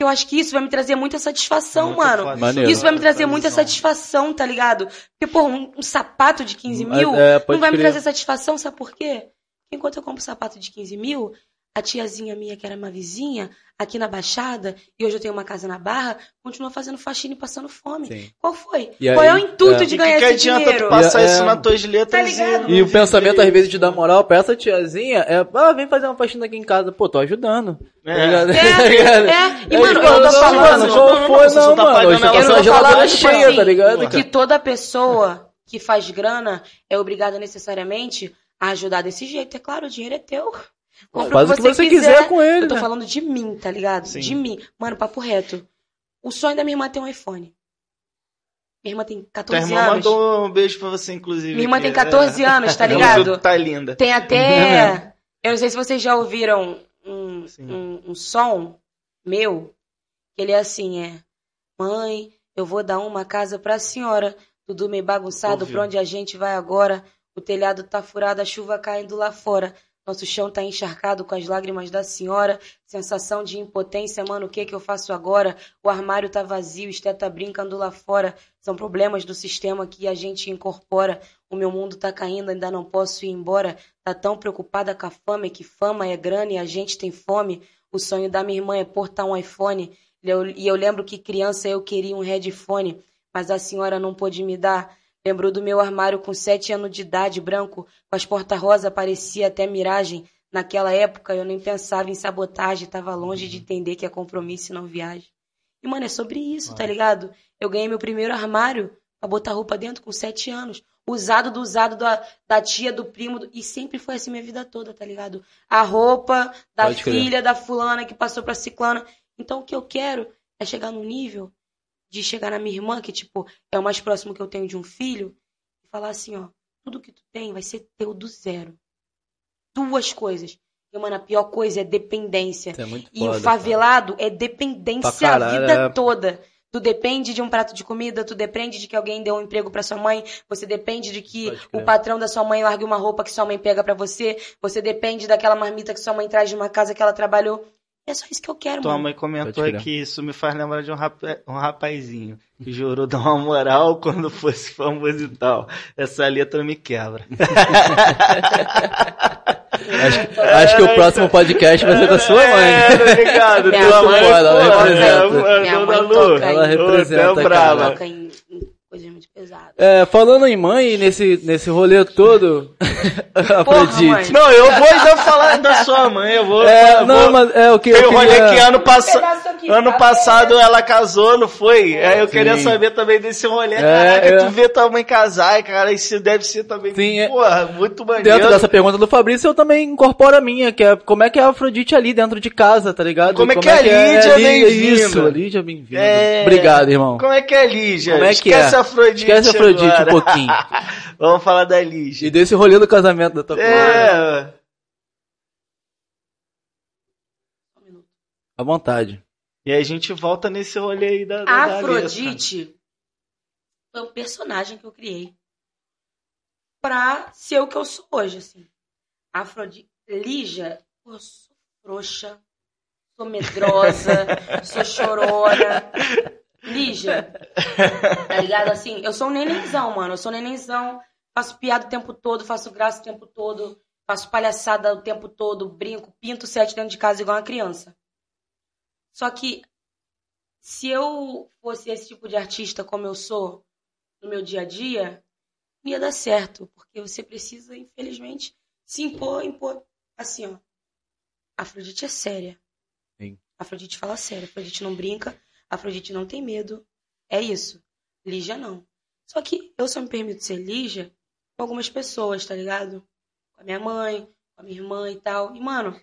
Speaker 3: Eu acho que isso vai me trazer muita satisfação, mano.
Speaker 2: Maneiro.
Speaker 3: Isso vai me trazer muita satisfação, tá ligado? Porque, pô, um, um sapato de 15 mil
Speaker 2: É, pode
Speaker 3: não vai me
Speaker 2: crer.
Speaker 3: trazer satisfação, sabe por quê? Porque enquanto eu compro sapato de 15 mil, a tiazinha minha, que era uma vizinha, aqui na Baixada, e hoje eu tenho uma casa na Barra, continua fazendo faxina e passando fome.
Speaker 2: Sim.
Speaker 3: Qual foi?
Speaker 2: E
Speaker 3: Qual
Speaker 2: aí,
Speaker 3: é o intuito
Speaker 2: é.
Speaker 3: de
Speaker 1: E
Speaker 3: ganhar
Speaker 1: que, que
Speaker 3: esse
Speaker 1: adianta
Speaker 3: dinheiro?
Speaker 1: tu passar
Speaker 2: E-
Speaker 1: isso
Speaker 2: é-
Speaker 1: nas tuas letras
Speaker 3: Tá ligado?
Speaker 2: E o pensamento, às vezes, de dar moral pra essa tiazinha é, ah, vem fazer uma faxina aqui em casa. Pô, tô ajudando. Tá
Speaker 1: É.
Speaker 2: ligado?
Speaker 3: É,
Speaker 2: Tá ligado?
Speaker 3: é. E, mano, eu tô
Speaker 2: não,
Speaker 3: falando-
Speaker 1: Não,
Speaker 2: qual
Speaker 1: não,
Speaker 2: foi,
Speaker 1: você
Speaker 2: não,
Speaker 1: tá
Speaker 2: mano. tá
Speaker 3: Eu
Speaker 2: sua
Speaker 3: tô falando,
Speaker 2: cheia, tá ligado,
Speaker 3: que toda pessoa que faz grana é obrigada necessariamente a ajudar desse jeito. É claro, o dinheiro é teu. Compra
Speaker 2: Faz o que você quiser com ele,
Speaker 3: Eu tô
Speaker 2: né?
Speaker 3: falando de mim, tá ligado?
Speaker 1: Sim.
Speaker 3: De mim. Mano, papo reto. O sonho da minha irmã é ter um iPhone. Minha irmã tem
Speaker 1: Tua
Speaker 3: 14
Speaker 1: irmã
Speaker 3: anos.
Speaker 1: mandou um beijo pra você, inclusive.
Speaker 3: Minha irmã tem 14 anos, tá ligado?
Speaker 1: Tá linda.
Speaker 3: Tem até. Eu não sei se vocês já ouviram um, um, um som meu, que ele é assim, é. Mãe, Eu vou dar uma casa pra senhora. Tudo meio bagunçado,
Speaker 1: Ouviu.
Speaker 3: pra onde a gente vai agora? O telhado tá furado, a chuva caindo lá fora. Nosso chão tá encharcado com as lágrimas da senhora. Sensação de impotência, mano, o que que eu faço agora? O armário tá vazio, Esté tá brincando lá fora. São problemas do sistema que a gente incorpora. O meu mundo tá caindo, ainda não posso ir embora. Tá tão preocupada com a fama, que fama é grana e a gente tem fome. O sonho da minha irmã é portar um iPhone. E eu, e eu lembro que criança eu queria um headphone, mas a senhora não pôde me dar. Lembrou do meu armário com sete anos de idade, branco, com as portas rosa, parecia até miragem. Naquela época eu nem pensava em sabotagem, tava longe de entender que é compromisso e não viagem. E, mano, é sobre isso, tá ligado? Eu ganhei meu primeiro armário pra botar roupa dentro com sete anos. Usado do usado da, da tia, do primo. do- E sempre foi assim minha vida toda, tá ligado? A roupa da
Speaker 2: Pode
Speaker 3: filha da fulana que passou pra ciclana. Então o que eu quero é chegar num nível de chegar na minha irmã, que, tipo, é o mais próximo que eu tenho de um filho, e falar assim, ó, tudo que tu tem vai ser teu do zero. Duas coisas. E, mano, a pior coisa é dependência.
Speaker 2: É muito
Speaker 3: E
Speaker 2: foda,
Speaker 3: o
Speaker 2: cara.
Speaker 3: favelado é dependência a vida
Speaker 2: é.
Speaker 3: toda. Tu depende de um prato de comida, tu depende de que alguém dê um emprego pra sua mãe, você depende de que o patrão da sua mãe largue uma roupa que sua mãe pega pra você, você depende daquela marmita que sua mãe traz de uma casa que ela trabalhou. É só isso que eu quero,
Speaker 1: Tua
Speaker 3: mano.
Speaker 1: mãe comentou aqui, isso me faz lembrar de um, rapa- um rapazinho que jurou dar uma moral quando fosse famoso e tal. Essa letra me quebra.
Speaker 2: Acho, acho que o próximo podcast vai ser da sua mãe.
Speaker 1: É?
Speaker 3: Minha
Speaker 1: Tua
Speaker 3: mãe,
Speaker 1: mãe,
Speaker 2: ela representa.
Speaker 3: Minha mãe
Speaker 1: Lu,
Speaker 3: toca
Speaker 2: Ela representa,
Speaker 1: Ô, brava.
Speaker 3: Coisas muito pesadas.
Speaker 2: É, falando em mãe, nesse, nesse rolê todo, Afrodite.
Speaker 1: Não, eu vou ainda falar da sua mãe, eu vou.
Speaker 2: É,
Speaker 1: eu
Speaker 2: não,
Speaker 1: vou...
Speaker 2: mas é o que eu
Speaker 1: o rolê que
Speaker 2: queria...
Speaker 1: ano.
Speaker 3: Pedaço aqui,
Speaker 1: ano
Speaker 3: tá?
Speaker 1: passado ela casou, não foi? Aí eu queria
Speaker 2: Sim.
Speaker 1: saber também desse rolê.
Speaker 2: É,
Speaker 1: Caraca,
Speaker 2: é.
Speaker 1: tu vê tua mãe casar, cara, isso deve ser também.
Speaker 2: Sim, é.
Speaker 1: Porra, muito maneiro.
Speaker 2: Dentro dessa pergunta do Fabrício, eu também incorporo a minha, que é como é que é a Afrodite ali dentro de casa, tá ligado?
Speaker 1: Como é que é a Lídia bem-vinda?
Speaker 2: Isso, Lídia bem-vinda.
Speaker 1: É.
Speaker 2: Obrigado, irmão.
Speaker 1: Como é que é, Lígia?
Speaker 2: Como é que
Speaker 1: Esquece
Speaker 2: é?
Speaker 1: A Afrodite.
Speaker 2: Esquece a Afrodite um
Speaker 1: agora.
Speaker 2: pouquinho.
Speaker 1: Vamos falar da Lígia.
Speaker 2: E desse rolê do casamento da tua.
Speaker 1: É.
Speaker 3: Um minuto.
Speaker 2: À vontade.
Speaker 1: E aí a gente volta nesse rolê aí da, da
Speaker 3: A
Speaker 1: da
Speaker 3: Afrodite foi um personagem que eu criei pra ser o que eu sou hoje, assim. Afrodite. Lígia, eu sou frouxa, sou medrosa, sou chorona. Lígia, tá ligado? Assim, eu sou um nenenzão, mano. Eu sou um nenenzão, faço piada o tempo todo, faço graça o tempo todo, faço palhaçada o tempo todo, brinco, pinto sete dentro de casa igual uma criança. Só que se eu fosse esse tipo de artista como eu sou no meu dia a dia, não ia dar certo, porque você precisa, infelizmente, se impor, impor. Assim, ó. Afrodite é séria.
Speaker 2: Sim.
Speaker 3: Afrodite fala sério, Afrodite não brinca, Afrodite não tem medo. É isso. Lígia não. Só que eu só me permito ser Lígia com algumas pessoas, tá ligado? Com a minha mãe, com a minha irmã e tal. E, mano,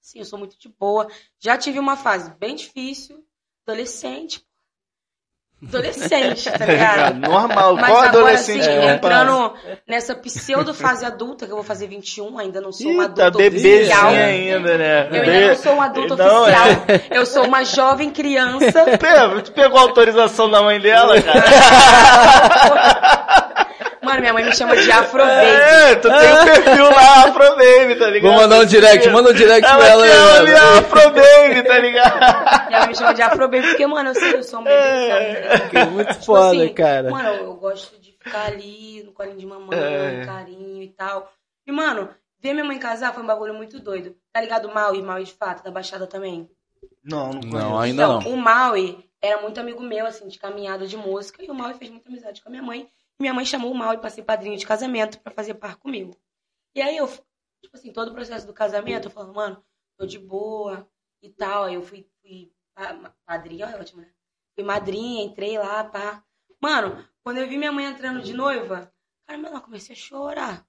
Speaker 3: assim, eu sou muito de boa. Já tive uma fase bem difícil, adolescente. Adolescente, tá ligado?
Speaker 1: Normal.
Speaker 3: Mas
Speaker 1: Qual
Speaker 3: agora,
Speaker 1: adolescente
Speaker 3: assim,
Speaker 1: passa?
Speaker 3: entrando nessa pseudo fase adulta, que eu vou fazer 21, ainda não sou uma
Speaker 1: Ih, tá
Speaker 3: adulta
Speaker 1: bebezinha
Speaker 3: oficial.
Speaker 1: ainda, né?
Speaker 3: Eu ainda não sou uma adulta
Speaker 1: Não,
Speaker 3: oficial.
Speaker 1: é.
Speaker 3: Eu sou uma jovem criança.
Speaker 1: Pê, Tu pegou a autorização da mãe dela, cara?
Speaker 3: Mano, minha mãe me chama de Afrobaby.
Speaker 1: É, tu tem um perfil lá, Afrobaby, tá ligado?
Speaker 2: Vou mandar um direct, manda um direct pra ela aí,
Speaker 1: Ela
Speaker 2: mano.
Speaker 1: quer a Afrobaby, tá ligado?
Speaker 3: Minha mãe me chama de Afrobaby porque, mano, eu sei, eu sou um.
Speaker 2: Que é muito
Speaker 3: Tipo
Speaker 2: foda,
Speaker 3: assim,
Speaker 2: cara.
Speaker 3: Mano, eu gosto de ficar ali no colinho de mamãe,
Speaker 1: É.
Speaker 3: carinho e tal. E, mano, ver minha mãe casar foi um bagulho muito doido. Tá ligado? Maui, Maui de fato, da Baixada também.
Speaker 1: Não, não conheço.
Speaker 2: Não, ainda
Speaker 3: Então,
Speaker 2: não.
Speaker 3: o Maui era muito amigo meu, assim, de caminhada de música. E o Maui fez muita amizade com a minha mãe. E minha mãe chamou o Maui pra ser padrinho de casamento, pra fazer par comigo. E aí eu, tipo assim, todo o processo do casamento, eu falando, mano, tô de boa e tal. Aí eu fui, fui padrinha, é ótimo, né? Fui madrinha, entrei lá, pá. Mano, quando eu vi minha mãe entrando de noiva, cara, mano, eu comecei a chorar.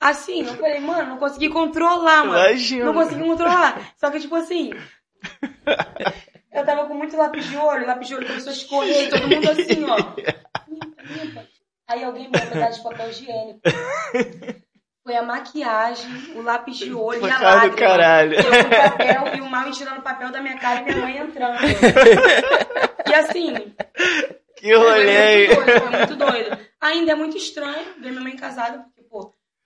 Speaker 3: Assim, eu falei, mano, não consegui controlar, mano.
Speaker 1: Imagina.
Speaker 3: Não consegui controlar. Só que, tipo assim. Eu tava com muito lápis de olho, lápis de olho começou a escorrer, e todo mundo assim, ó. Aí alguém me pedaço de papel higiênico. Foi a maquiagem, o lápis de olho
Speaker 1: Foi
Speaker 3: e a lágrima.
Speaker 1: caralho.
Speaker 3: Eu com papel e o mal tirando o papel da minha cara e minha mãe entrando. E assim,
Speaker 1: Que rolê
Speaker 3: foi muito doido, foi muito doido. Ainda é muito estranho ver minha mãe casada,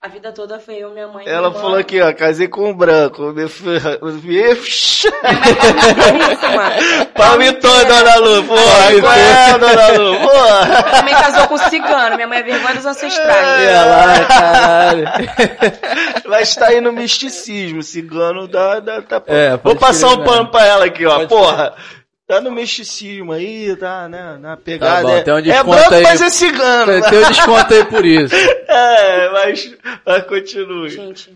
Speaker 3: a vida toda foi eu, minha mãe.
Speaker 1: Ela
Speaker 3: minha
Speaker 1: falou aqui, ó, casei com um branco. Me me-
Speaker 3: Isso, mano.
Speaker 1: Palmitou, dona Lu. Porra, qual é, dona Lu? Porra.
Speaker 3: Mãe casou com cigano, minha mãe é vergonha dos ancestrais.
Speaker 2: Olha lá, caralho.
Speaker 1: Vai estar aí no misticismo, cigano da... da, da-
Speaker 2: É,
Speaker 1: Vou passar um pano
Speaker 2: né?
Speaker 1: pra ela aqui, ó.
Speaker 2: Pode
Speaker 1: Porra. Tá no misticismo aí, tá, né? Na pegada.
Speaker 2: bom,
Speaker 1: é,
Speaker 2: tem um
Speaker 1: é branco,
Speaker 2: aí.
Speaker 1: mas é cigano.
Speaker 2: Tem um desconto aí por isso.
Speaker 1: É, mas, mas continue.
Speaker 3: Gente,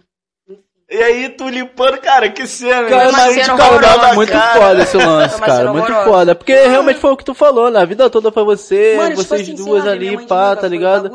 Speaker 1: E aí, tu limpando, cara, que cena.
Speaker 2: Cara,
Speaker 3: uma
Speaker 2: mas,
Speaker 3: cena
Speaker 2: cara,
Speaker 3: horrorosa.
Speaker 2: muito
Speaker 1: cara.
Speaker 2: foda esse lance, cara. Muito
Speaker 3: horrorosa.
Speaker 2: foda. Porque realmente foi o que tu falou, né? A vida toda foi você,
Speaker 3: Mano, tipo
Speaker 2: vocês
Speaker 3: assim,
Speaker 2: duas ali, pá, tá ligado?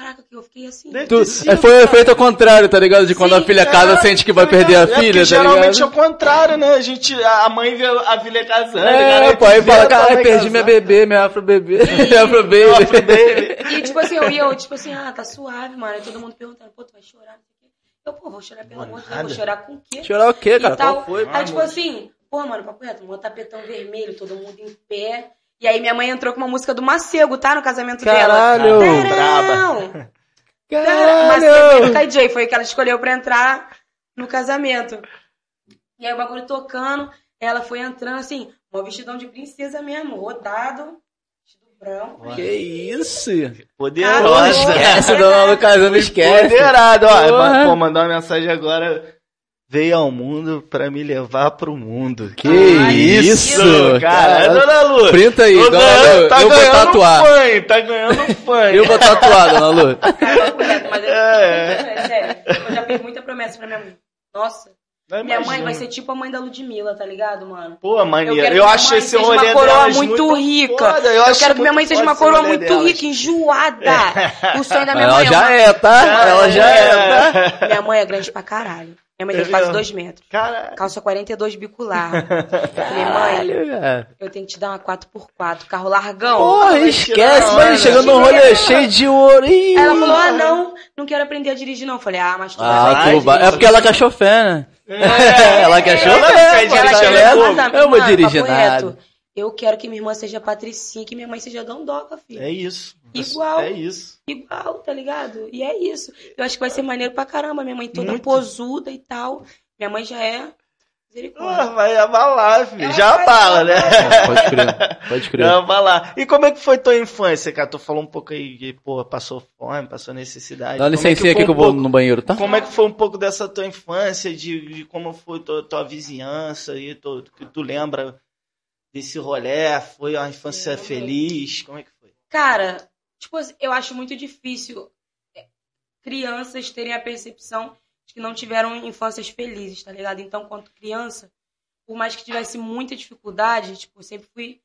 Speaker 3: Caraca, que eu fiquei assim.
Speaker 2: Tu, é, foi o
Speaker 1: cara.
Speaker 2: efeito ao contrário, tá ligado? De quando
Speaker 3: Sim,
Speaker 2: a filha
Speaker 3: tá,
Speaker 2: casa sente que vai
Speaker 1: Tá
Speaker 2: perder a?
Speaker 1: É,
Speaker 2: filha,
Speaker 1: porque
Speaker 2: tá
Speaker 1: geralmente é o contrário, né? A gente, a mãe vê a filha casando.
Speaker 2: É,
Speaker 1: cara,
Speaker 2: pô, aí
Speaker 1: vê
Speaker 2: fala, caralho,
Speaker 1: mãe
Speaker 2: perdi minha
Speaker 1: casando.
Speaker 2: bebê, minha afro bebê, minha afro baby.
Speaker 3: E tipo assim, eu ia, eu, tipo assim, ah, tá suave, mano. E todo mundo perguntando, pô, tu vai chorar? não sei o quê. Eu, pô, vou chorar pelo amor de Deus, vou chorar com o quê?
Speaker 2: Chorar o quê, cara? Qual foi?
Speaker 3: Aí, tipo assim, pô, mano, papo reto, um tapetão vermelho, todo mundo em pé. E aí minha mãe entrou com uma música do Macego, tá? No casamento
Speaker 2: Caralho!
Speaker 3: dela.
Speaker 1: Braba.
Speaker 3: Cara, Macego
Speaker 2: Caralho!
Speaker 3: e KJ, foi o que ela escolheu pra entrar no casamento. E aí o bagulho tocando, ela foi entrando assim, um vestidão de princesa mesmo, rodado, vestido branco.
Speaker 2: Que isso?
Speaker 1: Poderosa.
Speaker 2: Esquece, dona Lu casando, esquece.
Speaker 1: Poderado, ó. Pô, mandar uma mensagem agora. Veio ao mundo pra me levar pro mundo.
Speaker 2: Que
Speaker 3: Ai,
Speaker 2: isso,
Speaker 1: cara. É,
Speaker 2: cara.
Speaker 1: dona Lu.
Speaker 2: Printa aí, dona Lu.
Speaker 1: tá
Speaker 2: eu vou
Speaker 1: ganhando
Speaker 2: tatuar.
Speaker 1: fã, tá ganhando fã.
Speaker 2: Eu vou tatuar, dona Lu.
Speaker 3: Cara, reto, mas eu,
Speaker 1: É.
Speaker 3: é sério, eu já fiz muita promessa pra minha mãe. Nossa,
Speaker 1: Não
Speaker 3: minha mãe
Speaker 1: imagino.
Speaker 3: vai ser tipo a mãe da Ludmilla, tá ligado, mano?
Speaker 1: Pô, maneiro. Eu,
Speaker 3: minha
Speaker 1: acho
Speaker 3: mãe
Speaker 1: esse rolê
Speaker 3: uma coroa
Speaker 1: delas
Speaker 3: muito rica.
Speaker 1: foda.
Speaker 3: Eu,
Speaker 1: acho
Speaker 3: quero que minha mãe
Speaker 1: muito
Speaker 3: seja uma coroa muito
Speaker 1: delas.
Speaker 3: rica, enjoada. O sonho da minha
Speaker 2: Ela
Speaker 3: mãe
Speaker 2: já
Speaker 3: uma-
Speaker 2: é, tá? Ela já é, tá?
Speaker 3: Minha mãe é grande pra caralho. Minha mãe
Speaker 1: É
Speaker 3: tem quase
Speaker 1: mesmo?
Speaker 3: dois metros.
Speaker 1: Cara,
Speaker 3: Calça 42 bicular. Falei, mãe,
Speaker 2: É.
Speaker 3: eu tenho que te dar uma 4x4, carro largão.
Speaker 2: Porra, esquece, mano.
Speaker 1: onda.
Speaker 2: Chegando num rolê cheio de ouro. Ih.
Speaker 3: Ela falou, ah, não, não quero aprender a dirigir, não. Eu falei, ah, mas tu
Speaker 2: Ah,
Speaker 3: vai
Speaker 2: tu vai. É porque ela quer chofer, né?
Speaker 1: É.
Speaker 2: ela
Speaker 1: dirigir,
Speaker 2: tá
Speaker 1: ela é
Speaker 2: Eu vou dirigir nada.
Speaker 3: Eu quero que minha irmã seja patricinha, que minha mãe seja dondoca, filho.
Speaker 1: é isso.
Speaker 3: Igual.
Speaker 1: É isso.
Speaker 3: Igual, tá ligado? E é isso. Eu acho que vai ser maneiro pra caramba. Minha mãe toda
Speaker 1: Muito.
Speaker 3: posuda e tal. Minha mãe já é. Misericórdia.
Speaker 1: Ah, vai abalar, filho.
Speaker 3: Ela
Speaker 1: Já abala, né?
Speaker 2: Pode crer, pode crer.
Speaker 1: Já abalar. E como é que foi tua infância, cara? Tu falou um pouco aí de, pô, passou fome, passou necessidade.
Speaker 2: Dá
Speaker 1: Como é foi
Speaker 2: aqui que
Speaker 1: um
Speaker 2: eu vou no banheiro, tá?
Speaker 1: Como é que foi um pouco dessa tua infância, de, de como foi tua, tua vizinhança aí, tu, que tu lembra desse rolê? Foi uma infância feliz? Como é que foi?
Speaker 3: Cara, tipo assim, eu acho muito difícil é, crianças terem a percepção de que não tiveram infâncias felizes, tá ligado? Então, quanto criança, por mais que tivesse muita dificuldade, tipo, eu sempre fui.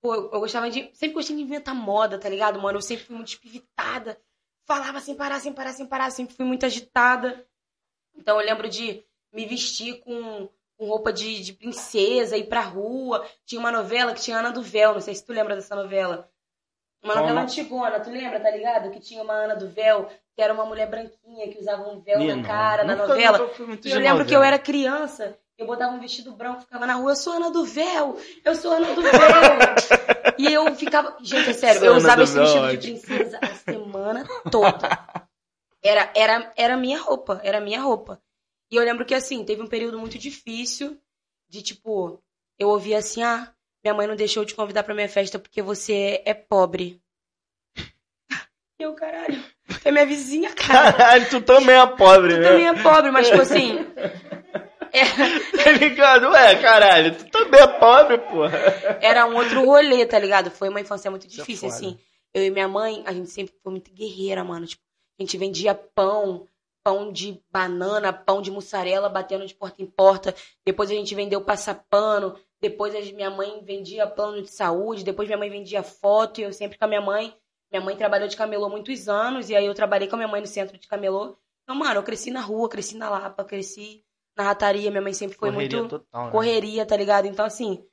Speaker 3: Pô, eu gostava de. Sempre gostei de inventar moda, tá ligado, mano? Eu sempre fui muito espivitada. Falava sem parar, sem parar, sem parar. Sempre fui muito agitada. Então, eu lembro de me vestir com, com roupa de, de princesa, ir pra rua. Tinha uma novela que tinha Ana do Véu, não sei se tu lembra dessa novela. Uma novela antigona, tu lembra, tá ligado? Que tinha uma Ana do Véu, que era uma mulher branquinha, que usava um véu
Speaker 1: Menino,
Speaker 3: na cara, na novela. eu lembro que eu
Speaker 1: novela.
Speaker 3: era criança, eu botava um vestido branco, ficava na rua, eu sou Ana do Véu, eu sou Ana do Véu. e eu ficava. Gente, é sério,
Speaker 1: Sou
Speaker 3: eu usava esse
Speaker 1: Véu,
Speaker 3: vestido de princesa a semana toda. Era, era, era minha roupa, era minha roupa. E eu lembro que assim, teve um período muito difícil de tipo, eu ouvia assim, ah, minha mãe não deixou te convidar pra minha festa porque você é pobre. E eu, caralho, é minha vizinha, cara.
Speaker 1: Caralho, tu também é pobre,
Speaker 3: Tu
Speaker 1: né?
Speaker 3: também é pobre, mas tipo assim. é-
Speaker 1: Tá ligado? Ué, caralho, tu também é pobre, porra.
Speaker 3: era um outro rolê, tá ligado? Foi uma infância muito
Speaker 1: é
Speaker 3: difícil, assim. Eu e minha mãe, a gente sempre foi muito guerreira, mano. Tipo, a gente vendia pão, pão de banana, pão de mussarela, batendo de porta em porta. Depois a gente vendeu passapano. Depois minha mãe vendia plano de saúde. Depois minha mãe vendia foto. E eu sempre com a minha mãe. Minha mãe trabalhou de camelô muitos anos. E aí eu trabalhei com a minha mãe no centro de camelô. Então, mano, eu cresci na rua, cresci na Lapa, cresci na rataria. Minha mãe sempre foi
Speaker 1: Correria
Speaker 3: muito
Speaker 1: total, né?
Speaker 3: correria, tá ligado? Então, assim,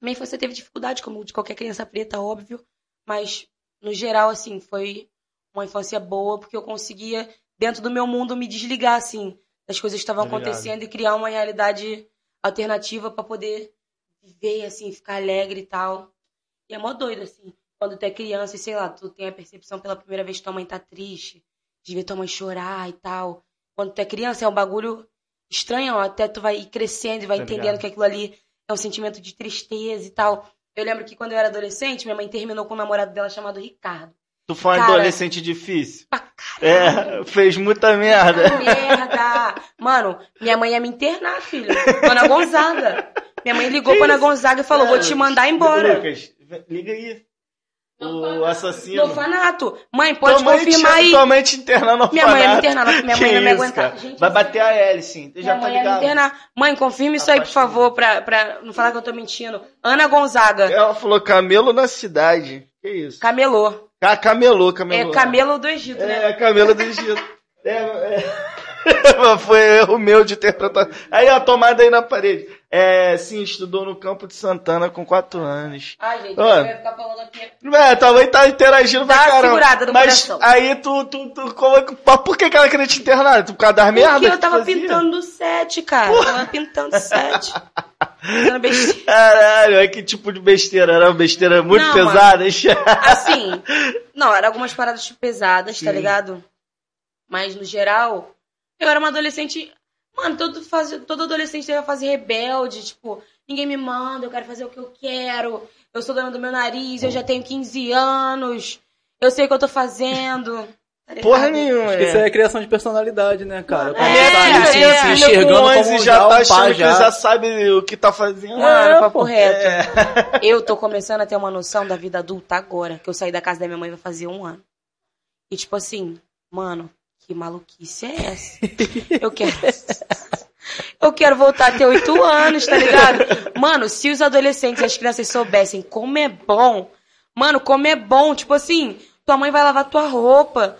Speaker 3: minha infância teve dificuldade, como de qualquer criança preta, óbvio. Mas, no geral, assim, foi uma infância boa, porque eu conseguia, dentro do meu mundo, me desligar, assim, das coisas que estavam acontecendo e criar uma realidade alternativa pra poder viver, assim, ficar alegre e tal. E é mó doido, assim. Quando tu é criança e, sei lá, tu tem a percepção pela primeira vez que tua mãe tá triste, de ver tua mãe chorar e tal. Quando tu é criança é um bagulho estranho, ó, até tu vai crescendo e vai
Speaker 1: Tá
Speaker 3: entendendo
Speaker 1: ligado.
Speaker 3: que aquilo ali é um sentimento de tristeza e tal. Eu lembro que quando eu era adolescente, minha mãe terminou com um namorado dela chamado Ricardo.
Speaker 1: Tu foi um adolescente difícil.
Speaker 3: Pra caralho.
Speaker 1: É, fez muita merda.
Speaker 3: Puta merda! Mano, minha mãe ia me internar, filho. Ana Gonzaga. Minha mãe ligou pra Ana Gonzaga e falou: vou te mandar embora.
Speaker 1: Lucas, liga aí. O
Speaker 3: orfanato.
Speaker 1: assassino.
Speaker 3: No orfanato. Mãe, pode
Speaker 1: Tua mãe
Speaker 3: confirmar
Speaker 1: te,
Speaker 3: aí.
Speaker 1: Tua mãe te internar no
Speaker 3: Minha mãe ia me
Speaker 1: orfanato.
Speaker 3: internar, minha mãe
Speaker 1: Que
Speaker 3: não me
Speaker 1: cara?
Speaker 3: Gente,
Speaker 1: Vai bater a Hélice, já
Speaker 3: Minha
Speaker 1: tá
Speaker 3: mãe ia me
Speaker 1: ligado?
Speaker 3: internar. Mãe, confirma isso aí, por favor, pra, pra não falar que eu tô mentindo. Ana Gonzaga.
Speaker 1: Ela falou camelo na cidade. Que isso?
Speaker 3: Camelô.
Speaker 1: Ca- Camelô, camelô.
Speaker 3: É camelo do Egito, né?
Speaker 1: É, camelo do Egito. É, é. Foi erro meu de interpretar. Aí a tomada aí na parede. É, sim, estudou no campo de Santana com 4 anos.
Speaker 3: Ai, gente, eu ia ficar falando aqui.
Speaker 1: É, mãe tá interagindo
Speaker 3: Dá
Speaker 1: pra caramba.
Speaker 3: segurada no
Speaker 1: Mas
Speaker 3: coração.
Speaker 1: aí tu, tu, tu coloca. Mas por que, que ela queria te internar? Por causa das merdas?
Speaker 3: Porque
Speaker 1: que
Speaker 3: eu tava pintando sete, cara. Eu tava pintando sete. Fazendo besteira.
Speaker 1: Caralho, é que tipo de besteira? Era uma besteira muito
Speaker 3: Não,
Speaker 1: pesada?
Speaker 3: Assim, não, eram algumas paradas pesadas, tá
Speaker 1: Sim.
Speaker 3: ligado? Mas no geral, eu era uma adolescente. Mano, todo, fase, todo adolescente teve a fase rebelde, tipo, ninguém me manda, eu quero fazer o que eu quero, eu sou dona do meu nariz, eu já tenho 15 anos, eu sei o que eu tô fazendo.
Speaker 1: Porra nenhuma.
Speaker 2: Acho que isso aí é criação de personalidade, né, cara?
Speaker 3: É,
Speaker 2: Quando tá
Speaker 1: filha,
Speaker 2: se-
Speaker 1: minha
Speaker 2: se
Speaker 1: filha
Speaker 2: enxergando
Speaker 1: com
Speaker 2: como
Speaker 1: 11
Speaker 2: já
Speaker 1: já
Speaker 2: um
Speaker 1: tá
Speaker 2: pai
Speaker 1: achando que
Speaker 2: já.
Speaker 1: já sabe o que tá fazendo.
Speaker 2: É,
Speaker 3: papo
Speaker 2: pô.
Speaker 3: reto.
Speaker 1: É.
Speaker 3: Eu tô começando a ter uma noção da vida adulta agora, que eu saí da casa da minha mãe vai fazer um ano. E tipo assim, mano, que maluquice é essa? Eu quero. Eu quero voltar a ter oito anos, tá ligado? Mano, se os adolescentes e as crianças soubessem como é bom, mano, como é bom, tipo assim, tua mãe vai lavar tua roupa,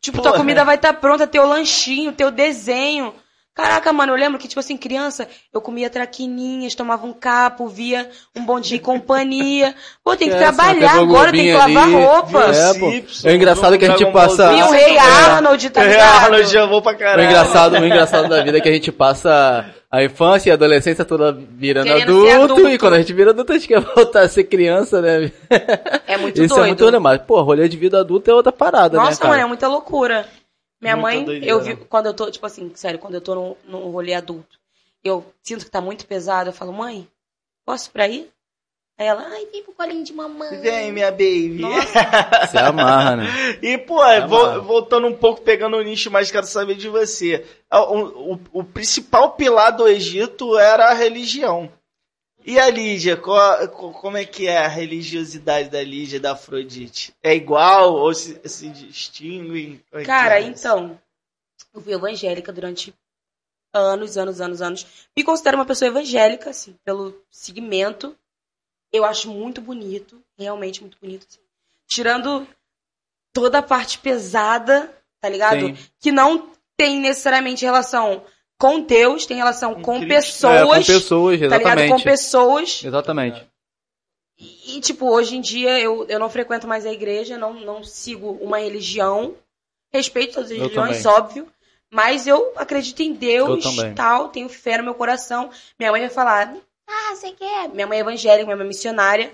Speaker 3: tipo, tua
Speaker 1: Porra.
Speaker 3: comida vai estar pronta, teu lanchinho, teu desenho. Caraca, mano, eu lembro que, tipo assim, criança, eu comia traquininhas, tomava um capo, via um bom dia e companhia. Pô, tem que
Speaker 2: É,
Speaker 3: trabalhar agora, tem que lavar
Speaker 2: ali,
Speaker 3: roupa.
Speaker 2: É,
Speaker 1: Viu
Speaker 2: pô. É engraçado que a gente passa-.
Speaker 3: E o Rei
Speaker 2: É.
Speaker 3: Arnold, tá
Speaker 1: É,
Speaker 3: ligado?
Speaker 1: Arnold já vou pra
Speaker 2: O
Speaker 1: caralho.
Speaker 2: engraçado, o engraçado da vida é que a gente passa a infância e a adolescência toda virando
Speaker 3: Querendo
Speaker 2: adulto,
Speaker 3: adulto.
Speaker 2: e quando a gente vira adulto a gente quer voltar a ser criança, né?
Speaker 3: É muito
Speaker 2: Isso
Speaker 3: doido.
Speaker 2: é muito doido, mas, pô, rolê de vida adulta é outra parada, né,
Speaker 3: Nossa, mano, é muita loucura. Minha
Speaker 1: Muita
Speaker 3: mãe,
Speaker 1: doideira.
Speaker 3: eu vi, quando eu tô, tipo assim, sério, quando eu tô num, num rolê adulto, eu sinto que tá muito pesado, eu falo, mãe, posso ir pra aí? Aí ela, ai, vem pro colinho de mamãe.
Speaker 1: Vem, minha baby.
Speaker 3: Nossa.
Speaker 2: Se amarra, né?
Speaker 1: E, pô,
Speaker 2: É
Speaker 1: vo- voltando um pouco, pegando o nicho, mas quero saber de você. O, o- o principal pilar do Egito era a religião. E a Lígia, qual- co- como é que é a religiosidade da Lígia e da Afrodite? É igual ou se, se distinguem? Como é
Speaker 3: Cara,
Speaker 1: é
Speaker 3: então, eu fui evangélica durante anos, anos, anos, anos. Me considero uma pessoa evangélica, assim, pelo segmento. Eu acho muito bonito, realmente muito bonito. assim. Tirando toda a parte pesada, tá ligado?
Speaker 2: Sim.
Speaker 3: Que não tem necessariamente relação com Deus, tem relação
Speaker 1: Com
Speaker 3: pessoas,
Speaker 2: É, com pessoas,
Speaker 3: tá ligado?
Speaker 2: exatamente.
Speaker 3: Com pessoas.
Speaker 2: Exatamente.
Speaker 3: E, tipo, hoje em dia eu, eu não frequento mais a igreja, não, não sigo uma religião. Respeito todas as
Speaker 2: Eu
Speaker 3: religiões,
Speaker 2: também.
Speaker 3: óbvio. Mas eu acredito em Deus
Speaker 2: Eu
Speaker 3: e tal, tenho fé no meu coração. Minha mãe vai falar, ah, você quer? Minha mãe é evangélica, minha mãe é missionária.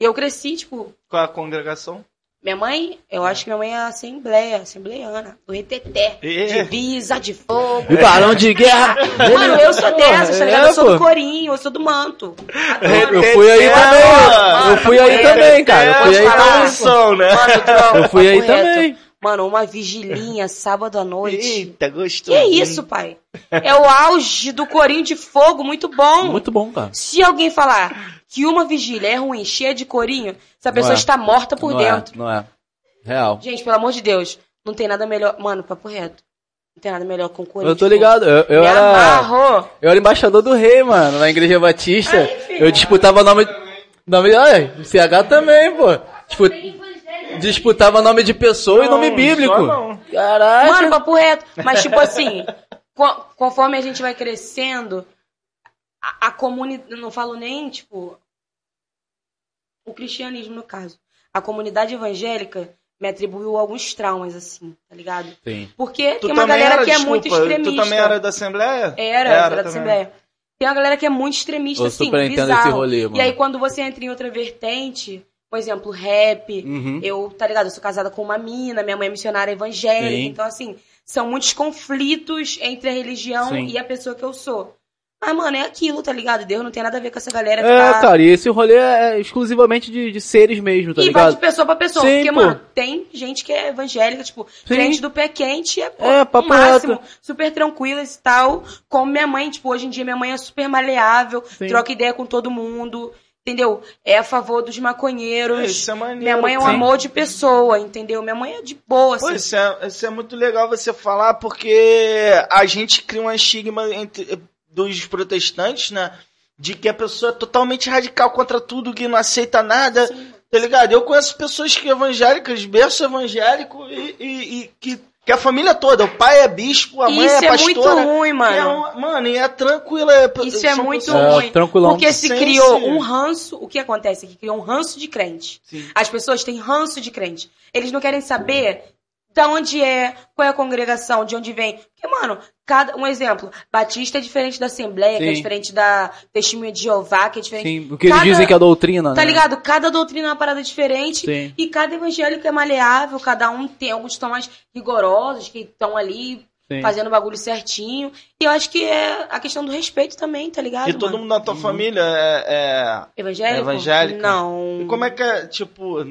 Speaker 3: Eu cresci, tipo,
Speaker 1: Qual a congregação?
Speaker 3: minha mãe, eu acho que minha mãe é assembleia, assembleiana, do Reteté,
Speaker 1: É.
Speaker 3: de Visa, de fogo.
Speaker 2: E barão de guerra!
Speaker 3: Mano, eu sou dessas, tá ligado?
Speaker 2: É,
Speaker 3: Eu sou do corinho, eu sou do manto. Adoro.
Speaker 2: Eu fui aí
Speaker 1: É,
Speaker 2: também.
Speaker 1: mano.
Speaker 2: Eu fui aí
Speaker 3: É,
Speaker 2: também, cara. Eu fui aí também.
Speaker 3: Mano,
Speaker 2: Eu fui aí também.
Speaker 3: Mano, uma vigilinha sábado à noite.
Speaker 1: Eita, gostou.
Speaker 3: Que isso, pai? É o auge do corinho de fogo, muito bom.
Speaker 2: Muito bom, cara.
Speaker 3: Se alguém falar que uma vigília é ruim, cheia de corinho, essa pessoa
Speaker 2: é.
Speaker 3: está morta por
Speaker 2: não
Speaker 3: dentro.
Speaker 2: É, não é. Real.
Speaker 3: Gente, pelo amor de Deus, não tem nada melhor. Mano, papo reto. Não tem nada melhor com corinho.
Speaker 2: Eu tô ligado. Eu, eu era.
Speaker 3: amarro.
Speaker 2: Eu era embaixador do rei, mano, na igreja batista.
Speaker 3: Ai,
Speaker 2: eu disputava nome. nome ai, CH também, pô. Dispu- disputava nome de pessoa e nome
Speaker 1: Não,
Speaker 2: bíblico.
Speaker 1: não.
Speaker 2: Caraca.
Speaker 3: Mano, papo reto. Mas, tipo assim, co- conforme a gente vai crescendo, a, a comunidade. Não falo nem, tipo. O cristianismo, no caso. A comunidade evangélica me atribuiu alguns traumas, assim, tá ligado?
Speaker 2: Sim.
Speaker 3: Porque
Speaker 1: Tu
Speaker 3: tem uma galera
Speaker 1: era,
Speaker 3: que é
Speaker 1: desculpa,
Speaker 3: muito extremista.
Speaker 1: Tu também era da Assembleia?
Speaker 3: Era, era, da
Speaker 1: também.
Speaker 3: Assembleia. Tem uma galera que é muito extremista,
Speaker 2: Eu
Speaker 3: assim, bizarro.
Speaker 2: esse rolê, mano.
Speaker 3: E aí, quando você entra em outra vertente, por exemplo, rap,
Speaker 2: Uhum.
Speaker 3: eu, tá ligado? Eu sou casada com uma mina, minha mãe é missionária evangélica,
Speaker 2: Sim.
Speaker 3: então, assim, são muitos conflitos entre a religião
Speaker 2: Sim.
Speaker 3: e a pessoa que eu sou. Mas, mano, é aquilo, tá ligado? Deus não tem nada a ver com essa galera
Speaker 2: É,
Speaker 3: ficar-
Speaker 2: cara, e esse rolê é exclusivamente de, de seres mesmo, tá
Speaker 3: e vai
Speaker 2: ligado?
Speaker 3: de pessoa pra pessoa.
Speaker 2: Sim,
Speaker 3: porque,
Speaker 2: pô.
Speaker 3: mano, tem gente que é evangélica, tipo,
Speaker 2: Sim.
Speaker 3: crente do pé quente, é, pô,
Speaker 2: É, papo
Speaker 3: máximo,
Speaker 2: reto.
Speaker 3: super tranquilas e tal. Como minha mãe, tipo, hoje em dia minha mãe é super maleável,
Speaker 2: Sim.
Speaker 3: troca ideia com todo mundo, entendeu? É a favor dos maconheiros.
Speaker 1: Isso é maneiro.
Speaker 3: minha mãe é um
Speaker 1: Sim.
Speaker 3: amor de pessoa, entendeu? Minha mãe é de boa,
Speaker 1: Pô,
Speaker 3: assim.
Speaker 1: isso é, isso é muito legal você falar, porque a gente cria um estigma entre, dos protestantes, né? De que a pessoa é totalmente radical contra tudo, que não aceita nada, tá ligado? Eu conheço pessoas que evangélicas, berço evangélico, e, e- e que, que a família toda, o pai é bispo, a mãe
Speaker 3: Isso
Speaker 1: é
Speaker 3: é muito
Speaker 1: pastora.
Speaker 3: ruim,
Speaker 1: e é
Speaker 3: mano.
Speaker 1: uma- mano, e é tranquila. é-
Speaker 3: Isso é muito
Speaker 2: É,
Speaker 3: ruim.
Speaker 2: tranquilão.
Speaker 3: Porque se
Speaker 1: Sim,
Speaker 3: criou
Speaker 1: sim.
Speaker 3: um ranço, o que acontece aqui? Criou um ranço de crente.
Speaker 1: Sim.
Speaker 3: As pessoas têm ranço de crente. Eles não querem saber da onde é, qual é a congregação, de onde vem. Porque, mano, cada um exemplo, Batista é diferente da Assembleia, que é
Speaker 2: Sim.
Speaker 3: diferente da Testemunha de Jeová, que é diferente.
Speaker 2: Sim, o que eles dizem que é a doutrina,
Speaker 3: Tá
Speaker 2: né?
Speaker 3: ligado? Cada doutrina é uma parada diferente.
Speaker 2: Sim.
Speaker 3: E cada evangélico é maleável, cada um tem alguns que estão mais rigorosos, que estão ali
Speaker 2: Sim.
Speaker 3: fazendo o bagulho certinho. E eu acho que é a questão do respeito também, tá ligado?
Speaker 1: E todo
Speaker 3: mano?
Speaker 1: mundo na tua família é- é,
Speaker 3: Evangélico?
Speaker 1: evangélico?
Speaker 3: Não.
Speaker 1: E como é que é, tipo.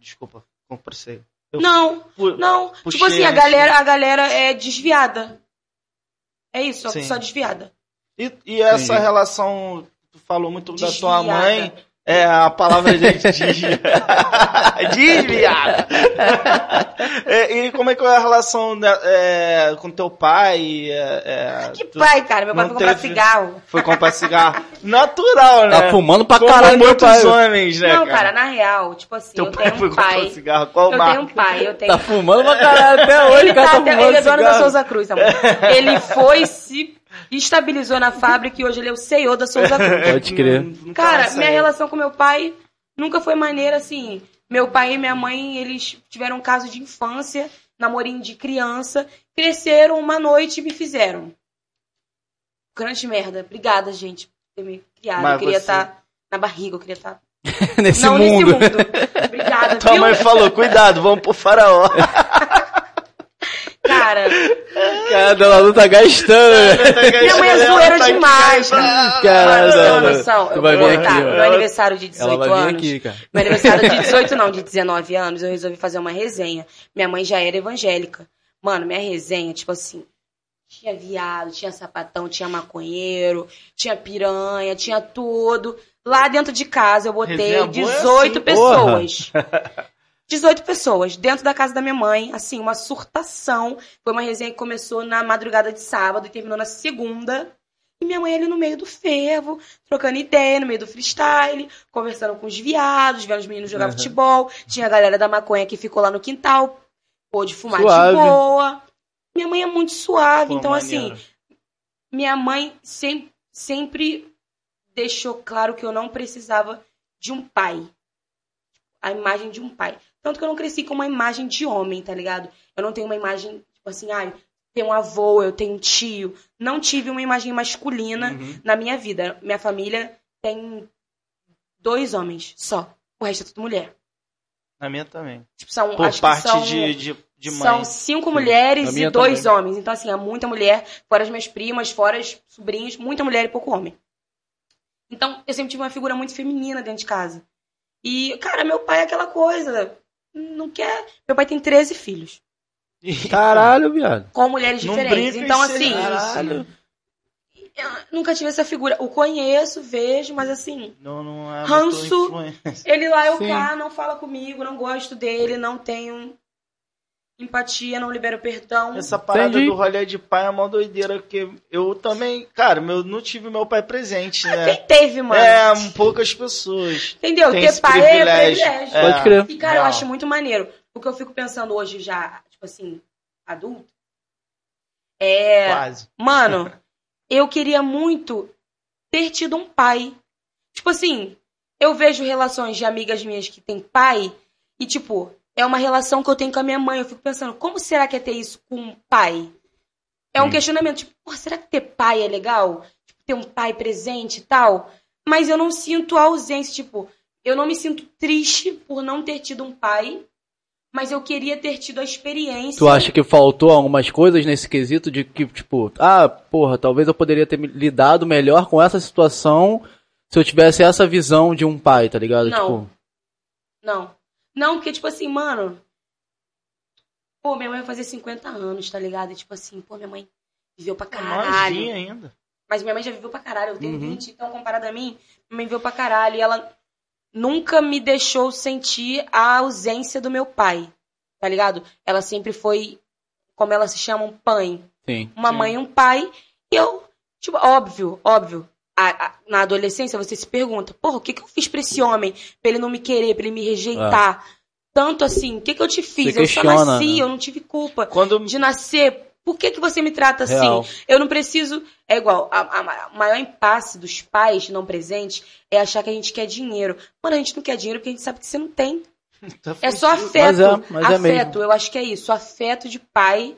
Speaker 1: Desculpa, comprei. Eu-
Speaker 3: Não,
Speaker 1: Pu-
Speaker 3: não.
Speaker 1: Puxei
Speaker 3: tipo assim, a galera, a galera é desviada. É isso,
Speaker 1: Sim.
Speaker 3: só desviada.
Speaker 1: E, e essa
Speaker 2: Entendi.
Speaker 1: relação, tu falou muito da tua
Speaker 3: Desviada.
Speaker 1: mãe. É, a palavra de desviada. desviada. É, e como é que é a relação né, é, com teu pai? É, é,
Speaker 3: Que
Speaker 1: tu
Speaker 3: pai, cara? Meu pai foi comprar
Speaker 1: teve-
Speaker 3: cigarro.
Speaker 1: Foi comprar cigarro. Natural, né?
Speaker 2: Tá fumando pra
Speaker 1: Como
Speaker 2: caralho,
Speaker 1: muitos
Speaker 2: pai.
Speaker 1: homens, né,
Speaker 3: não, cara, na real, tipo assim,
Speaker 1: Teu
Speaker 3: eu
Speaker 1: pai
Speaker 3: tenho
Speaker 1: foi
Speaker 3: um
Speaker 1: comprar
Speaker 3: pai.
Speaker 1: cigarro. Qual
Speaker 3: Eu
Speaker 1: marca?
Speaker 3: tenho um pai, eu tenho
Speaker 2: Tá fumando pra caralho até hoje,
Speaker 3: ele,
Speaker 2: cara
Speaker 3: tá
Speaker 2: tá
Speaker 3: até-
Speaker 2: fumando
Speaker 3: ele é dono da. Souza Cruz, amor. Ele foi, se estabilizou na fábrica e hoje ele é o CEO da Souza Cruz.
Speaker 2: Pode crer.
Speaker 1: Não- não
Speaker 3: Cara,
Speaker 1: passa
Speaker 3: minha
Speaker 1: aí.
Speaker 3: relação com meu pai nunca foi maneira assim. Meu pai e minha mãe, eles tiveram um caso de infância, namorinho de criança, cresceram uma noite e me fizeram. Grande merda. Obrigada, gente, por ter me criado.
Speaker 1: Mas
Speaker 3: eu queria
Speaker 1: você-
Speaker 3: estar na barriga, eu queria estar.
Speaker 2: Nesse
Speaker 3: Não
Speaker 2: mundo.
Speaker 3: nesse mundo. Obrigada,
Speaker 1: Tua
Speaker 3: viu?
Speaker 1: mãe falou, cuidado, vamos pro faraó.
Speaker 3: Cara,
Speaker 2: Cara, ela não tá gastando.
Speaker 3: minha mãe é zoeira
Speaker 1: Tá
Speaker 3: demais.
Speaker 1: cara.
Speaker 3: Você tem
Speaker 2: não,
Speaker 3: uma
Speaker 2: não.
Speaker 3: noção?
Speaker 2: Tu vai vir aqui.
Speaker 3: Meu aniversário de 18
Speaker 2: Ela vai vir
Speaker 3: anos.
Speaker 2: aqui, cara.
Speaker 3: Meu aniversário de 18, não, de 19 anos, eu resolvi fazer uma resenha. Minha mãe já era evangélica. Mano, minha resenha, tipo assim, tinha viado, tinha sapatão, tinha maconheiro, tinha piranha, tinha tudo. Lá dentro de casa eu botei
Speaker 1: Resenha boa é
Speaker 3: 18
Speaker 1: assim,
Speaker 3: pessoas. 18 pessoas dentro da casa da minha mãe, assim, uma surtação. Foi uma resenha que começou na madrugada de sábado e terminou na segunda. E minha mãe ali no meio do fervo, trocando ideia, no meio do freestyle, conversando com os viados, vendo os meninos jogar
Speaker 2: Uhum.
Speaker 3: futebol. Tinha a galera da maconha que ficou lá no quintal, pôde fumar
Speaker 2: Suave.
Speaker 3: de boa. Minha mãe é muito suave,
Speaker 1: Pô,
Speaker 3: então
Speaker 1: maneiro.
Speaker 3: assim, minha mãe sem- sempre deixou claro que eu não precisava de um pai. A imagem de um pai. Tanto que eu não cresci com uma imagem de homem, tá ligado? Eu não tenho uma imagem, tipo assim, ai, tenho um avô, eu tenho um tio. Não tive uma imagem masculina
Speaker 1: Uhum.
Speaker 3: na minha vida. Minha família tem dois homens só. O resto é tudo mulher.
Speaker 1: Na minha também.
Speaker 3: Tipo, são,
Speaker 1: Por
Speaker 3: acho
Speaker 1: parte
Speaker 3: que são,
Speaker 1: de, de, de mãe.
Speaker 3: são cinco mulheres
Speaker 2: Na
Speaker 3: e dois
Speaker 2: também.
Speaker 3: homens. Então, assim, é muita mulher, fora as minhas primas, fora os sobrinhos, muita mulher e pouco homem. Então, eu sempre tive uma figura muito feminina dentro de casa. E, cara, meu pai é aquela coisa. Não quer. Meu pai tem 13 filhos.
Speaker 2: Caralho, viado.
Speaker 3: Com mulheres
Speaker 1: Não
Speaker 3: diferentes. Então, assim.
Speaker 2: Caralho.
Speaker 3: Eu nunca tive essa figura. O conheço, vejo, mas assim.
Speaker 1: Não, não é
Speaker 3: Ranço. Ele lá, eu
Speaker 2: Sim.
Speaker 3: cá, não fala comigo, não gosto dele, não tenho empatia, não libero perdão.
Speaker 1: Essa parada
Speaker 2: Entendi.
Speaker 1: do rolê de pai é uma doideira, porque eu também, cara, meu, não tive meu pai presente, né?
Speaker 3: Quem teve, mano?
Speaker 1: É, poucas pessoas.
Speaker 3: Entendeu?
Speaker 1: Tem
Speaker 3: Ter pai
Speaker 1: privilégio.
Speaker 3: é privilégio.
Speaker 1: É.
Speaker 2: Pode crer.
Speaker 3: E, cara, eu
Speaker 1: Real.
Speaker 3: acho muito maneiro. O que eu fico pensando hoje já, tipo assim, adulto, é.
Speaker 1: Quase.
Speaker 3: Mano, eu queria muito ter tido um pai. Tipo assim, eu vejo relações de amigas minhas que têm pai e, tipo, é uma relação que eu tenho com a minha mãe. Eu fico pensando, como será que é ter isso com um pai? É um
Speaker 2: Hum.
Speaker 3: questionamento, tipo, será que ter pai é legal? Tipo, ter um pai presente e tal. Mas eu não sinto a ausência, tipo, eu não me sinto triste por não ter tido um pai, mas eu queria ter tido a experiência.
Speaker 2: Tu acha que faltou algumas coisas nesse quesito de que, tipo, ah, porra, talvez eu poderia ter lidado melhor com essa situação se eu tivesse essa visão de um pai, tá ligado?
Speaker 3: Não.
Speaker 2: Tipo,
Speaker 3: Não. Não, porque, tipo assim, mano. Pô, minha mãe vai fazer 50 anos, tá ligado? E, tipo assim, pô, minha mãe viveu pra caralho.
Speaker 1: Novinha ainda.
Speaker 3: Mas minha mãe já viveu pra caralho. Eu tenho
Speaker 2: Uhum.
Speaker 3: 20, então, comparado a mim, minha mãe viveu pra caralho. E ela nunca me deixou sentir a ausência do meu pai. Tá ligado? Ela sempre foi, como elas se chamam, pai.
Speaker 2: sim.
Speaker 3: Uma
Speaker 1: Sim.
Speaker 3: mãe e um pai. E eu, tipo, óbvio, óbvio. A- a- na adolescência você se pergunta, porra, o que, que eu fiz pra esse homem? Pra ele não me querer, pra ele me rejeitar. Tanto assim, o que, que eu te fiz?
Speaker 2: Você
Speaker 3: eu só nasci,
Speaker 2: né?
Speaker 3: eu não tive culpa
Speaker 1: Quando
Speaker 3: de nascer. Por que, que você me trata assim?
Speaker 2: Real.
Speaker 3: Eu não preciso. É igual, a, maior impasse dos pais não presentes é achar que a gente quer dinheiro. Mano, a gente não quer dinheiro porque a gente sabe que você não tem.
Speaker 1: Tá
Speaker 3: É só afeto.
Speaker 2: Mas é- mas é
Speaker 3: afeto,
Speaker 2: mesmo.
Speaker 3: eu acho que é isso. Afeto de pai.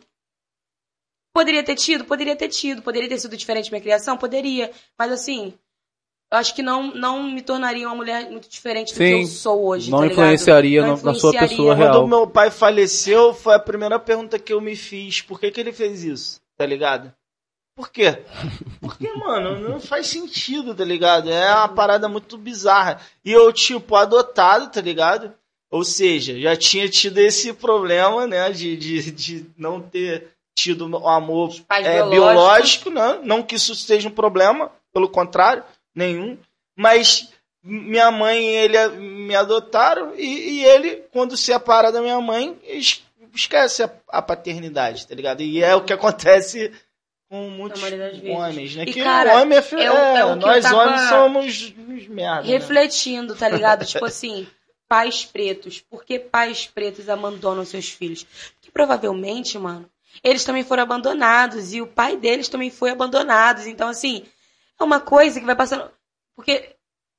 Speaker 3: Poderia ter tido? Poderia ter tido. Poderia ter sido diferente minha criação? Poderia. Mas assim, eu acho que não, não me tornaria uma mulher muito diferente do que
Speaker 2: Sim.
Speaker 3: eu sou hoje.
Speaker 2: Não
Speaker 3: tá
Speaker 2: influenciaria
Speaker 3: Não
Speaker 2: no- na sua
Speaker 3: influenciaria.
Speaker 2: pessoa
Speaker 1: Quando
Speaker 2: real.
Speaker 1: o meu pai faleceu, foi a primeira pergunta que eu me fiz. Por que, que ele fez isso? Tá ligado? Por quê? Porque, mano, não faz sentido, tá ligado? É uma parada muito bizarra. E eu, tipo, adotado, tá ligado? Ou seja, já tinha tido esse problema, né? De, de, de não ter tido o amor é, biológico, né? Não que isso seja um problema, pelo contrário, nenhum. Mas minha mãe e ele me adotaram e, e ele, quando se separa da minha mãe, es- esquece a, a paternidade, tá ligado? E é o que acontece com muitos homens, né?
Speaker 3: E,
Speaker 1: que
Speaker 3: cara,
Speaker 1: homem é,
Speaker 3: é
Speaker 1: é,
Speaker 3: é eu
Speaker 1: nós homens somos merda. né?
Speaker 3: refletindo, tá ligado? tipo assim, pais pretos. Por que pais pretos abandonam seus filhos? Porque provavelmente, mano, eles também foram abandonados e o pai deles também foi abandonado. Então, assim, é uma coisa que vai passando. Porque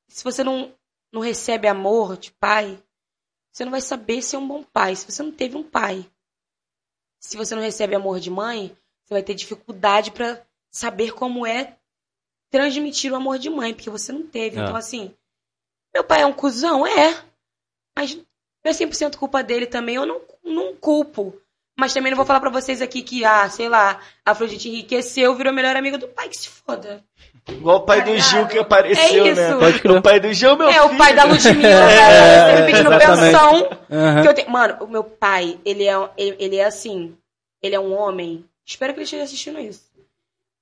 Speaker 3: se você não, não recebe amor de pai, você não vai saber ser um bom pai. Se você não teve um pai, se você não recebe amor de mãe, você vai ter dificuldade pra saber como é transmitir o amor de mãe, porque você não teve.
Speaker 2: É.
Speaker 3: Então, assim, meu pai é um cuzão? É. Mas não é 100% culpa dele também, eu não, não culpo. Mas também não vou falar pra vocês aqui que, ah, sei lá, a Afrodite enriqueceu, virou melhor amigo do pai, que se foda.
Speaker 1: Igual o pai do Gil que apareceu,
Speaker 3: É isso.
Speaker 1: né?
Speaker 2: Pode crer.
Speaker 1: O pai do Gil, meu
Speaker 3: é,
Speaker 1: filho.
Speaker 3: o pai da Ludmilla,
Speaker 2: É,
Speaker 3: cara, você me pedindo
Speaker 2: exatamente.
Speaker 3: pensão.
Speaker 2: Aham.
Speaker 3: Que eu tenho- Mano, o meu pai, ele é, ele, ele é assim, ele é um homem, espero que ele esteja assistindo isso,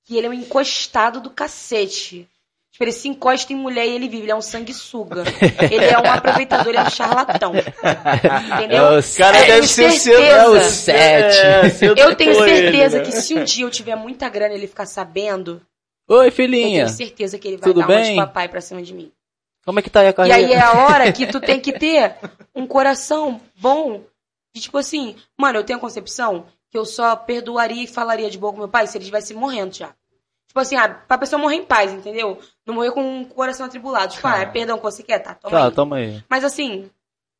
Speaker 3: que ele é um encostado do cacete. Tipo, ele se encosta em mulher e ele vive, ele é um sanguessuga. Ele é um aproveitador, ele é um charlatão. Entendeu?
Speaker 2: É o
Speaker 1: cara
Speaker 3: Eu
Speaker 1: deve
Speaker 3: tenho
Speaker 1: ser
Speaker 3: certeza.
Speaker 1: cedo.
Speaker 2: É o sete.
Speaker 1: É,
Speaker 3: Eu tenho
Speaker 1: ele,
Speaker 3: certeza
Speaker 1: né?
Speaker 3: que se um dia eu tiver muita grana e ele ficar sabendo,
Speaker 2: Oi,
Speaker 3: eu
Speaker 2: filhinha.
Speaker 3: tenho certeza que ele vai
Speaker 2: Tudo
Speaker 3: dar uma de
Speaker 2: bem?
Speaker 3: papai pra cima de mim.
Speaker 2: Como é que tá aí a
Speaker 3: E
Speaker 2: carreira?
Speaker 3: aí é a hora que tu tem que ter um coração bom. De tipo assim, mano, eu tenho a concepção que eu só perdoaria e falaria de boa com meu pai se ele estivesse morrendo já. Tipo assim, ah, pra pessoa morrer em paz, entendeu? Não morrer com o coração atribulado. Tipo, ah, é perdão que você quer, tá? Toma
Speaker 2: Tá,
Speaker 3: aí.
Speaker 2: toma aí.
Speaker 3: Mas assim,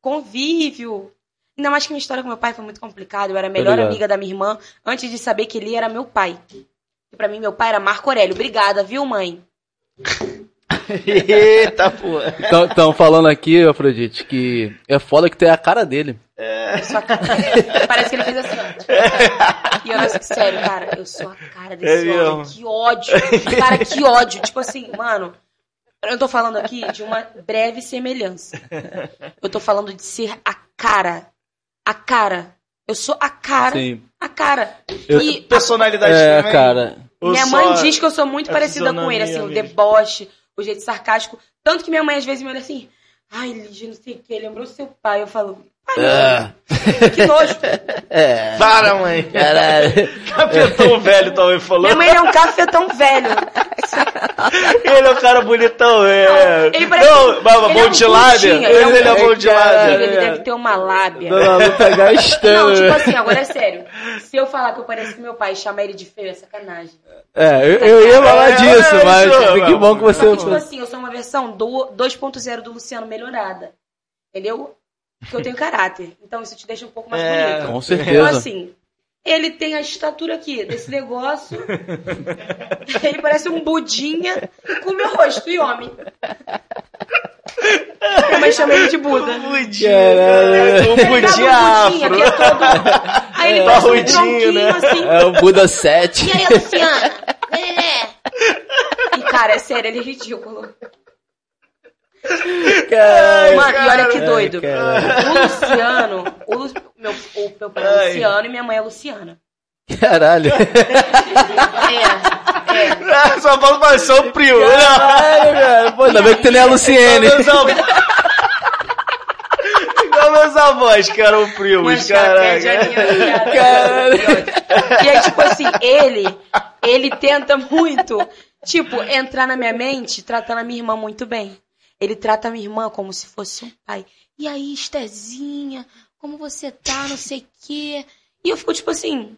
Speaker 3: convívio. Ainda mais que minha história com meu pai foi muito complicada. Eu era a melhor
Speaker 2: ligado.
Speaker 3: amiga da minha irmã antes de saber que ele era meu pai. E pra mim, meu pai era Marco Aurélio. Obrigada, viu, mãe?
Speaker 1: Eita, pô.
Speaker 2: Estão falando aqui, Afrodite, que é foda que tem a cara dele.
Speaker 3: Eu sou a cara. Parece que ele fez assim, ó. E eu não sério, cara, eu sou a cara desse
Speaker 1: É
Speaker 3: homem. Que ódio. Cara, que ódio. Tipo assim, mano. Eu tô falando aqui de uma breve semelhança. Eu tô falando de ser a cara. A cara. Eu sou a cara.
Speaker 2: Sim.
Speaker 3: A cara.
Speaker 2: Eu-
Speaker 3: E
Speaker 1: Personalidade
Speaker 2: É,
Speaker 1: também.
Speaker 2: cara.
Speaker 3: Minha
Speaker 1: só
Speaker 3: mãe diz que eu sou muito
Speaker 1: a
Speaker 3: parecida com ele, assim, o deboche, o jeito sarcástico. Tanto que minha mãe às vezes me olha assim, ai, Lígia, não sei o que, lembrou seu pai. Eu falo, pai, não, que nojo.
Speaker 2: É.
Speaker 1: Para, mãe.
Speaker 2: Caralho.
Speaker 1: Capetão velho também falou.
Speaker 3: Minha mãe é um cafetão velho.
Speaker 1: Ele é um cara bonitão, é.
Speaker 3: Ele parece-
Speaker 1: Não, mas
Speaker 3: ele
Speaker 1: bom
Speaker 3: é um
Speaker 1: de lábia. Ele,
Speaker 3: ele é um
Speaker 1: ele é bom de lábia.
Speaker 3: Ele deve ter uma lábia.
Speaker 2: Dona Lu tá
Speaker 3: Não,
Speaker 2: gastando.
Speaker 3: tipo assim, agora é sério. Se eu falar que eu pareço com meu pai e chamar ele de feio, é sacanagem.
Speaker 2: É, eu, eu ia falar
Speaker 1: É,
Speaker 2: disso,
Speaker 1: é,
Speaker 2: mas
Speaker 1: isso,
Speaker 2: que bom que você.
Speaker 3: Só que, tipo assim, eu sou uma versão do 2.0 do Luciano melhorada. Entendeu? Porque eu tenho caráter. Então isso te deixa um pouco mais
Speaker 1: É.
Speaker 3: bonito.
Speaker 2: Com
Speaker 3: Então,
Speaker 2: certeza.
Speaker 3: assim, Ele tem a estatura aqui, desse negócio. ele parece um budinha com o meu rosto, e homem. Minha mãe chama ele de Buda.
Speaker 1: Budinha.
Speaker 2: Caralho.
Speaker 1: Um budinha
Speaker 3: Um budinha, que é
Speaker 1: afro.
Speaker 3: todo... Aí ele parece um tronquinho,
Speaker 1: né?
Speaker 3: assim.
Speaker 2: É o Buda 7.
Speaker 3: E aí, Luciana? É. E, cara, é sério, ele é ridículo.
Speaker 2: Caralho.
Speaker 3: Mano, e olha que doido.
Speaker 2: Caralho.
Speaker 3: O Luciano, o, Lu- meu, o meu pai é
Speaker 1: Ai.
Speaker 3: Luciano e minha mãe é Luciana.
Speaker 2: Caralho.
Speaker 3: É, é.
Speaker 1: Só falar, sou primo. Não.
Speaker 2: Caralho, cara. Pô, ainda bem que tu nem é a Luciene.
Speaker 1: Igual meus avós. Que eram primos,
Speaker 3: Uma chapéu
Speaker 1: caraca.
Speaker 3: de aninho, cara.
Speaker 2: Caralho.
Speaker 3: E aí, tipo assim, ele, ele tenta muito, tipo, entrar na minha mente tratando a minha irmã muito bem. Ele trata a minha irmã como se fosse um pai. E aí, Estezinha, como você tá, não sei o quê. E eu fico, tipo assim,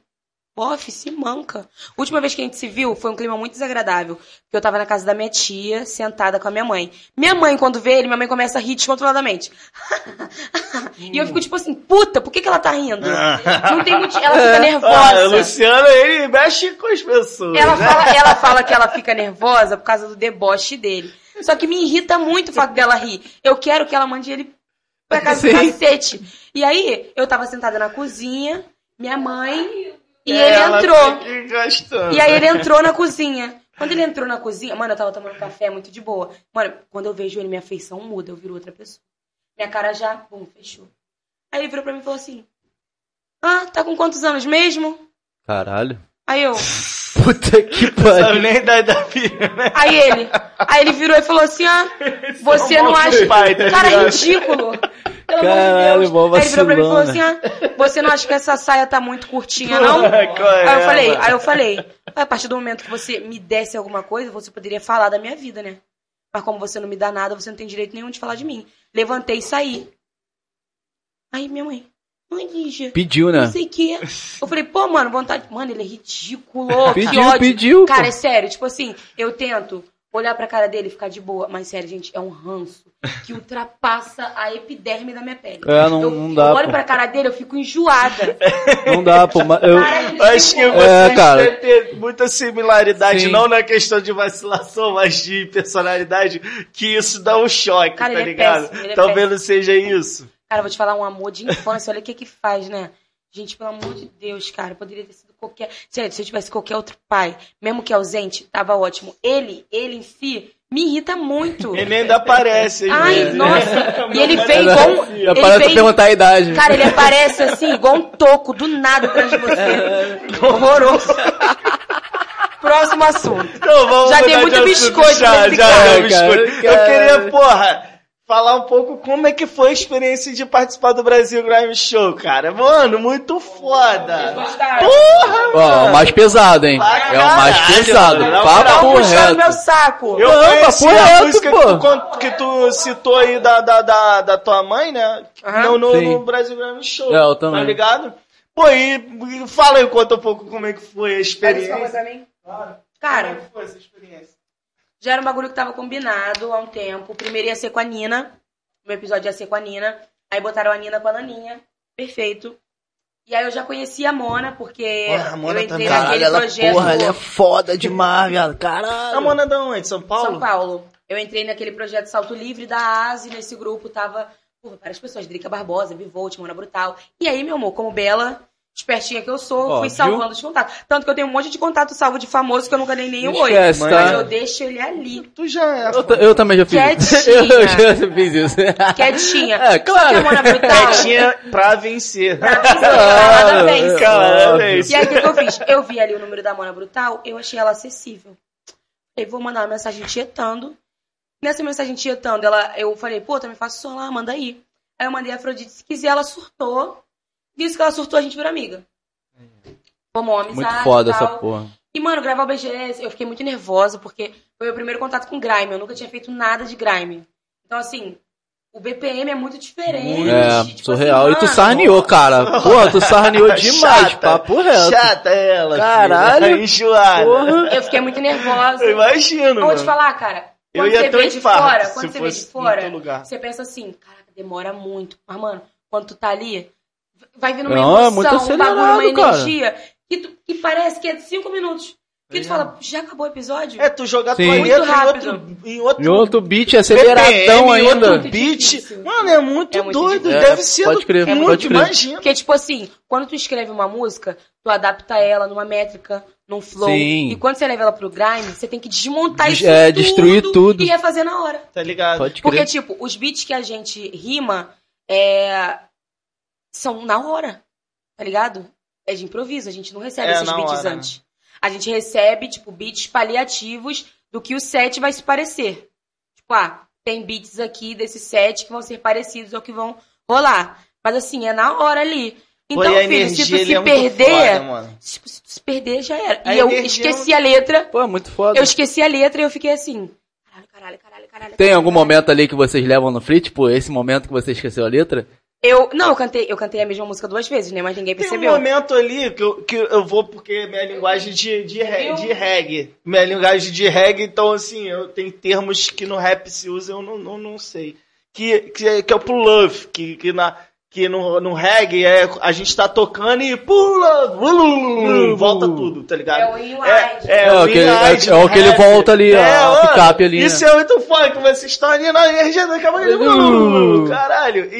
Speaker 3: bof, se manca. A última vez que a gente se viu foi um clima muito desagradável. Porque eu tava na casa da minha tia, sentada com a minha mãe. Minha mãe, quando vê ele, minha mãe começa a rir descontroladamente. e eu fico, tipo assim, puta, por que, que ela tá rindo? Não tem motivo. Ela fica
Speaker 1: Ah,
Speaker 3: nervosa.
Speaker 1: Luciano, ele mexe com as pessoas.
Speaker 3: Ela
Speaker 1: né?
Speaker 3: fala, ela fala que ela fica nervosa por causa do deboche dele. Só que me irrita muito o fato dela rir. Eu quero que ela mande ele pra casa do
Speaker 2: Sim.
Speaker 3: cacete. E aí, eu tava sentada na cozinha, minha mãe, e
Speaker 1: Ela
Speaker 3: ele entrou. E aí ele entrou na cozinha. Quando ele entrou na cozinha, mano, eu tava tomando café muito de boa. Mano, quando eu vejo ele, minha feição muda, eu viro outra pessoa. Minha cara já, bum, fechou. Aí ele virou pra mim e falou assim: Ah, tá com quantos anos mesmo?
Speaker 2: Caralho.
Speaker 3: Aí eu.
Speaker 2: Puta que
Speaker 1: Não sabe
Speaker 2: pariu.
Speaker 1: nem a idade da filha, né?
Speaker 3: Aí ele. Aí ele virou e falou assim: Ah, você
Speaker 1: é um
Speaker 3: não acha.
Speaker 1: pai, tá
Speaker 3: Cara,
Speaker 1: ligado?
Speaker 3: ridículo. Pelo
Speaker 2: Caralho,
Speaker 3: amor de Deus. Aí ele virou pra mim e falou assim: Ah, você não acha que essa saia tá muito curtinha, não?
Speaker 1: É,
Speaker 3: Aí eu falei,
Speaker 1: mano?
Speaker 3: aí eu falei, a partir do momento que você me desse alguma coisa, você poderia falar da minha vida, né? Mas como você não me dá nada, você não tem direito nenhum de falar de mim. Levantei e saí. Aí minha mãe, mãe Lígia,
Speaker 2: Pediu,
Speaker 3: não
Speaker 2: né?
Speaker 3: sei o quê. Eu falei, pô, mano, vontade. Mano, ele é ridículo. que
Speaker 2: Pediu,
Speaker 3: ódio.
Speaker 2: pediu, pô.
Speaker 3: Cara, é sério, tipo assim, eu tento olhar pra cara dele e ficar de boa. Mas sério, gente, é um ranço que ultrapassa a epiderme da minha pele.
Speaker 2: É, não-
Speaker 3: eu,
Speaker 2: não dá,
Speaker 3: Eu olho
Speaker 2: pô.
Speaker 3: pra cara dele, eu fico enjoada.
Speaker 2: Não dá, pô. mas Eu...
Speaker 3: Cara,
Speaker 1: acho que
Speaker 3: ficou-
Speaker 1: vocês
Speaker 2: É, cara.
Speaker 1: ter muita similaridade,
Speaker 2: Sim.
Speaker 1: não na questão de vacilação, mas de personalidade, que isso dá um choque,
Speaker 3: Cara,
Speaker 1: tá
Speaker 3: ele é
Speaker 1: ligado?
Speaker 3: é
Speaker 1: Talvez não seja isso.
Speaker 3: Cara, eu vou te falar um amor de infância, olha o que que faz, né? Gente, pelo amor de Deus, cara, poderia ter sido qualquer. Se eu tivesse qualquer outro pai, mesmo que ausente, tava ótimo. Ele, ele em si, me irrita muito.
Speaker 1: Ele ainda aparece. às
Speaker 3: Ai,
Speaker 1: vezes.
Speaker 3: nossa! E ele vem igual. um- Ele
Speaker 2: tu
Speaker 3: vem,
Speaker 2: perguntar a idade.
Speaker 3: cara, ele aparece assim, igual um toco, do nada atrás de você. Horroroso. Próximo assunto.
Speaker 1: Então, vamos
Speaker 3: Já tem muito biscoito
Speaker 1: Já,
Speaker 3: nesse
Speaker 1: já,
Speaker 3: cara.
Speaker 1: é, biscoito.
Speaker 2: Cara,
Speaker 1: Eu queria, porra, falar um pouco como é que foi a experiência de participar do Brasil Grime Show, cara. Mano, muito foda.
Speaker 3: Gostaram?
Speaker 1: Porra,
Speaker 2: Ó, o mais pesado, hein?
Speaker 1: Pra
Speaker 2: É o mais pesado.
Speaker 1: mano.
Speaker 2: Papo
Speaker 3: puxando
Speaker 2: reto.
Speaker 3: meu saco.
Speaker 1: Eu
Speaker 2: Não,
Speaker 1: conheci
Speaker 2: papo
Speaker 1: a
Speaker 2: reto,
Speaker 1: música
Speaker 2: pô.
Speaker 1: que tu, que tu citou aí da, da, da, da tua mãe, né?
Speaker 3: Aham.
Speaker 1: No, no, no Brasil Grime Show.
Speaker 2: É, eu também.
Speaker 1: Tá ligado? Pô, e, e fala aí, conta um pouco como é que foi a experiência. Claro.
Speaker 3: Cara,
Speaker 1: Como é que foi essa experiência?
Speaker 3: Já era um bagulho que tava combinado há um tempo. O primeiro ia ser com a Nina. O meu episódio ia ser com a Nina. Aí botaram a Nina com a Naninha. Perfeito. E aí eu já conhecia a Mona, porque
Speaker 1: Porra, a Mona
Speaker 3: eu entrei
Speaker 1: também.
Speaker 3: naquele
Speaker 2: ela,
Speaker 3: projeto
Speaker 2: porra, ela é foda demais, viado. Caralho.
Speaker 1: A Mona da onde? São Paulo?
Speaker 3: São Paulo. Eu entrei naquele projeto Salto Livre da ASE. Nesse grupo tava porra, várias pessoas. Drica Barbosa, Bivolt, Mona Brutal. E aí, meu amor, como bela, espertinha que eu sou,
Speaker 2: Ó,
Speaker 3: fui
Speaker 2: viu?
Speaker 3: salvando os contatos. Tanto que eu tenho um monte de contato salvo de famoso que eu nunca dei nenhum oi. Mas
Speaker 2: tá?
Speaker 3: eu deixo ele ali.
Speaker 1: Tu já é.
Speaker 2: Eu, eu também já fiz isso.
Speaker 3: Quietinha.
Speaker 2: Eu já fiz isso.
Speaker 3: Quietinha.
Speaker 2: É, claro.
Speaker 3: Só que a Mona Brutal.
Speaker 1: Quietinha pra vencer.
Speaker 3: Nada vence.
Speaker 1: Parabéns.
Speaker 3: E aí, o que, que eu fiz? Eu vi ali o número da Mona Brutal, eu achei ela acessível. Aí vou mandar uma mensagem tietando. Nessa mensagem tietando, ela, eu falei, pô, também faço som lá, manda aí. Aí eu mandei a Afrodite, se quiser, ela surtou. Disse que ela surtou, a gente vira amiga. Como uma amizade
Speaker 2: Muito foda essa porra.
Speaker 3: E, mano, gravar o BGS, eu fiquei muito nervosa, porque foi o meu primeiro contato com grime. Eu nunca tinha feito nada de grime. Então, assim, o BPM é muito diferente.
Speaker 2: É,
Speaker 3: tipo
Speaker 2: surreal.
Speaker 3: assim,
Speaker 2: e tu
Speaker 3: mano,
Speaker 2: sarneou, cara. Porra, tu sarneou demais.
Speaker 1: Chata.
Speaker 2: Papo reto.
Speaker 1: Chata ela.
Speaker 2: Caralho.
Speaker 1: Enjoada.
Speaker 2: Porra.
Speaker 3: Eu fiquei muito nervosa.
Speaker 1: Eu imagino,
Speaker 3: Eu vou te falar, cara.
Speaker 1: Eu
Speaker 3: Quando
Speaker 1: ia
Speaker 3: você vê de fora, quando você vê de fora, você pensa assim, caraca, demora muito. Mas, mano, quando tu tá ali, vai vindo uma
Speaker 2: Não, é
Speaker 3: emoção,
Speaker 2: muito
Speaker 3: um bagulho, uma energia, que, tu- que parece que é de cinco minutos. Que tu
Speaker 1: É.
Speaker 3: fala, já acabou o episódio?
Speaker 1: É, tu jogar
Speaker 2: Sim.
Speaker 1: tua
Speaker 2: Muito
Speaker 1: letra em
Speaker 3: rápido.
Speaker 1: outro, em outro,
Speaker 2: outro beat aceleradão
Speaker 1: em
Speaker 2: ainda.
Speaker 1: outro beat. Mano, é muito
Speaker 3: É muito
Speaker 1: doido.
Speaker 2: difícil.
Speaker 1: Deve
Speaker 2: É,
Speaker 1: ser
Speaker 2: pode crer,
Speaker 1: muito,
Speaker 2: pode crer.
Speaker 1: imagina.
Speaker 3: Porque, tipo assim, quando tu escreve uma música, tu adapta ela numa métrica, num flow.
Speaker 2: Sim.
Speaker 3: E quando você leva ela pro grime, você tem que desmontar
Speaker 2: Des-
Speaker 3: isso
Speaker 2: é,
Speaker 3: tudo
Speaker 2: destruir tudo.
Speaker 3: e refazer na hora.
Speaker 1: Tá ligado?
Speaker 2: Pode
Speaker 3: Porque,
Speaker 2: crer.
Speaker 3: tipo, os beats que a gente rima é... são na hora, tá ligado? É de improviso, a gente não recebe
Speaker 1: É,
Speaker 3: esses beats
Speaker 1: hora, né?
Speaker 3: antes. A gente recebe, tipo, beats paliativos do que o set vai se parecer. Tipo, ah, tem beats aqui desse set que vão ser parecidos ou que vão rolar. Mas assim, é na hora ali.
Speaker 1: Pô,
Speaker 3: Então,
Speaker 1: a
Speaker 3: filho,
Speaker 1: energia
Speaker 3: se tu se
Speaker 1: é muito
Speaker 3: perder,
Speaker 1: foda, mano.
Speaker 3: tipo, se tu se perder, já era.
Speaker 1: A
Speaker 3: E eu
Speaker 1: energia
Speaker 3: esqueci a letra,
Speaker 2: Pô, é muito foda.
Speaker 3: eu esqueci a letra e eu fiquei assim. Caralho, caralho, caralho, caralho.
Speaker 2: Tem algum
Speaker 3: caralho.
Speaker 2: momento ali que vocês levam no free? Tipo, esse momento que você esqueceu a letra?
Speaker 3: Eu, não, eu cantei, eu cantei a mesma música duas vezes, né? Mas ninguém
Speaker 1: Tem um
Speaker 3: percebeu.
Speaker 1: momento ali que eu, que eu vou porque minha linguagem de, de, re- de reggae. Minha linguagem de reggae, então assim, eu tenho termos que no rap se usa, eu não, não, não sei. Que, que, é, que é o pull love, que, que, na, que no, no reggae é, a gente tá tocando e pull love, volta tudo, tá ligado?
Speaker 3: É o rewind.
Speaker 1: É,
Speaker 2: É,
Speaker 1: o
Speaker 2: o que ele-
Speaker 1: rewind
Speaker 2: é- é o que ele
Speaker 1: rap.
Speaker 2: volta ali, a
Speaker 1: mano,
Speaker 2: picape ali,
Speaker 1: Isso
Speaker 2: né?
Speaker 1: é muito foda, que você está ali na energia da câmera.
Speaker 2: Uh.
Speaker 1: Caralho, e,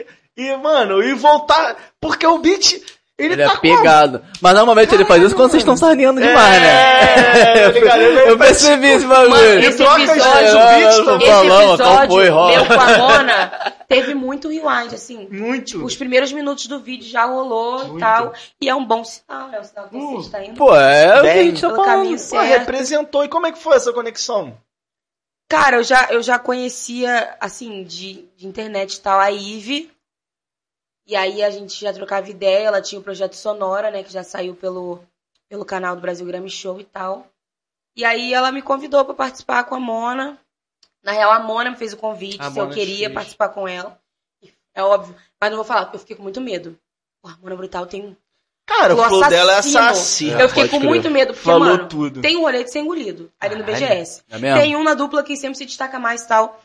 Speaker 1: e, e, mano, e voltar, porque o beat, ele,
Speaker 2: Ele
Speaker 1: tá
Speaker 2: é pegado. Mas normalmente ele faz isso quando vocês estão sarneando
Speaker 1: como?
Speaker 2: demais, né?
Speaker 1: É, ligado? Ele
Speaker 2: Eu
Speaker 1: faz,
Speaker 2: percebi esse
Speaker 1: tipo,
Speaker 2: bagulho.
Speaker 1: mano,
Speaker 3: Esse
Speaker 1: troca as
Speaker 3: episódio-
Speaker 1: vozes, o beat
Speaker 2: É,
Speaker 1: também.
Speaker 3: Esse
Speaker 2: qual foi, rola?
Speaker 3: meu com a Mona teve muito rewind, assim.
Speaker 1: Muito.
Speaker 3: Os primeiros minutos do vídeo já rolou
Speaker 1: Muito.
Speaker 3: e tal. E é um bom sinal, é um sinal que você
Speaker 1: Uh,
Speaker 3: está indo.
Speaker 2: Pô, é o que a
Speaker 1: Bem,
Speaker 2: gente tá falando.
Speaker 1: Pô, representou. E como é que foi essa conexão?
Speaker 3: Cara, eu já, eu já conhecia, assim, de, de internet e tal, a Ive. E aí a gente já trocava ideia, ela tinha o projeto Sonora, né, que já saiu pelo, pelo canal do Brasil Grammy Show e tal. E aí ela me convidou pra participar com a Mona. Na real, a Mona me fez o convite,
Speaker 1: A
Speaker 3: se eu
Speaker 1: Mona te
Speaker 3: queria
Speaker 1: fez.
Speaker 3: participar com ela. É óbvio. Mas não vou falar, porque eu fiquei com muito medo. Porra, a Mona Brutal tem
Speaker 1: Cara, o flow dela é
Speaker 3: assassino. eu fiquei com
Speaker 2: crer.
Speaker 3: muito medo, porque,
Speaker 1: Falou
Speaker 3: mano,
Speaker 1: tudo.
Speaker 3: tem um rolê de ser engolido ali no. BGS.
Speaker 2: É mesmo?
Speaker 3: Tem um na dupla que sempre se destaca mais e tal.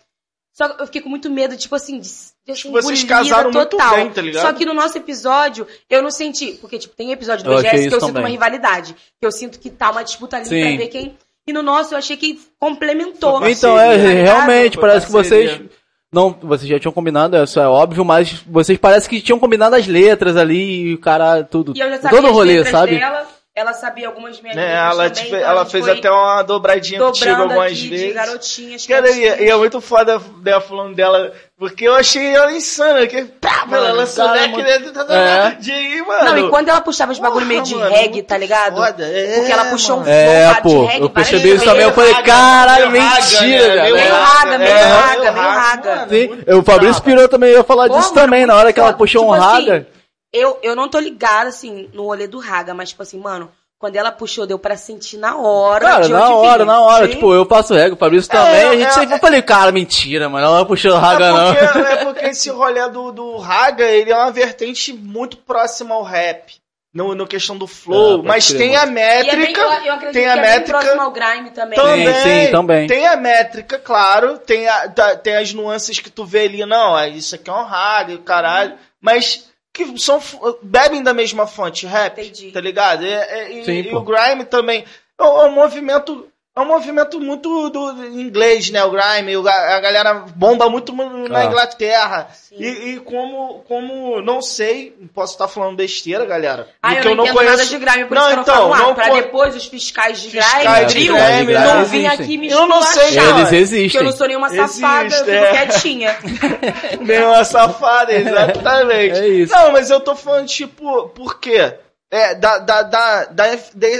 Speaker 3: Só que eu fiquei com muito medo, tipo assim, de,
Speaker 1: Acho que vocês
Speaker 3: engolida
Speaker 1: casaram muito
Speaker 3: total.
Speaker 1: bem, tá ligado?
Speaker 3: Só que no nosso episódio, eu não senti. Porque, tipo, tem episódio do
Speaker 2: Eu
Speaker 3: BGS que eu sinto
Speaker 2: também.
Speaker 3: uma rivalidade. Que eu sinto que tá uma disputa ali
Speaker 2: Sim.
Speaker 3: pra ver quem. E no nosso eu achei que complementou.
Speaker 2: Então, é,
Speaker 1: Parceria,
Speaker 3: tá ligado?
Speaker 2: realmente,
Speaker 1: Foi
Speaker 2: parece que vocês.
Speaker 1: parceria.
Speaker 2: Não, vocês já tinham combinado, isso é óbvio, mas vocês parece que tinham combinado as letras ali e o cara, tudo.
Speaker 3: E eu já sabia
Speaker 2: todo o rolê, sabe?
Speaker 3: dela. Ela sabia algumas minhas
Speaker 1: Né,
Speaker 3: letras
Speaker 1: ela,
Speaker 3: também, então
Speaker 1: ela fez até uma dobradinha contigo algumas
Speaker 3: aqui de
Speaker 1: vezes.
Speaker 3: garotinhas.
Speaker 1: Cara, e, e é muito foda dela falando dela, porque eu achei ela insana, que pá,
Speaker 2: Mano,
Speaker 1: ela lançou
Speaker 2: cara,
Speaker 1: leque
Speaker 2: muito-
Speaker 1: de,
Speaker 2: É.
Speaker 1: de ir, mano.
Speaker 3: Não, e quando ela puxava os bagulho meio de
Speaker 1: mano,
Speaker 3: reggae,
Speaker 1: muito
Speaker 3: tá ligado?
Speaker 1: foda, é,
Speaker 3: Porque ela puxou um
Speaker 1: mano.
Speaker 2: É,
Speaker 3: flow de
Speaker 2: pô,
Speaker 3: reggae,
Speaker 2: eu percebi isso também, eu falei, caralho,
Speaker 1: raga,
Speaker 2: mentira,
Speaker 1: né?
Speaker 2: velho.
Speaker 3: Meio raga, meio
Speaker 1: É,
Speaker 3: raga, meio raga.
Speaker 2: Sim, o Fabrício. Pirou também ia falar disso também, na hora que ela puxou um
Speaker 3: Tipo assim,
Speaker 2: raga.
Speaker 3: Eu, eu não tô ligada, assim, no rolê do raga, mas, tipo assim, mano, quando ela puxou, deu pra sentir na hora.
Speaker 2: Cara,
Speaker 3: de
Speaker 2: na
Speaker 3: onde
Speaker 2: hora,
Speaker 3: vinha.
Speaker 2: na hora,
Speaker 1: Sim.
Speaker 2: tipo, eu passo régua, o Fabrício também, a gente
Speaker 1: é,
Speaker 2: sempre
Speaker 1: é.
Speaker 2: falei, cara, mentira, mano, ela não puxou raga
Speaker 1: é
Speaker 2: não.
Speaker 1: porque, é porque esse rolê do, do Raga, ele é uma vertente muito próxima ao rap. No, no questão do
Speaker 2: É,
Speaker 1: flow,
Speaker 2: pode
Speaker 1: mas
Speaker 2: crer,
Speaker 1: tem a
Speaker 3: E é bem,
Speaker 1: métrica.
Speaker 3: eu, eu acredito
Speaker 1: tem a
Speaker 3: que é
Speaker 1: métrica-
Speaker 3: próximo ao grime também.
Speaker 1: Também,
Speaker 2: Sim, sim, também.
Speaker 1: Tem a métrica, claro, tem, a, tá- tem as nuances que tu vê ali, não, é, isso aqui é um raga, e o caralho, mas que são, bebem da mesma fonte, rap,
Speaker 3: Entendi.
Speaker 1: tá ligado? É- é- e,
Speaker 2: Sim,
Speaker 1: e o grime também, é um, é um movimento, é um movimento muito do, inglês, né, o grime, a galera bomba muito na
Speaker 2: Ah.
Speaker 1: Inglaterra, e, e como, como, não sei, posso estar falando besteira, galera,
Speaker 3: Ah, eu
Speaker 1: porque
Speaker 3: não, entendo nada de grime, por
Speaker 1: Não,
Speaker 3: isso que eu não
Speaker 1: então,
Speaker 3: falo
Speaker 1: não con-
Speaker 3: depois os fiscais de grime,
Speaker 1: Fiscais
Speaker 2: de
Speaker 3: trio,
Speaker 2: grime,
Speaker 3: não
Speaker 2: existem.
Speaker 3: aqui me
Speaker 1: Eu não sei,
Speaker 3: esculachar,
Speaker 2: Eles existem.
Speaker 3: eu não sou nenhuma safada, eu
Speaker 1: Existe,
Speaker 3: fico
Speaker 1: é.
Speaker 3: quietinha.
Speaker 1: Deu uma safada, exatamente.
Speaker 2: É isso.
Speaker 1: Não, mas eu tô falando, tipo, por quê? É, da, da, da,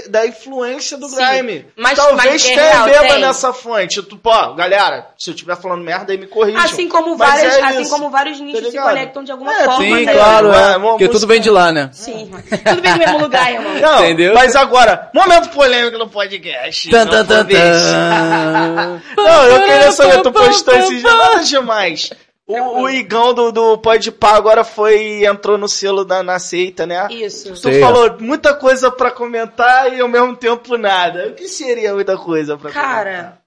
Speaker 1: da, influência do
Speaker 3: Sim,
Speaker 1: grime.
Speaker 3: mas-
Speaker 1: Talvez
Speaker 3: mas é
Speaker 1: tenha beba
Speaker 3: tem.
Speaker 1: nessa fonte. Tu, pô, galera, se eu estiver falando merda aí, me corrija.
Speaker 3: Assim como,
Speaker 1: Mas
Speaker 3: várias,
Speaker 1: é
Speaker 3: assim
Speaker 1: isso,
Speaker 3: como vários nichos se
Speaker 1: ligado?
Speaker 3: conectam de alguma
Speaker 1: É,
Speaker 3: forma.
Speaker 2: Sim,
Speaker 3: tá
Speaker 2: claro?
Speaker 1: É,
Speaker 2: Porque tudo vem de lá, né?
Speaker 3: Sim, tudo bem no mesmo lugar, irmão.
Speaker 1: Não,
Speaker 2: Entendeu?
Speaker 1: mas agora, momento polêmico no podcast.
Speaker 2: Tan,
Speaker 1: não
Speaker 2: tan, tan, tan.
Speaker 1: Não, eu queria saber, tu postou esses nada demais. O, o Igão do, do Pode Pá agora foi, entrou no selo da, na seita, né?
Speaker 3: Isso.
Speaker 1: Tu
Speaker 2: Sei.
Speaker 1: falou muita coisa pra comentar e ao mesmo tempo nada. O que seria muita coisa pra
Speaker 3: Cara,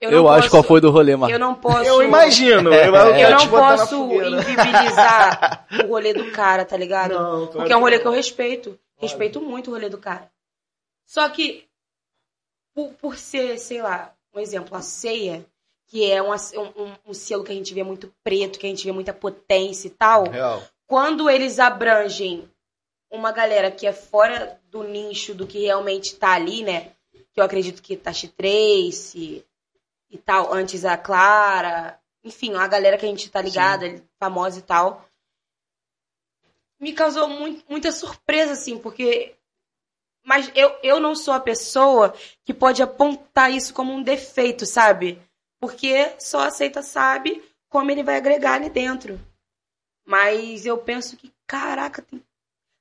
Speaker 2: Eu, acho
Speaker 3: posso-
Speaker 2: qual foi do rolê, mano.
Speaker 3: Eu não posso.
Speaker 1: Eu imagino. Eu,
Speaker 3: Eu
Speaker 1: quero
Speaker 3: não posso invibilizar o rolê do cara, tá ligado?
Speaker 1: Não, claro
Speaker 3: Porque é um rolê que eu respeito. Respeito muito o rolê do cara. Só que, por, por ser, sei lá, um exemplo, a ceia, que é um, um, um selo que a gente vê muito preto, que a gente vê muita potência e tal,
Speaker 1: Real.
Speaker 3: quando eles abrangem uma galera que é fora do nicho do que realmente tá ali, né? Que eu acredito que Tashi Trace e tal, antes a Clara, enfim, a galera que a gente tá ligada, famosa e tal. Me causou muito, muita surpresa, assim, porque. Mas eu, eu não sou a pessoa que pode apontar isso como um defeito, sabe? Porque só aceita sabe como ele vai agregar ali dentro. Mas eu penso que, caraca, tem...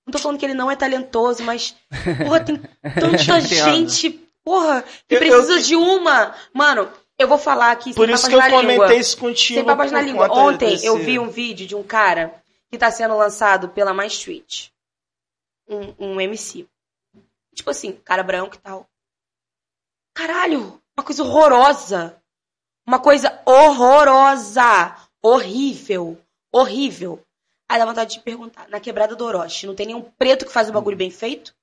Speaker 3: não tô falando que ele não é talentoso, mas, porra, tem tanta gente, porra, que
Speaker 1: Eu-
Speaker 3: precisa
Speaker 1: eu-
Speaker 3: de uma. Mano, eu vou falar aqui
Speaker 1: Por isso que eu
Speaker 3: na língua.
Speaker 1: comentei isso contigo.
Speaker 3: Sem papas na língua. Ontem
Speaker 1: desse-
Speaker 3: eu vi um vídeo de um cara que tá sendo lançado pela My Street. Um, um MC. Tipo assim, cara branco e tal. Caralho, uma coisa horrorosa. Uma coisa horrorosa. Horrível. Horrível. Aí dá vontade de perguntar. Na quebrada do Orochi, não tem nenhum preto que faz o bagulho bem feito?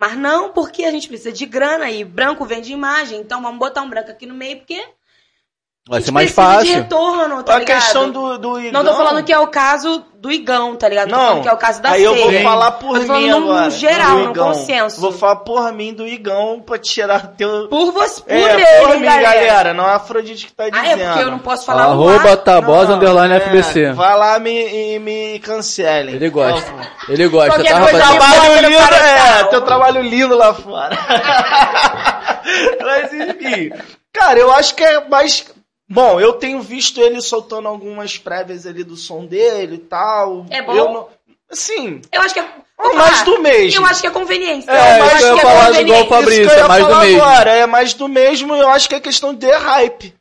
Speaker 3: Mas não, porque a gente precisa de grana e branco vende imagem. Então vamos botar um branco aqui no meio, porque
Speaker 2: Vai ser mais
Speaker 3: precisa de
Speaker 2: fácil.
Speaker 3: retorno, tá
Speaker 1: a
Speaker 3: ligado?
Speaker 1: questão do, do Igão,
Speaker 3: Não tô falando que é o caso do Igão, tá ligado? Tô
Speaker 1: Não,
Speaker 3: falando que é o caso da
Speaker 1: Aí eu vou falar por
Speaker 3: Eu tô
Speaker 1: mim
Speaker 3: no-
Speaker 1: agora.
Speaker 3: no geral, no consenso.
Speaker 1: Vou falar por mim do Igão pra tirar teu...
Speaker 3: Por você, por
Speaker 1: É,
Speaker 3: ele,
Speaker 1: por mim,
Speaker 3: galera.
Speaker 1: galera. Não é a Afrodite que tá
Speaker 3: Ah,
Speaker 1: dizendo.
Speaker 3: é porque eu não posso falar o
Speaker 2: Arroba
Speaker 3: ar.
Speaker 2: Tabosa Underline
Speaker 1: é,
Speaker 2: FBC.
Speaker 1: Vai lá me, e me cancelem.
Speaker 2: Ele gosta. Ele gosta,
Speaker 3: Qualquer
Speaker 2: tá,
Speaker 3: bota
Speaker 1: Trabalho lindo, é, teu trabalho lindo lá fora. Mas enfim, cara, eu acho que é mais. Bom, eu tenho visto ele soltando algumas prévias ali do som dele e tal.
Speaker 3: É bom?
Speaker 1: Eu não... Sim,
Speaker 3: Eu acho que é.
Speaker 1: é
Speaker 3: vou
Speaker 1: mais
Speaker 3: falar,
Speaker 1: do mesmo.
Speaker 3: Eu acho que é conveniência.
Speaker 2: É,
Speaker 3: eu acho
Speaker 2: eu ia
Speaker 3: que é
Speaker 2: falar igual o
Speaker 3: conveniência.
Speaker 2: Fabrício,
Speaker 1: Isso que eu
Speaker 2: é mais do mesmo.
Speaker 1: Agora, é mais do mesmo, eu acho que é questão de hype.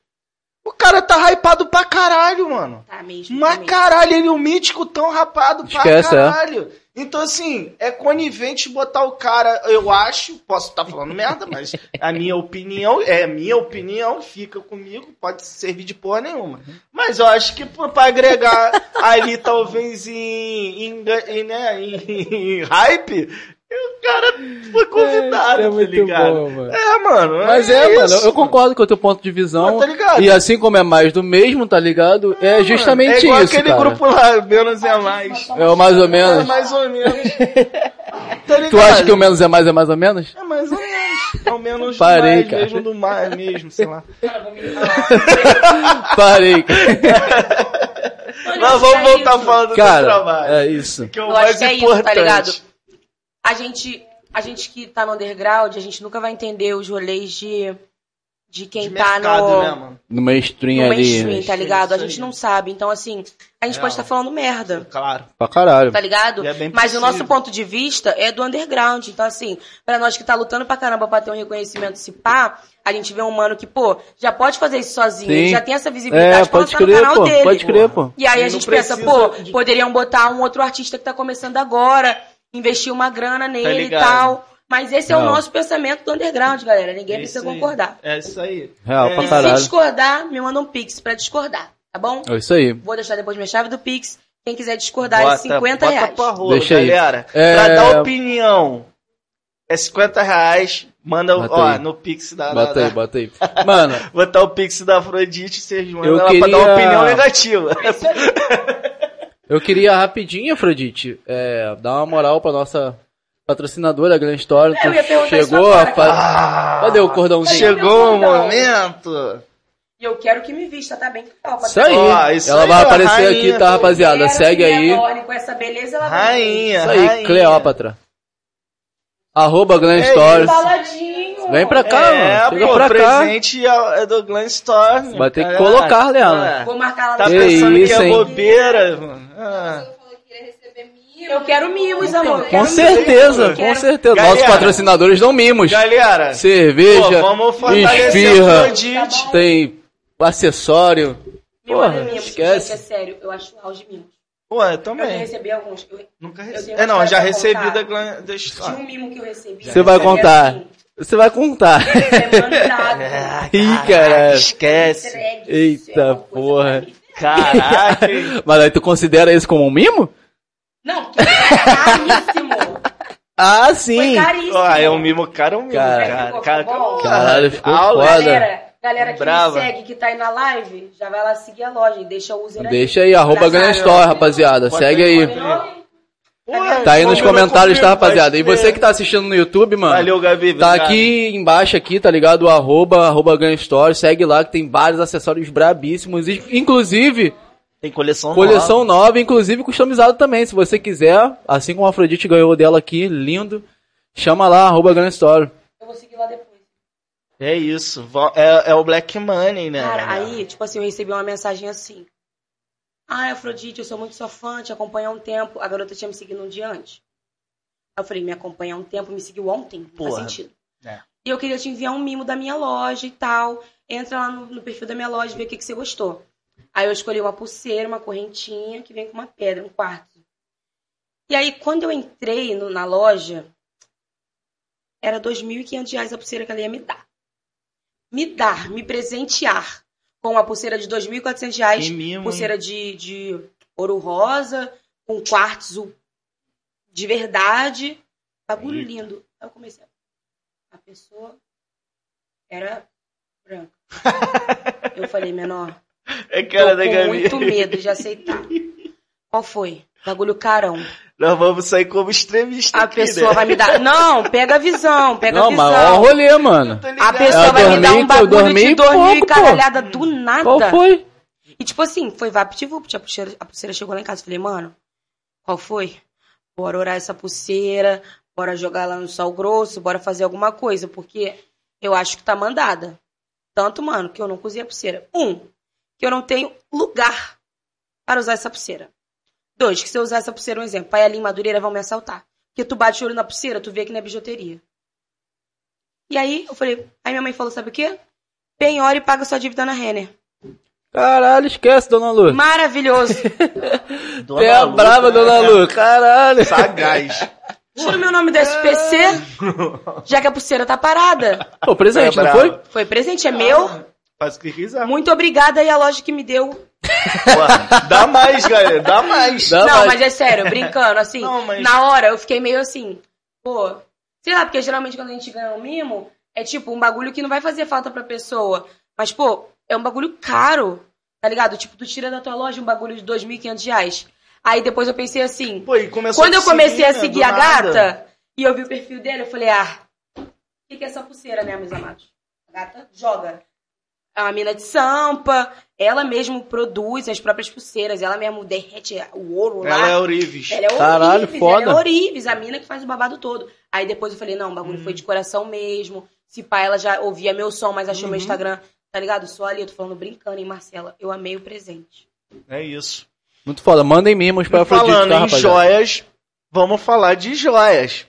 Speaker 1: O cara tá hypado pra caralho, mano.
Speaker 3: Tá mesmo.
Speaker 1: Mas
Speaker 3: tá mesmo.
Speaker 1: caralho, ele é um mítico tão rapado
Speaker 2: Esquece, é.
Speaker 1: pra caralho. Então, assim, é conivente botar o cara, eu acho, posso estar falando merda, mas a minha opinião, é a minha opinião, fica comigo, pode servir de porra nenhuma. Mas eu acho que pô, pra agregar ali, talvez, em, em, em, né, em, hype, o cara foi convidado,
Speaker 2: É, é
Speaker 1: tá
Speaker 2: muito
Speaker 1: ligado?
Speaker 2: bom, mano.
Speaker 1: É, mano.
Speaker 2: Mas é, mano,
Speaker 1: isso,
Speaker 2: eu concordo com o teu ponto de visão.
Speaker 1: Pô, tá ligado?
Speaker 2: E assim como é mais do mesmo, tá ligado? É
Speaker 1: Mano,
Speaker 2: justamente
Speaker 1: é igual
Speaker 2: isso,
Speaker 1: aquele
Speaker 2: cara.
Speaker 1: grupo lá, menos é mais.
Speaker 2: É o mais ou
Speaker 1: É
Speaker 2: menos.
Speaker 1: mais ou menos. Tá ligado?
Speaker 2: Tu acha que o menos é mais é mais ou menos?
Speaker 1: É mais ou menos. É o menos
Speaker 2: Parei,
Speaker 1: do mais,
Speaker 2: cara.
Speaker 1: mesmo do mais, mesmo, sei lá.
Speaker 2: Parei. cara.
Speaker 3: Mano,
Speaker 1: Mas vamos
Speaker 3: é
Speaker 1: voltar
Speaker 3: isso.
Speaker 1: falando do
Speaker 2: Cara,
Speaker 1: trabalho.
Speaker 2: é isso.
Speaker 1: Que é o
Speaker 3: Eu
Speaker 1: mais
Speaker 3: acho que é isso,
Speaker 1: importante.
Speaker 3: tá ligado? A gente, a gente que tá no underground, a gente nunca vai entender os rolês de, de quem
Speaker 1: De
Speaker 3: tá
Speaker 1: mercado,
Speaker 3: no,
Speaker 1: né, mano?
Speaker 2: No mainstream
Speaker 3: no
Speaker 2: ali.
Speaker 3: mainstream, tá ligado? A gente não sabe. Então, assim, a gente
Speaker 1: Real.
Speaker 3: pode estar falando merda.
Speaker 1: Claro.
Speaker 2: Pra caralho.
Speaker 3: Tá ligado?
Speaker 1: É bem
Speaker 3: Mas o nosso ponto de vista é do underground. Então, assim, pra nós que tá lutando pra caramba pra ter um reconhecimento se pá, a gente vê um mano que, pô, já pode fazer isso sozinho,
Speaker 2: Sim.
Speaker 3: já tem essa visibilidade
Speaker 2: É,
Speaker 3: pra
Speaker 2: pode
Speaker 3: lançar no
Speaker 2: crer,
Speaker 3: canal
Speaker 2: pô.
Speaker 3: dele.
Speaker 2: Pode crer, pô.
Speaker 3: E aí
Speaker 1: E
Speaker 3: a gente pensa, pô,
Speaker 1: de-
Speaker 3: poderiam botar um outro artista que tá começando agora, investir uma grana nele e tal. Mas esse é o nosso pensamento do underground, galera. Ninguém
Speaker 1: É
Speaker 3: precisa
Speaker 1: isso aí.
Speaker 3: concordar.
Speaker 1: É isso aí.
Speaker 2: Real,
Speaker 1: é,
Speaker 2: pra
Speaker 3: E se
Speaker 2: caralho.
Speaker 3: discordar, me manda um pix pra discordar, tá bom?
Speaker 2: É isso aí.
Speaker 3: Vou deixar depois minha chave do pix. Quem quiser discordar
Speaker 1: Bota,
Speaker 3: é 50
Speaker 1: bota
Speaker 3: reais.
Speaker 1: pra rola,
Speaker 2: Deixa aí.
Speaker 1: galera.
Speaker 2: É-
Speaker 1: Pra dar opinião, é 50 reais. Manda,
Speaker 2: Bota
Speaker 1: ó,
Speaker 2: aí.
Speaker 1: no Pix da...
Speaker 2: Bota
Speaker 1: da-
Speaker 2: aí, bota aí. Mano,
Speaker 1: Botar o Pix da Afrodite, vocês mandam
Speaker 2: Eu
Speaker 1: ela pra dar uma
Speaker 2: queria-
Speaker 1: opinião negativa.
Speaker 2: eu queria rapidinho, Afrodite, é, dar uma moral pra nossa patrocinadora, a Grand Story.
Speaker 3: Eu ia perguntar isso
Speaker 2: chegou a fa-
Speaker 1: Ah,
Speaker 2: Cadê o cordãozinho?
Speaker 1: Chegou o momento.
Speaker 3: E eu quero que me vista, tá bem? Calma,
Speaker 2: Isso aí.
Speaker 1: Ó, isso
Speaker 2: ela
Speaker 1: aí,
Speaker 2: vai
Speaker 1: ó,
Speaker 2: aparecer
Speaker 1: rainha.
Speaker 2: aqui, tá, rapaziada? Segue aí.
Speaker 3: adore Com essa beleza, ela vai
Speaker 1: Rainha,
Speaker 2: Isso aí,
Speaker 1: rainha.
Speaker 2: Cleópatra. Arroba Glenn
Speaker 1: É
Speaker 2: Stories. Vem pra cá,
Speaker 1: é,
Speaker 2: mano. Chega
Speaker 1: pô,
Speaker 2: pra cá.
Speaker 1: presente é é do Glen Storm.
Speaker 2: Vai ter que colocar, Leandro.
Speaker 1: É.
Speaker 3: Vou marcar lá
Speaker 1: Tá pensando
Speaker 2: isso,
Speaker 1: que é
Speaker 2: hein?
Speaker 1: bobeira, mano. Ah.
Speaker 3: Eu quero mimos, amor. eu
Speaker 2: Com certeza, com certeza.
Speaker 1: Galera.
Speaker 2: Nossos patrocinadores dão mimos.
Speaker 1: Galera,
Speaker 2: Cerveja,
Speaker 1: pô,
Speaker 2: esfirra,
Speaker 1: o Afrodite.
Speaker 2: tem acessório. Porra,
Speaker 3: manda mimos,
Speaker 2: esquece.
Speaker 3: gente, é sério. Eu acho o auge de mimos.
Speaker 1: Pô, eu
Speaker 3: Eu já
Speaker 1: também.
Speaker 3: recebi alguns. Eu,
Speaker 1: Nunca recebi. É, não, já recebi da da
Speaker 3: tinha um mimo que eu recebi.
Speaker 2: Você vai contar.
Speaker 3: assim,
Speaker 2: Você vai contar.
Speaker 3: É mandado.
Speaker 1: É,
Speaker 2: Ih, cara.
Speaker 1: Esquece.
Speaker 3: Entregue,
Speaker 2: Eita
Speaker 3: é
Speaker 2: porra.
Speaker 1: Caraca.
Speaker 2: Mas aí tu considera isso como um mimo?
Speaker 3: Não, porque foi caríssimo.
Speaker 2: Ah, sim.
Speaker 3: caríssimo.
Speaker 1: Ah, é um mimo caro, é um mimo
Speaker 2: Cara,
Speaker 1: cara.
Speaker 3: ficou
Speaker 2: Caralho, ficou
Speaker 1: aula.
Speaker 2: foda.
Speaker 3: Galera, galera que
Speaker 1: Brava.
Speaker 3: me segue, que tá aí na live, já vai lá seguir a loja e deixa o user
Speaker 2: Deixa aí, arroba
Speaker 3: Engraçado,
Speaker 2: Ganha Store,
Speaker 3: né?
Speaker 2: rapaziada.
Speaker 1: Pode
Speaker 2: Segue aí.
Speaker 3: aí.
Speaker 1: Porra,
Speaker 2: Tá aí nos comentários, tá, rapaziada? E você que tá assistindo no YouTube, mano.
Speaker 1: Valeu, Gabi.
Speaker 2: Tá
Speaker 1: obrigado.
Speaker 2: aqui embaixo aqui, tá ligado? O arroba, arroba Ganha Store. Segue lá que tem vários acessórios brabíssimos. Inclusive,
Speaker 1: Tem coleção
Speaker 2: coleção nova, inclusive customizado também. Se você quiser, assim como a Afrodite ganhou dela aqui, lindo. Chama lá, arroba Ganha Store.
Speaker 3: Eu vou seguir lá depois.
Speaker 1: É isso. É, é o Black Money, né?
Speaker 3: Cara, aí, tipo assim, eu recebi uma mensagem assim. Ah, Afrodite, eu sou muito sua fã, te acompanho há um tempo. A garota tinha me seguido um dia antes. Aí eu falei, me acompanha há um tempo, me seguiu ontem. Não
Speaker 1: Porra.
Speaker 3: faz sentido.
Speaker 1: É.
Speaker 3: E eu queria te enviar um mimo da minha loja e tal. Entra lá no, no perfil da minha loja e vê o que, que você gostou. Aí eu escolhi uma pulseira, uma correntinha que vem com uma pedra, um quarto. E aí, quando eu entrei no- na loja, era 2.500 reais a pulseira que ela ia me dar. Me dar, me presentear com uma pulseira de 2.400 reais,
Speaker 1: Que mimo, hein?
Speaker 3: pulseira de, de ouro rosa, com quartzo de verdade. Bagulho lindo. Aí eu comecei. A pessoa era branca. Eu falei, menor,
Speaker 1: É cara da Gabi.
Speaker 3: muito medo de aceitar. Qual foi? Bagulho carão.
Speaker 1: Nós vamos sair como extremista
Speaker 3: A
Speaker 1: aqui,
Speaker 3: pessoa
Speaker 1: né?
Speaker 3: vai me dar. Não, pega a visão, pega
Speaker 2: Não,
Speaker 3: a visão.
Speaker 2: mas ó o rolê, mano.
Speaker 3: A pessoa
Speaker 2: Eu
Speaker 3: vai me dar
Speaker 2: dormi-
Speaker 3: um bagulho
Speaker 2: eu dormi
Speaker 3: de dormir
Speaker 2: pouco, pô.
Speaker 3: caralhada do nada.
Speaker 2: Qual foi?
Speaker 3: E tipo assim, foi vapt-vupt. A pulseira, a pulseira chegou lá em casa. Falei, mano, qual foi? Bora orar essa pulseira, bora jogar lá no sal grosso, bora fazer alguma coisa, porque eu acho que tá mandada. Tanto, mano, que eu não cozinhei a pulseira. Um, que eu não tenho lugar para usar essa pulseira. Dois, que se eu usar essa pulseira, um exemplo, pai ali em Madureira vão me assaltar. Porque tu bate o olho na pulseira, tu vê que não é bijuteria. E aí, eu falei, aí minha mãe falou, sabe o quê? Penhora e paga sua dívida na Renner.
Speaker 2: Caralho, esquece, dona Lu.
Speaker 3: Maravilhoso.
Speaker 1: Dona
Speaker 2: É a
Speaker 1: Lu,
Speaker 2: brava, dona Lu. Caralho.
Speaker 1: Sagaz.
Speaker 3: Tira o meu nome do SPC, já que a pulseira tá parada.
Speaker 2: Pô, presente,
Speaker 1: É
Speaker 2: não
Speaker 1: brava.
Speaker 2: foi?
Speaker 3: Foi presente, é meu.
Speaker 1: Faz o que quiser.
Speaker 3: Muito obrigada aí a loja que me deu.
Speaker 1: Porra, Dá mais, galera. Dá mais.
Speaker 2: Dá
Speaker 3: não,
Speaker 2: mais.
Speaker 3: mas é sério, brincando, assim.
Speaker 1: Não, mas-
Speaker 3: Na hora eu fiquei meio assim, pô, sei lá, porque geralmente quando a gente ganha um mimo, é tipo um bagulho que não vai fazer falta pra pessoa. Mas, pô, é um bagulho caro, tá ligado? Tipo, tu tira da tua loja um bagulho de 2.500 reais. Aí depois eu pensei assim,
Speaker 1: Pô, e começou
Speaker 3: Quando
Speaker 1: a
Speaker 3: eu comecei a
Speaker 1: né,
Speaker 3: seguir
Speaker 1: do
Speaker 3: a
Speaker 1: nada.
Speaker 3: gata e eu vi o perfil dele, eu falei, ah, o que, que é essa pulseira, né, meus amados? A gata joga. É uma mina de sampa, ela mesmo produz as próprias pulseiras, ela mesmo derrete o ouro lá.
Speaker 1: Ela é Orives.
Speaker 3: Ela é
Speaker 2: Caralho,
Speaker 3: Orives,
Speaker 2: foda.
Speaker 3: ela é Orives, a mina que faz o babado todo. Aí depois eu falei, não, o bagulho
Speaker 1: Hum.
Speaker 3: foi de coração mesmo. Se pá, ela já ouvia meu som, mas achou
Speaker 1: Uhum.
Speaker 3: meu Instagram, tá ligado? Só ali, eu tô falando brincando, hein, Marcela? Eu amei o presente.
Speaker 1: É isso.
Speaker 2: Muito foda. Mandem mimos pra Afrodite,
Speaker 1: falando
Speaker 2: tá,
Speaker 1: em
Speaker 2: rapaziada?
Speaker 1: joias, vamos falar de joias.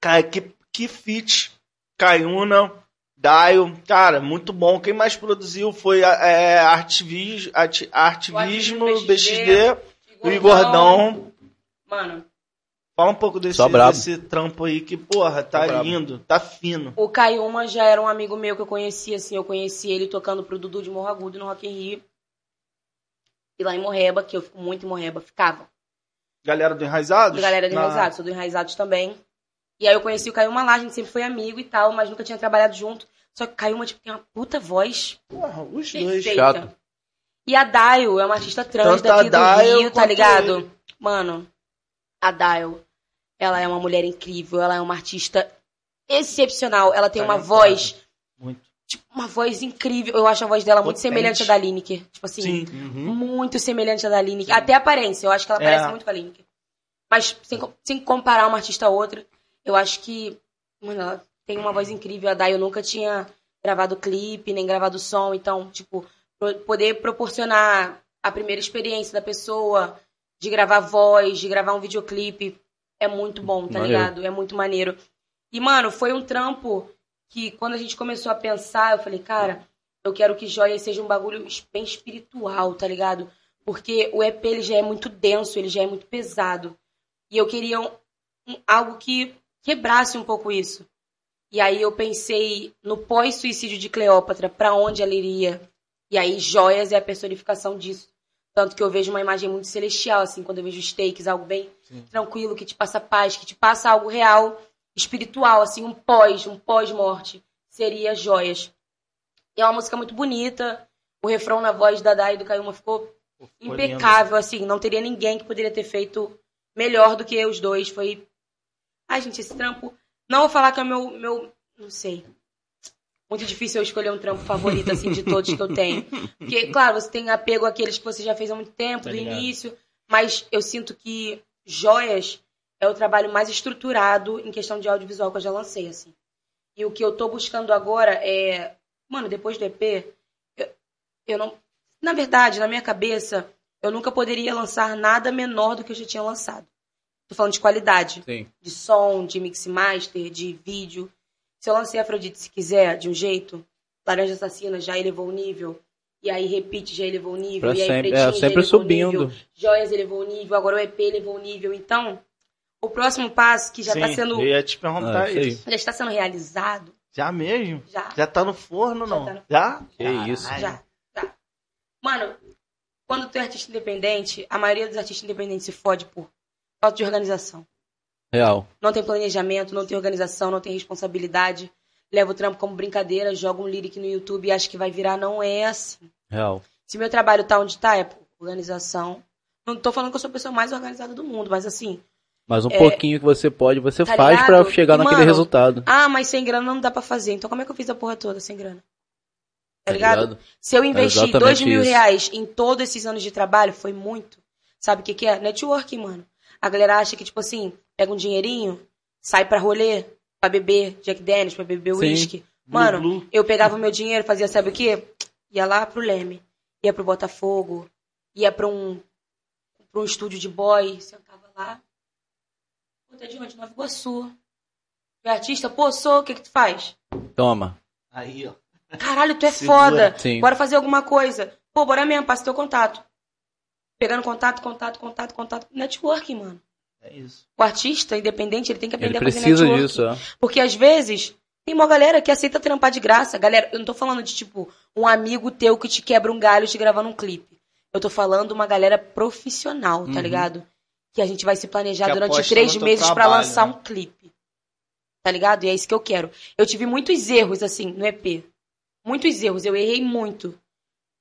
Speaker 1: Cara, que, que fit. Caiuna, Daio, cara, muito bom. Quem mais produziu foi é, Artvis, Art, Artivismo,
Speaker 3: Artivismo,
Speaker 1: BXD, o Igordão.
Speaker 3: Mano,
Speaker 1: Fala um pouco desse,
Speaker 2: brabo.
Speaker 1: desse trampo aí que, porra, tá
Speaker 2: Só brabo.
Speaker 1: lindo, tá fino.
Speaker 3: O Caiuma já era um amigo meu que eu conhecia, assim, eu conheci ele tocando pro Dudu de Morro Agudo no Rock in Rio. E lá em Morreba, que eu fico muito em Morreba, ficava.
Speaker 1: Galera do Enraizados?
Speaker 3: Galera do
Speaker 1: Na-
Speaker 3: Enraizados, sou do Enraizados também. E aí eu conheci o Caiuma lá, a gente sempre foi amigo e tal, mas nunca tinha trabalhado junto. Só que o Caiuma, tipo, tem uma puta voz
Speaker 1: Porra, os dois.
Speaker 2: chato.
Speaker 3: E a Daio é uma artista trans
Speaker 1: Tanto
Speaker 3: daqui do Rio, tá ligado?
Speaker 1: ele.
Speaker 3: Mano, a Daio, ela é uma mulher incrível, ela é uma artista excepcional, ela tem uma
Speaker 1: Talentosa.
Speaker 3: voz
Speaker 1: Muito.
Speaker 3: tipo, uma voz incrível. Eu acho a voz dela muito
Speaker 1: Potente.
Speaker 3: semelhante à da Lineker. Tipo assim,
Speaker 1: Sim.
Speaker 3: muito semelhante à da Lineker. Até a aparência, eu acho que ela
Speaker 1: É.
Speaker 3: parece muito com a Lineker. Mas sem, sem comparar uma artista a outra, eu acho que, mano, ela tem uma voz incrível. A Dai eu nunca tinha gravado clipe, nem gravado som, então, tipo, poder proporcionar a primeira experiência da pessoa de gravar voz, de gravar um videoclipe, é muito bom, tá
Speaker 2: Maneiro.
Speaker 3: ligado? É muito maneiro. E, mano, foi um trampo que quando a gente começou a pensar, eu falei, cara, eu quero que Joia seja um bagulho bem espiritual, tá ligado? Porque o EP ele já é muito denso, ele já é muito pesado. E eu queria um- um- algo que quebrasse um pouco isso. E aí eu pensei no pós-suicídio de Cleópatra, pra onde ela iria. E aí joias é a personificação disso. Tanto que eu vejo uma imagem muito celestial, assim, quando eu vejo steaks, algo bem
Speaker 1: Sim.
Speaker 3: tranquilo, que te passa paz, que te passa algo real, espiritual, assim, um pós, um pós-morte. Seria joias. E é uma música muito bonita. O refrão na voz da Dai e do Kayuma ficou
Speaker 1: Ficou lindo.
Speaker 3: impecável, assim. Não teria ninguém que poderia ter feito melhor do que os dois. Foi. Ai, gente, esse trampo. Não vou falar que é o meu. meu... Não sei. Muito difícil eu escolher um trampo favorito, assim, de todos que eu tenho. Porque, claro, você tem apego àqueles que você já fez há muito tempo,
Speaker 1: Tá
Speaker 3: do
Speaker 1: ligado.
Speaker 3: início. Mas eu sinto que Joias é o trabalho mais estruturado em questão de audiovisual que eu já lancei, assim. E o que eu tô buscando agora é. Mano, depois do EP, eu, eu não. Na verdade, na minha cabeça, eu nunca poderia lançar nada menor do que eu já tinha lançado. Tô falando de qualidade.
Speaker 2: Sim.
Speaker 3: De som, de mix master, de vídeo. Se eu lancei Afrodite se quiser, de um jeito, Laranja Assassina já elevou o nível. E aí Repeat já elevou o nível.
Speaker 2: Pra
Speaker 3: e aí
Speaker 2: sempre,
Speaker 3: Pretinho
Speaker 2: é,
Speaker 3: já
Speaker 2: sempre subindo.
Speaker 3: nível, Joias elevou o nível, agora o EP elevou o nível. Então, o próximo passo que já
Speaker 1: Sim,
Speaker 3: tá sendo.
Speaker 1: Eu ia te perguntar
Speaker 2: Ah, isso
Speaker 1: isso.
Speaker 3: Já está sendo realizado,
Speaker 1: Já mesmo?
Speaker 3: já.
Speaker 1: Já tá no forno,
Speaker 3: Já
Speaker 1: não?
Speaker 3: tá no-
Speaker 1: Já?
Speaker 2: Que isso.
Speaker 1: Caralho.
Speaker 3: Já, já. Mano, quando tu é artista independente, a maioria dos artistas independentes se fode por falta de organização.
Speaker 2: Real.
Speaker 3: Não tem planejamento, não tem organização, não tem responsabilidade. Leva o trampo como brincadeira, joga um lyric no YouTube e acha que vai virar. Não é assim.
Speaker 2: Real.
Speaker 3: Se meu trabalho tá onde tá, é por organização. Não tô falando que eu sou a pessoa mais organizada do mundo, mas assim.
Speaker 2: Mas um
Speaker 3: É.
Speaker 2: pouquinho que você pode, você
Speaker 3: Tá
Speaker 2: faz pra
Speaker 3: ligado?
Speaker 2: chegar
Speaker 3: E,
Speaker 2: naquele
Speaker 3: mano,
Speaker 2: resultado.
Speaker 3: Ah, mas sem grana não dá pra fazer. Então como é que eu fiz a porra toda sem grana? Tá
Speaker 2: Tá
Speaker 3: ligado?
Speaker 2: ligado?
Speaker 3: Se eu investi
Speaker 2: exatamente
Speaker 3: dois mil
Speaker 2: isso.
Speaker 3: reais em todos esses anos de trabalho, foi muito. Sabe o que, que é? Networking, mano. A galera acha que, tipo assim, pega um dinheirinho, sai pra rolê, pra beber Jack Daniels, pra beber
Speaker 2: Sim.
Speaker 3: uísque.
Speaker 1: Blue,
Speaker 3: Mano,
Speaker 1: blue.
Speaker 3: eu pegava o meu dinheiro, fazia sabe o quê? Ia lá pro Leme, ia pro Botafogo, ia pra um, pra um estúdio de boy, sentava lá. Pô, tá de onde? Nova Iguaçu. É artista? Pô, sou, o que que tu faz?
Speaker 2: Toma.
Speaker 1: Aí, ó.
Speaker 3: Caralho, tu é
Speaker 1: Segura.
Speaker 3: foda.
Speaker 2: Sim.
Speaker 3: Bora fazer alguma coisa. Pô, bora mesmo, passa teu contato. Pegando contato, contato, contato, contato. Networking, mano.
Speaker 1: É isso.
Speaker 3: O artista independente, ele tem que
Speaker 2: Ele
Speaker 3: aprender a fazer
Speaker 2: precisa
Speaker 3: networking.
Speaker 2: disso, ó.
Speaker 3: Porque às vezes tem uma galera que aceita trampar de graça. Galera, eu não tô falando de tipo um amigo teu que te quebra um galho te gravando um clipe. Eu tô falando uma galera profissional, tá
Speaker 2: Uhum.
Speaker 3: ligado? Que a gente vai se planejar
Speaker 1: Que
Speaker 3: durante três meses pra
Speaker 1: trabalho,
Speaker 3: lançar
Speaker 1: né?
Speaker 3: um clipe. Tá ligado? E é isso que eu quero. Eu tive muitos erros, assim, no EP. Muitos erros. Eu errei muito.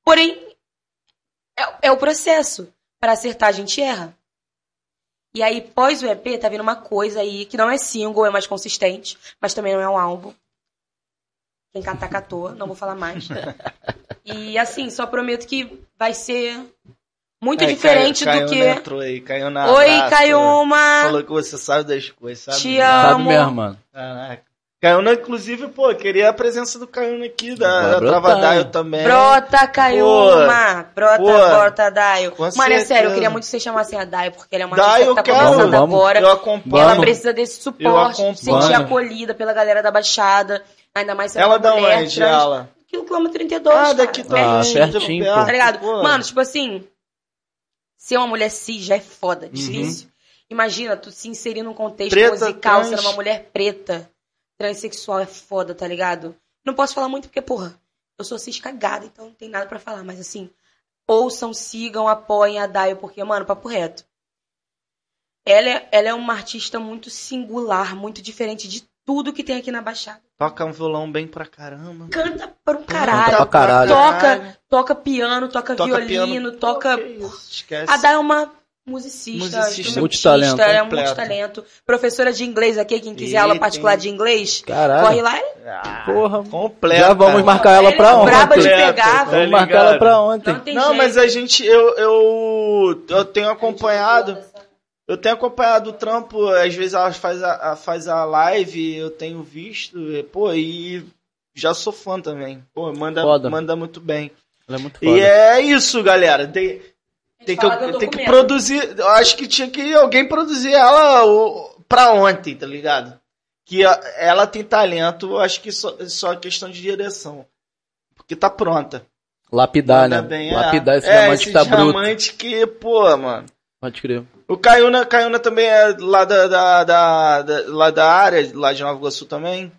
Speaker 3: Porém, é, é o processo. Pra acertar, a gente erra. E aí, pós o EP, tá vindo uma coisa aí que não é single, é mais consistente, mas também não é um álbum. Quem catar, catou, não vou falar mais. E assim, só prometo que vai ser muito
Speaker 1: Aí,
Speaker 3: diferente
Speaker 1: Caio-
Speaker 3: do
Speaker 1: Caiuna
Speaker 3: que.
Speaker 1: entrou aí, caiu na
Speaker 3: Oi,
Speaker 1: abraço,
Speaker 3: Caiuma!
Speaker 1: Falou que você sabe das coisas, sabe?
Speaker 3: Te
Speaker 2: Sabe
Speaker 3: amo.
Speaker 2: mesmo, mano.
Speaker 1: Caraca. Caiuna, inclusive, pô, queria a presença do Caiuna aqui, da, da. Travadaio também.
Speaker 3: Brota, Caiuma! Brota,
Speaker 1: Pô,
Speaker 3: brota, Daio. Mano, é sério, eu queria muito que vocês chamassem a Daio, porque ela é uma
Speaker 1: Daio,
Speaker 3: que tá começando
Speaker 2: Vamos,
Speaker 3: agora.
Speaker 1: Eu acompanho.
Speaker 3: Ela precisa desse suporte, se sentir acolhida pela galera da Baixada. Ainda mais sendo
Speaker 1: Ela dá
Speaker 3: mulher
Speaker 1: onde,
Speaker 3: trans.
Speaker 1: ela?
Speaker 3: Aqui no quilômetro 32,
Speaker 1: Ah,
Speaker 3: cara.
Speaker 1: daqui
Speaker 3: Perto.
Speaker 2: Ah,
Speaker 1: também.
Speaker 2: pertinho,
Speaker 1: perto,
Speaker 2: pô.
Speaker 3: Tá ligado?
Speaker 1: pô.
Speaker 3: Mano, tipo assim, ser uma mulher cis já é foda, difícil. Imagina, tu se inserir num contexto
Speaker 1: Preta,
Speaker 3: musical,
Speaker 1: trans.
Speaker 3: sendo uma mulher preta, transexual, é foda, tá ligado? Não posso falar muito porque, porra, eu sou cis cagada, então não tem nada pra falar, mas assim, ouçam, sigam, apoiem a Daio, porque, mano, papo reto. Ela é, ela é uma artista muito singular, muito diferente de tudo que tem aqui na Baixada.
Speaker 1: Toca um violão bem pra caramba.
Speaker 3: Canta para um
Speaker 2: Canta
Speaker 3: caralho,
Speaker 2: pra caralho.
Speaker 3: toca, toca piano, toca,
Speaker 1: Toca
Speaker 3: violino,
Speaker 1: piano.
Speaker 3: toca
Speaker 1: Esquece.
Speaker 3: a Dai é uma musicista,
Speaker 1: Musicista.
Speaker 2: Multitalento,
Speaker 3: é um multitalento. Professora de inglês aqui, quem quiser
Speaker 1: E
Speaker 3: aula
Speaker 1: tem-
Speaker 3: particular de inglês,
Speaker 2: Caralho.
Speaker 3: corre lá.
Speaker 1: Ah,
Speaker 2: Porra.
Speaker 1: completo.
Speaker 2: Já vamos marcar ela pra
Speaker 3: é braba de
Speaker 2: ontem.
Speaker 3: Pegar,
Speaker 1: tá
Speaker 2: Vamos marcar ela pra ontem.
Speaker 3: Não tem
Speaker 1: Não, mas a gente, eu, eu, eu tenho acompanhado, eu tenho acompanhado o trampo, às vezes ela faz a, a- faz a live, eu tenho visto, e, pô, e já sou fã também. Pô, manda,
Speaker 2: Foda.
Speaker 1: manda muito bem.
Speaker 2: Ela é muito foda.
Speaker 1: E é isso, galera. Tem, tem, que, tem que produzir. Eu acho que tinha que alguém produzir ela pra ontem, tá ligado? Que ela tem talento, eu acho que só, só questão de direção. Porque tá pronta.
Speaker 2: Lapidar, né?
Speaker 1: Manda bem, é.
Speaker 2: Lapidar esse
Speaker 1: é,
Speaker 2: diamante
Speaker 1: esse
Speaker 2: que tá bruto.
Speaker 1: diamante que, pô, mano.
Speaker 2: Pode crer.
Speaker 1: O Caiuna, Caiuna também é lá da, da, da- da- lá da área, lá de Nova Iguaçu também.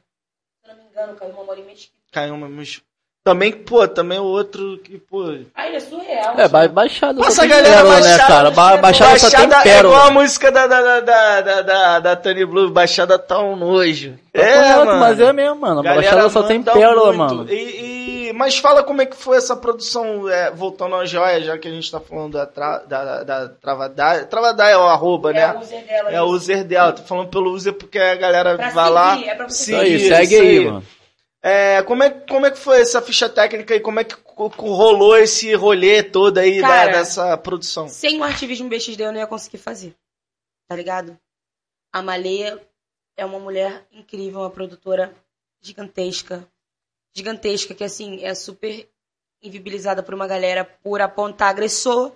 Speaker 3: engano, caiu uma Mauri Mesquita.
Speaker 1: Caiu uma mas Também, pô, também o outro que, pô.
Speaker 3: Ah, ele é surreal.
Speaker 2: É, ba Baixada
Speaker 1: Nossa,
Speaker 2: só tem
Speaker 1: galera,
Speaker 2: pérola, né,
Speaker 1: Baixada-
Speaker 2: cara? Ba Baixada, só tem
Speaker 1: é igual a
Speaker 2: pérola.
Speaker 1: música da, da, da, da, da, da, da Tony Blue, Baixada tá um nojo.
Speaker 2: Tá
Speaker 1: é,
Speaker 2: correto,
Speaker 1: mano.
Speaker 2: Mas é mesmo, mano. A
Speaker 1: Galera
Speaker 2: Baixada só tem pérola,
Speaker 1: muito.
Speaker 2: mano.
Speaker 1: E, e- mas fala como é que foi essa produção, é, voltando à joia, já que a gente tá falando da, tra, da, da, da Travadá. Travadá é o arroba,
Speaker 3: É
Speaker 1: né?
Speaker 3: o user dela.
Speaker 1: É o user dela. Tô falando pelo user porque a galera
Speaker 3: Pra
Speaker 1: vai
Speaker 3: seguir,
Speaker 1: lá.
Speaker 3: é pra você
Speaker 2: Isso aí,
Speaker 1: seguir,
Speaker 2: segue
Speaker 1: isso
Speaker 2: aí,
Speaker 1: aí.
Speaker 2: mano.
Speaker 1: É, como, é, como é que foi essa ficha técnica e como é que rolou esse rolê todo aí da-
Speaker 3: Cara,
Speaker 1: dessa produção?
Speaker 3: Sem o ativismo BXD eu não ia conseguir fazer. Tá ligado? A Maleia é uma mulher incrível, uma produtora gigantesca. Gigantesca, que assim, é super invibilizada por uma galera por apontar agressor,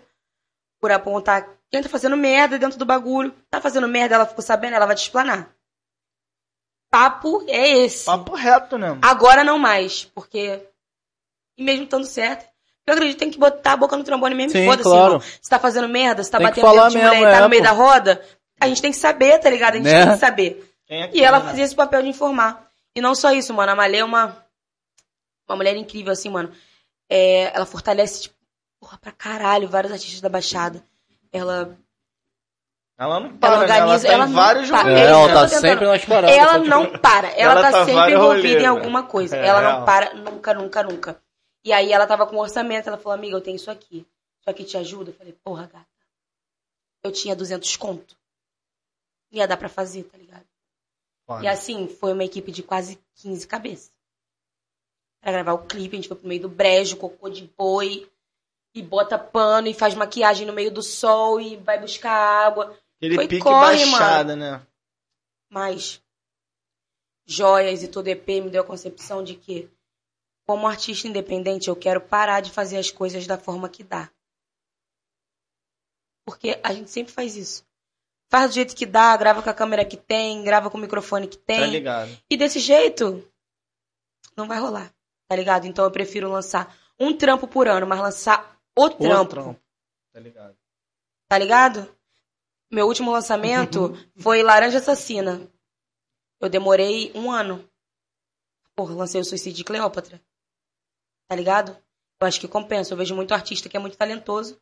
Speaker 3: por apontar quem tá fazendo merda dentro do bagulho. Tá fazendo merda, ela ficou sabendo, ela vai te explanar. Papo é esse.
Speaker 1: Papo reto, né?
Speaker 3: Agora não mais, porque. E mesmo estando certo. Eu acredito que tem que botar a boca no trombone mesmo.
Speaker 2: Sim,
Speaker 3: Foda-se,
Speaker 2: claro.
Speaker 3: irmão. Se tá fazendo merda, se tá
Speaker 2: Tem
Speaker 3: batendo dentro de mulher e tá
Speaker 2: é,
Speaker 3: no meio
Speaker 2: pô.
Speaker 3: da roda, a gente tem que saber, tá ligado? A gente
Speaker 2: Né?
Speaker 3: tem que saber.
Speaker 1: Quem é que
Speaker 3: E ela
Speaker 1: né?
Speaker 3: fazia esse papel de informar. E não só isso, mano. A Malê é uma, uma mulher incrível, assim, mano. É, ela fortalece, tipo, porra, pra caralho, vários artistas da Baixada. Ela
Speaker 1: Ela não para,
Speaker 3: ela
Speaker 1: né? ela
Speaker 3: organiza-
Speaker 1: tá
Speaker 3: ela
Speaker 1: em
Speaker 3: não
Speaker 1: vários
Speaker 3: para.
Speaker 1: rolês,
Speaker 2: É, ela tá
Speaker 3: tentando.
Speaker 2: sempre nas paradas.
Speaker 3: Ela
Speaker 2: pode
Speaker 3: não para. Ela,
Speaker 1: Ela
Speaker 3: tá,
Speaker 1: tá
Speaker 3: sempre envolvida
Speaker 1: rolês,
Speaker 3: em
Speaker 1: velho.
Speaker 3: alguma coisa.
Speaker 1: É,
Speaker 3: ela não para nunca, nunca, nunca. E aí ela tava com um orçamento, ela falou, amiga, eu tenho isso aqui. Isso aqui te ajuda? Eu falei, porra, gata. Eu tinha 200 conto. Ia dar pra fazer, tá ligado?
Speaker 1: Foda.
Speaker 3: E assim, foi uma equipe de quase 15 cabeças. Pra gravar o clipe, a gente foi pro meio do brejo, cocô de boi. E bota pano e faz maquiagem no meio do sol e vai buscar água.
Speaker 1: Aquele
Speaker 3: Foi
Speaker 1: pique
Speaker 3: corre,
Speaker 1: baixada, né?
Speaker 3: Mas joias e todo EP me deu a concepção de que, como artista independente, eu quero parar de fazer as coisas da forma que dá. Porque a gente sempre faz isso. Faz do jeito que dá, grava com a câmera que tem, grava com o microfone que
Speaker 1: Tá
Speaker 3: tem.
Speaker 1: ligado.
Speaker 3: e desse jeito, não vai rolar, tá ligado? Então eu prefiro lançar um trampo por ano, mas lançar o trampo,
Speaker 1: Outro trampo. Tá ligado.
Speaker 3: tá ligado? Meu último lançamento foi Laranja Assassina. Eu demorei um ano. Porra, lancei o Suicídio de Cleópatra. Tá ligado? Eu acho que compensa. Eu vejo muito artista que é muito talentoso,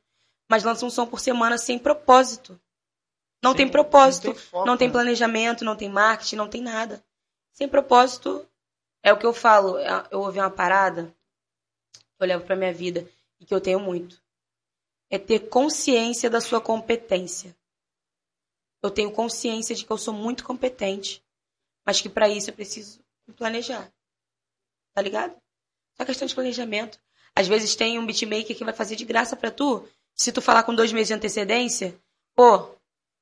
Speaker 3: mas lança um som por semana sem propósito. Não
Speaker 1: Sim,
Speaker 3: tem propósito,
Speaker 1: não tem foco,
Speaker 3: não tem
Speaker 1: né?
Speaker 3: planejamento, não tem marketing, não tem nada. Sem propósito, é o que eu falo. É- Eu ouvi uma parada que eu levo pra minha vida e que eu tenho muito. É ter consciência da sua competência. Eu tenho consciência de que eu sou muito competente, mas que pra isso eu preciso me planejar. Tá ligado? Só questão de planejamento. Às vezes tem um beatmaker que vai fazer de graça pra tu. Se tu falar com dois meses de antecedência, pô,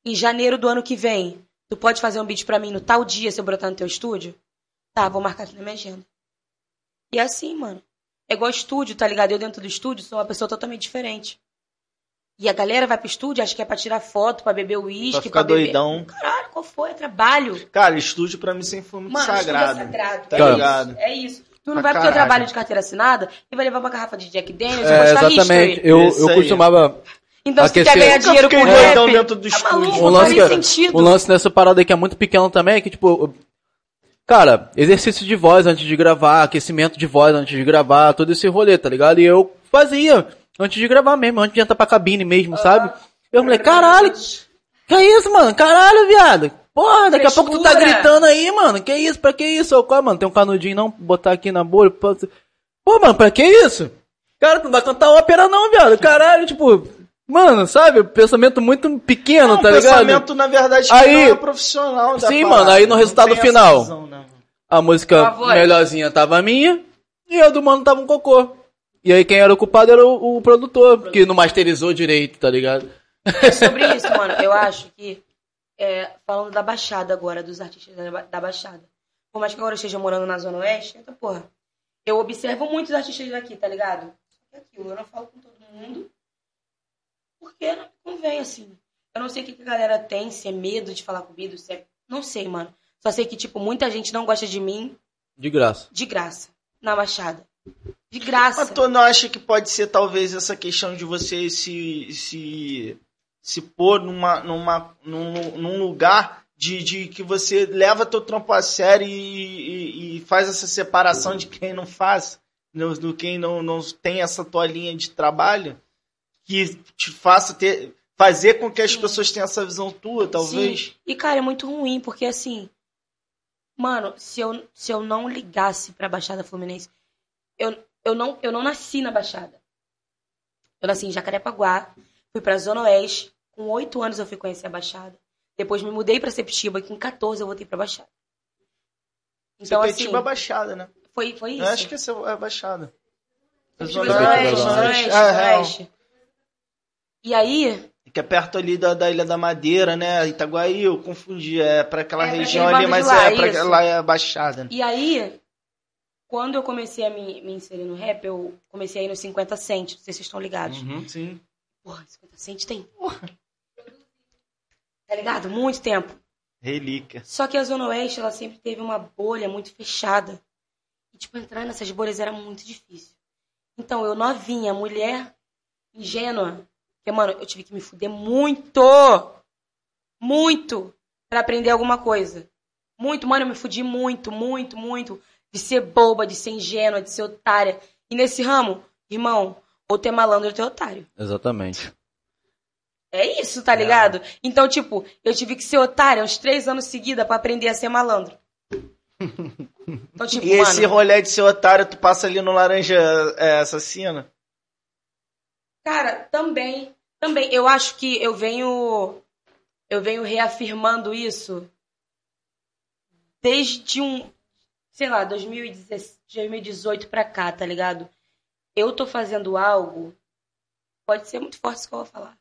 Speaker 3: em janeiro do ano que vem, tu pode fazer um beat pra mim no tal dia se eu brotar no teu estúdio? Tá, vou marcar aqui na minha agenda. E é assim, mano. É igual estúdio, tá ligado? Eu dentro do estúdio sou uma pessoa totalmente diferente. E a galera vai pro estúdio, acha que é pra tirar foto, pra beber
Speaker 1: Pra
Speaker 3: uísque,
Speaker 1: ficar
Speaker 3: pra beber...
Speaker 1: doidão.
Speaker 3: Caralho, qual foi? É trabalho.
Speaker 1: Cara, estúdio pra mim sempre foi muito
Speaker 3: Mano,
Speaker 1: sagrado.
Speaker 3: é sagrado.
Speaker 1: Tá
Speaker 3: é
Speaker 1: ligado?
Speaker 3: Isso, é isso. Tu não
Speaker 1: Pra
Speaker 3: vai pro teu trabalho de carteira assinada e vai levar uma garrafa de Jack Daniels e
Speaker 2: É,
Speaker 3: postar
Speaker 2: exatamente.
Speaker 3: history.
Speaker 2: Eu, eu costumava.
Speaker 3: Então, se tu
Speaker 2: Aquecer-
Speaker 3: quer ganhar dinheiro com
Speaker 1: fiquei
Speaker 3: rap,
Speaker 1: doidão dentro do
Speaker 3: tá
Speaker 1: estúdio.
Speaker 3: maluco,
Speaker 2: Um
Speaker 3: não
Speaker 2: lance,
Speaker 3: faz
Speaker 2: que,
Speaker 3: sentido.
Speaker 2: um lance nessa parada aí que é muito pequeno também é que, tipo. Cara, exercício de voz antes de gravar, aquecimento de voz antes de gravar, todo esse rolê, tá ligado? E eu fazia antes de gravar mesmo, antes de entrar pra cabine mesmo, sabe? Eu falei, caralho, que é isso, mano? Caralho, viado. Porra, daqui a pouco tu tá gritando aí, mano. Que isso? Pra que isso? Ô, Qual, mano? Tem um canudinho não? Botar aqui na bolha? Pô, Pô, mano, pra que isso? Cara, tu não vai cantar ópera não, viado. Caralho, tipo... Mano, sabe? Pensamento muito pequeno,
Speaker 1: Não,
Speaker 2: tá ligado?
Speaker 1: pensamento, na verdade, que
Speaker 2: Aí-
Speaker 1: não é profissional da
Speaker 2: Sim,
Speaker 1: parada.
Speaker 2: mano, aí no resultado final.
Speaker 1: visão, né?
Speaker 2: A música melhorzinha tava a minha e a do mano tava um cocô. E aí quem era o culpado era o, o produtor, que não masterizou direito, tá ligado?
Speaker 3: É sobre isso, mano. Eu acho que, é, falando da Baixada agora, dos artistas da, da Baixada. Por mais que agora eu esteja morando na Zona Oeste, então, porra, eu observo muitos artistas daqui, tá ligado? Aquilo, eu não falo com todo mundo, porque não convém, assim. Eu não sei o que a galera tem, se é medo de falar comigo, se é... Não sei, mano. Só sei que, tipo, muita gente não gosta de mim
Speaker 2: De graça.
Speaker 3: de graça, na Baixada. De graça.
Speaker 1: Mas tu não acha que pode ser talvez essa questão de você se se se pôr numa numa num, num lugar de, de que você leva teu trampo a sério e, e- e faz essa separação de quem não faz, do, do quem não, não tem essa tua linha de trabalho, que te faça ter, fazer com que as
Speaker 3: Sim.
Speaker 1: pessoas tenham essa visão tua, talvez.
Speaker 3: Sim. E, cara, é muito ruim, porque assim. Mano, se eu, se eu não ligasse pra Baixada Fluminense, eu, eu, não, eu não nasci na Baixada. Eu nasci em Jacarepaguá, fui pra Zona Oeste. Com oito anos eu fui conhecer a Baixada. Depois me mudei pra Septiba e com 14 eu voltei pra Baixada. Então, assim,
Speaker 1: Sepetiba é baixada, né?
Speaker 3: foi, foi isso.
Speaker 1: Eu acho que essa é a baixada. Zona
Speaker 3: Zona
Speaker 2: Oeste, Zona
Speaker 1: Oeste. É,
Speaker 3: Zona. Oeste. E aí,
Speaker 1: Que é perto ali da, da Ilha da Madeira, né? Itaguaí, eu confundi. É pra aquela
Speaker 3: É,
Speaker 1: região ali, mas
Speaker 3: lá,
Speaker 1: é, pra,
Speaker 3: isso.
Speaker 1: lá é baixada. né?
Speaker 3: E aí, quando eu comecei a me, me inserir no rap, eu comecei a ir no 50 Cent, não sei se vocês estão ligados.
Speaker 2: Uhum.
Speaker 1: Sim.
Speaker 3: Porra, 50 Cent tem. Tá ligado? Muito tempo.
Speaker 1: Relíquia.
Speaker 3: Só que a Zona Oeste, ela sempre teve uma bolha muito fechada. E, tipo, entrar nessas bolhas era muito difícil. Então, eu novinha, mulher, ingênua, porque, mano, eu tive que me fuder muito, muito, pra aprender alguma coisa. Muito, mano, eu me fudi muito, muito, muito. De ser boba, de ser ingênua, de ser otária. E nesse ramo, irmão, ou ter malandro ou ter otário.
Speaker 2: Exatamente.
Speaker 3: É isso, tá ligado? Então, tipo, eu tive que ser otária uns três anos seguida pra aprender a ser malandro. Então, tipo,
Speaker 1: E esse
Speaker 3: mano,
Speaker 1: rolê de ser otário, tu passa ali no laranja é, assassino?
Speaker 3: cara, também, também, eu acho que eu venho, eu venho reafirmando isso desde um, sei lá, 2016 2018 pra cá, tá ligado? Eu tô fazendo algo, pode ser muito forte isso que eu vou falar,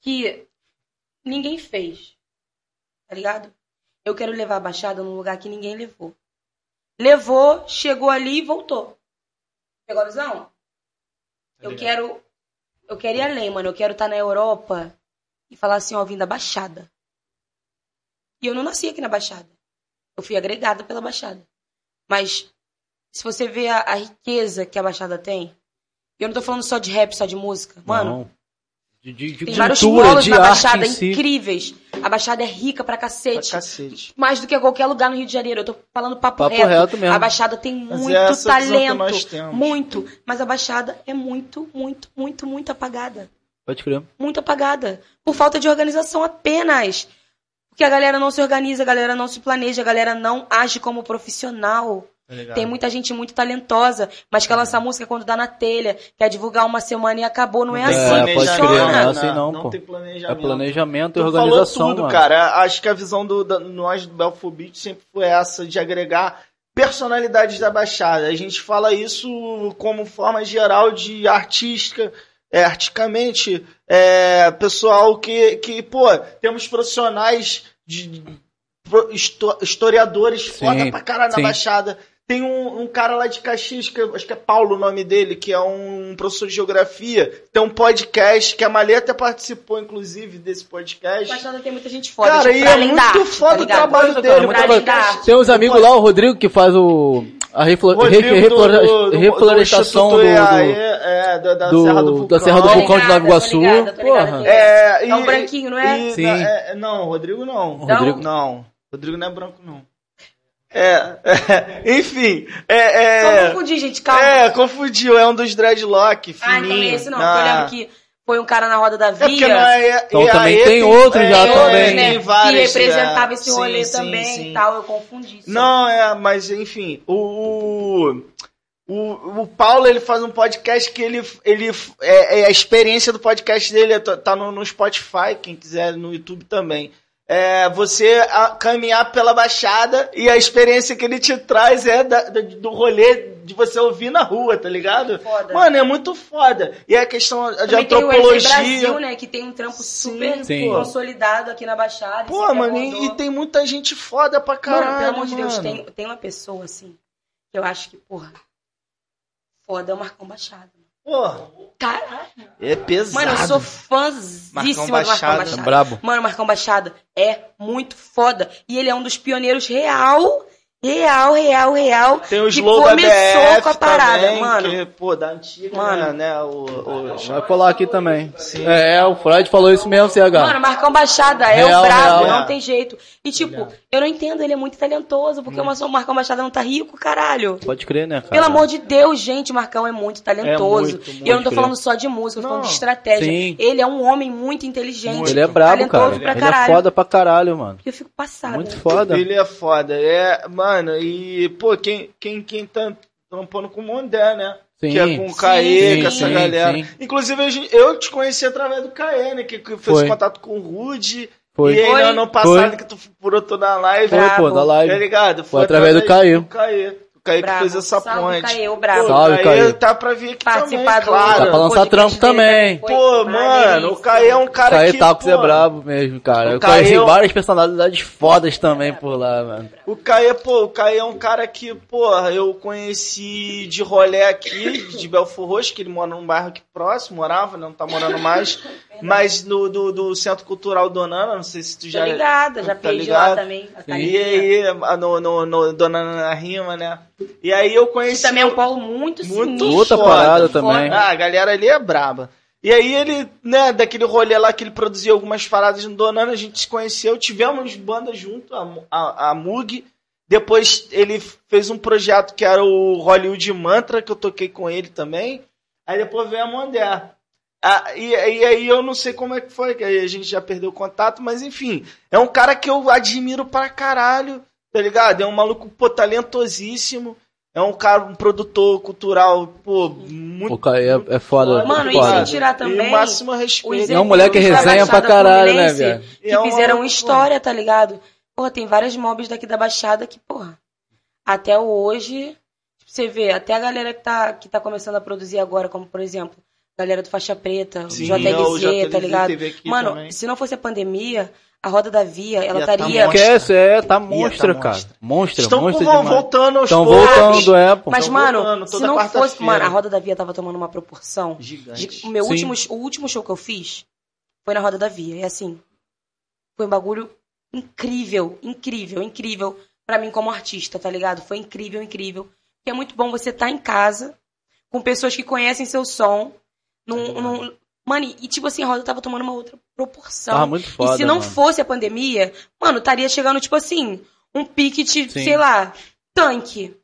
Speaker 3: que ninguém fez, tá ligado? Eu quero levar a Baixada num lugar que ninguém levou. Levou, chegou ali e voltou. Pegou a visão? Eu quero. Eu quero ir além, mano. Eu quero estar na Europa e falar assim, ó, vim da Baixada. E eu não nasci aqui na Baixada. Eu fui agregada pela Baixada. Mas, se você vê a, a riqueza que a Baixada tem, e eu não tô falando só de rap, só de música. Mano,
Speaker 2: Não. De, de, de
Speaker 3: tem vários
Speaker 2: cultura,
Speaker 3: polos
Speaker 2: de
Speaker 3: na Baixada
Speaker 2: si.
Speaker 3: incríveis. A Baixada é rica pra
Speaker 1: Pra
Speaker 3: cacete.
Speaker 1: cacete.
Speaker 3: Mais do que qualquer lugar no Rio de Janeiro. Eu tô falando papo,
Speaker 2: Papo
Speaker 3: reto.
Speaker 2: reto mesmo.
Speaker 3: A Baixada tem
Speaker 1: Mas
Speaker 3: muito
Speaker 1: é
Speaker 3: talento.
Speaker 1: nós temos.
Speaker 3: Muito. Mas a Baixada é muito, muito, muito, muito apagada.
Speaker 2: Pode crer.
Speaker 3: Muito apagada. Por falta de organização apenas. Porque a galera não se organiza, a galera não se planeja, a galera não age como profissional.
Speaker 1: Tá?
Speaker 3: Tem muita gente muito talentosa, mas quer lançar música quando dá na telha, quer divulgar uma semana e acabou. Não é,
Speaker 2: É,
Speaker 3: assim que
Speaker 2: pode
Speaker 3: funciona.
Speaker 2: crer, não é assim não, pô.
Speaker 1: tem
Speaker 2: É
Speaker 1: planejamento.
Speaker 2: planejamento e
Speaker 1: Tu
Speaker 2: organização,
Speaker 1: falou tudo,
Speaker 2: mano.
Speaker 1: cara. Acho que a visão do, da, nós do Belfor Beat sempre foi essa de agregar personalidades da Baixada. A gente fala isso como forma geral de artística, é, artisticamente, é, pessoal que, que, pô, temos profissionais de, pro- histo- historiadores
Speaker 2: Sim,
Speaker 1: foda pra caralho na
Speaker 2: sim.
Speaker 1: Baixada. Tem um, um cara lá de Caxias, que eu acho que é Paulo o nome dele, que é um professor de geografia. Tem um podcast, que a Malê até participou, inclusive, desse podcast.
Speaker 3: Baixada tem muita gente foda,
Speaker 1: Cara,
Speaker 3: tipo,
Speaker 1: e é muito foda
Speaker 3: tá
Speaker 1: o trabalho dele.
Speaker 2: Tem uns amigos lá, o Rodrigo, que faz o. A reflorestação
Speaker 1: do
Speaker 2: do,
Speaker 1: EAE, é, da, da
Speaker 2: do-
Speaker 1: Serra do Vulcão.
Speaker 2: da Serra do
Speaker 3: Tô
Speaker 2: Vulcão de Nova Iguaçu.
Speaker 3: tô ligada, tô ligada é.
Speaker 1: É,
Speaker 3: É um branquinho, não é?
Speaker 1: e-
Speaker 2: Sim.
Speaker 1: é, não, Rodrigo não.
Speaker 2: O Rodrigo-
Speaker 1: Não, Rodrigo não é branco, não. É, é, enfim, é,
Speaker 3: Só
Speaker 1: é,
Speaker 3: confundi, gente, calma.
Speaker 1: é, confundiu, é um dos dreadlock, fininho.
Speaker 3: ah, então não é esse não,
Speaker 1: na-
Speaker 3: porque eu lembro foi um cara na roda da
Speaker 1: É porque
Speaker 3: Via.
Speaker 1: não é,
Speaker 2: Então
Speaker 1: EAE
Speaker 2: também tem outros já
Speaker 1: é,
Speaker 2: também.
Speaker 3: né,
Speaker 1: Tem vários,
Speaker 3: que representava
Speaker 1: é,
Speaker 3: esse
Speaker 1: sim,
Speaker 3: rolê
Speaker 1: sim,
Speaker 3: também
Speaker 1: sim.
Speaker 3: e tal, eu confundi. só.
Speaker 1: Não, é, mas enfim, o, o, o Paulo ele faz um podcast que ele, ele é, é a experiência do podcast dele tá tá no, no Spotify, quem quiser no YouTube também. É você a- caminhar pela Baixada e a experiência que ele te traz é da- da- do rolê de você ouvir na rua, tá ligado?
Speaker 3: Foda.
Speaker 1: Mano, é muito foda. E a questão de
Speaker 3: Também tem o
Speaker 1: antropologia.
Speaker 3: Brasil, né, que tem um trampo
Speaker 1: Sim,
Speaker 3: super
Speaker 2: Sim.
Speaker 3: consolidado aqui na Baixada.
Speaker 1: Pô,
Speaker 3: que
Speaker 1: mano, e, e tem muita gente foda pra caralho.
Speaker 3: Mano, pelo amor de Deus, tem, tem uma pessoa, assim, que eu acho que, porra, foda é o Marcão Baixada.
Speaker 1: Porra,
Speaker 3: Caralho.
Speaker 1: é pesado.
Speaker 3: Mano, eu sou fãzíssima
Speaker 1: Marcão
Speaker 3: do Marcão
Speaker 1: Baixada.
Speaker 3: Baixada.
Speaker 2: Brabo.
Speaker 3: Mano, o Marcão Baixada é muito foda. E ele é um dos pioneiros real Real, real, real.
Speaker 1: Tem o
Speaker 3: que
Speaker 1: slow da
Speaker 3: começou com a parada,
Speaker 1: também,
Speaker 3: mano.
Speaker 1: que, pô, da antiga,
Speaker 3: Mano.
Speaker 1: né, né, o, o-
Speaker 2: Vai colar aqui também. É, o Freud falou isso mesmo, CH.
Speaker 3: Mano, Marcão Baixada é
Speaker 2: Real,
Speaker 3: o brabo,
Speaker 2: real.
Speaker 3: não tem jeito. E tipo, eu não entendo, ele é muito talentoso, porque
Speaker 1: Hum.
Speaker 3: o Marcão Baixada não tá rico, caralho.
Speaker 2: Pode crer, né, cara?
Speaker 3: Pelo amor de Deus, gente, o Marcão é muito talentoso.
Speaker 1: muito, muito
Speaker 3: e eu não tô
Speaker 2: crer.
Speaker 3: falando só de música, eu tô falando
Speaker 1: Não.
Speaker 3: de estratégia.
Speaker 2: Sim.
Speaker 3: Ele é um homem muito inteligente.
Speaker 2: Ele é brabo,
Speaker 3: talentoso
Speaker 2: cara.
Speaker 3: pra
Speaker 2: Ele
Speaker 3: caralho.
Speaker 2: é foda pra caralho, mano.
Speaker 3: Eu fico passada.
Speaker 2: Muito foda.
Speaker 1: Ele é foda. É, mano, e, pô, quem, quem, quem tá trampando com o Mondé, né?
Speaker 2: Sim.
Speaker 1: Que é com o Caê,
Speaker 3: sim,
Speaker 1: com essa
Speaker 2: sim,
Speaker 1: galera.
Speaker 2: sim.
Speaker 1: Inclusive, eu te conheci através do Caê, né? Que, que fez
Speaker 2: Foi.
Speaker 1: contato com o Rude.
Speaker 2: Foi.
Speaker 1: E aí,
Speaker 3: Foi.
Speaker 1: no ano passado,
Speaker 2: Foi.
Speaker 1: que tu furou toda a live.
Speaker 2: Foi,
Speaker 3: Brabo.
Speaker 2: pô, da
Speaker 1: Tá
Speaker 2: live.
Speaker 1: ligado?
Speaker 2: Foi através do Caê.
Speaker 1: Do Caê. O Caê que
Speaker 3: Brabo.
Speaker 1: fez essa
Speaker 3: Salve,
Speaker 1: ponte.
Speaker 3: Caê, o
Speaker 1: Pô,
Speaker 3: brabo.
Speaker 2: Salve,
Speaker 1: o
Speaker 2: Caê.
Speaker 1: tá pra vir aqui
Speaker 3: Participar
Speaker 1: também,
Speaker 3: do-
Speaker 1: claro.
Speaker 2: Tá pra lançar trampo também.
Speaker 3: Foi
Speaker 1: Pô, mano, o. Caê é um cara
Speaker 2: Caê
Speaker 1: que,
Speaker 2: Talks é
Speaker 1: pô,
Speaker 2: brabo mesmo, cara.
Speaker 1: O
Speaker 2: Eu
Speaker 1: Caê
Speaker 2: conheci
Speaker 1: é
Speaker 2: várias personalidades fodas também por lá, mano.
Speaker 1: O Caê, pô, o Caê é um cara que, porra, eu conheci de rolê aqui, de Belfor Roxo, que ele mora num bairro aqui próximo, morava, não tá morando mais, mas no, do, do Centro Cultural Donana, não sei se tu
Speaker 3: Tô
Speaker 1: já...
Speaker 3: ligada, já
Speaker 1: tá
Speaker 3: perdi lá
Speaker 1: ligado?
Speaker 3: também.
Speaker 1: E aí, no, no, no Donana na Rima, né? E aí eu
Speaker 3: Que
Speaker 1: conheci...
Speaker 3: também é um polo muito,
Speaker 1: Muito
Speaker 3: sinistro.
Speaker 2: Outra parada
Speaker 1: foda.
Speaker 2: também.
Speaker 1: Ah, a galera ali é braba. E aí ele, né, daquele rolê lá que ele produzia algumas paradas no Donana, a gente se conheceu, tivemos banda junto, a, a, a Mug. Depois ele fez um projeto que era o Hollywood Mantra, que eu toquei com ele também. Aí depois veio a Mondé. Ah, e, e aí eu não sei como é que foi, que aí a gente já perdeu o contato, mas enfim, é um cara que eu admiro pra caralho, tá ligado? É um maluco, pô, talentosíssimo. É um cara, um produtor cultural, pô, muito
Speaker 2: O Caê é, é foda.
Speaker 3: Mano,
Speaker 2: foda.
Speaker 3: e sem tirar também
Speaker 1: E o máximo respeito.
Speaker 2: É um moleque
Speaker 3: da
Speaker 2: resenha pra caralho, né, velho?
Speaker 3: Que
Speaker 1: É um
Speaker 3: fizeram história, tá ligado? Porra, tem várias mobs daqui da Baixada que, porra, até hoje, tipo, você vê, até a galera que tá, que tá começando a produzir agora, como por exemplo, a galera do Faixa Preta,
Speaker 1: Sim,
Speaker 3: o JLZ,
Speaker 1: o JLZ
Speaker 3: tá ligado? Mano,
Speaker 1: também.
Speaker 3: se não fosse a pandemia, a Roda da Via, ela
Speaker 1: tá
Speaker 3: estaria...
Speaker 1: monstra.
Speaker 2: Esquece, é, tá
Speaker 1: Ia,
Speaker 2: monstra,
Speaker 1: tá
Speaker 2: cara.
Speaker 1: monstra. Estão
Speaker 2: monstra demais.
Speaker 1: voltando aos
Speaker 2: Estão
Speaker 1: poucos.
Speaker 2: voltando, é, pô.
Speaker 3: Mas,
Speaker 1: Tão
Speaker 3: mano,
Speaker 1: voltando
Speaker 3: se não fosse. Mano, a Roda da Via tava tomando uma proporção.
Speaker 1: Gigante.
Speaker 3: De- o meu
Speaker 2: Sim.
Speaker 3: último, o último show que eu fiz foi na Roda da Via. E assim, foi um bagulho incrível, incrível, incrível pra mim como artista, tá ligado? Foi incrível, incrível. Porque é muito bom você estar em casa com pessoas que conhecem seu som. Num, num- Mano, e tipo assim, a roda tava tomando uma outra proporção.
Speaker 2: Tava muito foda,
Speaker 3: e se não
Speaker 2: mano.
Speaker 3: fosse a pandemia, mano, estaria chegando, tipo assim, um pique de,
Speaker 2: Sim.
Speaker 3: sei lá, tanque.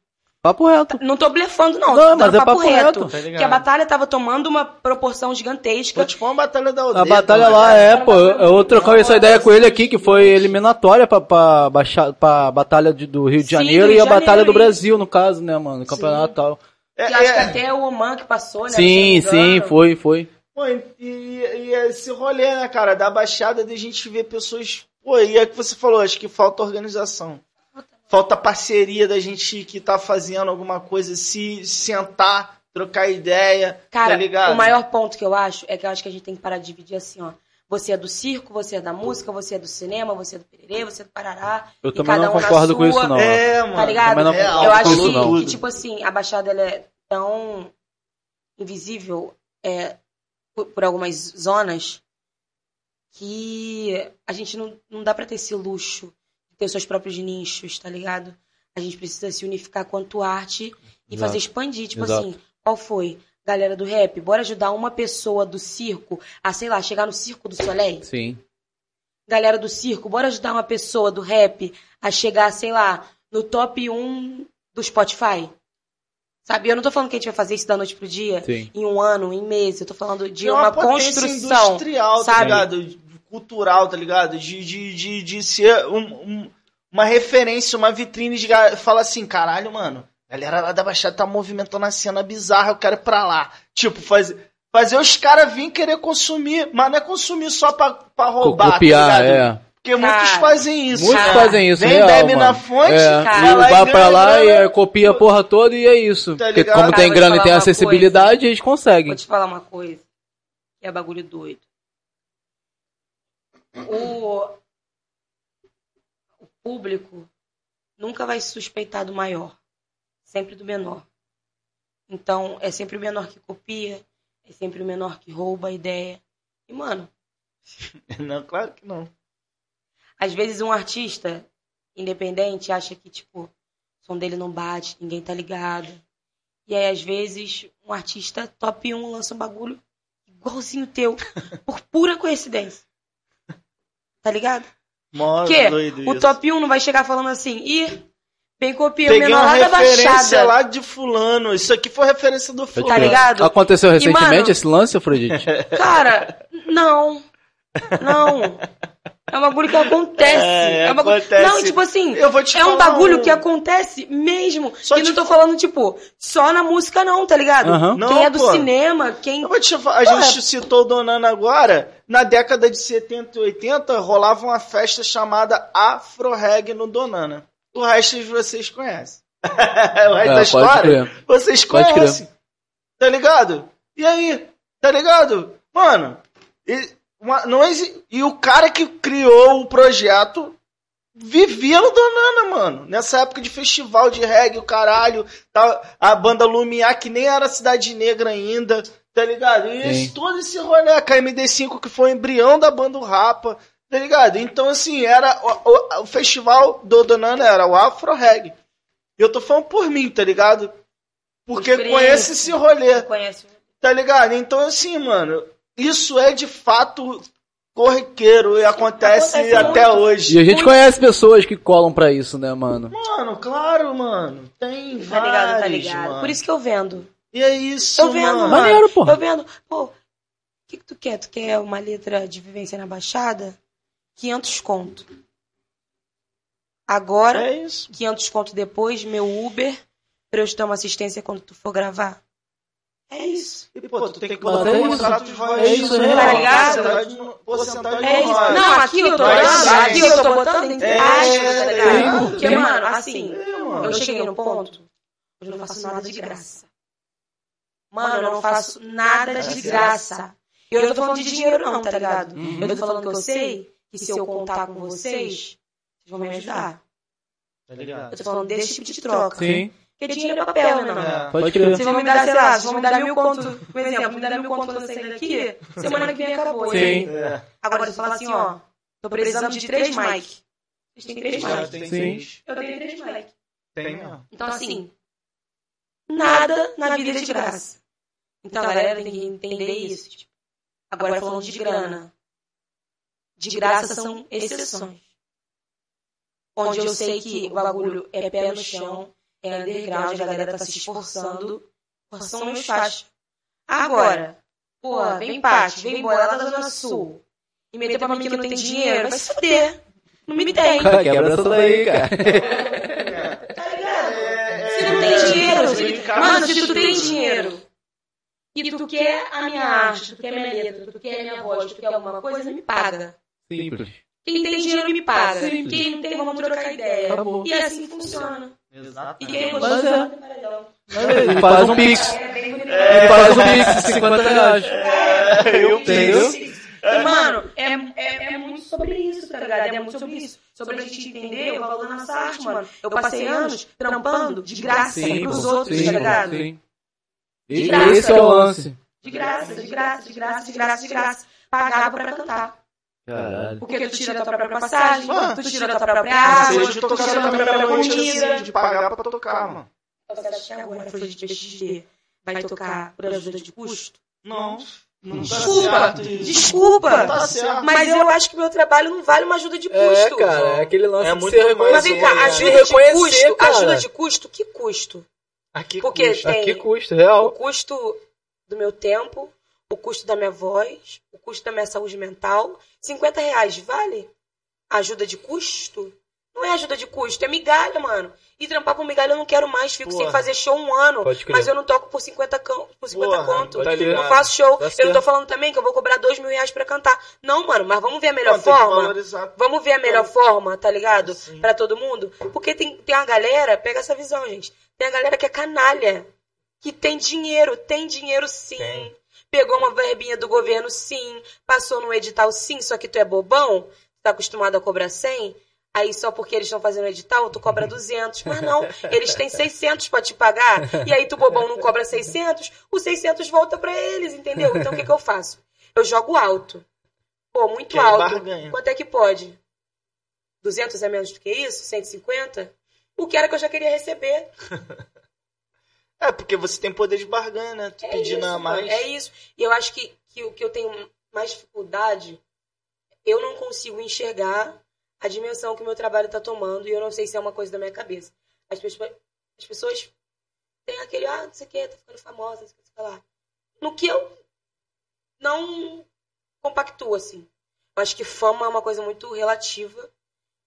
Speaker 2: Papo reto.
Speaker 3: Não tô blefando, não.
Speaker 2: Não,
Speaker 3: tô dando
Speaker 2: mas é papo reto,
Speaker 1: tá ligado?
Speaker 3: que a batalha tava tomando uma proporção gigantesca.
Speaker 1: Foi tipo uma batalha da aldeia.
Speaker 2: A batalha lá é, pô, eu, eu troquei essa ideia com ele aqui, que foi eliminatória pra, pra, baixa, pra batalha de- do Rio de
Speaker 3: Sim,
Speaker 2: Janeiro
Speaker 3: do
Speaker 2: e
Speaker 3: Rio
Speaker 2: a batalha do
Speaker 3: Janeiro,
Speaker 2: Brasil, no caso, né, mano? Campeonato e tal.
Speaker 1: É,
Speaker 3: Que acho que
Speaker 1: é.
Speaker 3: até o Oman que passou, né?
Speaker 2: Sim, sim, foi, foi.
Speaker 1: Pô, e, e esse rolê, né, cara, da Baixada, de a gente ver pessoas. Pô, e é que você falou, acho que falta organização. Falta parceria da gente que tá fazendo alguma coisa, se sentar, trocar ideia,
Speaker 3: Cara,
Speaker 1: tá ligado?
Speaker 3: o maior ponto que eu acho é que eu acho que a gente tem que parar de dividir assim, ó. Você é do circo, você é da música, você é do cinema, você é do pererê, você é do parará.
Speaker 2: Eu
Speaker 3: e
Speaker 2: também
Speaker 3: cada
Speaker 2: não
Speaker 3: um
Speaker 2: concordo com isso, não.
Speaker 1: É, mano.
Speaker 3: Tá ligado?
Speaker 2: Não
Speaker 1: Real,
Speaker 3: eu acho que, que, tipo assim, a Baixada ela é tão invisível é, por, por algumas zonas que a gente não, não dá pra ter esse luxo de ter os seus próprios nichos, tá ligado? A gente precisa se unificar quanto arte e
Speaker 2: Exato.
Speaker 3: fazer expandir. Tipo
Speaker 2: Exato.
Speaker 3: assim, qual foi? Galera do rap, bora ajudar uma pessoa do circo a, sei lá, chegar no Circo do Soleil?
Speaker 2: Sim.
Speaker 3: galera do circo, bora ajudar uma pessoa do rap a chegar, sei lá, no top 1 do Spotify. Sabe? Eu não tô falando que a gente vai fazer isso da noite pro dia,
Speaker 2: Sim.
Speaker 3: em um ano, em meses. Eu tô falando de
Speaker 1: É
Speaker 3: uma,
Speaker 1: potência
Speaker 3: construção.
Speaker 1: industrial, tá
Speaker 3: sabe?
Speaker 1: ligado? Cultural, tá ligado? De, de, de, de ser um- um- uma referência, uma vitrine de fala assim, caralho, mano, a galera lá da Baixada tá movimentando a cena bizarra, eu quero ir pra lá. Tipo, fazer, fazer os caras virem querer consumir, mas não é consumir só pra, pra roubar,
Speaker 2: Copiar,
Speaker 1: tá ligado?
Speaker 2: é.
Speaker 1: Porque muitos
Speaker 3: Cara,
Speaker 1: fazem isso.
Speaker 2: Muitos
Speaker 1: né?
Speaker 2: fazem isso,
Speaker 1: Vem,
Speaker 2: real,
Speaker 1: bebe
Speaker 2: mano.
Speaker 1: na fonte,
Speaker 2: É,
Speaker 3: cara,
Speaker 2: e
Speaker 1: vai
Speaker 2: vai pra lá
Speaker 1: grana.
Speaker 2: e copia a porra toda e é isso.
Speaker 1: Tá
Speaker 2: Porque como
Speaker 3: Cara,
Speaker 2: tem grana e tem acessibilidade, eles conseguem.
Speaker 3: Vou te falar uma coisa. Que é bagulho doido. O, o público nunca vai se suspeitar do maior. Sempre do menor. Então, é sempre o menor que copia. É sempre o menor que rouba a ideia. E, mano,
Speaker 1: Não, claro que não.
Speaker 3: Às vezes um artista independente acha que, tipo, o som dele não bate, ninguém tá ligado. E aí, às vezes, um artista top 1 lança um bagulho igualzinho teu, por pura coincidência. Tá ligado? Porque
Speaker 1: doido
Speaker 3: o
Speaker 1: isso.
Speaker 3: top 1 não vai chegar falando assim, ih, bem copia o
Speaker 1: Peguei
Speaker 3: menor
Speaker 1: uma
Speaker 3: lá da Baixada.
Speaker 1: lá de fulano. Isso aqui foi referência do fulano.
Speaker 3: Tá ligado?
Speaker 2: Aconteceu recentemente
Speaker 3: mano-
Speaker 2: esse lance, Afrodite?
Speaker 3: Cara, não. Não. É um bagulho que acontece.
Speaker 1: É,
Speaker 3: É, um bagulho...
Speaker 1: acontece.
Speaker 3: Não, tipo assim,
Speaker 1: Eu vou te
Speaker 3: é um bagulho
Speaker 1: um-
Speaker 3: que acontece mesmo.
Speaker 1: Só
Speaker 3: e
Speaker 1: te
Speaker 3: não tô
Speaker 1: fa-
Speaker 3: falando, tipo, só na música não, tá ligado?
Speaker 2: Aham.
Speaker 1: Não,
Speaker 3: quem é do
Speaker 1: pô.
Speaker 3: cinema, quem...
Speaker 1: Eu vou te falar, a gente citou o Donana agora. Na década de 70 e 80 rolava uma festa chamada Afro Reg no Donana. O resto vocês conhecem. o resto
Speaker 2: É,
Speaker 1: da
Speaker 2: pode
Speaker 1: história
Speaker 2: crer.
Speaker 1: vocês
Speaker 2: Pode
Speaker 1: conhecem. Tá ligado? E aí? Tá ligado? Mano, e, uma- não exi- e o cara que criou o projeto vivia no Donana, mano. Nessa época de festival de reggae, o caralho, tá, a banda Lumiar, que nem era Cidade Negra ainda, tá ligado? E esse- todo esse rolê, a KMD5, que foi o embrião da banda o Rapa, tá ligado? Então, assim, era o, o- o festival do Donana era o Afro Reggae. Eu tô falando por mim, tá ligado? Porque conhece esse rolê.
Speaker 3: Conhece.
Speaker 1: Tá ligado? Então, assim, mano, isso é de fato corriqueiro e acontece,
Speaker 3: Acontece
Speaker 1: até
Speaker 3: muito.
Speaker 1: hoje.
Speaker 2: E a gente conhece pessoas que colam pra isso, né, mano?
Speaker 1: Mano, claro, mano. Tem
Speaker 3: Tá ligado, tá
Speaker 1: vários,
Speaker 3: ligado.
Speaker 1: mano.
Speaker 3: Por isso que eu vendo.
Speaker 1: E é isso,
Speaker 3: Eu vendo,
Speaker 1: mano.
Speaker 3: mano.
Speaker 2: Maneiro, porra.
Speaker 3: Eu vendo. Pô, o que, que tu quer? Tu quer uma letra de vivência na Baixada? 500 conto. Agora,
Speaker 1: É isso.
Speaker 3: 500 conto depois, meu Uber, pra eu te dar uma assistência quando tu for gravar. É isso.
Speaker 1: E, pô, tu tem que
Speaker 2: Mano,
Speaker 1: botar
Speaker 2: é
Speaker 1: um contrato de voz.
Speaker 2: É isso,
Speaker 1: né?
Speaker 2: tá
Speaker 3: ligado?
Speaker 1: No- Porcentagem
Speaker 3: É isso.
Speaker 1: royalties.
Speaker 3: Não, aqui eu tô dando, aqui eu tô botando entre
Speaker 1: É,
Speaker 3: aspas, tá
Speaker 1: sim,
Speaker 3: ligado?
Speaker 1: porque,
Speaker 3: mano, assim,
Speaker 1: É,
Speaker 3: eu cheguei no ponto, eu não faço nada de graça. Mano, eu não faço nada de graça. E eu não tô falando de dinheiro não, tá ligado?
Speaker 2: Uhum.
Speaker 3: Eu tô falando que eu sei que se eu contar com vocês, vocês vão me ajudar.
Speaker 1: Tá ligado?
Speaker 3: Eu tô falando desse tipo de troca.
Speaker 2: Sim,
Speaker 3: Porque dinheiro é papel, né, não?
Speaker 1: É.
Speaker 2: pode crer.
Speaker 3: Vocês vão me dar, sei lá, vocês vão me dar mil conto, por exemplo, me dar mil conto quando eu sair daqui, semana que vem acabou.
Speaker 2: Sim.
Speaker 3: hein?
Speaker 1: É.
Speaker 3: Agora você fala assim, ó, tô precisando de três mic. Vocês têm três mic.
Speaker 1: tem
Speaker 2: Sim.
Speaker 1: seis.
Speaker 3: Eu tenho três mic.
Speaker 1: Tem, ó.
Speaker 3: Então, assim, nada na vida é de graça. Então, a galera tem que entender isso. tipo. Agora, falando de grana. De graça são exceções. Onde eu sei que o bagulho é pé no chão, é underground, a galera tá se esforçando, são meus faixas. Agora, pô, vem Paty, vem boy lá da Zona Sul, e meter pra mim que não tem dinheiro, vai se fuder. Não me tem.
Speaker 2: Cara, quebra essa daí, cara.
Speaker 3: Tá ligado?
Speaker 1: É,
Speaker 3: Se não tem
Speaker 1: é,
Speaker 3: dinheiro,
Speaker 1: é,
Speaker 3: se-
Speaker 1: delicado.
Speaker 3: mano, se tu tem dinheiro e tu quer a minha arte, tu quer minha letra, tu quer a minha voz, tu quer alguma coisa, me paga.
Speaker 2: Simples.
Speaker 3: Quem tem dinheiro me paga.
Speaker 2: Simples.
Speaker 3: Quem não tem, vamos trocar ideia.
Speaker 2: Acabou.
Speaker 3: E assim funciona. E
Speaker 1: Exatamente.
Speaker 3: quem
Speaker 2: Mas
Speaker 3: gostou,
Speaker 2: é. Ele faz um pix.
Speaker 3: É.
Speaker 2: Ele faz um pix de 50 reais.
Speaker 1: É, eu
Speaker 2: Entendeu?
Speaker 3: E, mano, é, é, é muito sobre isso, tá ligado? É muito sobre isso. Sobre a gente entender o valor da nossa arte, mano. Eu passei anos trampando de graça
Speaker 2: Sim,
Speaker 3: pros outros,
Speaker 2: Sim,
Speaker 3: tá ligado?
Speaker 2: Sim.
Speaker 3: De
Speaker 2: E
Speaker 3: graça.
Speaker 2: esse é o lance.
Speaker 3: De graça, de graça, de graça, de graça, de graça. Pagava pra cantar.
Speaker 2: Caralho.
Speaker 3: Porque tu tira a tua própria passagem,
Speaker 1: Ah,
Speaker 3: tu tira a tua própria água, tu tira a tua própria comida.
Speaker 1: de pagar pra tocar, mano.
Speaker 3: Você agora a Afrodite PXG vai tocar por ajuda de custo?
Speaker 1: Não. Não tá
Speaker 3: Desculpa,
Speaker 1: isso.
Speaker 3: desculpa.
Speaker 1: Não tá.
Speaker 3: Mas eu acho que meu trabalho não vale uma ajuda de custo.
Speaker 2: É, cara, é aquele lance
Speaker 1: É
Speaker 2: de
Speaker 1: muito mais
Speaker 3: Mas vem cá,
Speaker 1: É,
Speaker 3: ajuda
Speaker 2: de
Speaker 3: de custo,
Speaker 2: cara.
Speaker 3: ajuda de custo, que custo?
Speaker 1: Aqui
Speaker 3: Porque
Speaker 1: custa.
Speaker 3: tem
Speaker 2: Que custo,
Speaker 3: o
Speaker 2: real.
Speaker 3: custo do meu tempo, o custo da minha voz, o custo da minha saúde mental. 50 reais vale? Ajuda de custo? Não é ajuda de custo, é migalha, mano. E trampar por migalha eu não quero mais, fico
Speaker 1: Porra.
Speaker 3: sem fazer show um ano. Mas eu não toco por 50, cão- por 50
Speaker 1: Porra,
Speaker 3: conto. não faço show.
Speaker 2: Tá
Speaker 3: eu não tô falando também que eu vou cobrar 2 mil reais pra cantar. Não, mano, mas vamos ver a melhor forma. Vamos ver a melhor forma, tá ligado?
Speaker 1: Sim.
Speaker 3: Pra todo mundo. Porque tem, tem uma galera, pega essa visão, gente. Tem a galera que é canalha. Que tem dinheiro, tem dinheiro sim.
Speaker 1: Tem.
Speaker 3: Pegou uma verbinha do governo sim. Passou no edital sim, só que tu é bobão. Tá acostumado a cobrar 100. Aí só porque eles estão fazendo edital, tu cobra 200. Mas não, eles têm 600 pra te pagar. E aí tu bobão não cobra 600, os 600 volta pra eles, entendeu? Então o que que eu faço? Eu jogo alto. Pô, muito alto.
Speaker 1: barganha.
Speaker 3: Quanto é que pode? 200 é menos do que isso? 150? o que era que eu já queria receber.
Speaker 1: É, porque você tem poder de barganha, né? Tu
Speaker 3: É
Speaker 1: pedindo
Speaker 3: isso,
Speaker 1: a mais.
Speaker 3: É isso. E eu acho que, que o que eu tenho mais dificuldade, eu não consigo enxergar a dimensão que o meu trabalho está tomando e eu não sei se é uma coisa da minha cabeça. As pessoas, as pessoas têm aquele, ah, não sei o que, tá ficando famosa, não sei o que, sei lá. No que eu não compactuo, assim. Eu acho que fama é uma coisa muito relativa,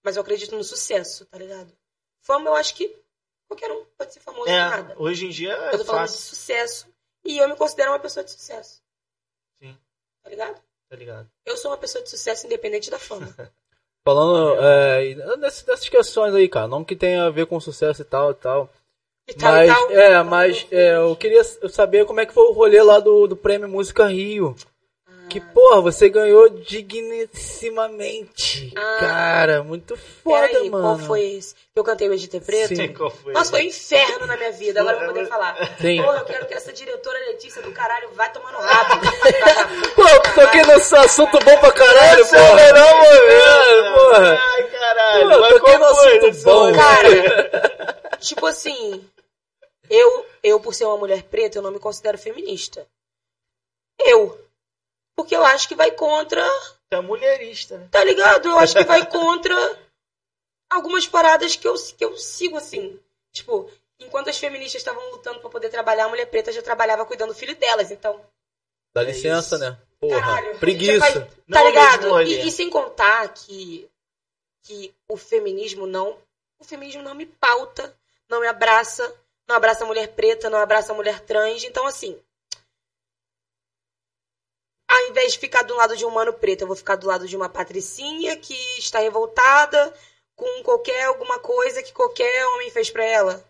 Speaker 3: mas eu acredito no sucesso, tá ligado? Fama, eu acho que qualquer um pode ser famoso
Speaker 1: É,
Speaker 3: de nada.
Speaker 1: hoje em dia é
Speaker 3: Eu tô falando de
Speaker 1: fácil.
Speaker 3: sucesso. E eu me considero uma pessoa de sucesso.
Speaker 1: Sim.
Speaker 3: Tá ligado?
Speaker 1: Tá ligado?
Speaker 3: Eu sou uma pessoa de sucesso independente da fama.
Speaker 2: Falando é, dessas, dessas questões aí, cara, não que tenha a ver com sucesso e tal e tal.
Speaker 3: E tal,
Speaker 2: Mas,
Speaker 3: e tal.
Speaker 2: é, mas é, eu queria saber como é que foi o rolê lá do, do Prêmio Música Rio. Que, porra, você ganhou dignissimamente.
Speaker 3: Ah.
Speaker 2: Cara, muito foda,
Speaker 3: Peraí,
Speaker 2: mano.
Speaker 3: qual foi esse? Que eu cantei o Edith Preto?
Speaker 2: Sim.
Speaker 1: Qual foi?
Speaker 3: Nossa, foi um inferno na minha vida, agora eu vou poder falar.
Speaker 2: Sim.
Speaker 3: Porra, eu quero que essa diretora Letícia do caralho tomar no rabo.
Speaker 2: Pô, eu toquei nesse assunto bom pra caralho,
Speaker 1: é
Speaker 2: porra.
Speaker 1: melhor momento.
Speaker 2: É, porra.
Speaker 1: Ai, caralho.
Speaker 2: Pô, no assunto bom.
Speaker 3: Cara, tipo assim, eu, eu, por ser uma mulher preta, eu não me considero feminista. Eu. Porque eu acho que vai contra
Speaker 1: Tu é mulherista, né?
Speaker 3: Tá ligado? Eu acho que vai contra algumas paradas que eu, que eu sigo assim. Tipo, enquanto as feministas estavam lutando pra poder trabalhar, a mulher preta já trabalhava cuidando do filho delas. Então,
Speaker 2: Dá licença,
Speaker 1: isso.
Speaker 2: né? Porra,
Speaker 3: caralho. já
Speaker 2: preguiça.
Speaker 3: faz-
Speaker 1: Não
Speaker 3: tá
Speaker 1: é o
Speaker 3: ligado? E, e sem contar que, que o feminismo não. O feminismo não me pauta, não me abraça, não abraça a mulher preta, não abraça a mulher trans. Então, assim. Ao invés de ficar do lado de um mano preto, eu vou ficar do lado de uma patricinha que está revoltada com qualquer alguma coisa que qualquer homem fez pra ela.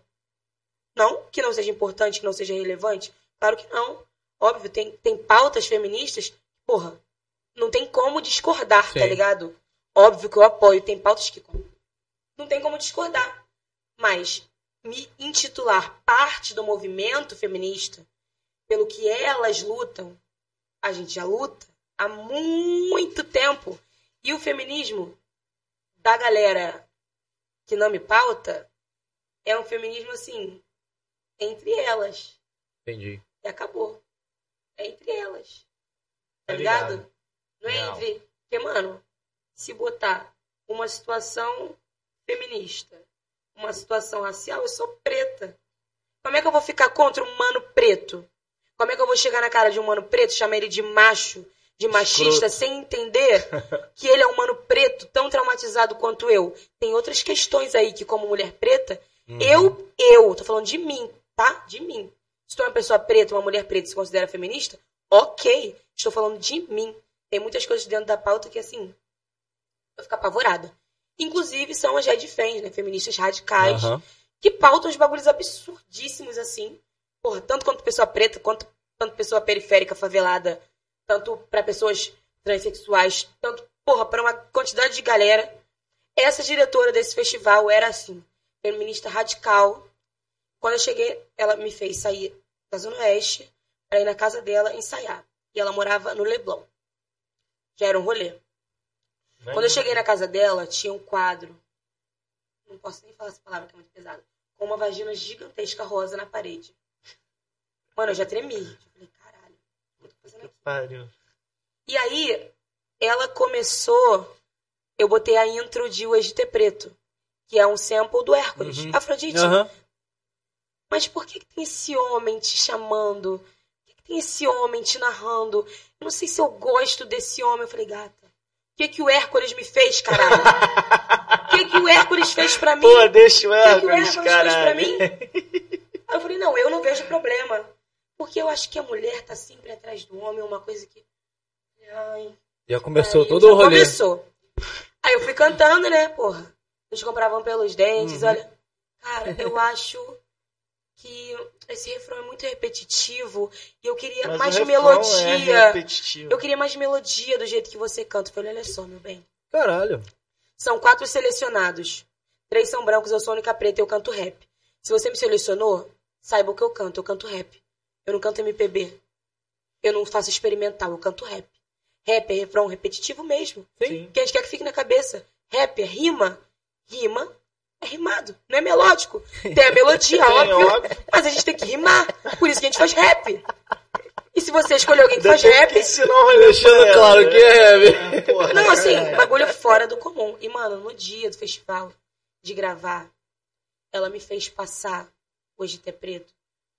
Speaker 3: Não que não seja importante, que não seja relevante. Claro que não. Óbvio, tem, tem pautas feministas. Porra, não tem como discordar,
Speaker 2: Sim.
Speaker 3: tá ligado? Óbvio que eu apoio, tem pautas que não tem como discordar. Mas me intitular parte do movimento feminista pelo que elas lutam, a gente já luta há muito tempo. E o feminismo da galera que não me pauta é um feminismo assim, entre elas.
Speaker 2: Entendi.
Speaker 3: E acabou. É entre elas. Tá
Speaker 1: Tá
Speaker 3: ligado?
Speaker 1: ligado.
Speaker 3: Não é entre. Porque, mano, se botar uma situação feminista, uma situação racial, eu sou preta. Como é que eu vou ficar contra um mano preto? Como é que eu vou chegar na cara de um mano preto, chamar ele de macho, de machista, sem entender que ele é um mano preto tão traumatizado quanto eu? Tem outras questões aí que, como mulher preta,
Speaker 2: Uhum.
Speaker 3: eu, eu, tô falando de mim, tá? De mim. Se tu é uma pessoa preta, uma mulher preta se considera feminista, ok. Estou falando de mim. Tem muitas coisas dentro da pauta que, assim, eu fico apavorada. Inclusive, são as Red Fans, né? Feministas radicais,
Speaker 2: Aham.
Speaker 3: que pautam os bagulhos absurdíssimos, assim. Porra, tanto quanto pessoa preta, quanto tanto pessoa periférica, favelada, tanto pra pessoas transexuais, tanto, porra, pra uma quantidade de galera. Essa diretora desse festival era assim, feminista radical. Quando eu cheguei, ela me fez sair da Zona Oeste pra ir na casa dela ensaiar. E ela morava no Leblon. Já era um rolê. Quando eu cheguei na casa dela, tinha um quadro. Não posso nem falar essa palavra que é muito pesada. Com uma vagina gigantesca rosa na parede. Mano, eu já tremi. Eu falei, caralho, o que eu tô fazendo aqui?
Speaker 1: Pariu.
Speaker 3: E aí, ela começou. Eu botei a intro de O Egito é Preto, que é um sample do Hércules,
Speaker 2: Uhum.
Speaker 3: Afrodite.
Speaker 2: Aham.
Speaker 3: Mas por que, que tem esse homem te chamando? Por que, que tem esse homem te narrando? Eu não sei se eu gosto desse homem. Eu falei, gata, o que, que o Hércules me fez, caralho? O que, que o Hércules fez pra mim?
Speaker 1: Pô, deixa o
Speaker 3: O que, que o
Speaker 1: Hércules,
Speaker 3: Hércules fez pra
Speaker 1: caralho.
Speaker 3: mim? Aí eu falei, não, eu não vejo problema. Porque eu acho que a mulher tá sempre atrás do homem, uma coisa que. Ai,
Speaker 2: Já começou
Speaker 3: Aí,
Speaker 2: todo
Speaker 3: já
Speaker 2: o rolê.
Speaker 3: Começou. Aí eu fui cantando, né, porra. Eles compravam pelos dentes,
Speaker 2: Uhum.
Speaker 3: olha. Cara, eu acho que esse refrão é muito repetitivo e eu queria
Speaker 1: Mas
Speaker 3: mais
Speaker 1: É
Speaker 3: melodia.
Speaker 1: repetitivo.
Speaker 3: eu queria mais melodia do jeito que você canta. Eu falei, olha só, meu bem.
Speaker 2: Caralho.
Speaker 3: São quatro selecionados. Três são brancos, eu sou a única preta e eu canto rap. Se você me selecionou, saiba o que eu canto. Eu canto rap. Eu não canto MPB. Eu não faço experimental, eu canto rap. Rap é refrão repetitivo mesmo.
Speaker 1: Sim.
Speaker 3: Que a gente quer que fique na cabeça. Rap é rima. Rima é rimado, não é melódico. Tem a melodia,
Speaker 1: Tem,
Speaker 3: óbvio,
Speaker 1: óbvio.
Speaker 3: mas a gente tem que rimar. Por isso que a gente faz rap. E se você escolher alguém que
Speaker 1: Ainda
Speaker 3: faz rap,
Speaker 1: que rolê
Speaker 2: Deixando claro
Speaker 1: né?
Speaker 2: que é, velho.
Speaker 1: Porra,
Speaker 3: Não, assim,
Speaker 1: caralho.
Speaker 3: bagulho fora do comum. E, mano, no dia do festival, de gravar, ela me fez passar hoje ter preto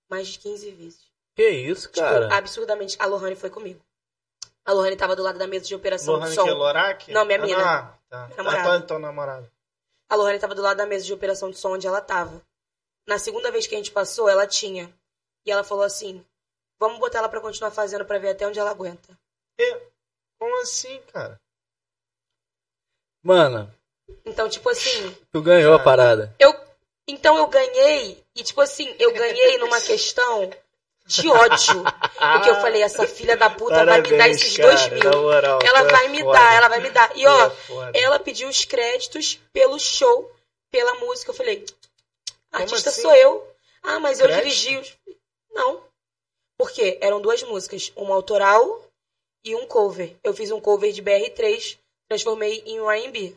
Speaker 3: mais de 15 vezes.
Speaker 2: Que isso,
Speaker 3: Tipo,
Speaker 2: cara.
Speaker 3: absurdamente. A Lohane foi comigo. A Lohane tava do lado da mesa de operação
Speaker 1: Lohane
Speaker 3: de som.
Speaker 1: que é Lorac?
Speaker 3: Não, minha
Speaker 1: Ah,
Speaker 3: mina.
Speaker 1: Ah, tá.
Speaker 3: Minha
Speaker 1: Ah,
Speaker 3: namorada.
Speaker 1: tá, então namorada.
Speaker 3: A Lohane tava do lado da mesa de operação de som onde ela tava. Na segunda vez que a gente passou, ela tinha. E ela falou assim: vamos botar ela pra continuar fazendo pra ver até onde ela aguenta.
Speaker 1: Como assim, cara?
Speaker 2: Mano,
Speaker 3: Então, tipo assim,
Speaker 2: tu ganhou a parada.
Speaker 3: eu. Então eu ganhei, e tipo assim, eu ganhei numa questão de ódio. Porque eu falei, essa filha da puta vai me dar
Speaker 1: Parabéns,
Speaker 3: esses
Speaker 1: cara,
Speaker 3: dois mil.
Speaker 1: moral,
Speaker 3: Ela
Speaker 1: é
Speaker 3: vai me
Speaker 1: foda.
Speaker 3: dar, ela vai me dar. E ó,
Speaker 1: é
Speaker 3: ela pediu os créditos pelo show, pela música. Eu falei, artista
Speaker 1: assim?
Speaker 3: sou eu. Ah, mas eu
Speaker 1: Crédito?
Speaker 3: dirigi. Não. Por quê? Eram duas músicas, uma autoral e um cover. Eu fiz um cover de BR3, transformei em um R&B.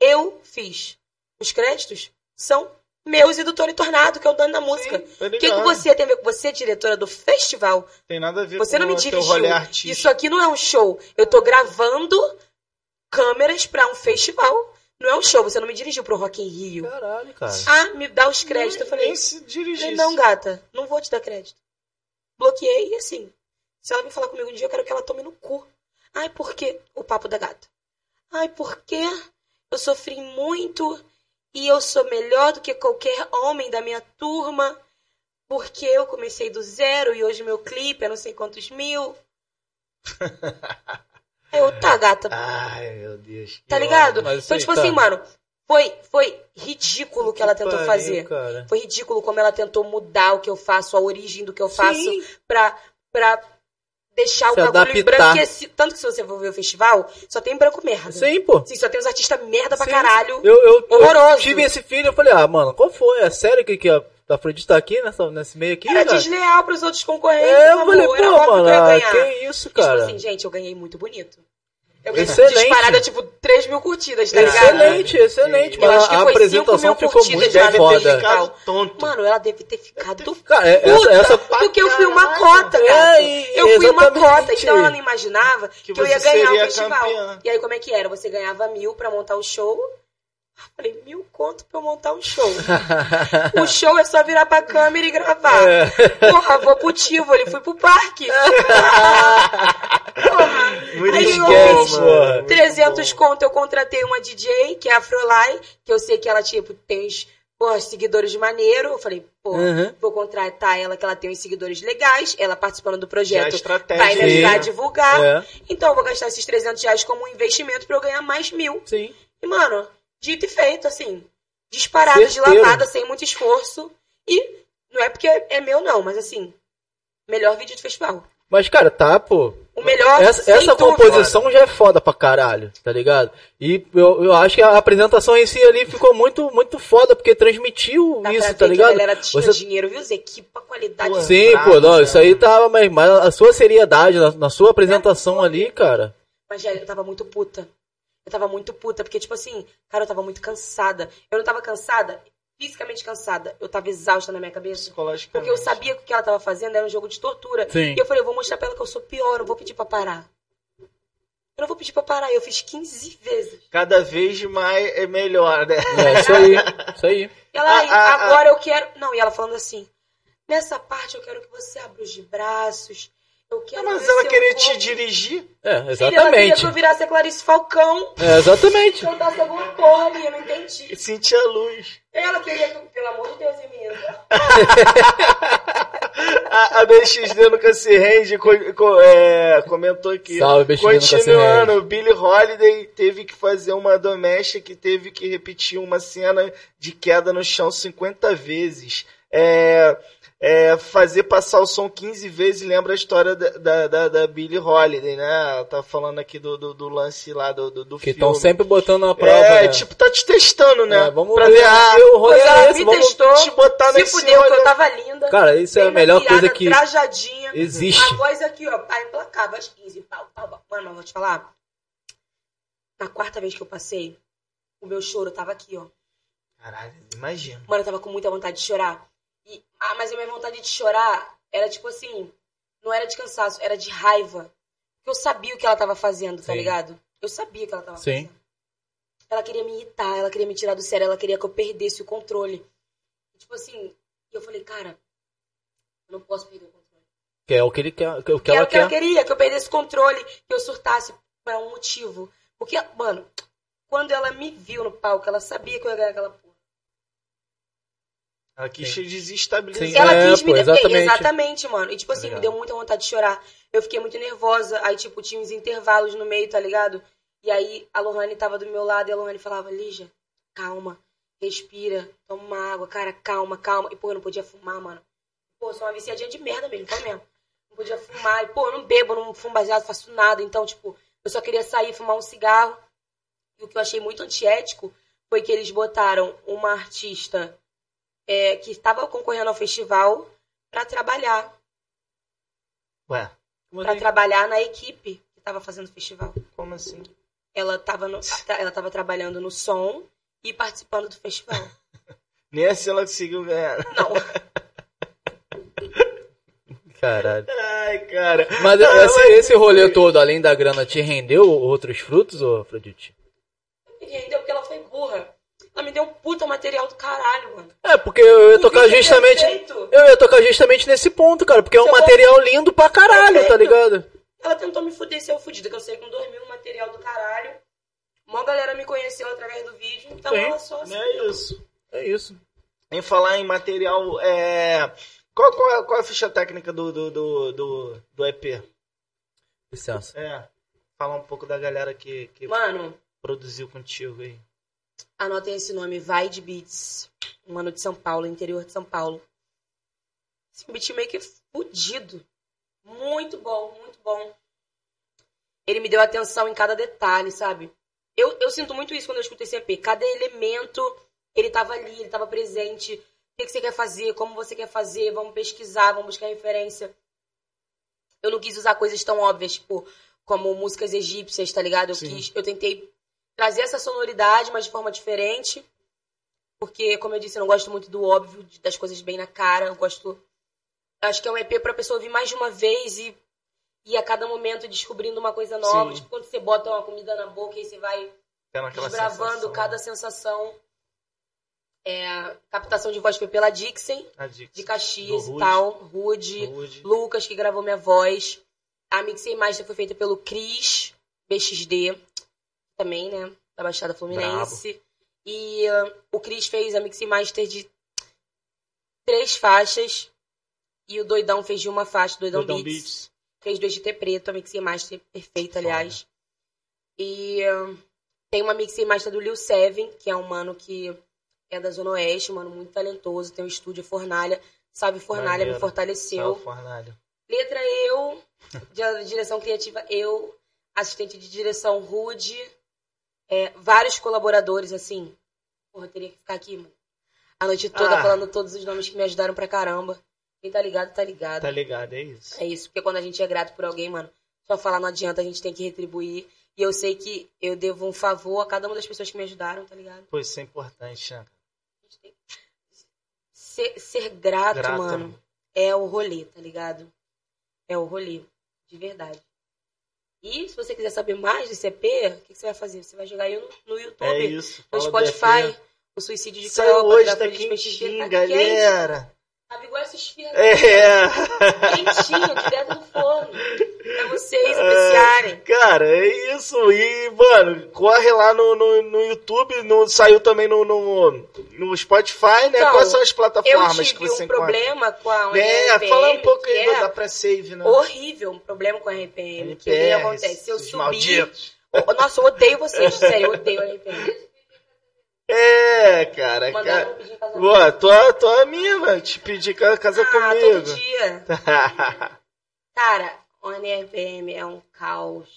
Speaker 3: Eu fiz. Os créditos são meus e do Tony Tornado, que é o dono da música. O que, que você tem a ver com você, diretora do festival?
Speaker 1: Tem nada a ver
Speaker 3: Você
Speaker 1: com
Speaker 3: não me
Speaker 1: o teu
Speaker 3: dirigiu.
Speaker 1: rolê artístico.
Speaker 3: Isso aqui não é um show. Eu tô gravando câmeras pra um festival. Não é um show. Você não me dirigiu pro Rock in Rio.
Speaker 2: Caralho, cara.
Speaker 3: Ah, me dá os créditos. Eu falei,
Speaker 1: Nem se dirigir.
Speaker 3: falei, não, gata, não vou te dar crédito. Bloqueei e assim, se ela me falar comigo um dia, eu quero que ela tome no cu. Ai, por quê? O papo da gata. Ai, porque eu sofri muito e eu sou melhor do que qualquer homem da minha turma. Porque eu comecei do zero e hoje meu clipe é não sei quantos mil. Eu, tá, gata,
Speaker 1: Ai, meu Deus.
Speaker 3: tá ligado?
Speaker 2: mas
Speaker 3: Então,
Speaker 2: isso
Speaker 3: tipo
Speaker 2: tá.
Speaker 3: assim, mano, foi, foi ridículo o que ela tentou
Speaker 2: pariu,
Speaker 3: fazer.
Speaker 2: Cara.
Speaker 3: Foi ridículo como ela tentou mudar o que eu faço, a origem do que eu faço,
Speaker 2: Sim.
Speaker 3: pra, pra deixar
Speaker 2: Se
Speaker 3: o bagulho
Speaker 2: adaptar.
Speaker 3: embranquecido. Tanto que se você for ver o festival, só tem branco merda.
Speaker 2: Sim, pô.
Speaker 3: Sim, só tem os artistas merda pra
Speaker 2: Sim.
Speaker 3: caralho.
Speaker 2: Eu, eu,
Speaker 3: Horroroso.
Speaker 2: eu tive esse filho, eu falei, ah, mano, qual foi? É sério que, que a Afrodite tá aqui nessa, nesse meio aqui,
Speaker 3: Era
Speaker 2: cara?
Speaker 3: desleal pros outros concorrentes,
Speaker 2: É, eu
Speaker 3: amor.
Speaker 2: falei, pô, mano,
Speaker 3: que
Speaker 2: ah, que isso,
Speaker 3: E, tipo
Speaker 2: cara.
Speaker 3: assim, gente, eu ganhei muito bonito. Eu
Speaker 2: Excelente.
Speaker 3: disparada, tipo, 3 mil curtidas, tá ligado?
Speaker 2: excelente, excelente.
Speaker 3: Eu
Speaker 2: Mas
Speaker 3: acho que
Speaker 2: a
Speaker 3: foi
Speaker 2: apresentação
Speaker 3: 5 mil
Speaker 2: ficou
Speaker 3: curtidas
Speaker 2: muito
Speaker 3: já
Speaker 1: Deve
Speaker 2: foda.
Speaker 1: ficado tonto.
Speaker 3: Mano, ela deve ter ficado
Speaker 2: Cara, é-
Speaker 3: puta,
Speaker 2: essa, essa
Speaker 3: porque eu fui uma cota, cara.
Speaker 2: É,
Speaker 3: eu fui uma
Speaker 2: exatamente.
Speaker 3: cota, então ela não imaginava que,
Speaker 1: Que
Speaker 3: eu ia ganhar o festival.
Speaker 1: campeã.
Speaker 3: E aí, como é que era? Você ganhava mil pra montar o show. Falei, mil conto pra eu montar um show. o show é só virar pra câmera e gravar.
Speaker 2: É.
Speaker 3: Porra, vou pro Tivoli, fui pro parque. Porra.
Speaker 1: Muito
Speaker 3: Aí
Speaker 2: bom,
Speaker 3: eu fiz
Speaker 2: mano.
Speaker 1: muito
Speaker 3: 300
Speaker 1: bom.
Speaker 3: conto, eu contratei uma DJ, que é a Frolai, que eu sei que ela, tipo, tem uns porra, seguidores maneiro. Eu falei, pô,
Speaker 2: Uhum.
Speaker 3: vou contratar ela, que ela tem uns seguidores legais, ela participando do
Speaker 1: é
Speaker 3: projeto
Speaker 1: estratégia.
Speaker 3: vai me ajudar a divulgar.
Speaker 2: É,
Speaker 3: Então eu vou gastar esses 300 reais como um investimento pra eu ganhar mais mil.
Speaker 2: sim.
Speaker 3: E, mano, dito e feito, assim, disparado de
Speaker 2: Certeiro.
Speaker 3: lavada, sem muito esforço. E não é porque é meu, não, mas assim, melhor vídeo do festival.
Speaker 2: Mas, cara, tá, pô.
Speaker 3: O melhor,
Speaker 2: Essa, essa
Speaker 3: dúvida.
Speaker 2: composição já é foda pra caralho, tá ligado? E eu, eu acho que a apresentação em si ali ficou muito, muito foda, porque transmitiu
Speaker 3: Dá
Speaker 2: isso, tá
Speaker 3: ver que a
Speaker 2: ligado?
Speaker 3: galera tinha
Speaker 2: Você-
Speaker 3: dinheiro, viu, Zé? Equipa qualidade.
Speaker 1: Pô,
Speaker 2: Sim, pô, não,
Speaker 1: cara.
Speaker 2: isso aí tava, mas, mas a sua seriedade na, na sua apresentação ali, cara.
Speaker 3: Mas, velho, eu tava muito puta. Eu tava muito puta, porque, tipo assim, cara, eu tava muito cansada. Eu não tava cansada, fisicamente cansada. Eu tava exausta na minha cabeça.
Speaker 1: Psicologicamente.
Speaker 3: Porque eu sabia que o que ela tava fazendo era um jogo de tortura.
Speaker 2: Sim.
Speaker 3: E eu falei, eu vou mostrar pra ela que eu sou pior, eu não vou pedir pra parar. Eu não vou pedir pra parar. Eu fiz 15 vezes.
Speaker 1: Cada vez mais é melhor, né?
Speaker 2: É, isso aí, isso aí.
Speaker 3: E ela,
Speaker 1: Ah,
Speaker 3: "Ai,
Speaker 1: ah, ah.
Speaker 3: agora eu quero. Não, e ela falando assim: nessa parte eu quero que você abra os braços. Eu quero
Speaker 1: Mas
Speaker 3: ver
Speaker 1: ela queria
Speaker 3: corpo."
Speaker 1: te dirigir.
Speaker 2: É,
Speaker 3: Filha, Ela queria
Speaker 2: exatamente.
Speaker 3: que eu virasse a Clarice Falcão.
Speaker 2: É, exatamente.
Speaker 3: Cantasse alguma porra ali, eu não entendi.
Speaker 1: E sentir a luz.
Speaker 3: Ela queria que, pelo amor de Deus, menina.
Speaker 1: A, a BXD nunca se rende, co- co- é, comentou aqui.
Speaker 2: Salve, BXD nunca se
Speaker 1: Continuando, o Billy Holiday teve que fazer uma doméstica que teve que repetir uma cena de queda no chão 50 vezes. É, é, fazer passar o som 15 vezes lembra a história da, da, da, da Billie Holiday, né? Ela tá falando aqui do, do, do lance lá do, do, do
Speaker 2: Que estão sempre botando a prova,
Speaker 1: é,
Speaker 2: né?
Speaker 1: tipo, tá te testando, né?
Speaker 2: É, vamos
Speaker 1: pra
Speaker 2: ver,
Speaker 1: ver, ah,
Speaker 2: o rolê
Speaker 3: Pois ela
Speaker 2: é esse,
Speaker 3: me testou.
Speaker 1: te botar
Speaker 3: Se fudeu, que eu tava linda.
Speaker 2: Cara, isso é a melhor coisa que
Speaker 3: Trajadinha.
Speaker 2: existe.
Speaker 3: A voz aqui, ó, tá implacável, às 15, pau, pau, pau. Mano, vou te falar. Na quarta vez que eu passei, o meu choro tava aqui, ó.
Speaker 1: Caralho, imagina.
Speaker 3: Mano, eu tava com muita vontade de chorar. E, ah, mas a minha vontade de chorar era tipo assim, não era de cansaço, era de raiva. Porque eu sabia o que ela tava fazendo, tá
Speaker 2: Sim.
Speaker 3: ligado? Eu sabia o que ela tava
Speaker 2: Sim.
Speaker 3: fazendo. Ela queria me irritar, ela queria me tirar do sério, ela queria que eu perdesse o controle. Tipo assim, e eu falei, cara, eu não posso perder o controle.
Speaker 2: Que é o que ele quer, que- o que
Speaker 3: era
Speaker 2: ela
Speaker 3: o que ela
Speaker 2: quer.
Speaker 3: queria, que eu perdesse o controle, que eu surtasse por um motivo. Porque, mano, quando ela me viu no palco, ela sabia que eu ia ganhar aquela porra.
Speaker 1: Ela quis
Speaker 2: Sim.
Speaker 1: te desestabilizar.
Speaker 2: Sim.
Speaker 3: Ela
Speaker 2: É,
Speaker 3: quis me
Speaker 2: pô, exatamente.
Speaker 3: Exatamente, mano. E tipo assim, me
Speaker 2: ligado.
Speaker 3: deu muita vontade de chorar. Eu fiquei muito nervosa. Aí, tipo, tinha uns intervalos no meio, tá ligado? E aí a Lohane tava do meu lado e a Lohane falava, Lígia, calma, respira, toma uma água, cara, calma, calma. E, pô, eu não podia fumar, mano. Pô, eu sou uma viciadinha de merda mesmo, fala mesmo. Não podia fumar. E, pô, eu não bebo, não fumo baseado, faço nada. Então, tipo, eu só queria sair, fumar um cigarro. E o que eu achei muito antiético foi que eles botaram uma artista é, que estava concorrendo ao festival pra trabalhar.
Speaker 1: Ué,
Speaker 3: Pra trabalhar na equipe que tava fazendo o festival.
Speaker 1: como assim?
Speaker 3: Ela tava, no- ela tava trabalhando no som e participando do festival.
Speaker 1: Nem assim ela conseguiu ganhar.
Speaker 3: Não.
Speaker 2: Caralho.
Speaker 1: Ai, cara.
Speaker 2: Mas
Speaker 1: Ah,
Speaker 2: esse, esse rolê todo, além da grana, te rendeu outros frutos, ô Afrodite?
Speaker 3: Entendeu? Porque ela foi burra. Ela me deu um puta material do caralho, mano.
Speaker 2: É, porque eu ia tocar justamente. Eu ia tocar justamente nesse ponto, cara, porque é um material lindo pra caralho, tá ligado?
Speaker 3: Ela tentou me fuder, ser eu fudida, que eu sei com dois mil material do caralho. Uma galera me conheceu através do vídeo, então
Speaker 2: Sim,
Speaker 3: ela só...
Speaker 1: Não é isso.
Speaker 2: É isso.
Speaker 1: Em falar em material, é... Qual, qual, é- qual é a ficha técnica do, do, do, do, do EP?
Speaker 2: Licença.
Speaker 1: É. Falar um pouco da galera que, que
Speaker 3: Mano,
Speaker 1: produziu contigo aí.
Speaker 3: Anotem esse nome, Vai de Beats. Um mano de São Paulo, interior de São Paulo. Esse beatmaker fudido. Muito bom, muito bom. Ele me deu atenção em cada detalhe, sabe? Eu, eu sinto muito isso quando eu escuto esse EP. Cada elemento, ele tava ali, ele tava presente. O que, que você quer fazer? Como você quer fazer? Vamos pesquisar, vamos buscar referência. Eu não quis usar coisas tão óbvias, tipo, como músicas egípcias, tá ligado? Eu,
Speaker 1: Sim.
Speaker 3: quis, eu tentei trazer essa sonoridade, mas de forma diferente. Porque, como eu disse, eu não gosto muito do óbvio, das coisas bem na cara. Eu gosto. Acho que é um EP pra pessoa ouvir mais de uma vez e, e a cada momento descobrindo uma coisa nova.
Speaker 1: Sim.
Speaker 3: Tipo, quando você bota uma comida na boca e você vai desbravando
Speaker 1: sensação.
Speaker 3: cada sensação. É, captação de voz foi pela Dixon,
Speaker 1: dica.
Speaker 3: de Caxias e tal. Rude.
Speaker 1: Rude.
Speaker 3: Lucas, que gravou minha voz. A Mixer Master foi feita pelo Cris BXD, também, né? Da Baixada Fluminense. E ah, o Cris fez a Mixer Master de três faixas. E o Doidão fez de uma faixa, Doidão,
Speaker 1: Doidão
Speaker 3: Beats.
Speaker 1: Beats.
Speaker 3: Fez dois de T preto, a Mixer Master perfeita, aliás. E ah, tem uma Mixer Master do Lil Seven, que é um mano que é da Zona Oeste, um mano muito talentoso, tem um estúdio Fornalha. Sabe, Fornalha
Speaker 1: Maneiro.
Speaker 3: me fortaleceu.
Speaker 1: Salve, Fornalho.
Speaker 3: Letra eu, direção criativa eu, assistente de direção Rude, é, vários colaboradores, assim. Porra, eu teria que ficar aqui, mano. A noite toda
Speaker 1: Ah.
Speaker 3: falando todos os nomes que me ajudaram pra caramba. Quem tá ligado, tá ligado.
Speaker 1: Tá ligado, é isso.
Speaker 3: É isso, porque quando a gente é grato por alguém, mano, só falar não adianta, a gente tem que retribuir. E eu sei que eu devo um favor a cada uma das pessoas que me ajudaram, tá ligado?
Speaker 1: Pô, isso é importante, né?
Speaker 3: A gente tem que ser, ser grato,
Speaker 1: Grato.
Speaker 3: mano, é o rolê, tá ligado? É o rolê, de verdade. E se você quiser saber mais desse EP, o que, que você vai fazer? Você vai jogar eu no, no YouTube,
Speaker 1: É isso.
Speaker 3: no Spotify, o Suicídio de Cleópatra,
Speaker 1: hoje, tá
Speaker 3: PXG,
Speaker 1: quentinho,
Speaker 3: tá
Speaker 1: galera.
Speaker 3: Quente, sabe igual esses filhos.
Speaker 1: É.
Speaker 3: Quentinho, direto do forno. Pra vocês apreciarem.
Speaker 1: Cara, é isso. E, mano, corre lá no, no, no YouTube, no, saiu também no, no, no Spotify, né?
Speaker 3: Então,
Speaker 1: Quais são as
Speaker 3: Eu
Speaker 1: plataformas que
Speaker 3: tive
Speaker 1: você
Speaker 3: um
Speaker 1: encontra?
Speaker 3: problema com a
Speaker 1: É,
Speaker 3: RPM,
Speaker 1: fala um pouco
Speaker 3: que
Speaker 1: aí
Speaker 3: é
Speaker 1: da pré-save, né?
Speaker 3: horrível, um problema com a RPM. que o que
Speaker 1: NPR,
Speaker 3: acontece? Se eu subir...
Speaker 1: malditos.
Speaker 3: Nossa, eu odeio vocês, sério, eu odeio a RPM.
Speaker 1: É, cara.
Speaker 3: Mandaram
Speaker 1: cara. Boa, tô, tô a mina, te pedir ca- casa
Speaker 3: Ah,
Speaker 1: comigo.
Speaker 3: todo dia. Cara, o NRPM é um caos.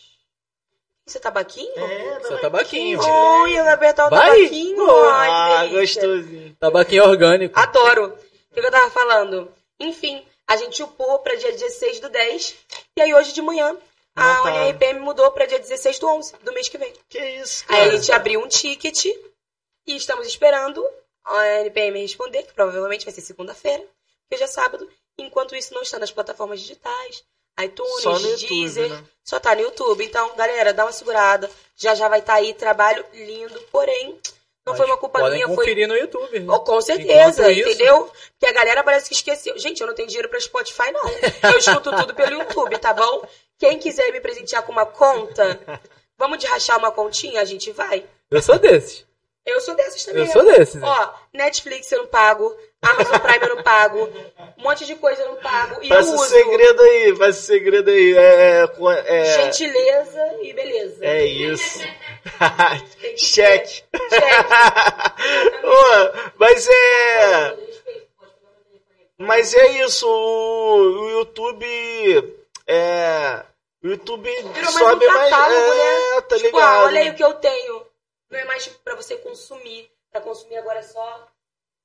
Speaker 3: Isso é tabaquinho?
Speaker 1: é,
Speaker 2: Seu tabaquinho.
Speaker 3: Oi, eu apertar o
Speaker 2: Vai?
Speaker 3: tabaquinho. Ai,
Speaker 1: ah,
Speaker 3: que
Speaker 1: gostosinho.
Speaker 2: Tabaquinho orgânico.
Speaker 3: Adoro. O que eu tava falando? Enfim, a gente upou pra dia 16 do 10. E aí hoje de manhã, a
Speaker 1: Não tá.
Speaker 3: UNRPM mudou pra dia 16 do 11, do mês que vem.
Speaker 1: Que isso,
Speaker 3: Aí
Speaker 1: cara.
Speaker 3: a gente abriu um ticket e estamos esperando a NPM responder, que provavelmente vai ser segunda-feira, porque já é sábado. Enquanto isso, não está nas plataformas digitais, iTunes,
Speaker 1: Só no YouTube,
Speaker 3: Deezer,
Speaker 1: né?
Speaker 3: só tá no YouTube. Então, galera, dá uma segurada. Já já vai estar aí, trabalho lindo, porém, não foi uma culpa
Speaker 2: Podem
Speaker 3: minha, foi
Speaker 2: conferir no YouTube. né?
Speaker 3: Oh, com certeza,
Speaker 2: isso-
Speaker 3: entendeu? Porque a galera parece que esqueceu. Gente, eu não tenho dinheiro pra Spotify, não. Eu escuto tudo pelo YouTube, tá bom? Quem quiser me presentear com uma conta, vamos de rachar uma continha? A gente vai.
Speaker 2: Eu sou desses.
Speaker 3: Eu sou dessas também.
Speaker 2: Eu sou desses. né?
Speaker 3: Ó, Netflix eu não pago, Amazon Prime eu não pago, um monte de coisa eu não pago. E
Speaker 1: Passa o
Speaker 3: uso
Speaker 1: segredo aí, passa o segredo aí. É, com- é,
Speaker 3: gentileza e beleza.
Speaker 1: é isso. Cheque.
Speaker 3: Cheque.
Speaker 1: Mas é. Mas é isso, o, o YouTube. É. O YouTube
Speaker 3: Virou mais
Speaker 1: sobe
Speaker 3: um
Speaker 1: mais.
Speaker 3: catálogo,
Speaker 1: é,
Speaker 3: né?
Speaker 1: tá
Speaker 3: Tipo,
Speaker 1: ligado?
Speaker 3: ah, olha aí o que eu tenho. Não é mais tipo, pra você consumir. Pra consumir agora é só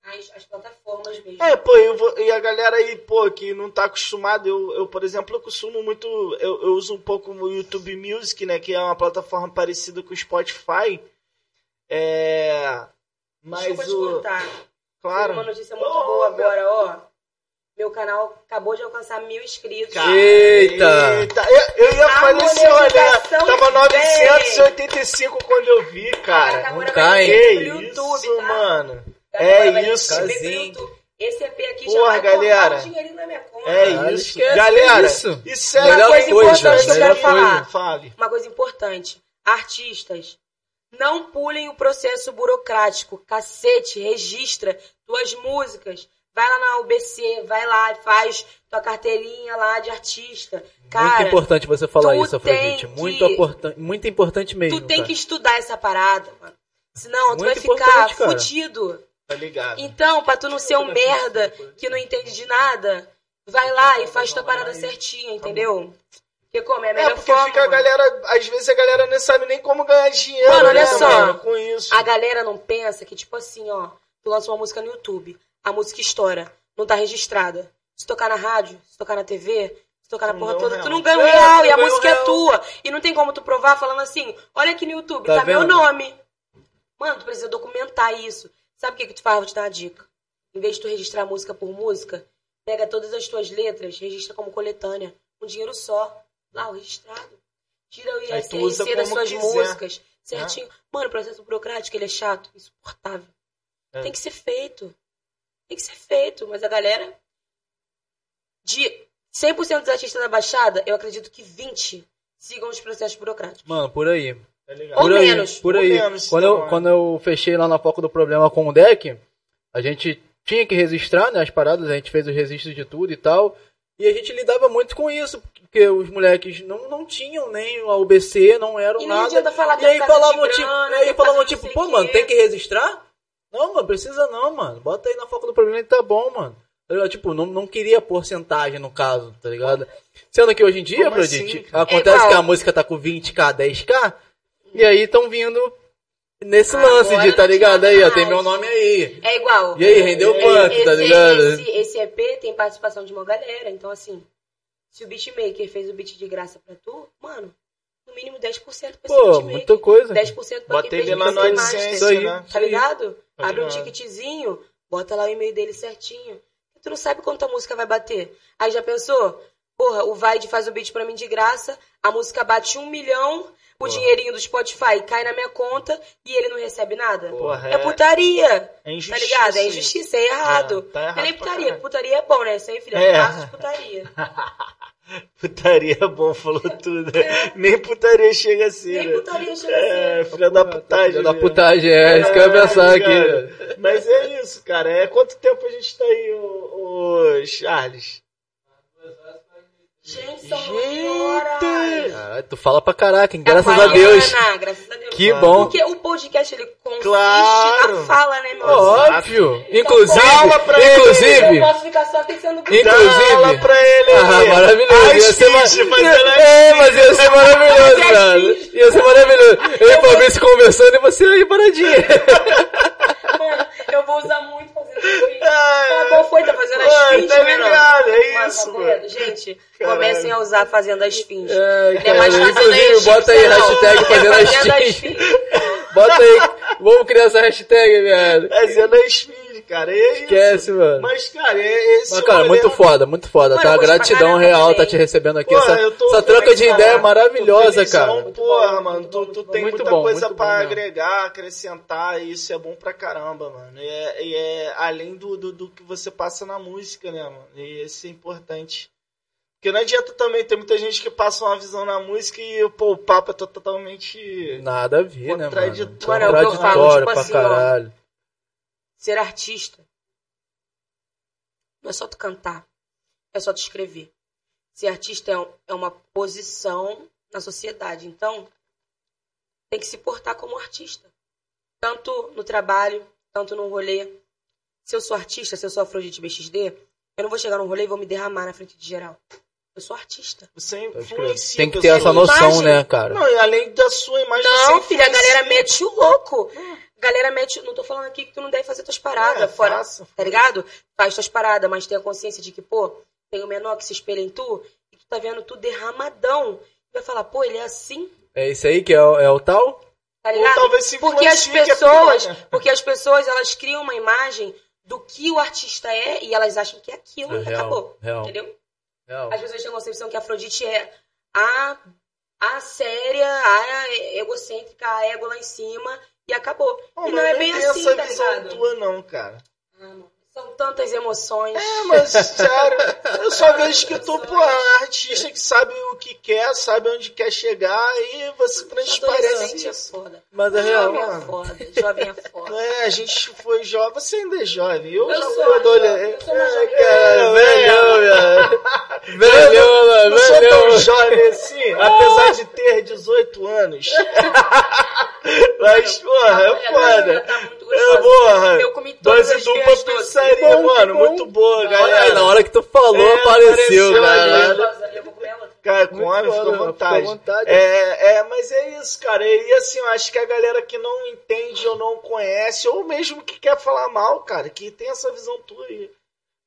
Speaker 3: as, as plataformas mesmo.
Speaker 1: É, pô, eu vou- e a galera aí, pô, que não tá acostumada, eu, eu por exemplo, eu costumo muito, eu, eu uso um pouco o YouTube Music, né, que é uma plataforma parecida com o Spotify, é, mas
Speaker 3: te
Speaker 1: o,
Speaker 3: contar.
Speaker 1: claro,
Speaker 3: Uma notícia muito
Speaker 1: Oh,
Speaker 3: boa agora, ó. Meu canal acabou de alcançar mil inscritos.
Speaker 1: Cara,
Speaker 2: Eita!
Speaker 1: eita, eu, eu ia falecer, olha,
Speaker 3: monetização
Speaker 1: tava
Speaker 3: veio.
Speaker 1: 985 quando eu vi, cara,
Speaker 3: agora
Speaker 2: não
Speaker 3: vai
Speaker 1: que
Speaker 3: pelo
Speaker 1: isso,
Speaker 3: YouTube, tá?
Speaker 1: mano,
Speaker 3: Agora
Speaker 1: é isso.
Speaker 3: YouTube. Esse EP aqui
Speaker 1: Porra,
Speaker 3: já vai
Speaker 1: galera.
Speaker 3: um dinheirinho na minha conta.
Speaker 1: é isso, galera,
Speaker 2: isso.
Speaker 1: isso é
Speaker 2: Melhor
Speaker 3: Uma coisa
Speaker 2: coisa,
Speaker 3: importante que eu
Speaker 2: melhor
Speaker 3: quero falar.
Speaker 1: Fale.
Speaker 3: Uma coisa importante. Artistas, não pulem o processo burocrático. Cacete, registra tuas músicas. Vai lá na UBC, vai lá e faz tua carteirinha lá de artista. Cara,
Speaker 2: muito importante você falar
Speaker 3: tu
Speaker 2: isso, Afrodite.
Speaker 3: que-
Speaker 2: Muito, importante, muito importante mesmo.
Speaker 3: tu tem
Speaker 2: cara.
Speaker 3: que estudar essa parada, mano. Senão tu
Speaker 2: Muito
Speaker 3: vai ficar
Speaker 2: cara.
Speaker 3: fudido.
Speaker 1: Tá ligado?
Speaker 3: Então, pra tu não ser um merda que não entende de nada, vai lá e faz tua parada certinha, entendeu? Porque como é a
Speaker 1: É,
Speaker 3: melhor
Speaker 1: porque
Speaker 3: forma,
Speaker 1: fica a galera, às vezes a galera nem sabe nem como ganhar dinheiro,
Speaker 3: Mano, olha
Speaker 1: né,
Speaker 3: só.
Speaker 1: mano, com isso.
Speaker 3: A galera não pensa que, tipo assim, ó, tu lança uma música no YouTube, a música estoura, não tá registrada. Se tocar na rádio, se tocar na TV, se tocar na
Speaker 1: Não
Speaker 3: porra
Speaker 1: um
Speaker 3: toda,
Speaker 1: real.
Speaker 3: tu não ganha um
Speaker 2: É,
Speaker 3: real
Speaker 2: tu
Speaker 3: e a
Speaker 2: não
Speaker 3: música é
Speaker 2: real.
Speaker 3: tua. E não tem como tu provar falando assim, olha aqui no YouTube,
Speaker 2: Tá
Speaker 3: tá, meu nome. Mano, tu precisa documentar isso. Sabe o que que tu faz? Vou te dar uma dica. Em vez de tu registrar música por música, pega todas as tuas letras, registra como coletânea, um dinheiro só, lá, o registrado. Tira o ISRC das suas
Speaker 1: quiser.
Speaker 3: músicas, certinho. Mano, o processo burocrático, ele é chato, insuportável.
Speaker 1: É.
Speaker 3: Tem que ser feito. Tem que ser feito, mas a galera de 100% dos artistas da Baixada, eu acredito que 20 sigam os processos burocráticos.
Speaker 2: Mano, por aí.
Speaker 1: Tá ligado?
Speaker 3: Ou
Speaker 2: por aí,
Speaker 3: menos.
Speaker 2: Por aí.
Speaker 1: menos,
Speaker 2: quando,
Speaker 1: tá
Speaker 2: eu, quando eu fechei lá na foco do problema com o deck, a gente tinha que registrar né, as paradas, a gente fez os registros de tudo e tal. E a gente lidava muito com isso, porque os moleques não, não tinham nem a UBC, não eram
Speaker 3: E não
Speaker 2: nada.
Speaker 3: adianta falar que
Speaker 2: e
Speaker 3: é
Speaker 2: aí falavam tipo,
Speaker 3: grana,
Speaker 2: aí
Speaker 3: é
Speaker 2: falavam tipo, pô, mano, tem que registrar? Não, mano, precisa não, mano. Bota aí na foco do problema e tá bom, mano. Tá? Tipo, não, não queria porcentagem no caso, tá ligado? Sendo que hoje em dia,
Speaker 1: Como assim,
Speaker 2: acontece
Speaker 3: É
Speaker 2: que a música tá com 20k, 10k, e aí estão vindo nesse
Speaker 3: Agora
Speaker 2: lance de,
Speaker 3: não
Speaker 2: tá ligado? Aí, ó, tem meu nome aí.
Speaker 3: É igual.
Speaker 2: E aí, rendeu
Speaker 3: Esse-
Speaker 2: quanto, tá
Speaker 3: esse-
Speaker 2: ligado?
Speaker 3: Esse, esse EP tem participação de uma galera, então assim, se o beatmaker fez o beat de graça pra tu, mano, no mínimo 10% pra esse
Speaker 2: Pô,
Speaker 3: beatmaker.
Speaker 2: muita coisa.
Speaker 3: 10% pra
Speaker 1: Bota
Speaker 3: quem
Speaker 1: ele
Speaker 3: fez
Speaker 1: lá no. AdSense, né?
Speaker 3: Tá ligado?
Speaker 1: Tá
Speaker 3: Abre um ticketzinho, bota lá o e-mail dele certinho. Tu não sabe quanto a música vai bater. Aí já pensou? Porra, o Vaid faz o beat pra mim de graça, a música bate um milhão, o dinheirinho do Spotify cai na minha conta e ele não recebe nada.
Speaker 1: Porra,
Speaker 3: é,
Speaker 1: é-
Speaker 3: putaria.
Speaker 1: É
Speaker 3: Tá
Speaker 1: injustiça.
Speaker 3: ligado? É injustiça, é errado.
Speaker 1: É, tá errado
Speaker 3: é nem putaria. Putaria é bom, né? Isso aí, filha.
Speaker 1: É.
Speaker 3: É. De putaria.
Speaker 1: Putaria é bom, falou tudo. Nem putaria chega assim,
Speaker 3: Nem
Speaker 1: né?
Speaker 3: putaria chega
Speaker 1: É,
Speaker 3: assim.
Speaker 1: filha da putagem.
Speaker 2: Filha da putagem, é, isso que eu ia pensar aqui.
Speaker 1: Mas é isso, cara. É quanto tempo a gente tá aí, ô, ô, Charles?
Speaker 3: Gente, são
Speaker 1: Gente!
Speaker 2: Caralho, tu fala pra caraca, hein?
Speaker 3: É
Speaker 2: graças a Deus.
Speaker 3: Graças a Deus.
Speaker 2: Que bom.
Speaker 3: Porque o podcast, ele consiste
Speaker 1: Claro.
Speaker 3: na fala, né, meu?
Speaker 2: Óbvio. Inclusive,
Speaker 1: Fala pra ele.
Speaker 3: Eu
Speaker 2: inclusive,
Speaker 3: posso ficar só pensando
Speaker 2: Inclusive-
Speaker 1: Fala pra ele
Speaker 2: Ah, maravilhoso. Ia
Speaker 1: As
Speaker 2: ser, ma-
Speaker 1: finge, fazendo as
Speaker 2: é, mas ia ser maravilhoso,
Speaker 3: as
Speaker 2: cara.
Speaker 3: finge.
Speaker 2: Ia ser maravilhoso. Eu e o Fabrício conversando e você aí paradinha.
Speaker 3: Mano, eu vou usar muito fazendo
Speaker 1: Ai,
Speaker 3: Ah, qual foi? Tá fazendo as
Speaker 1: Mano,
Speaker 3: fins,
Speaker 1: tá
Speaker 3: né,
Speaker 1: ligado, é isso,
Speaker 3: tá? Gente. Comecem a usar fazendo as fins.
Speaker 2: Ai,
Speaker 3: Não é mais
Speaker 2: cara,
Speaker 3: fazendo
Speaker 2: inclusive, bota aí
Speaker 3: não.
Speaker 2: hashtag
Speaker 3: É
Speaker 2: fazendo as
Speaker 3: fazendo as
Speaker 2: fins.
Speaker 3: fins.
Speaker 2: Bota aí, Vamos criar essa hashtag, velho.
Speaker 1: É das Filhas, cara. É isso.
Speaker 2: Esquece, mano.
Speaker 1: Mas, cara, é esse
Speaker 2: Mas, cara,
Speaker 1: rolê-
Speaker 2: muito foda, muito foda.
Speaker 3: Mano,
Speaker 2: tá? Gratidão real tá te recebendo aqui.
Speaker 1: Pô,
Speaker 2: essa essa troca de ideia é maravilhosa, cara.
Speaker 3: Muito
Speaker 1: Porra,
Speaker 3: bom,
Speaker 1: mano,
Speaker 3: muito
Speaker 1: tu, tu
Speaker 3: muito
Speaker 1: tem
Speaker 2: bom.
Speaker 1: muita
Speaker 2: Muito bom,
Speaker 1: coisa
Speaker 2: muito
Speaker 1: pra
Speaker 2: bom mesmo.
Speaker 1: agregar, acrescentar, e isso é bom pra caramba, mano. E é, e é além do, do, do que você passa na música, né, mano? E isso é importante. Porque não adianta também, tem muita gente que passa uma visão na música e, pô, o papo é to- totalmente.
Speaker 2: Nada a ver, né, mano?
Speaker 1: Contraditório.
Speaker 3: Mano, é o que eu falo, tipo
Speaker 2: pra
Speaker 3: assim, ó. Ser artista não é só tu cantar, é só tu escrever. Ser artista é, um- é uma posição na sociedade. Então, tem que se portar como artista. Tanto no trabalho, tanto no rolê. Se eu sou artista, se eu sou Afrodite BXD, eu não vou chegar no rolê e vou me derramar na frente de geral. Eu sou artista.
Speaker 1: Você influencia.
Speaker 2: Tem que ter essa noção,
Speaker 3: imagem.
Speaker 2: né, cara?
Speaker 1: Não, e além da sua imagem.
Speaker 3: Não, filha, a galera mete o louco. Galera mete. Não tô falando aqui que tu não deve fazer tuas paradas
Speaker 1: É,
Speaker 3: fora.
Speaker 1: faça.
Speaker 3: Tá ligado? Faz tuas paradas, mas tenha consciência de que, pô, tem o menor que se espelha em tu e tu tá vendo tu derramadão. Vai falar, pô, ele é assim,
Speaker 2: É isso aí que é, o- é o tal?
Speaker 3: tá
Speaker 1: Ou
Speaker 3: ligado?
Speaker 1: talvez se
Speaker 3: porque as
Speaker 1: é
Speaker 3: pessoas,
Speaker 1: pior, né?
Speaker 3: porque as pessoas elas criam uma imagem do que o artista é e elas acham que é aquilo
Speaker 2: É
Speaker 3: e
Speaker 2: real,
Speaker 3: acabou.
Speaker 2: real.
Speaker 3: Entendeu?
Speaker 2: Real.
Speaker 3: As pessoas têm a concepção que a Afrodite é a, a séria, a egocêntrica, a ego lá em cima e acabou.
Speaker 1: Pô,
Speaker 3: e
Speaker 1: mas
Speaker 3: não é bem assim,
Speaker 1: essa
Speaker 3: tá
Speaker 1: visão
Speaker 3: ligado?
Speaker 1: tua, não, cara.
Speaker 3: Ah, mano, São tantas emoções.
Speaker 1: É, mas, sério, eu só vejo que tu, pô, é um artista que sabe o que quer, sabe onde quer chegar e você transparece
Speaker 3: é
Speaker 1: isso.
Speaker 3: foda.
Speaker 2: Mas é real.
Speaker 3: Jovem é foda. Jovem é foda.
Speaker 1: É, a gente foi jovem, você ainda é jovem, eu,
Speaker 3: Eu
Speaker 1: já
Speaker 3: sou
Speaker 1: fui adolescente.
Speaker 3: eu jovem.
Speaker 2: Cara, velho. Velhão,
Speaker 1: Eu
Speaker 2: mano,
Speaker 1: não sou tão jovem assim, apesar de ter 18 anos. Mas, porra, é foda.
Speaker 3: tá muito
Speaker 1: É, porra.
Speaker 3: Eu comi todas as
Speaker 1: dupla
Speaker 3: doces.
Speaker 1: pizzaria,
Speaker 2: Bom,
Speaker 1: mano,
Speaker 2: bom.
Speaker 1: muito boa,
Speaker 2: Olha,
Speaker 1: galera.
Speaker 2: na hora que tu falou,
Speaker 1: É,
Speaker 2: apareceu, cara.
Speaker 3: outra.
Speaker 1: Cara,
Speaker 2: Muito
Speaker 1: come, fica à vontade.
Speaker 2: vontade.
Speaker 1: É, é, mas é isso, cara. E assim, eu acho que a galera que não entende ou não conhece, ou mesmo que quer falar mal, cara, que tem essa visão tua aí.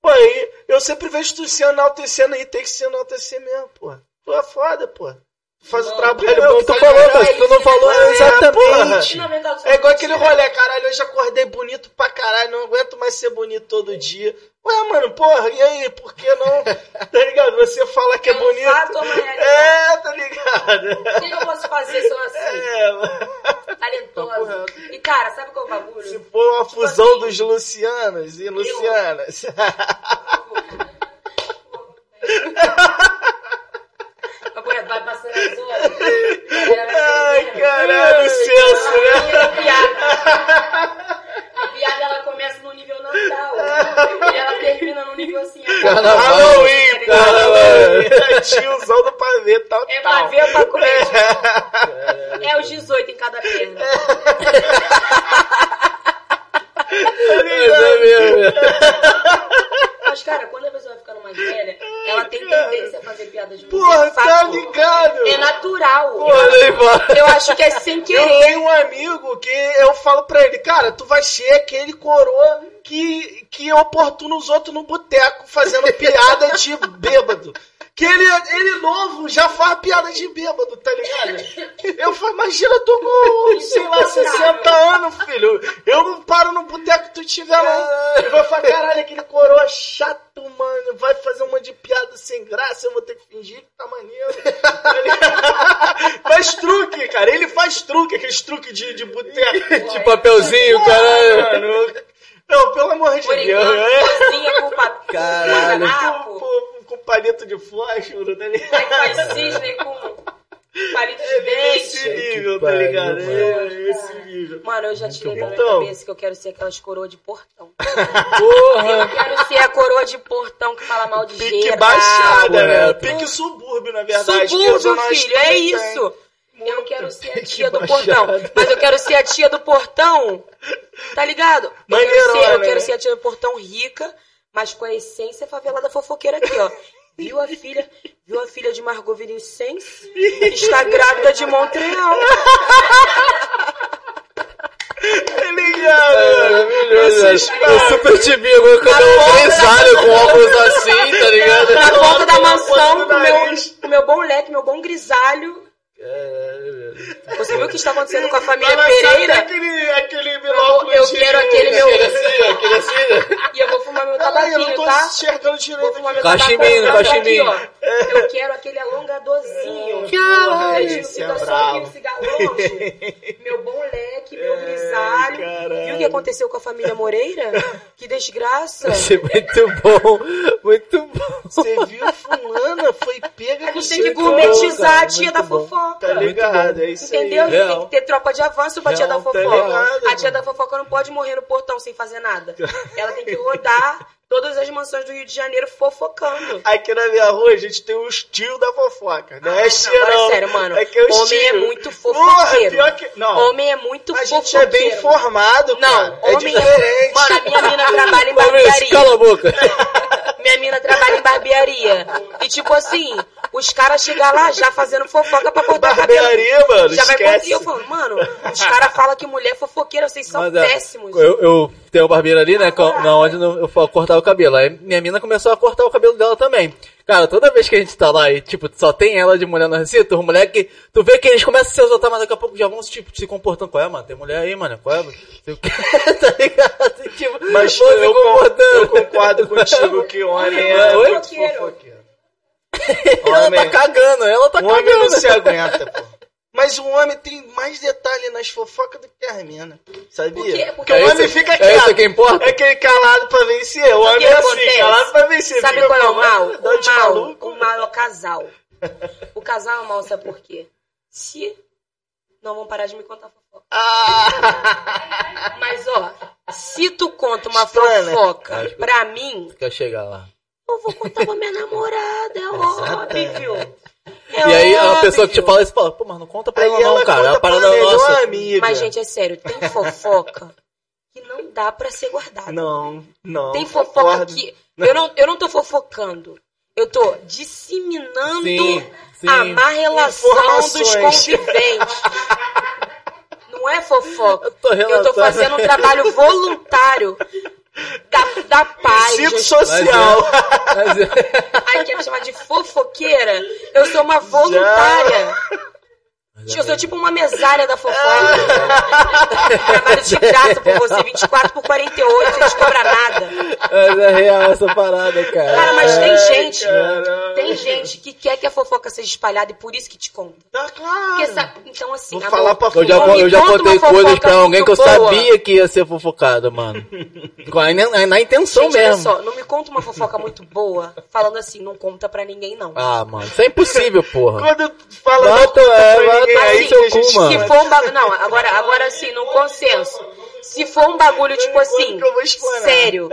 Speaker 1: Pô, aí, eu sempre vejo tu se enaltecendo aí, tem que se enaltecer mesmo, pô. Tu é foda, pô. Faz o trabalho bom
Speaker 2: tu falou, mas tu não falou
Speaker 1: É,
Speaker 2: exatamente.
Speaker 3: Verdade,
Speaker 1: É igual aquele rolê, caralho, hoje acordei bonito pra caralho, não aguento mais ser bonito todo dia. Ué, mano, porra, e aí, por que não? tá ligado? Você fala que é,
Speaker 3: É
Speaker 1: bonito.
Speaker 3: fato?
Speaker 1: É, tá ligado?
Speaker 3: O que eu posso fazer se eu nasci
Speaker 1: É, mano.
Speaker 3: talentosa? E cara, sabe qual é o bagulho?
Speaker 1: Se for uma
Speaker 3: Tipo
Speaker 1: fusão
Speaker 3: assim,
Speaker 1: dos Lucianos e Lucianas.
Speaker 3: Vai vai passando as horas.
Speaker 1: Ai, caralho, o senso, né?
Speaker 3: A piada. A piada ela começa no nível natal. E ela termina no nível assim.
Speaker 2: Carnaval.
Speaker 1: Halloween,
Speaker 3: tá ligado?
Speaker 1: Halloween. Tiozão do pavê, tal,
Speaker 3: É ver ou pra comer? É os 18 em cada perna.
Speaker 2: Mas é mesmo.
Speaker 3: Mas, cara, quando a pessoa vai ficando mais velha, ela tem tendência a fazer piadas de
Speaker 1: Porra, tá ligado?
Speaker 3: É natural.
Speaker 1: Aí, mano.
Speaker 3: Eu acho que é sem
Speaker 1: Eu
Speaker 3: querer.
Speaker 1: tenho um amigo que eu falo pra ele, cara, tu vai ser aquele coroa que, que oportuna os outros no boteco fazendo piada de bêbado. Que ele, ele novo já faz piada de bêbado, tá ligado? Eu falo, imagina tu com, sei lá, 60 anos, filho. Eu não paro no boteco que tu tiver lá. Eu vou falar, caralho, aquele coroa chato, mano. Vai fazer uma de piada sem graça, eu vou ter que fingir que tá maneiro. Faz truque, cara. Ele faz truque, aqueles truques de, de boteco.
Speaker 2: De papelzinho, caralho.
Speaker 1: Mano, não, pelo amor de
Speaker 3: Por
Speaker 1: Deus.
Speaker 3: enquanto,
Speaker 1: né?
Speaker 3: cozinha com papel.
Speaker 2: Caralho.
Speaker 1: Com, com, com palito de fósforo, tá ligado?
Speaker 3: Aí faz cisne com palito de
Speaker 1: Esse
Speaker 3: dente.
Speaker 1: nível,
Speaker 2: Que
Speaker 1: tá
Speaker 2: pariu,
Speaker 1: ligado?
Speaker 2: mano.
Speaker 1: É, esse nível.
Speaker 3: Mano, eu já tirei da minha
Speaker 1: Então.
Speaker 3: cabeça que eu quero ser aquelas coroas de portão.
Speaker 2: Porra.
Speaker 3: Eu quero ser a coroa de portão que fala mal de
Speaker 1: Pique
Speaker 3: geral.
Speaker 1: baixada, né?
Speaker 2: correto.
Speaker 1: Pique subúrbio, na verdade.
Speaker 3: Subúrbio, filho, é
Speaker 1: também tem.
Speaker 3: Eu quero ser a tia do portão. Mas eu quero ser a tia do portão. Tá ligado? Eu quero, ser, eu quero ser a tia do portão rica, mas com a essência favelada fofoqueira aqui, ó. Viu a filha, viu a filha de Margot Vinicius? Está grávida de Montreal.
Speaker 1: Tá ligado?
Speaker 2: Maravilhoso,
Speaker 1: Esses
Speaker 2: velho. Eu super te vi agora quando eu
Speaker 3: ponta
Speaker 2: empresário com óculos assim, tá ligado?
Speaker 3: Na ponta da mansão, com meu, com meu bom leque, meu bom grisalho. Você viu o que está acontecendo com a família
Speaker 1: lançar
Speaker 3: Pereira?
Speaker 1: Aquele, aquele
Speaker 3: Eu
Speaker 1: de-
Speaker 3: quero aquele meu.
Speaker 2: Aquele assim, aquele assim.
Speaker 3: E eu vou fumar meu
Speaker 1: Caralho, eu não
Speaker 3: tabaquinho,
Speaker 1: tô
Speaker 3: tá?
Speaker 1: enxergando
Speaker 3: Vou
Speaker 1: direito.
Speaker 3: fumar meu
Speaker 2: Cachimbinho,
Speaker 3: tabaco, tá ó. Eu quero aquele alongadorzinho.
Speaker 1: Caralho, esse é bravo.
Speaker 3: no cigarro longe. Meu bom leque, meu grisalho.
Speaker 1: caralho.
Speaker 3: Viu o que aconteceu com a família Moreira? Que desgraça.
Speaker 2: Isso é muito bom, muito bom.
Speaker 1: Você viu fulana? Foi pega
Speaker 3: A gente tem que gourmetizar a tia da
Speaker 2: bom.
Speaker 3: Fofoca.
Speaker 1: Tá ligado, é isso
Speaker 3: Entendeu?
Speaker 1: aí.
Speaker 3: Tem
Speaker 2: Real.
Speaker 3: que ter tropa de avanço pra tia
Speaker 2: Real,
Speaker 3: da
Speaker 1: tá
Speaker 3: fofoca.
Speaker 1: ligado,
Speaker 3: a tia da fofoca não pode morrer no portão sem fazer nada. Ela tem que rodar todas as mansões do Rio de Janeiro fofocando.
Speaker 1: Aqui na minha rua a gente tem os tios da fofoca. Não
Speaker 3: Ah,
Speaker 1: é
Speaker 3: não,
Speaker 1: tia,
Speaker 3: agora
Speaker 1: não.
Speaker 3: é sério, mano.
Speaker 1: É que é os
Speaker 3: Homem é
Speaker 1: tios.
Speaker 3: muito
Speaker 1: Porra,
Speaker 3: fofoqueiro.
Speaker 1: pior que... Não,
Speaker 3: Homem é muito
Speaker 1: a
Speaker 3: fofoqueiro.
Speaker 1: gente é bem informado,
Speaker 3: Não,
Speaker 1: cara. É
Speaker 3: homem
Speaker 1: diferente.
Speaker 3: Mano, a minha mina trabalha em
Speaker 2: Fabrício, cala
Speaker 3: barbearia.
Speaker 2: a boca.
Speaker 3: Minha mina trabalha em barbearia. E tipo assim, os caras chegam lá já fazendo fofoca pra cortar cabelo.
Speaker 1: Barbearia, mano,
Speaker 3: Já vai
Speaker 1: esquece.
Speaker 3: contar. E eu falo, mano, os caras falam que mulher é fofoqueira, vocês são
Speaker 2: Mas, é,
Speaker 3: péssimos.
Speaker 2: Eu, eu tenho um barbeiro ali, né? Na onde eu cortar o cabelo. Aí minha mina começou a cortar o cabelo dela também. Cara, toda vez que a gente tá lá e, tipo, só tem ela de mulher no recinto, os moleque, tu vê que eles começam a se exaltar, mas daqui a pouco já vão, tipo, se comportando. Qual é, mano? Tem mulher aí, mano? Qual é, o tá ligado? Tipo,
Speaker 1: Mas
Speaker 2: vão se
Speaker 1: eu, eu concordo contigo que o homem é
Speaker 3: Oi?
Speaker 1: muito
Speaker 3: Fofoqueiro.
Speaker 2: Ela
Speaker 1: Homem-
Speaker 2: tá cagando, ela tá
Speaker 1: O homem
Speaker 2: cagando.
Speaker 1: não se aguenta, pô. Mas o homem tem mais detalhe nas fofocas do que as minas. Sabia? Porque
Speaker 3: Porque
Speaker 1: o
Speaker 2: é
Speaker 1: homem
Speaker 2: isso-
Speaker 1: fica
Speaker 2: é
Speaker 1: quieto.
Speaker 2: isso que importa?
Speaker 1: É aquele calado pra vencer. O homem
Speaker 3: o
Speaker 1: é assim, calado pra vencer.
Speaker 3: Sabe qual é o mal? O mal,
Speaker 1: maluco.
Speaker 3: o mal é o casal. O casal é o mal, sabe por quê? Se. Não vão parar de me contar fofoca.
Speaker 1: Ah!
Speaker 3: Mas, ó, se tu conta uma
Speaker 1: Explana.
Speaker 3: fofoca
Speaker 2: que-
Speaker 3: pra mim,
Speaker 2: Quer chegar lá.
Speaker 3: eu vou contar pra minha namorada, é óbvio. É
Speaker 2: E aí a pessoa que te fala isso fala, pô, mas não conta pra
Speaker 1: Aí
Speaker 2: ela não,
Speaker 1: ela
Speaker 2: cara. É uma parada
Speaker 1: melhor
Speaker 2: nossa.
Speaker 1: amiga.
Speaker 3: Mas, gente, é sério, tem fofoca que não dá pra ser guardada.
Speaker 1: Não, não.
Speaker 3: Tem fofoca
Speaker 1: concordo.
Speaker 3: que. Eu não, eu não tô fofocando. Eu tô disseminando
Speaker 2: Sim, sim.
Speaker 3: a má relação dos conviventes. Não é fofoca.
Speaker 2: Eu tô
Speaker 3: Eu tô fazendo um trabalho voluntário paz.
Speaker 1: Cito
Speaker 3: gente.
Speaker 1: social.
Speaker 2: Mas é-
Speaker 3: Ai, quer me chamar de fofoqueira? Eu sou uma voluntária. Eu sou tipo uma mesária da fofoca. Trabalho de graça por você, 24 por 48, você não cobra nada.
Speaker 2: Mas é real essa parada, cara.
Speaker 3: Cara, mas tem gente,
Speaker 1: caramba.
Speaker 3: tem gente que quer que a fofoca seja espalhada e por isso que te conta.
Speaker 1: Tá claro.
Speaker 3: Então assim,
Speaker 1: Vou
Speaker 3: amor,
Speaker 1: falar pra
Speaker 2: Eu já, eu já contei coisas
Speaker 3: fofoca
Speaker 2: pra alguém que eu
Speaker 3: boa.
Speaker 2: sabia que ia ser fofocado, mano. Com a- Na, na intenção
Speaker 3: gente, olha
Speaker 2: mesmo.
Speaker 3: só, não me conta uma fofoca muito boa, falando assim, não conta pra ninguém não.
Speaker 2: Ah, mano, isso é impossível, porra.
Speaker 1: Quando fala
Speaker 2: Vai,
Speaker 1: não
Speaker 2: é,
Speaker 1: aí que
Speaker 2: seu
Speaker 1: a gente
Speaker 2: cu, mano.
Speaker 3: Se for um bagulho. Não, agora, agora sim, no consenso. Se for um bagulho, tipo assim,
Speaker 1: eu
Speaker 3: sério.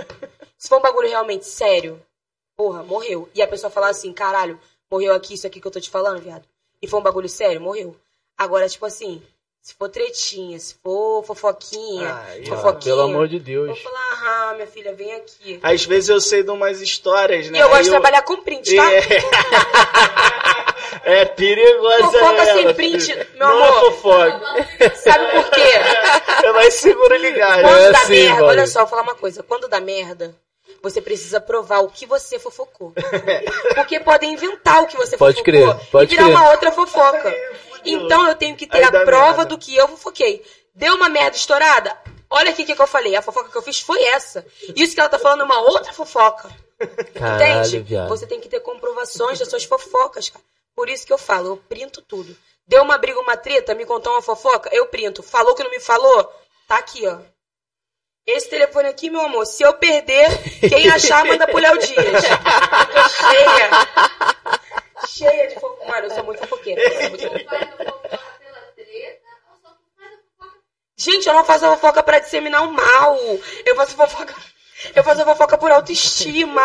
Speaker 3: Se for um bagulho realmente sério, porra, morreu. E a pessoa falar assim, caralho, morreu aqui, isso aqui que eu tô te falando, viado. E for um bagulho sério, morreu. Agora, tipo assim, se for tretinha, se for fofoquinha,
Speaker 1: Ai,
Speaker 3: fofoquinha.
Speaker 2: Pelo amor de
Speaker 3: Eu
Speaker 2: Deus.
Speaker 3: vou falar, ah, minha filha, vem aqui.
Speaker 1: Às vezes eu sei de umas histórias, né?
Speaker 3: E eu gosto
Speaker 1: Aí
Speaker 3: de trabalhar com print, tá?
Speaker 1: É, é perigosa
Speaker 3: Fofoca
Speaker 1: ela,
Speaker 3: sem print,
Speaker 1: filho.
Speaker 3: meu
Speaker 1: Não
Speaker 3: amor.
Speaker 1: é fofoca.
Speaker 3: Sabe por quê?
Speaker 1: É mais seguro ligar.
Speaker 3: Quando
Speaker 2: É
Speaker 3: dá
Speaker 2: assim,
Speaker 3: merda,
Speaker 2: Valdir.
Speaker 3: olha só, vou falar uma coisa. Quando dá merda, você precisa provar o que você fofocou. Porque podem inventar o que você
Speaker 2: Pode
Speaker 3: fofocou
Speaker 2: crer, pode
Speaker 3: e virar
Speaker 2: crer.
Speaker 3: uma outra fofoca. Então eu tenho que ter
Speaker 1: Aí
Speaker 3: a prova
Speaker 1: merda.
Speaker 3: do que eu fofoquei. Deu uma merda estourada? Olha aqui o que, que eu falei. A fofoca que eu fiz foi essa. Isso que ela tá falando é uma outra fofoca.
Speaker 2: Caralho,
Speaker 3: Entende?
Speaker 2: viado.
Speaker 3: Você tem que ter comprovações das suas fofocas, cara. Por isso que eu falo, eu printo tudo. Deu uma briga, uma treta, me contou uma fofoca, eu printo. Falou que não me falou? Tá aqui, ó. Esse telefone aqui, meu amor, se eu perder, quem achar, manda pro Léo Dias. Cheia. Cheia de fofoca. Mano, eu sou muito fofoqueira. eu sou muito fofoqueira. Gente, eu não faço a fofoca pra disseminar o mal. Eu faço fofoca. Eu faço a fofoca por autoestima.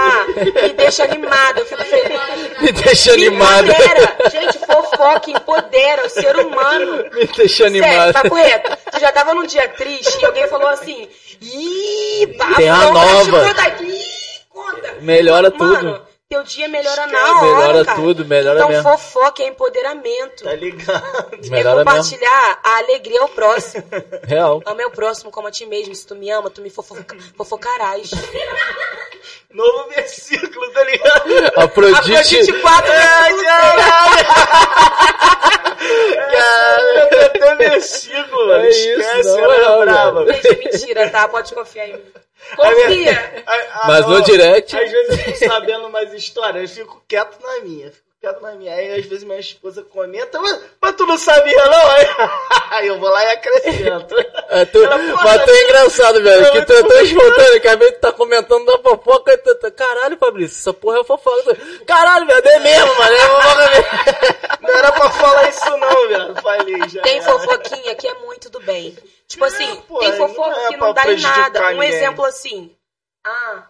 Speaker 3: Me deixa animada, eu fico feliz.
Speaker 2: Me deixa
Speaker 3: Me empodera. Gente, fofoca empodera o ser humano.
Speaker 2: Me deixa
Speaker 3: Sério,
Speaker 2: animado.
Speaker 3: papo reto. Tu já tava num dia triste e alguém falou assim: Ih, bafão,
Speaker 2: Tem a
Speaker 3: te
Speaker 2: nova.
Speaker 3: contar aqui. Ih, conta.
Speaker 2: Melhora
Speaker 3: Mano,
Speaker 2: tudo.
Speaker 3: Teu dia melhora na
Speaker 1: Esquece.
Speaker 3: hora.
Speaker 2: Melhora
Speaker 3: cara.
Speaker 2: tudo, melhora
Speaker 3: então,
Speaker 2: mesmo.
Speaker 3: fofoca é empoderamento.
Speaker 1: Tá ligado?
Speaker 3: É
Speaker 2: Melhora mesmo.
Speaker 3: compartilhar a alegria ao próximo.
Speaker 2: Real.
Speaker 3: Ama o próximo como a ti mesmo. Se tu me ama, tu me fofoca, fofocarás.
Speaker 1: Novo versículo, tá ligado?
Speaker 2: Afrodite.
Speaker 3: Afrodite 4,
Speaker 1: Ai,
Speaker 3: versículo
Speaker 1: caralho. Cara, eu tô até versículo, mano.
Speaker 2: É isso,
Speaker 1: Esquece,
Speaker 2: não,
Speaker 1: ela
Speaker 2: não,
Speaker 1: é brava.
Speaker 3: Gente, é mentira, tá? Pode confiar em mim.
Speaker 1: A minha-
Speaker 3: Confia!
Speaker 1: a- a-
Speaker 2: Mas no direct-
Speaker 1: Às vezes eu fico sabendo umas histórias, eu fico quieto na minha. Fico quieto na minha. Aí às vezes minha esposa comenta, mas, mas tu não sabia não? Aí, eu vou lá e acrescento.
Speaker 2: É, tu,
Speaker 1: Ela,
Speaker 2: mas tu é engraçado, velho. Que tu é tão espontâneo que às vezes tu tá comentando da fofoca e tu tá. Caralho, Fabrício, essa porra é fofoca. Caralho, velho, é mesmo, mano. É fofoca mesmo.
Speaker 1: Não era pra falar isso não, velho. Falei já.
Speaker 3: Tem fofoquinha que é muito do bem. Tipo assim,
Speaker 1: pô,
Speaker 3: tem
Speaker 1: não
Speaker 3: fofoca
Speaker 1: é
Speaker 3: que não dá em nada. Um
Speaker 1: ninguém.
Speaker 3: exemplo assim. Ah,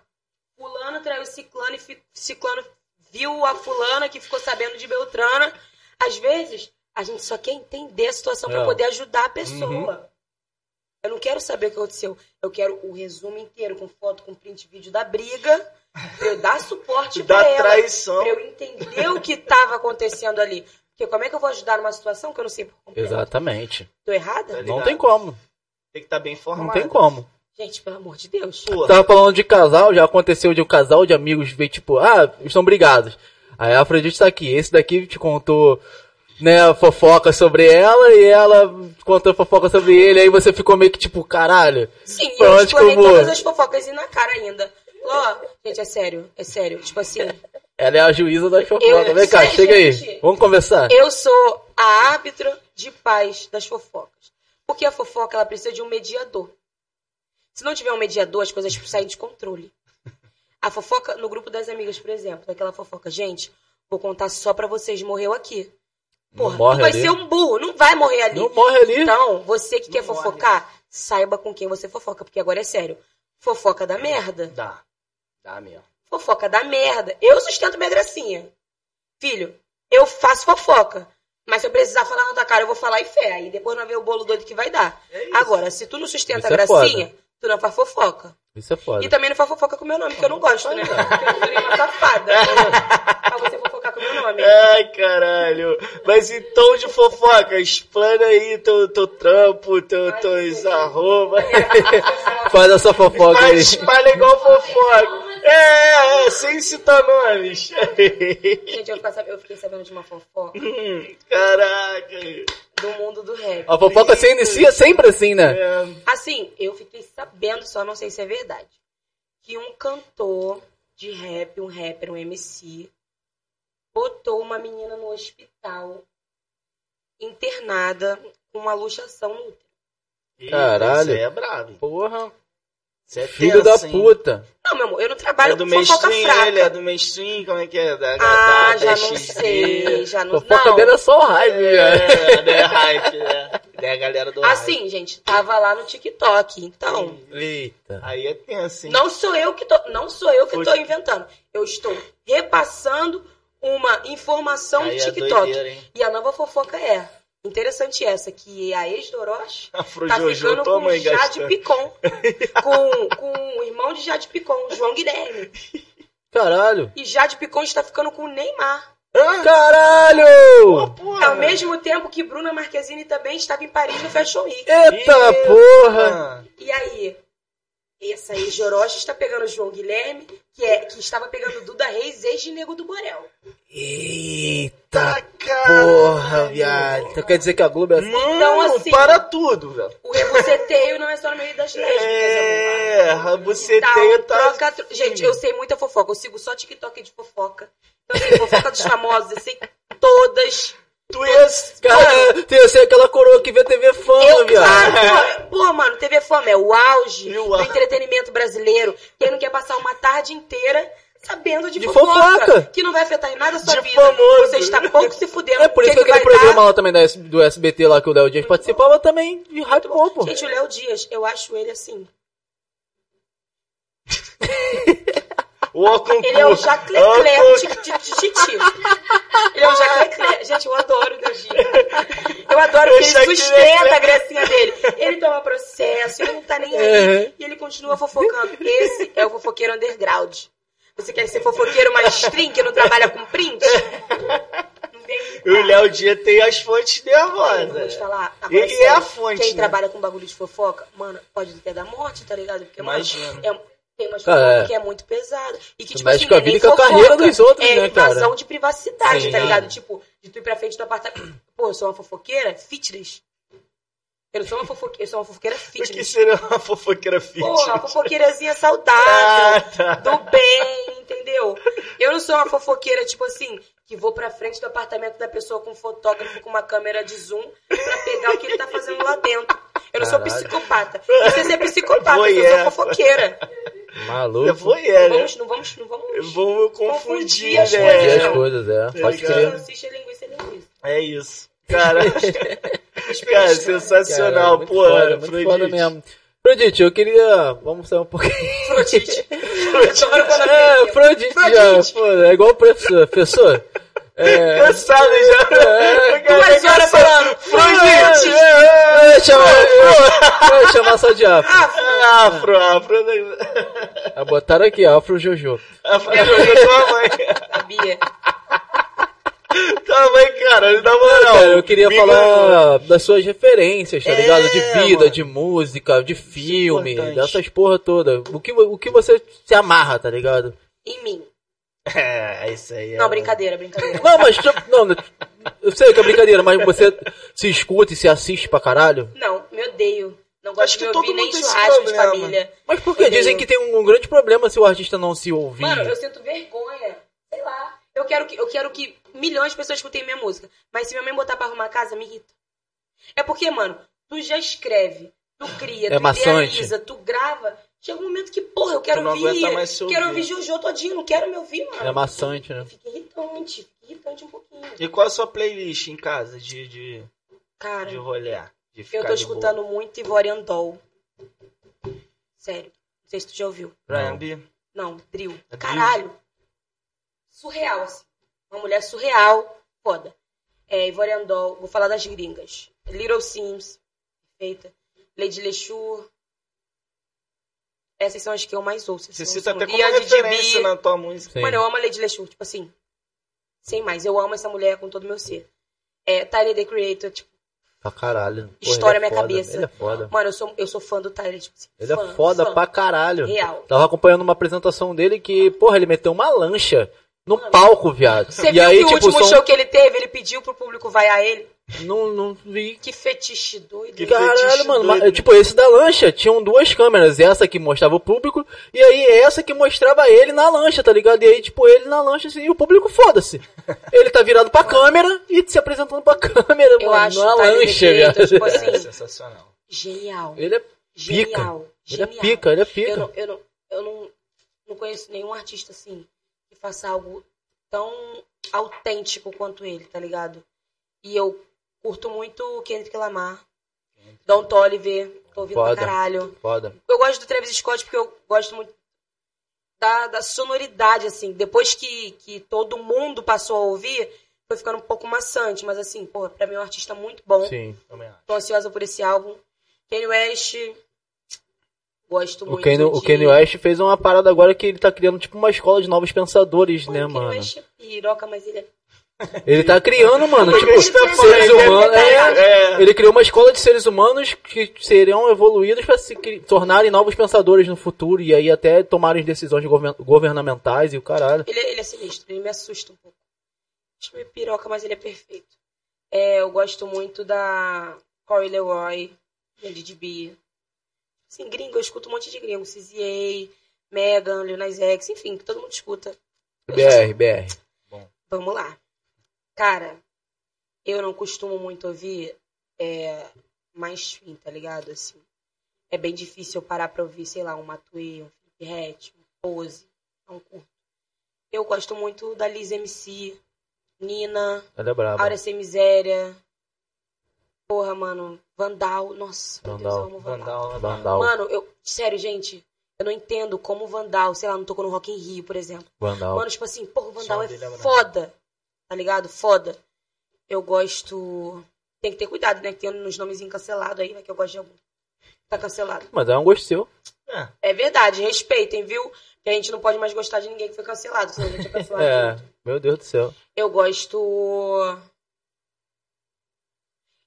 Speaker 3: fulano traiu ciclano e fi- ciclano viu a fulana que ficou sabendo de Beltrana. Às vezes, a gente só quer entender a situação pra
Speaker 2: É.
Speaker 3: poder ajudar a pessoa.
Speaker 1: Uhum.
Speaker 3: Eu não quero saber o que aconteceu. Eu quero o resumo inteiro, com foto, com print vídeo da briga, pra eu dar suporte
Speaker 1: Da
Speaker 3: pra ela.
Speaker 1: traição.
Speaker 3: Pra eu entender o que tava acontecendo ali. Porque como é que eu vou ajudar numa situação que eu não sei por completo?
Speaker 2: Exatamente.
Speaker 3: Tô errada?
Speaker 1: Tá
Speaker 2: Não tem como.
Speaker 1: Tem que estar bem
Speaker 2: Não
Speaker 1: informado.
Speaker 2: tem como.
Speaker 3: Gente, pelo amor de Deus.
Speaker 1: Pô,
Speaker 2: Tava falando de casal, já aconteceu de um casal de amigos ver, tipo, ah, estão brigados. Aí a Afrodite tá aqui. Esse daqui te contou, né, a fofoca sobre ela e ela contou fofoca sobre ele. Aí você ficou meio que tipo, caralho.
Speaker 3: Sim,
Speaker 2: Pra
Speaker 3: eu explorei
Speaker 2: vou?
Speaker 3: todas as fofocas e na cara ainda. Ó, gente, é sério, é sério. Tipo assim,
Speaker 2: Ela é a juíza das fofocas.
Speaker 3: Eu-
Speaker 2: Vem cá, chega aí.
Speaker 3: gente?
Speaker 2: Vamos conversar.
Speaker 3: eu sou a árbitra de paz das fofocas. Porque a fofoca, ela precisa de um mediador. Se não tiver um mediador, as coisas saem de controle. A fofoca, no grupo das amigas, por exemplo, aquela fofoca, gente, vou contar só pra vocês, morreu aqui. Porra,
Speaker 2: morre
Speaker 3: tu vai
Speaker 2: ali.
Speaker 3: ser um burro, não vai morrer ali.
Speaker 2: Não morre ali.
Speaker 3: Então, você que quer
Speaker 1: Não morre.
Speaker 3: fofocar, saiba com quem você fofoca, porque agora é sério. Fofoca da merda.
Speaker 1: Dá. Dá mesmo.
Speaker 3: Fofoca da merda. Eu sustento minha gracinha. Filho, eu faço fofoca. Mas se eu precisar falar na tua cara, eu vou falar e fé. Aí depois não vê o bolo doido que vai dar.
Speaker 1: É.
Speaker 3: Agora, se tu não sustenta
Speaker 2: Isso
Speaker 3: a
Speaker 2: é
Speaker 3: gracinha, tu não faz fofoca.
Speaker 2: Isso é foda.
Speaker 3: E também não faz fofoca com o meu nome, que eu não gosto, né? Porque eu virei uma safada. pra você fofocar com o meu nome.
Speaker 1: Ai, caralho. Mas então de fofoca, explana aí teu, teu trampo, teu, teus arroba.
Speaker 2: Faz essa fofoca aí.
Speaker 1: Mas espalha igual fofoca. É, é, sem citar nomes.
Speaker 3: Gente, eu, fiquei sabendo, eu fiquei sabendo de uma fofoca
Speaker 1: Hum, Caraca.
Speaker 3: do mundo do rap.
Speaker 2: A fofoca se inicia sempre assim, né?
Speaker 1: É,
Speaker 3: Assim, eu fiquei sabendo, só não sei se é verdade, que um cantor de rap, um rapper, um MC, botou uma menina no hospital internada com uma luxação no útero.
Speaker 2: Caralho.
Speaker 1: Isso é bravo.
Speaker 2: Porra.
Speaker 1: É
Speaker 2: Filho da
Speaker 1: hein?
Speaker 2: puta.
Speaker 3: Não, meu amor, eu não trabalho
Speaker 1: É do
Speaker 3: com fofoca
Speaker 1: mainstream,
Speaker 3: fraca.
Speaker 1: ele é do mainstream, como é que é? Da,
Speaker 3: Ah,
Speaker 1: da,
Speaker 3: já
Speaker 1: da
Speaker 3: não
Speaker 1: XD.
Speaker 3: sei, já não
Speaker 2: Fofoca
Speaker 3: não.
Speaker 2: dele é só hype, velho.
Speaker 1: É, é hype, né? É a galera do hype.
Speaker 3: Assim, gente, tava lá no TikTok, então.
Speaker 2: Eita.
Speaker 1: Aí é tenso, hein?
Speaker 3: Não sou eu que tô, não sou eu que
Speaker 1: Foi.
Speaker 3: tô inventando. Eu estou repassando uma informação
Speaker 1: Aí
Speaker 3: do
Speaker 1: é
Speaker 3: TikTok.
Speaker 1: doideira, hein?
Speaker 3: E a nova fofoca é interessante essa que a ex do Orochi
Speaker 1: Afro
Speaker 3: tá
Speaker 1: Jojo,
Speaker 3: ficando com Jade
Speaker 1: gastando.
Speaker 3: Picon, com, com o irmão de Jade Picon, João Guilherme.
Speaker 2: Caralho.
Speaker 3: E Jade Picon está ficando com o Neymar.
Speaker 2: Caralho!
Speaker 1: Porra.
Speaker 3: Ao mesmo tempo que Bruna Marquezine também estava em Paris no Fashion Week.
Speaker 2: Eita porra!
Speaker 3: E aí, essa ex de Orochi está pegando o João Guilherme, que, é, que estava pegando Duda Reis, ex de Nego do Borel.
Speaker 2: Eita
Speaker 1: cara.
Speaker 2: porra, viado. Então quer dizer que a Globo é assim?
Speaker 1: Mano,
Speaker 3: Então, assim,
Speaker 1: para tudo, velho.
Speaker 3: O rebuceteio não é só no meio das lésbicas, amor.
Speaker 1: É, rabuceteio
Speaker 3: Então,
Speaker 1: tá...
Speaker 3: troca, tro- Gente, eu sei muita fofoca. Eu sigo só TikTok de fofoca. Então, assim, fofoca dos famosos, eu sei todas.
Speaker 1: Tu ia...
Speaker 2: Cara, tem assim aquela coroa que vê TV fama, viado.
Speaker 3: pô, pô, mano, TV Fama é o auge
Speaker 1: o
Speaker 3: do entretenimento brasileiro. Quem não quer passar uma tarde inteira sabendo de,
Speaker 2: De
Speaker 3: fofoca,
Speaker 2: fofoca.
Speaker 3: Que não vai afetar em nada a sua
Speaker 1: De
Speaker 3: vida.
Speaker 1: famoso.
Speaker 3: Você está pouco se fudendo.
Speaker 2: É por isso que,
Speaker 3: que
Speaker 2: aquele
Speaker 3: vai
Speaker 2: programa
Speaker 3: dar?
Speaker 2: lá também da do SBT lá que o Léo Dias participava também de rádio bom, pô.
Speaker 3: Gente, o Léo Dias, eu acho ele assim.
Speaker 1: O concurso.
Speaker 3: Ele é o Jacques Leclerc de, de, de Titi. Ele é o Jacques Leclerc. Gente, eu adoro o Dejinho. Eu adoro que ele sustenta a gracinha dele. Ele toma processo, ele não tá nem aí.
Speaker 2: Uhum.
Speaker 3: E ele continua fofocando. Esse é o fofoqueiro underground. Você quer ser fofoqueiro mais stream, que não trabalha com print?
Speaker 1: O Léo Dia tem as fontes
Speaker 3: eu vou te
Speaker 1: nervosas.
Speaker 3: falar. Agora,
Speaker 1: Ele
Speaker 3: sério,
Speaker 1: é a fonte,
Speaker 3: Quem
Speaker 1: né?
Speaker 3: trabalha com bagulho de fofoca, mano, pode até dar morte, tá ligado? Porque, mano,
Speaker 1: Imagino.
Speaker 3: é- Tem umas
Speaker 2: Ah,
Speaker 3: fofocas
Speaker 2: é.
Speaker 3: que é muito pesada. E que, tipo
Speaker 2: mexe
Speaker 3: assim,
Speaker 2: com a
Speaker 3: é
Speaker 2: vida
Speaker 3: nem
Speaker 2: e com a
Speaker 3: fofoca,
Speaker 2: carreira dos outros,
Speaker 3: é
Speaker 2: né, cara?
Speaker 3: invasão de privacidade,
Speaker 1: Sim.
Speaker 3: tá ligado? Tipo, de tu ir pra frente do apartamento. Pô, eu sou uma fofoqueira fitness. Eu não sou uma fofoqueira, eu sou uma fofoqueira
Speaker 1: O que
Speaker 3: fitness.
Speaker 1: seria uma fofoqueira fit?
Speaker 3: Pô, uma fofoqueirazinha saudável,
Speaker 1: Ah, tá.
Speaker 3: do bem, entendeu? Eu não sou uma fofoqueira, tipo assim, que vou pra frente do apartamento da pessoa com um fotógrafo com uma câmera de zoom pra pegar o que ele tá fazendo lá dentro. Eu não sou
Speaker 2: Caralho.
Speaker 3: psicopata. Isso é ser psicopata, eu
Speaker 1: Voyeur.
Speaker 3: sou fofoqueira.
Speaker 2: Maluco.
Speaker 1: Eu vou é, né?
Speaker 3: Vamos, não vamos, não vamos.
Speaker 1: Vamos
Speaker 3: Confundir
Speaker 1: confundir,
Speaker 3: as
Speaker 2: Confundir
Speaker 1: né?
Speaker 2: as
Speaker 3: não.
Speaker 2: coisas, é. Pode
Speaker 1: ligado?
Speaker 2: crer.
Speaker 3: Salsicha, linguiça, linguiça.
Speaker 1: É isso. Cara, cara sensacional.
Speaker 2: Cara, muito
Speaker 1: Pô,
Speaker 2: foda, muito foda mesmo. Afrodite, eu queria. Vamos sair um pouquinho.
Speaker 3: Eu quando a
Speaker 2: É, Afrodite já, pô, é igual o professor. professor. É.
Speaker 1: Cansado já.
Speaker 2: É.
Speaker 3: Duas horas falando.
Speaker 1: Afrodite.
Speaker 2: É, chama, é, chamar só de afro.
Speaker 1: Afro, afro.
Speaker 2: Ah, botaram aqui, afro Jojo.
Speaker 1: Afro jogou tua mãe.
Speaker 3: Sabia.
Speaker 1: Tua mãe, cara, na moral.
Speaker 2: Cara, eu queria falar das suas referências, tá
Speaker 1: É,
Speaker 2: ligado? De vida,
Speaker 1: mano.
Speaker 2: de música, de filme,
Speaker 1: importante.
Speaker 2: dessas porra toda. O que, o que você se amarra, tá ligado?
Speaker 3: Em mim.
Speaker 1: É, isso aí. é-
Speaker 3: Não, brincadeira, brincadeira.
Speaker 2: Não, mas. Não, eu sei que é brincadeira, mas você se escuta e se assiste pra caralho?
Speaker 3: Não, me odeio. Não gosto
Speaker 1: Acho
Speaker 3: de
Speaker 1: que
Speaker 3: me ouvir
Speaker 1: todo
Speaker 3: nem
Speaker 1: mundo tem esse
Speaker 3: churrasco de
Speaker 1: problema.
Speaker 3: família.
Speaker 2: Mas por que? Dizem que tem um, um grande problema se o artista não se ouvir.
Speaker 3: Mano, eu sinto vergonha. Sei lá. Eu quero que, eu quero que milhões de pessoas escutem minha música. Mas se minha mãe botar pra arrumar a casa, me irrita. É porque, mano, tu já escreve, tu cria,
Speaker 2: É
Speaker 3: tu
Speaker 2: maçante.
Speaker 3: idealiza, tu grava. Chega um momento que, porra, eu quero ouvir. Quero
Speaker 1: ouvir.
Speaker 3: Jojo todinho, não quero me ouvir, mano.
Speaker 2: É maçante, né?
Speaker 3: Fica irritante, fica irritante um pouquinho.
Speaker 1: E qual a sua playlist em casa de, de,
Speaker 3: Cara,
Speaker 1: de rolê? De ficar
Speaker 3: eu tô
Speaker 1: de boa?
Speaker 3: escutando muito Ivorian Doll. Sério. Não sei se tu já ouviu.
Speaker 1: Brian
Speaker 2: Não.
Speaker 1: B.
Speaker 3: Não, Drill.
Speaker 1: É
Speaker 3: Caralho. Surreal, assim. Uma mulher surreal. Foda. É, Ivorian Doll. Vou falar das gringas. Little Sims. Perfeita. Lady Lechur. Essas são as que eu mais ouço.
Speaker 1: Você
Speaker 3: assim,
Speaker 1: cita
Speaker 3: eu
Speaker 1: até como
Speaker 3: e a Didi
Speaker 1: referência
Speaker 3: B.
Speaker 1: na tua música.
Speaker 2: Sim.
Speaker 3: Mano, eu amo a Lady Lechur. Tipo assim. Sem mais. Eu amo essa mulher com todo o meu ser. É, Tyler, The Creator. Tipo,
Speaker 2: Pra caralho. Porra, ele é
Speaker 3: minha
Speaker 2: foda,
Speaker 3: cabeça.
Speaker 2: Ele é foda.
Speaker 3: mano, eu sou, eu sou fã do Tyler. Tipo assim,
Speaker 2: Ele
Speaker 3: fã,
Speaker 2: é foda
Speaker 3: fã.
Speaker 2: pra caralho.
Speaker 3: Real.
Speaker 2: Tava acompanhando uma apresentação dele que, porra, ele meteu uma lancha no palco, viado.
Speaker 3: Você
Speaker 2: e
Speaker 3: viu
Speaker 2: aí,
Speaker 3: que o
Speaker 2: tipo,
Speaker 3: último
Speaker 2: são...
Speaker 3: show que ele teve, ele pediu pro público vaiar ele?
Speaker 2: Não, não vi.
Speaker 3: Que fetiche doido.
Speaker 1: Que
Speaker 2: Caralho,
Speaker 1: fetiche
Speaker 2: mano.
Speaker 1: doido.
Speaker 2: mas, tipo, esse da lancha, tinham duas câmeras. Essa que mostrava o público, e aí essa que mostrava ele na lancha, tá ligado? E aí, tipo, ele na lancha, assim, e o público foda-se. Ele tá virado pra câmera e se apresentando pra câmera,
Speaker 3: Eu
Speaker 2: mano.
Speaker 3: acho
Speaker 2: na
Speaker 3: The
Speaker 2: lancha, viado.
Speaker 3: tipo
Speaker 1: É
Speaker 3: assim,
Speaker 1: sensacional.
Speaker 3: genial.
Speaker 2: Ele é
Speaker 3: Genial.
Speaker 2: Ele é
Speaker 3: genial.
Speaker 2: pica, ele é pica.
Speaker 3: Eu, não, eu, não, eu não, não conheço nenhum artista assim que faça algo tão autêntico quanto ele, tá ligado? E eu curto muito Kendrick Lamar, Don Toliver, tô ouvindo
Speaker 2: Foda.
Speaker 3: pra caralho.
Speaker 2: Foda.
Speaker 3: Eu gosto do Travis Scott porque eu gosto muito da, da sonoridade, assim. Depois que, que todo mundo passou a ouvir, foi ficando um pouco maçante. Mas, assim, porra, pra mim é um artista muito bom.
Speaker 2: Sim.
Speaker 1: Também acho.
Speaker 3: Tô ansiosa por esse álbum. Kanye West, gosto
Speaker 2: O
Speaker 3: muito
Speaker 2: Kanye,
Speaker 3: de...
Speaker 2: o Kanye West fez uma parada agora que ele tá criando, tipo, uma escola de novos pensadores,
Speaker 3: Pô,
Speaker 2: né,
Speaker 3: o Kanye
Speaker 2: mano?
Speaker 3: West é piroca, mas ele é...
Speaker 2: Ele tá criando, mano, tipo,
Speaker 1: Ele tá
Speaker 2: seres humanos.
Speaker 3: é
Speaker 2: É,
Speaker 1: É.
Speaker 2: Ele criou uma escola de seres humanos que seriam evoluídos para se tornarem novos pensadores no futuro e aí até tomarem decisões govern- governamentais e o caralho.
Speaker 3: Ele, ele é sinistro, ele me assusta um pouco. Acho meio piroca, mas ele é perfeito. É, eu gosto muito da Corey Leroy, da Didi B. Assim, gringo, eu escuto um monte de gringo. CZA, Megan, Lil Nas X, enfim, que todo mundo escuta.
Speaker 2: BR, BR.
Speaker 3: Vamos lá. Cara, eu não costumo muito ouvir é, mais fim, tá ligado? Assim, é bem difícil eu parar pra ouvir, sei lá, um Matuê, um Felipe Rett, um Pose. Não curto. Eu gosto muito da Liz MC, Nina,
Speaker 2: Ela é.
Speaker 3: Áurea Sem Miséria. Porra, mano. Vandal. Nossa, meu Deus,
Speaker 2: Vandal.
Speaker 3: eu amo Vandal.
Speaker 1: Vandal,
Speaker 2: Vandal.
Speaker 3: Mano, eu. Sério, gente. Eu não entendo como o Vandal, sei lá, não tocou no Rock in Rio, por exemplo.
Speaker 2: Vandal.
Speaker 3: Mano, tipo assim, porra, o Vandal é
Speaker 1: é
Speaker 3: foda. Tá ligado? Foda. Eu gosto. Tem que ter cuidado, né? Que tem uns nomes cancelados aí, né? Que eu gosto de algum. Tá cancelado.
Speaker 2: Mas é um gosto seu.
Speaker 1: É.
Speaker 3: É verdade, respeitem, viu? Que a gente não pode mais gostar de ninguém que foi cancelado, senão a gente é cancelado.
Speaker 2: É, meu Deus do céu.
Speaker 3: Eu gosto.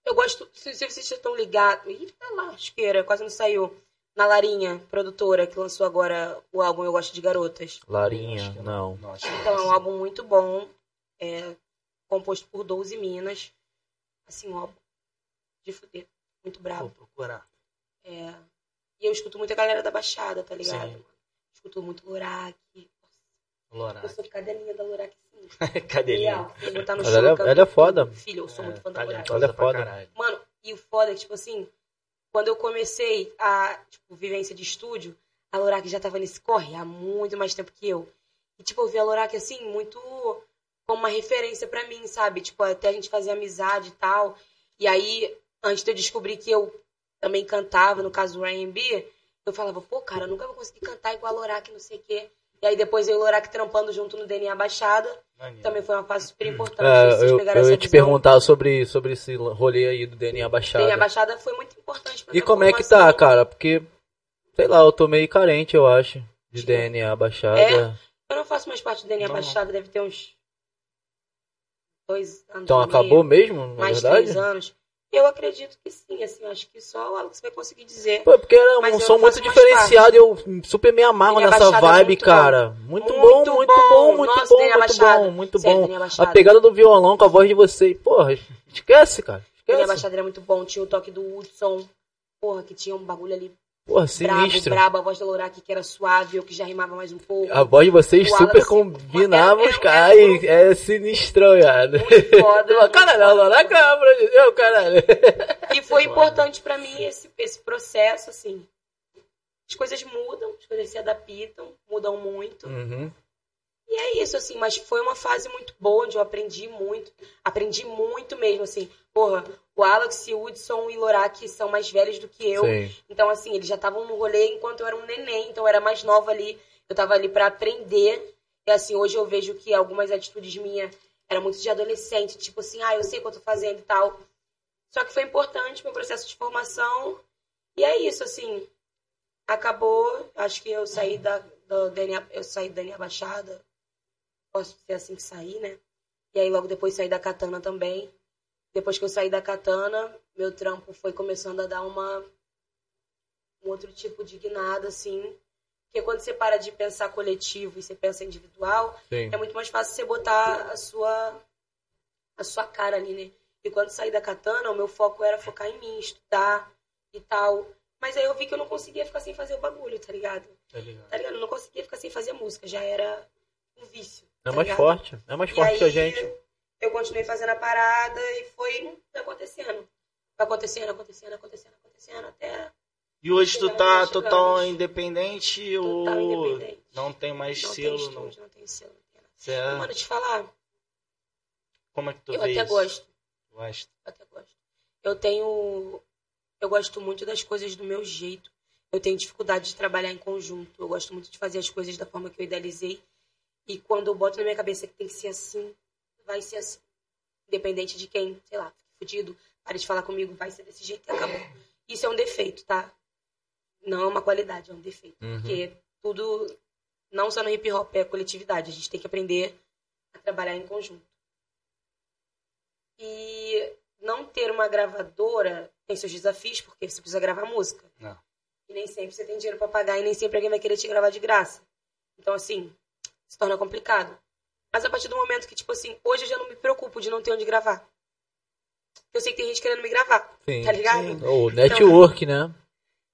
Speaker 3: Eu gosto. Se, se vocês estão ligados. Ih, tá lá, asqueira, quase não saiu. na Larinha, produtora, que lançou agora o álbum Eu Gosto de Garotas.
Speaker 2: Larinha,
Speaker 1: que
Speaker 2: não.
Speaker 3: Então, é um álbum muito bom, é, composto por 12 minas. Assim, álbum de fuder, muito
Speaker 1: Vou
Speaker 3: brabo.
Speaker 1: procurar.
Speaker 3: É, e eu escuto muito a galera da Baixada, tá ligado?
Speaker 1: Sim.
Speaker 3: Escuto muito Lorac. Eu
Speaker 1: Lorac.
Speaker 3: sou cadelinha da Lorac, sim.
Speaker 1: Cadelinha.
Speaker 3: Eu botar no
Speaker 2: Ela
Speaker 3: show,
Speaker 2: é-
Speaker 3: eu canto
Speaker 2: ela é foda.
Speaker 3: Filho, eu sou muito fã da Lorac.
Speaker 2: Ela é foda.
Speaker 3: Mano, e o foda é que, tipo assim, quando eu comecei a, tipo, vivência de estúdio, a Lorac já tava nesse corre há muito mais tempo que eu. E, tipo, eu vi a Lorac, assim, muito como uma referência pra mim, sabe? Tipo, até a gente fazer amizade e tal. E aí, antes de eu descobrir que eu também cantava, no caso do R&B, eu falava, pô, cara, eu nunca vou conseguir cantar igual a Lorac, não sei o quê. E aí depois eu e o Lorac trampando junto no DNA Baixada,
Speaker 1: Maneiro.
Speaker 3: também foi uma fase super importante. Então, vocês
Speaker 2: É, eu,
Speaker 3: pegaram
Speaker 2: eu
Speaker 3: essa
Speaker 2: ia te
Speaker 3: visão.
Speaker 2: perguntar sobre, sobre esse rolê aí do DNA Baixada.
Speaker 3: DNA Baixada foi muito importante pra
Speaker 2: E como é que tá, cara? Porque, sei lá, eu tô meio carente, eu acho, de
Speaker 3: Tipo,
Speaker 2: DNA Baixada.
Speaker 3: é? Eu não faço mais parte do DNA
Speaker 1: Não.
Speaker 3: Baixada, deve ter uns dois anos.
Speaker 2: Então acabou
Speaker 3: meio,
Speaker 2: mesmo, na
Speaker 3: mais
Speaker 2: verdade?
Speaker 3: três anos. Eu acredito que sim, assim, acho que só o Alex vai conseguir dizer.
Speaker 2: Pô, porque era um som muito diferenciado eu super me amarro
Speaker 3: DNA
Speaker 2: nessa
Speaker 3: é
Speaker 2: vibe,
Speaker 3: muito
Speaker 2: cara. Muito,
Speaker 3: Muito
Speaker 2: bom, muito
Speaker 3: bom.
Speaker 2: bom, muito
Speaker 3: Nossa,
Speaker 2: bom, muito
Speaker 3: Baixada.
Speaker 2: bom, muito bom.
Speaker 3: DNA Baixada.
Speaker 2: A pegada do violão com a voz de vocês, porra, esquece, cara. Esquece.
Speaker 3: Baixada era muito bom, tinha o toque do Hudson, porra, que tinha um bagulho ali
Speaker 2: Porra,
Speaker 3: brabo,
Speaker 2: sinistro.
Speaker 3: brabo, a voz da Lorac que era suave, eu que já rimava mais um pouco.
Speaker 2: A voz de vocês
Speaker 3: O
Speaker 2: super combinava
Speaker 3: é-
Speaker 2: os
Speaker 3: é-
Speaker 2: caras.
Speaker 3: é-
Speaker 2: e É sinistrão, cara.
Speaker 3: Muito foda,
Speaker 2: Caralho,
Speaker 3: foda.
Speaker 2: ela na câmera, eu, caralho.
Speaker 3: E foi importante pra mim esse, esse processo, assim. As coisas mudam, as coisas se adaptam, mudam muito.
Speaker 2: Uhum.
Speaker 3: E é isso, assim, mas foi uma fase muito boa, onde eu aprendi muito. Aprendi muito mesmo, assim. Porra, o Alex, o Hudson e Lorac são mais velhos do que eu.
Speaker 2: Sim.
Speaker 3: Então, assim, eles já estavam no rolê enquanto eu era um neném, então eu era mais nova ali. Eu tava ali pra aprender. E assim, hoje eu vejo que algumas atitudes minhas eram muito de adolescente, tipo assim, ah, eu sei o que eu tô fazendo e tal. Só que foi importante meu processo de formação. E é isso, assim. Acabou, acho que eu saí da, do DNA, eu saí da DNA Baixada. Posso ser assim que saí, né? E aí logo depois saí da Katana também. Depois que eu saí da Katana, meu trampo foi começando a dar uma um outro tipo de guinada, assim. Porque quando você para de pensar coletivo e você pensa individual,
Speaker 2: Sim.
Speaker 3: é muito mais fácil você botar a sua a sua cara ali, né? E quando saí da Katana, o meu foco era focar em mim, estudar e tal. Mas aí eu vi que eu não conseguia ficar sem fazer o bagulho, tá ligado?
Speaker 1: Tá ligado?
Speaker 3: Tá ligado? Eu não conseguia ficar sem fazer música, já era um vício.
Speaker 2: É
Speaker 3: tá
Speaker 2: mais
Speaker 3: ligado?
Speaker 2: forte. É mais
Speaker 3: E
Speaker 2: forte que a
Speaker 3: aí,
Speaker 2: gente.
Speaker 3: Eu continuei fazendo a parada e foi acontecendo. Acontecendo, acontecendo, acontecendo, acontecendo, até
Speaker 1: E hoje tu tá total
Speaker 3: chegamos.
Speaker 1: independente
Speaker 3: total
Speaker 1: ou
Speaker 3: independente.
Speaker 1: não tem mais
Speaker 3: Não
Speaker 1: selo?
Speaker 3: tem
Speaker 1: não...
Speaker 3: estúdio, não tem selo. Não tem nada.
Speaker 1: Cê é-
Speaker 3: Mano, te falar,
Speaker 1: Como é que tu
Speaker 3: eu até
Speaker 1: isso?
Speaker 3: gosto.
Speaker 1: Gosto.
Speaker 3: Eu até gosto. Eu tenho. Eu gosto muito das coisas do meu jeito. Eu tenho dificuldade de trabalhar em conjunto. Eu gosto muito de fazer as coisas da forma que eu idealizei. E quando eu boto na minha cabeça que tem que ser assim, vai ser assim. Independente de quem, sei lá, fique fudido, pare de falar comigo, vai ser desse jeito e acabou. Isso é um defeito, tá? Não é uma qualidade, é um defeito.
Speaker 2: Uhum.
Speaker 3: Porque tudo, não só no hip hop, é coletividade. A gente tem que aprender a trabalhar em conjunto. E não ter uma gravadora tem seus desafios, porque você precisa gravar música.
Speaker 1: Não.
Speaker 3: E nem sempre você tem dinheiro pra pagar e nem sempre alguém vai querer te gravar de graça. Então, assim, se torna complicado. Mas a partir do momento que, tipo assim, hoje eu já não me preocupo de não ter onde gravar. Eu sei que tem gente querendo me gravar,
Speaker 2: Sim.
Speaker 3: tá ligado?
Speaker 2: O network, né?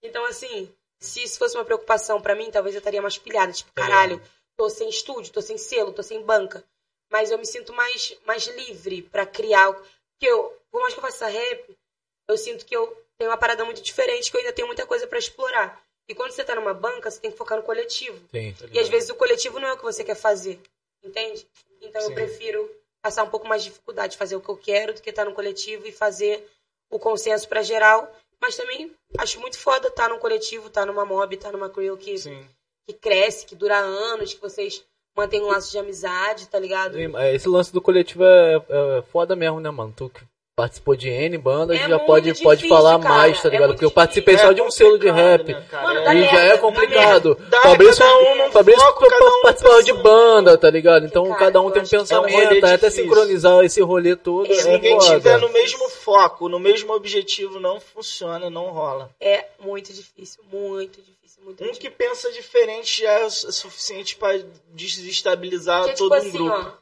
Speaker 3: Então, assim, se isso fosse uma preocupação pra mim, talvez eu estaria mais pilhada. Tipo,
Speaker 1: Tá
Speaker 3: caralho, tô sem estúdio, tô sem selo, tô sem banca. Mas eu me sinto mais, mais livre pra criar. algo. Porque eu, por mais que eu faça rap, eu sinto que eu tenho uma parada muito diferente, que eu ainda tenho muita coisa pra explorar. E quando você tá numa banca, você tem que focar no coletivo.
Speaker 2: Sim.
Speaker 1: Tá
Speaker 3: E às vezes o coletivo não é o que você quer fazer. Entende? Então
Speaker 1: Sim.
Speaker 3: eu prefiro passar um pouco mais de dificuldade, fazer o que eu quero, do que estar no coletivo e fazer o consenso pra geral. Mas também acho muito foda estar num coletivo, estar numa mob, estar numa crew que,
Speaker 1: Sim.
Speaker 3: que cresce, que dura anos, que vocês mantêm um laço de amizade, tá ligado?
Speaker 2: Esse lance do coletivo é, é foda mesmo, né, mano? Tu participou de N bandas,
Speaker 3: É
Speaker 2: já pode, pode
Speaker 3: difícil,
Speaker 2: falar
Speaker 3: cara,
Speaker 2: mais, tá
Speaker 3: é
Speaker 2: ligado?
Speaker 3: muito
Speaker 2: Porque eu participei
Speaker 1: difícil.
Speaker 2: só de um
Speaker 1: É
Speaker 2: selo de rap.
Speaker 1: né, cara?
Speaker 3: Mano,
Speaker 1: É-
Speaker 2: E
Speaker 3: merda,
Speaker 2: já é complicado.
Speaker 1: Dá,
Speaker 2: Fabrício,
Speaker 1: um
Speaker 2: Fabrício
Speaker 1: foco, um
Speaker 2: participava de banda, tá ligado? Então
Speaker 3: Cara,
Speaker 2: cada um tem um
Speaker 3: que é um
Speaker 2: pensamento, tá? até sincronizar esse rolê todo.
Speaker 1: Se
Speaker 2: é
Speaker 1: ninguém
Speaker 2: foda.
Speaker 1: tiver no mesmo foco, no mesmo objetivo, não funciona, não rola.
Speaker 3: É muito difícil, muito difícil, muito
Speaker 1: Um
Speaker 3: difícil.
Speaker 1: que pensa diferente já é suficiente pra desestabilizar
Speaker 3: Porque,
Speaker 1: todo
Speaker 3: tipo
Speaker 1: um
Speaker 3: assim,
Speaker 1: grupo.
Speaker 3: ó,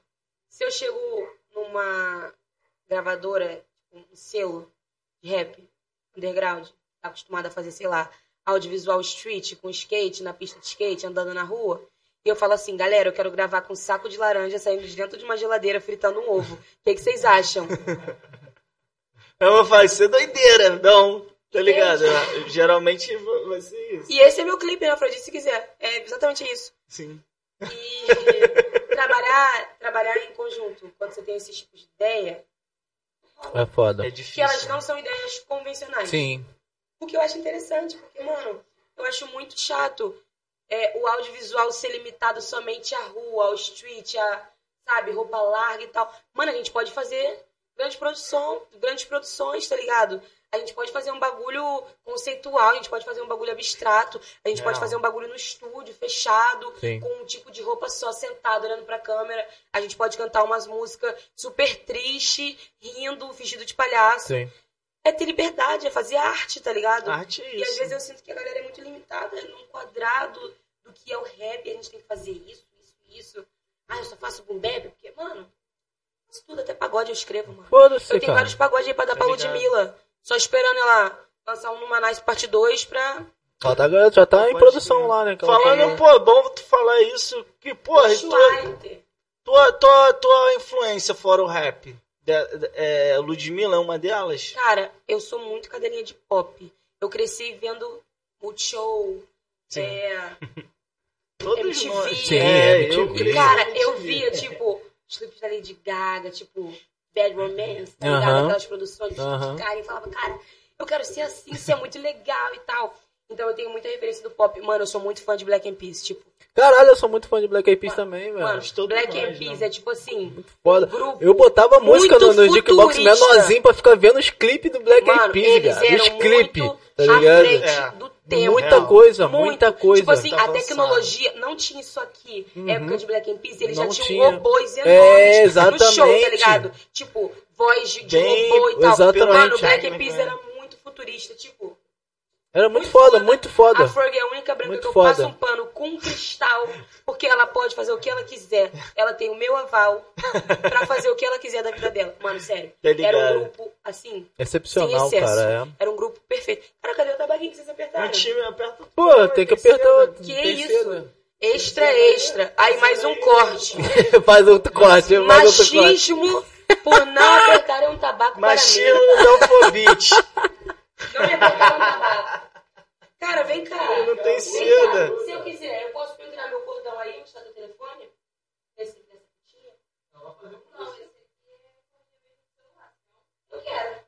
Speaker 3: se eu chego numa gravadora, um selo de rap, underground, tá acostumado a fazer, sei lá, audiovisual street, com skate, na pista de skate, andando na rua, e eu falo assim, galera, eu quero gravar com um saco de laranja saindo de dentro de uma geladeira fritando um ovo. O que, que vocês acham?
Speaker 1: Vou falar, isso é doideira, não, tá ligado? Geralmente vai ser isso.
Speaker 3: E esse é meu clipe, né, Fred? Se quiser. É exatamente isso.
Speaker 1: Sim.
Speaker 3: E trabalhar, trabalhar em conjunto, quando você tem esses tipos de ideia,
Speaker 2: É foda.
Speaker 1: É
Speaker 3: que
Speaker 1: difícil.
Speaker 3: elas não são ideias convencionais.
Speaker 2: Sim.
Speaker 3: O que eu acho interessante, porque, mano, eu acho muito chato é, o audiovisual ser limitado somente à rua, ao street, a, sabe, roupa larga e tal. Mano, a gente pode fazer grande produção, grandes produções, tá ligado? A gente pode fazer um bagulho conceitual, a gente pode fazer um bagulho abstrato, a gente
Speaker 1: Real.
Speaker 3: pode fazer um bagulho no estúdio, fechado,
Speaker 2: Sim.
Speaker 3: com um tipo de roupa só sentado, olhando pra câmera. A gente pode cantar umas músicas super triste, rindo, fingido de palhaço.
Speaker 2: Sim.
Speaker 3: É ter liberdade, é fazer arte, tá ligado?
Speaker 1: Arte é
Speaker 3: E às
Speaker 1: isso.
Speaker 3: vezes eu sinto que a galera é muito limitada num quadrado do que é o rap, a gente tem que fazer isso, isso, isso. Ah, eu só faço boom bap, porque, mano, isso tudo até pagode eu escrevo, mano.
Speaker 2: Foda-se,
Speaker 3: Eu tenho
Speaker 2: cara.
Speaker 3: vários pagodes aí pra dar
Speaker 1: Tá
Speaker 3: pra. Ludmilla. Só esperando ela lançar um Numa Nice parte 2 pra.
Speaker 2: Já tá, já tá em
Speaker 1: Pode
Speaker 2: produção
Speaker 1: crer.
Speaker 2: lá, né?
Speaker 1: Falando, pô, bom tu falar isso, que, porra, tua, tua, tua, tua influência fora o rap, de- de- é, Ludmilla é uma delas?
Speaker 3: Cara, eu sou muito cadelinha de pop. Eu cresci vendo Multishow.
Speaker 1: Sim.
Speaker 3: É,
Speaker 1: Todos
Speaker 3: MTV.
Speaker 1: nós.
Speaker 2: Sim,
Speaker 1: é, eu cresci
Speaker 3: Cara, eu via, tipo, os clipes da Lady Gaga, tipo, Bad Romance, tá ligado?
Speaker 2: Aham.
Speaker 3: Aquelas produções
Speaker 2: Aham.
Speaker 3: de cara e falava, cara, eu quero ser assim, isso é muito legal e tal. Então eu tenho muita referência do pop. Mano, eu sou muito fã de Black Eyed Peas, tipo.
Speaker 2: Caralho, eu sou muito fã de Black Eyed Peas também, velho.
Speaker 3: Mano,
Speaker 1: todos
Speaker 3: Black Eyed Peas
Speaker 1: né?
Speaker 3: é tipo assim.
Speaker 2: Foda.
Speaker 3: um grupo
Speaker 2: Eu botava música no,
Speaker 3: muito
Speaker 2: no Jukebox menorzinho pra ficar vendo os clipes do Black Eyed
Speaker 3: Mano,
Speaker 2: Peas, cara. Os clipes,
Speaker 3: muito
Speaker 2: tá ligado?
Speaker 3: frente
Speaker 1: É.
Speaker 3: do tempo.
Speaker 2: Muita
Speaker 1: Real.
Speaker 2: coisa,
Speaker 3: Muito.
Speaker 2: muita coisa.
Speaker 3: Tipo assim,
Speaker 1: Tá
Speaker 3: a
Speaker 1: avançado.
Speaker 3: tecnologia não tinha isso aqui. Época de Black Eyed Peas, eles
Speaker 2: Não
Speaker 3: já tinham
Speaker 2: tinha.
Speaker 3: robôs
Speaker 2: É,
Speaker 3: enormes no show, tá
Speaker 2: exatamente.
Speaker 3: ligado? Tipo, voz de, de
Speaker 1: Bem-
Speaker 3: robô e tal.
Speaker 2: exatamente.
Speaker 3: Mano, o Black Eyed
Speaker 1: Né,
Speaker 3: Peas era muito futurista, tipo...
Speaker 2: Era muito foda, muito foda.
Speaker 3: A Ferg é a única branca
Speaker 2: Muito
Speaker 3: que eu
Speaker 2: foda.
Speaker 3: passo um pano com cristal, porque ela pode fazer o que ela quiser. Ela tem o meu aval pra fazer o que ela quiser da vida dela. Mano, sério.
Speaker 1: Tá.
Speaker 3: Era um grupo, assim,
Speaker 2: Excepcional,
Speaker 3: sem excesso.
Speaker 2: cara. É.
Speaker 3: Era um grupo perfeito. Cara, cadê o tabaquinho que vocês apertaram?
Speaker 1: Um time aperta
Speaker 2: Pô, tem que apertar.
Speaker 3: Que
Speaker 2: tem
Speaker 3: isso?
Speaker 2: cedo.
Speaker 3: Extra, extra. Aí mais um corte.
Speaker 2: Faz outro corte, faz outro corte.
Speaker 3: Machismo por não apertarem um tabaco
Speaker 1: Machismo
Speaker 3: para mim.
Speaker 1: não convite.
Speaker 3: Não me um tabaco. Cara, vem cá.
Speaker 1: Não tem
Speaker 3: Vem
Speaker 1: seda.
Speaker 3: cá. Se eu quiser, eu posso pendurar meu cordão aí, onde está teu telefone? Esse, nessa fitinha? Não, esse aqui é Eu quero.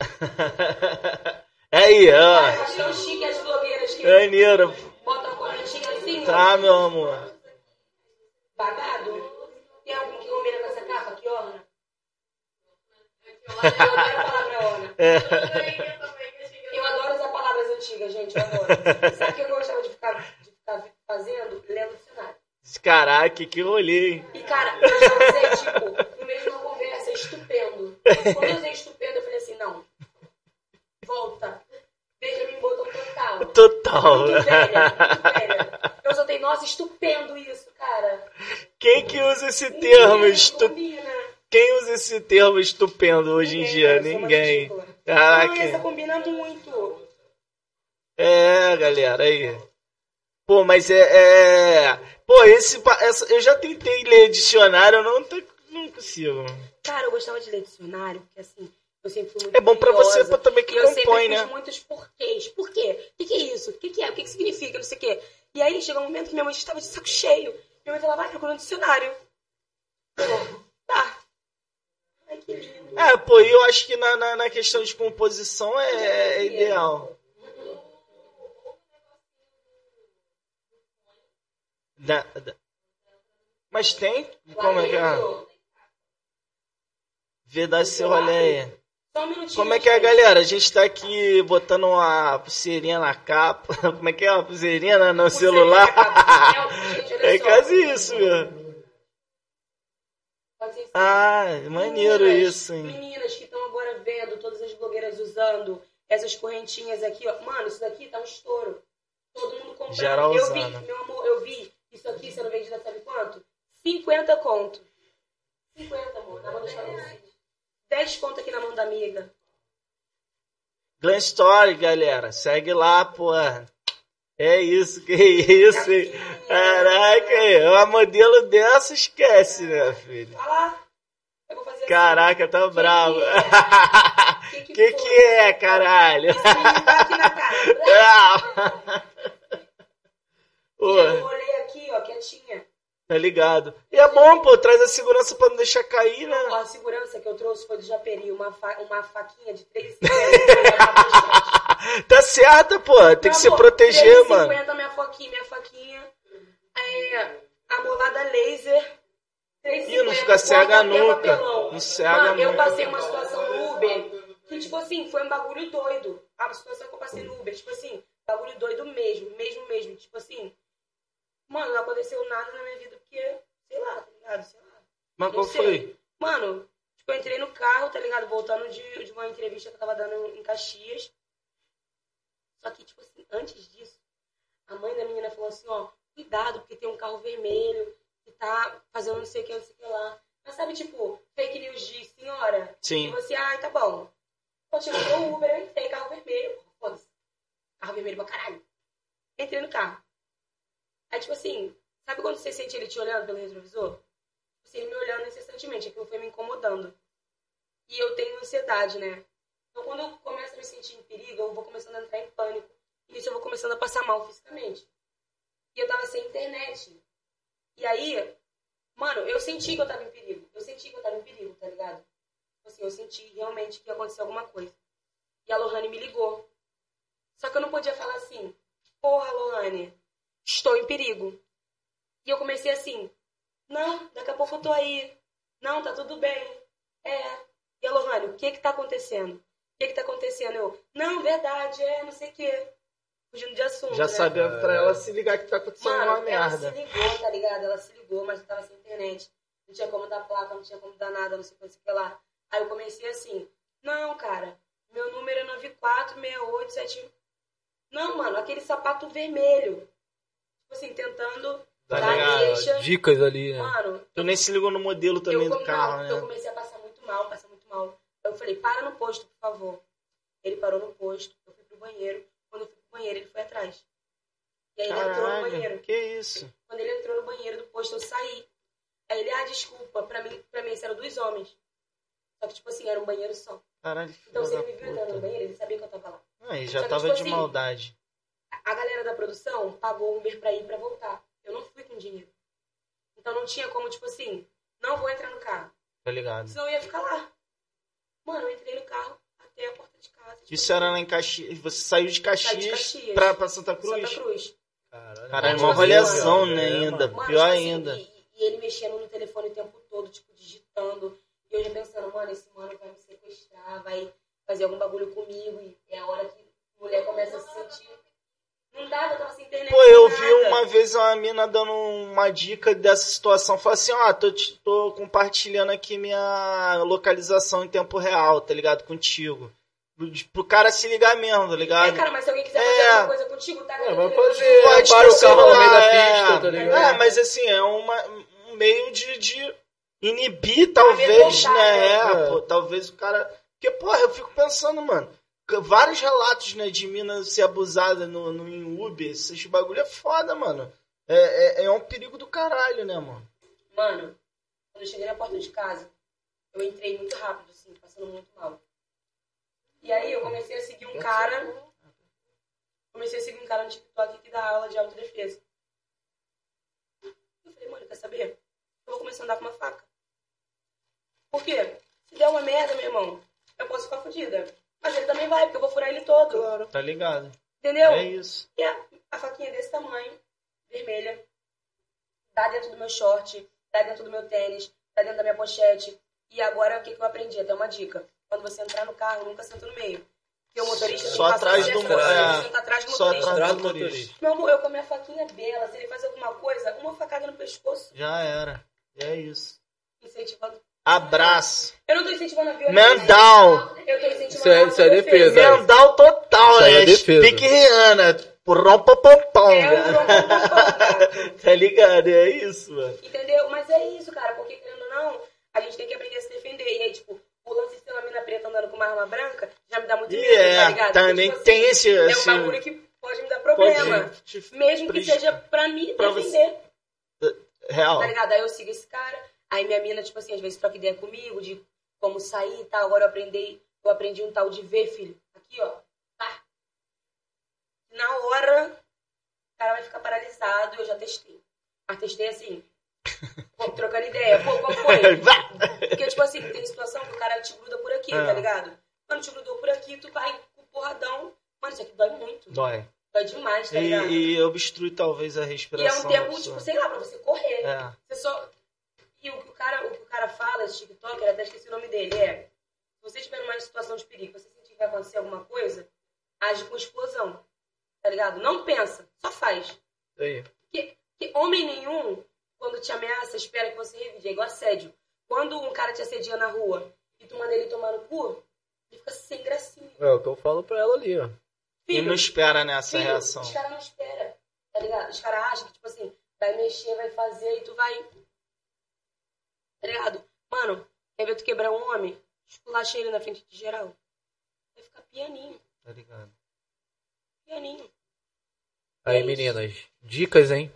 Speaker 1: É aí, ó.
Speaker 3: eu acho tão chique as blogueiras que
Speaker 1: Maneiro.
Speaker 3: botam a correntinha assim, ó.
Speaker 1: Tá, meu amor.
Speaker 3: Bagado? Tem algum que combina com essa capa aqui, Eu quero falar pra orna.
Speaker 1: É.
Speaker 3: Eu adoro usar palavras antigas, gente, eu adoro. Sabe o que eu gostava de ficar, de ficar fazendo? Lendo dicionário.
Speaker 1: Caraca, que rolê, hein?
Speaker 3: E, cara, eu já usei, tipo, no meio de uma conversa, estupendo. Quando eu usei estupendo, eu falei assim, não. Volta. Benjamin Button total.
Speaker 1: Total.
Speaker 3: Muito velha, muito velha. Eu só tenho, nossa, estupendo isso, cara.
Speaker 1: Quem que usa esse termo?
Speaker 3: Ninguém
Speaker 1: Estu...
Speaker 3: combina.
Speaker 1: Quem usa esse termo estupendo hoje em dia?
Speaker 3: eu uma
Speaker 1: Ninguém.
Speaker 3: ridícula. Ah, essa
Speaker 1: Caraca.
Speaker 3: combina muito.
Speaker 1: É, galera, aí. Pô, mas é. é... Pô, esse, essa, eu já tentei ler dicionário, eu não, não consigo.
Speaker 3: Cara, eu gostava de ler dicionário, porque assim, eu sempre fui muito
Speaker 1: É bom pra você pra também que
Speaker 3: eu sempre
Speaker 1: compõe,
Speaker 3: fiz
Speaker 1: né?
Speaker 3: muitos porquês. Por quê? O que, que é isso? O que, que é? O que, que significa? Não sei o quê. E aí chegou um momento que minha mãe estava de saco cheio. Minha mãe falava, vai procurando dicionário. Eu, tá. Ai, que lindo.
Speaker 1: É, pô, e eu acho que na, na, na questão de composição é, é ideal. Da- da- Mas tem? Como é que é? ver dar esse rolê aí.
Speaker 3: Um.
Speaker 1: Como é que é, galera? A gente tá aqui botando uma pulseirinha na capa. Como é que é? Uma pulseirinha no- no celular. É
Speaker 3: só.
Speaker 1: quase isso, meu. Ah, maneiro
Speaker 3: Meninas,
Speaker 1: isso, hein?
Speaker 3: Meninas que estão agora vendo todas as blogueiras usando essas correntinhas aqui, ó. Mano, isso daqui tá um estouro. Todo mundo comprando.
Speaker 1: Geral
Speaker 3: eu vi,
Speaker 1: usando.
Speaker 3: meu amor, eu vi isso aqui sendo vendido sabe quanto? 50 conto. 50, amor, na mão dos famosos. 10 conto aqui na mão da amiga.
Speaker 1: Glam Story, galera. Segue lá, pô. É isso, que isso, hein? Caraca, é uma modelo dessa, esquece, né, filho?
Speaker 3: Olha lá. Eu vou fazer assim.
Speaker 1: Caraca, tá bravo.
Speaker 3: Que que,
Speaker 1: Que
Speaker 3: foi?
Speaker 1: que é, caralho?
Speaker 3: Esse tá aqui na cara.
Speaker 1: Pô,
Speaker 3: eu olhei aqui, ó, quietinha.
Speaker 1: tá ligado? E é bom, pô, traz a segurança pra não deixar cair, né?
Speaker 3: Ó, a segurança que eu trouxe foi do Japeri, uma, fa uma faquinha de 3,50.
Speaker 1: Tá certo, pô, tem que se
Speaker 3: Meu amor,
Speaker 1: proteger,
Speaker 3: 3,50
Speaker 1: mano.
Speaker 3: minha foquinha, minha faquinha. É, amolada laser. 3,50,
Speaker 1: Ih, não fica cega nunca. Não cega
Speaker 3: Mano, eu
Speaker 1: nunca.
Speaker 3: passei uma situação no Uber que, tipo assim, foi um bagulho doido. A situação que eu passei no Uber, tipo assim, bagulho doido mesmo, mesmo, mesmo. Tipo assim, mano, não aconteceu nada na minha vida porque, sei lá, tá ligado? Sei lá.
Speaker 1: Mas
Speaker 3: Não
Speaker 1: qual
Speaker 3: sei.
Speaker 1: foi?
Speaker 3: Mano, tipo, eu entrei no carro, tá ligado? Voltando de, de uma entrevista que eu tava dando em Caxias. Só que, tipo assim, antes disso, a mãe da menina falou assim, ó, cuidado, porque tem um carro vermelho que tá fazendo não sei o que, não sei o que lá. Mas sabe, tipo, fake news de senhora?
Speaker 1: Sim.
Speaker 3: E você, ai, tá bom. Chegou o Uber, eu entrei, carro vermelho. Foda-se. Carro vermelho pra caralho. Entrei no carro. Aí, tipo assim, sabe quando você sente ele te olhando pelo retrovisor? Tipo assim, ele me olhando incessantemente, aquilo foi me incomodando. E eu tenho ansiedade, né? Então, quando eu começo a me sentir em perigo, eu vou começando a entrar em pânico. E nisso eu vou começando a passar mal fisicamente. E eu tava sem internet. E aí, mano, eu senti que eu tava em perigo. Eu senti que eu tava em perigo, tá ligado? Tipo Assim, eu senti realmente que ia acontecer alguma coisa. E a Lohane me ligou. Só que eu não podia falar assim, porra, Lohane, estou em perigo. E eu comecei assim, não, daqui a pouco eu tô aí. Não, tá tudo bem. É. E a Lohane, o que que tá acontecendo? O que que tá acontecendo? Eu, não, verdade, é, não sei o quê. Fugindo de assunto,
Speaker 1: Já
Speaker 3: né?
Speaker 1: sabia pra ela se ligar que tá acontecendo
Speaker 3: Mano,
Speaker 1: uma
Speaker 3: ela
Speaker 1: merda.
Speaker 3: se ligou, tá ligado? Ela se ligou, mas eu tava sem internet. Não tinha como dar placa, não tinha como dar nada, não sei o que, lá. Aí eu comecei assim, não, cara, meu número é 946871. Não, mano, aquele sapato vermelho. Tipo assim, tentando
Speaker 1: Tá
Speaker 3: dar
Speaker 1: ligado?
Speaker 3: deixa.
Speaker 4: Dicas ali, né?
Speaker 3: Mano,
Speaker 1: Tu nem se ligou no modelo também
Speaker 3: eu,
Speaker 1: do carro,
Speaker 3: não, eu
Speaker 1: né?
Speaker 3: comecei a passar muito mal, passar muito mal. Eu falei, para no posto, por favor. Ele parou no posto, eu fui pro banheiro. Quando eu fui pro banheiro, ele foi atrás. E aí ele entrou no banheiro.
Speaker 1: Que isso?
Speaker 3: Quando ele entrou no banheiro do posto, eu saí. Aí ele, ah, desculpa, pra mim, pra mim isso era dois homens. Só que, tipo assim, era um banheiro só.
Speaker 1: Caralho,
Speaker 3: Então, se ele me viu entrando no banheiro, ele sabia que eu tava lá.
Speaker 1: Aí,
Speaker 3: Só
Speaker 1: já
Speaker 3: que,
Speaker 1: tava
Speaker 3: tipo
Speaker 1: de
Speaker 3: assim,
Speaker 1: maldade.
Speaker 3: A galera da produção pagou o Uber pra ir e pra voltar. Eu não fui com dinheiro. Então não tinha como, tipo assim, não vou entrar no carro.
Speaker 1: Tá ligado?
Speaker 3: Senão eu ia ficar lá. Mano, eu entrei no carro até a porta de casa. tipo,
Speaker 1: Isso era lá em Caxias. Você saiu de Caxias,
Speaker 3: Saí de Caxias.
Speaker 1: Pra, pra Santa Cruz?
Speaker 3: Santa Cruz.
Speaker 4: Caralho,
Speaker 1: Caralho,
Speaker 3: Tipo
Speaker 1: uma
Speaker 3: assim,
Speaker 1: rolezão,
Speaker 3: mano.
Speaker 1: né,
Speaker 4: É,
Speaker 1: ainda.
Speaker 4: mano.
Speaker 3: Mano,
Speaker 1: Pior
Speaker 3: tipo assim,
Speaker 1: ainda.
Speaker 3: E, e ele mexendo no telefone o tempo todo, tipo, digitando. E eu já pensando, mano, esse mano vai me sequestrar, vai fazer algum bagulho comigo. E é a hora que a mulher começa a se sentir. Não dava, internet.
Speaker 1: Pô, eu vi uma vez uma mina dando uma dica dessa situação. Falei assim, ó, tô, tô compartilhando aqui minha localização em tempo real, tá ligado? Contigo. Pro, pro cara se ligar mesmo, tá
Speaker 3: É,
Speaker 1: ligado?
Speaker 3: cara, mas se alguém quiser
Speaker 1: É.
Speaker 3: fazer alguma coisa contigo, tá
Speaker 4: É, vai fazer.
Speaker 1: Pode
Speaker 4: para
Speaker 1: ter
Speaker 4: o carro no meio da
Speaker 1: celular,
Speaker 4: pista,
Speaker 1: é.
Speaker 4: tá ligado?
Speaker 1: É, mas assim, é uma, um meio de, de inibir, talvez, né?
Speaker 3: né?
Speaker 1: É,
Speaker 4: É.
Speaker 1: pô, talvez o cara. Porque, porra, eu fico pensando, mano. Vários relatos, né, de mina ser abusada no, no em Uber, esses bagulho é foda, mano. É, é, é um perigo do caralho, né, mano?
Speaker 3: Mano, quando eu cheguei na porta de casa, eu entrei muito rápido, assim, passando muito mal. E aí eu comecei a seguir um cara. Comecei a seguir um cara no TikTok que dá aula de autodefesa. Eu falei, mano, quer saber? Eu vou começar a andar com uma faca. Por quê? Se der uma merda, meu irmão, eu posso ficar fodida. Mas ele também vai, porque eu vou furar ele todo.
Speaker 1: Tá ligado?
Speaker 3: Entendeu?
Speaker 1: É isso.
Speaker 3: E a, a faquinha desse tamanho, vermelha, tá dentro do meu short, tá dentro do meu tênis, tá dentro da minha pochete. E agora, o que, que eu aprendi? Até uma dica. Quando você entrar no carro, nunca senta no meio. Porque o motorista
Speaker 1: Só atrás do é.
Speaker 3: senta atrás do
Speaker 1: Só
Speaker 3: motorista.
Speaker 1: atrás
Speaker 2: Atrás
Speaker 1: do motorista.
Speaker 3: Meu amor, eu com a minha faquinha bela, se ele faz alguma coisa, uma facada no pescoço,
Speaker 1: Já era. É isso.
Speaker 3: incentivando.
Speaker 1: Abraço.
Speaker 3: Eu não tô incentivando a violência.
Speaker 1: Mendal.
Speaker 3: Eu tô incentivando
Speaker 2: Isso é-
Speaker 3: a
Speaker 2: isso é
Speaker 3: autodefesa.
Speaker 2: defesa.
Speaker 1: Mendal total,
Speaker 2: Isso aí é
Speaker 1: né?
Speaker 2: defesa.
Speaker 1: Pique Rihanna. Porrão popompom,
Speaker 3: É,
Speaker 1: né?
Speaker 3: um
Speaker 1: Tá ligado? É isso, mano.
Speaker 3: Entendeu? Mas é isso, cara, porque querendo ou não, a gente tem que aprender a se defender. E aí, tipo, o lance de ser uma mina preta andando com uma arma branca já me dá muito medo, tá
Speaker 1: é,
Speaker 3: ligado?
Speaker 1: também
Speaker 3: Porque, tipo
Speaker 1: tem
Speaker 3: assim,
Speaker 1: esse.
Speaker 3: É um bagulho que pode me dar problema.
Speaker 1: pode
Speaker 3: Mesmo que seja pra me
Speaker 1: pra
Speaker 3: defender,
Speaker 1: Real.
Speaker 3: tá ligado? Aí eu sigo esse cara, aí minha mina, tipo assim, às vezes troca ideia comigo de como sair e tal. Agora eu aprendi, eu aprendi um tal de ver, filho. Aqui, ó. Tá. Na hora, o cara vai ficar paralisado, eu já testei. Mas testei assim, trocando ideia. Pô, qual foi? Porque, tipo assim, tem situação que o cara te gruda por aqui,
Speaker 1: É.
Speaker 3: tá ligado? Quando te grudou por aqui, tu vai com o porradão. Mano, isso aqui dói muito.
Speaker 1: Dói.
Speaker 3: Dói demais, tá ligado?
Speaker 1: E, e obstrui talvez a
Speaker 3: E é
Speaker 1: respiração.
Speaker 3: um tempo, tipo, sei lá, pra você correr.
Speaker 1: É.
Speaker 3: Você só. E o que o cara, o que o cara fala, esse TikToker, até esqueci o nome dele, é. Se você estiver numa situação de perigo, você sentir que vai acontecer alguma coisa, age com explosão. Tá ligado? Não pensa, só faz.
Speaker 1: Isso aí.
Speaker 3: Que homem nenhum, quando te ameaça, espera que você revide. É igual assédio. Quando um cara te assedia na rua e tu manda ele tomar no cu, ele fica sem gracinha.
Speaker 2: É o que eu falo pra ela ali, ó.
Speaker 1: E
Speaker 3: Filho,
Speaker 1: não espera nessa
Speaker 3: filho,
Speaker 1: reação.
Speaker 3: os caras não esperam, tá ligado? Os caras acham que, tipo assim, vai mexer, vai fazer e tu vai. Tá ligado? Mano, quer ver tu quebrar um homem? Esculacha ele na frente de geral. Vai ficar pianinho,
Speaker 1: Tá ligado?
Speaker 3: pianinho.
Speaker 2: Aí,
Speaker 3: É isso.
Speaker 2: meninas, dicas, hein?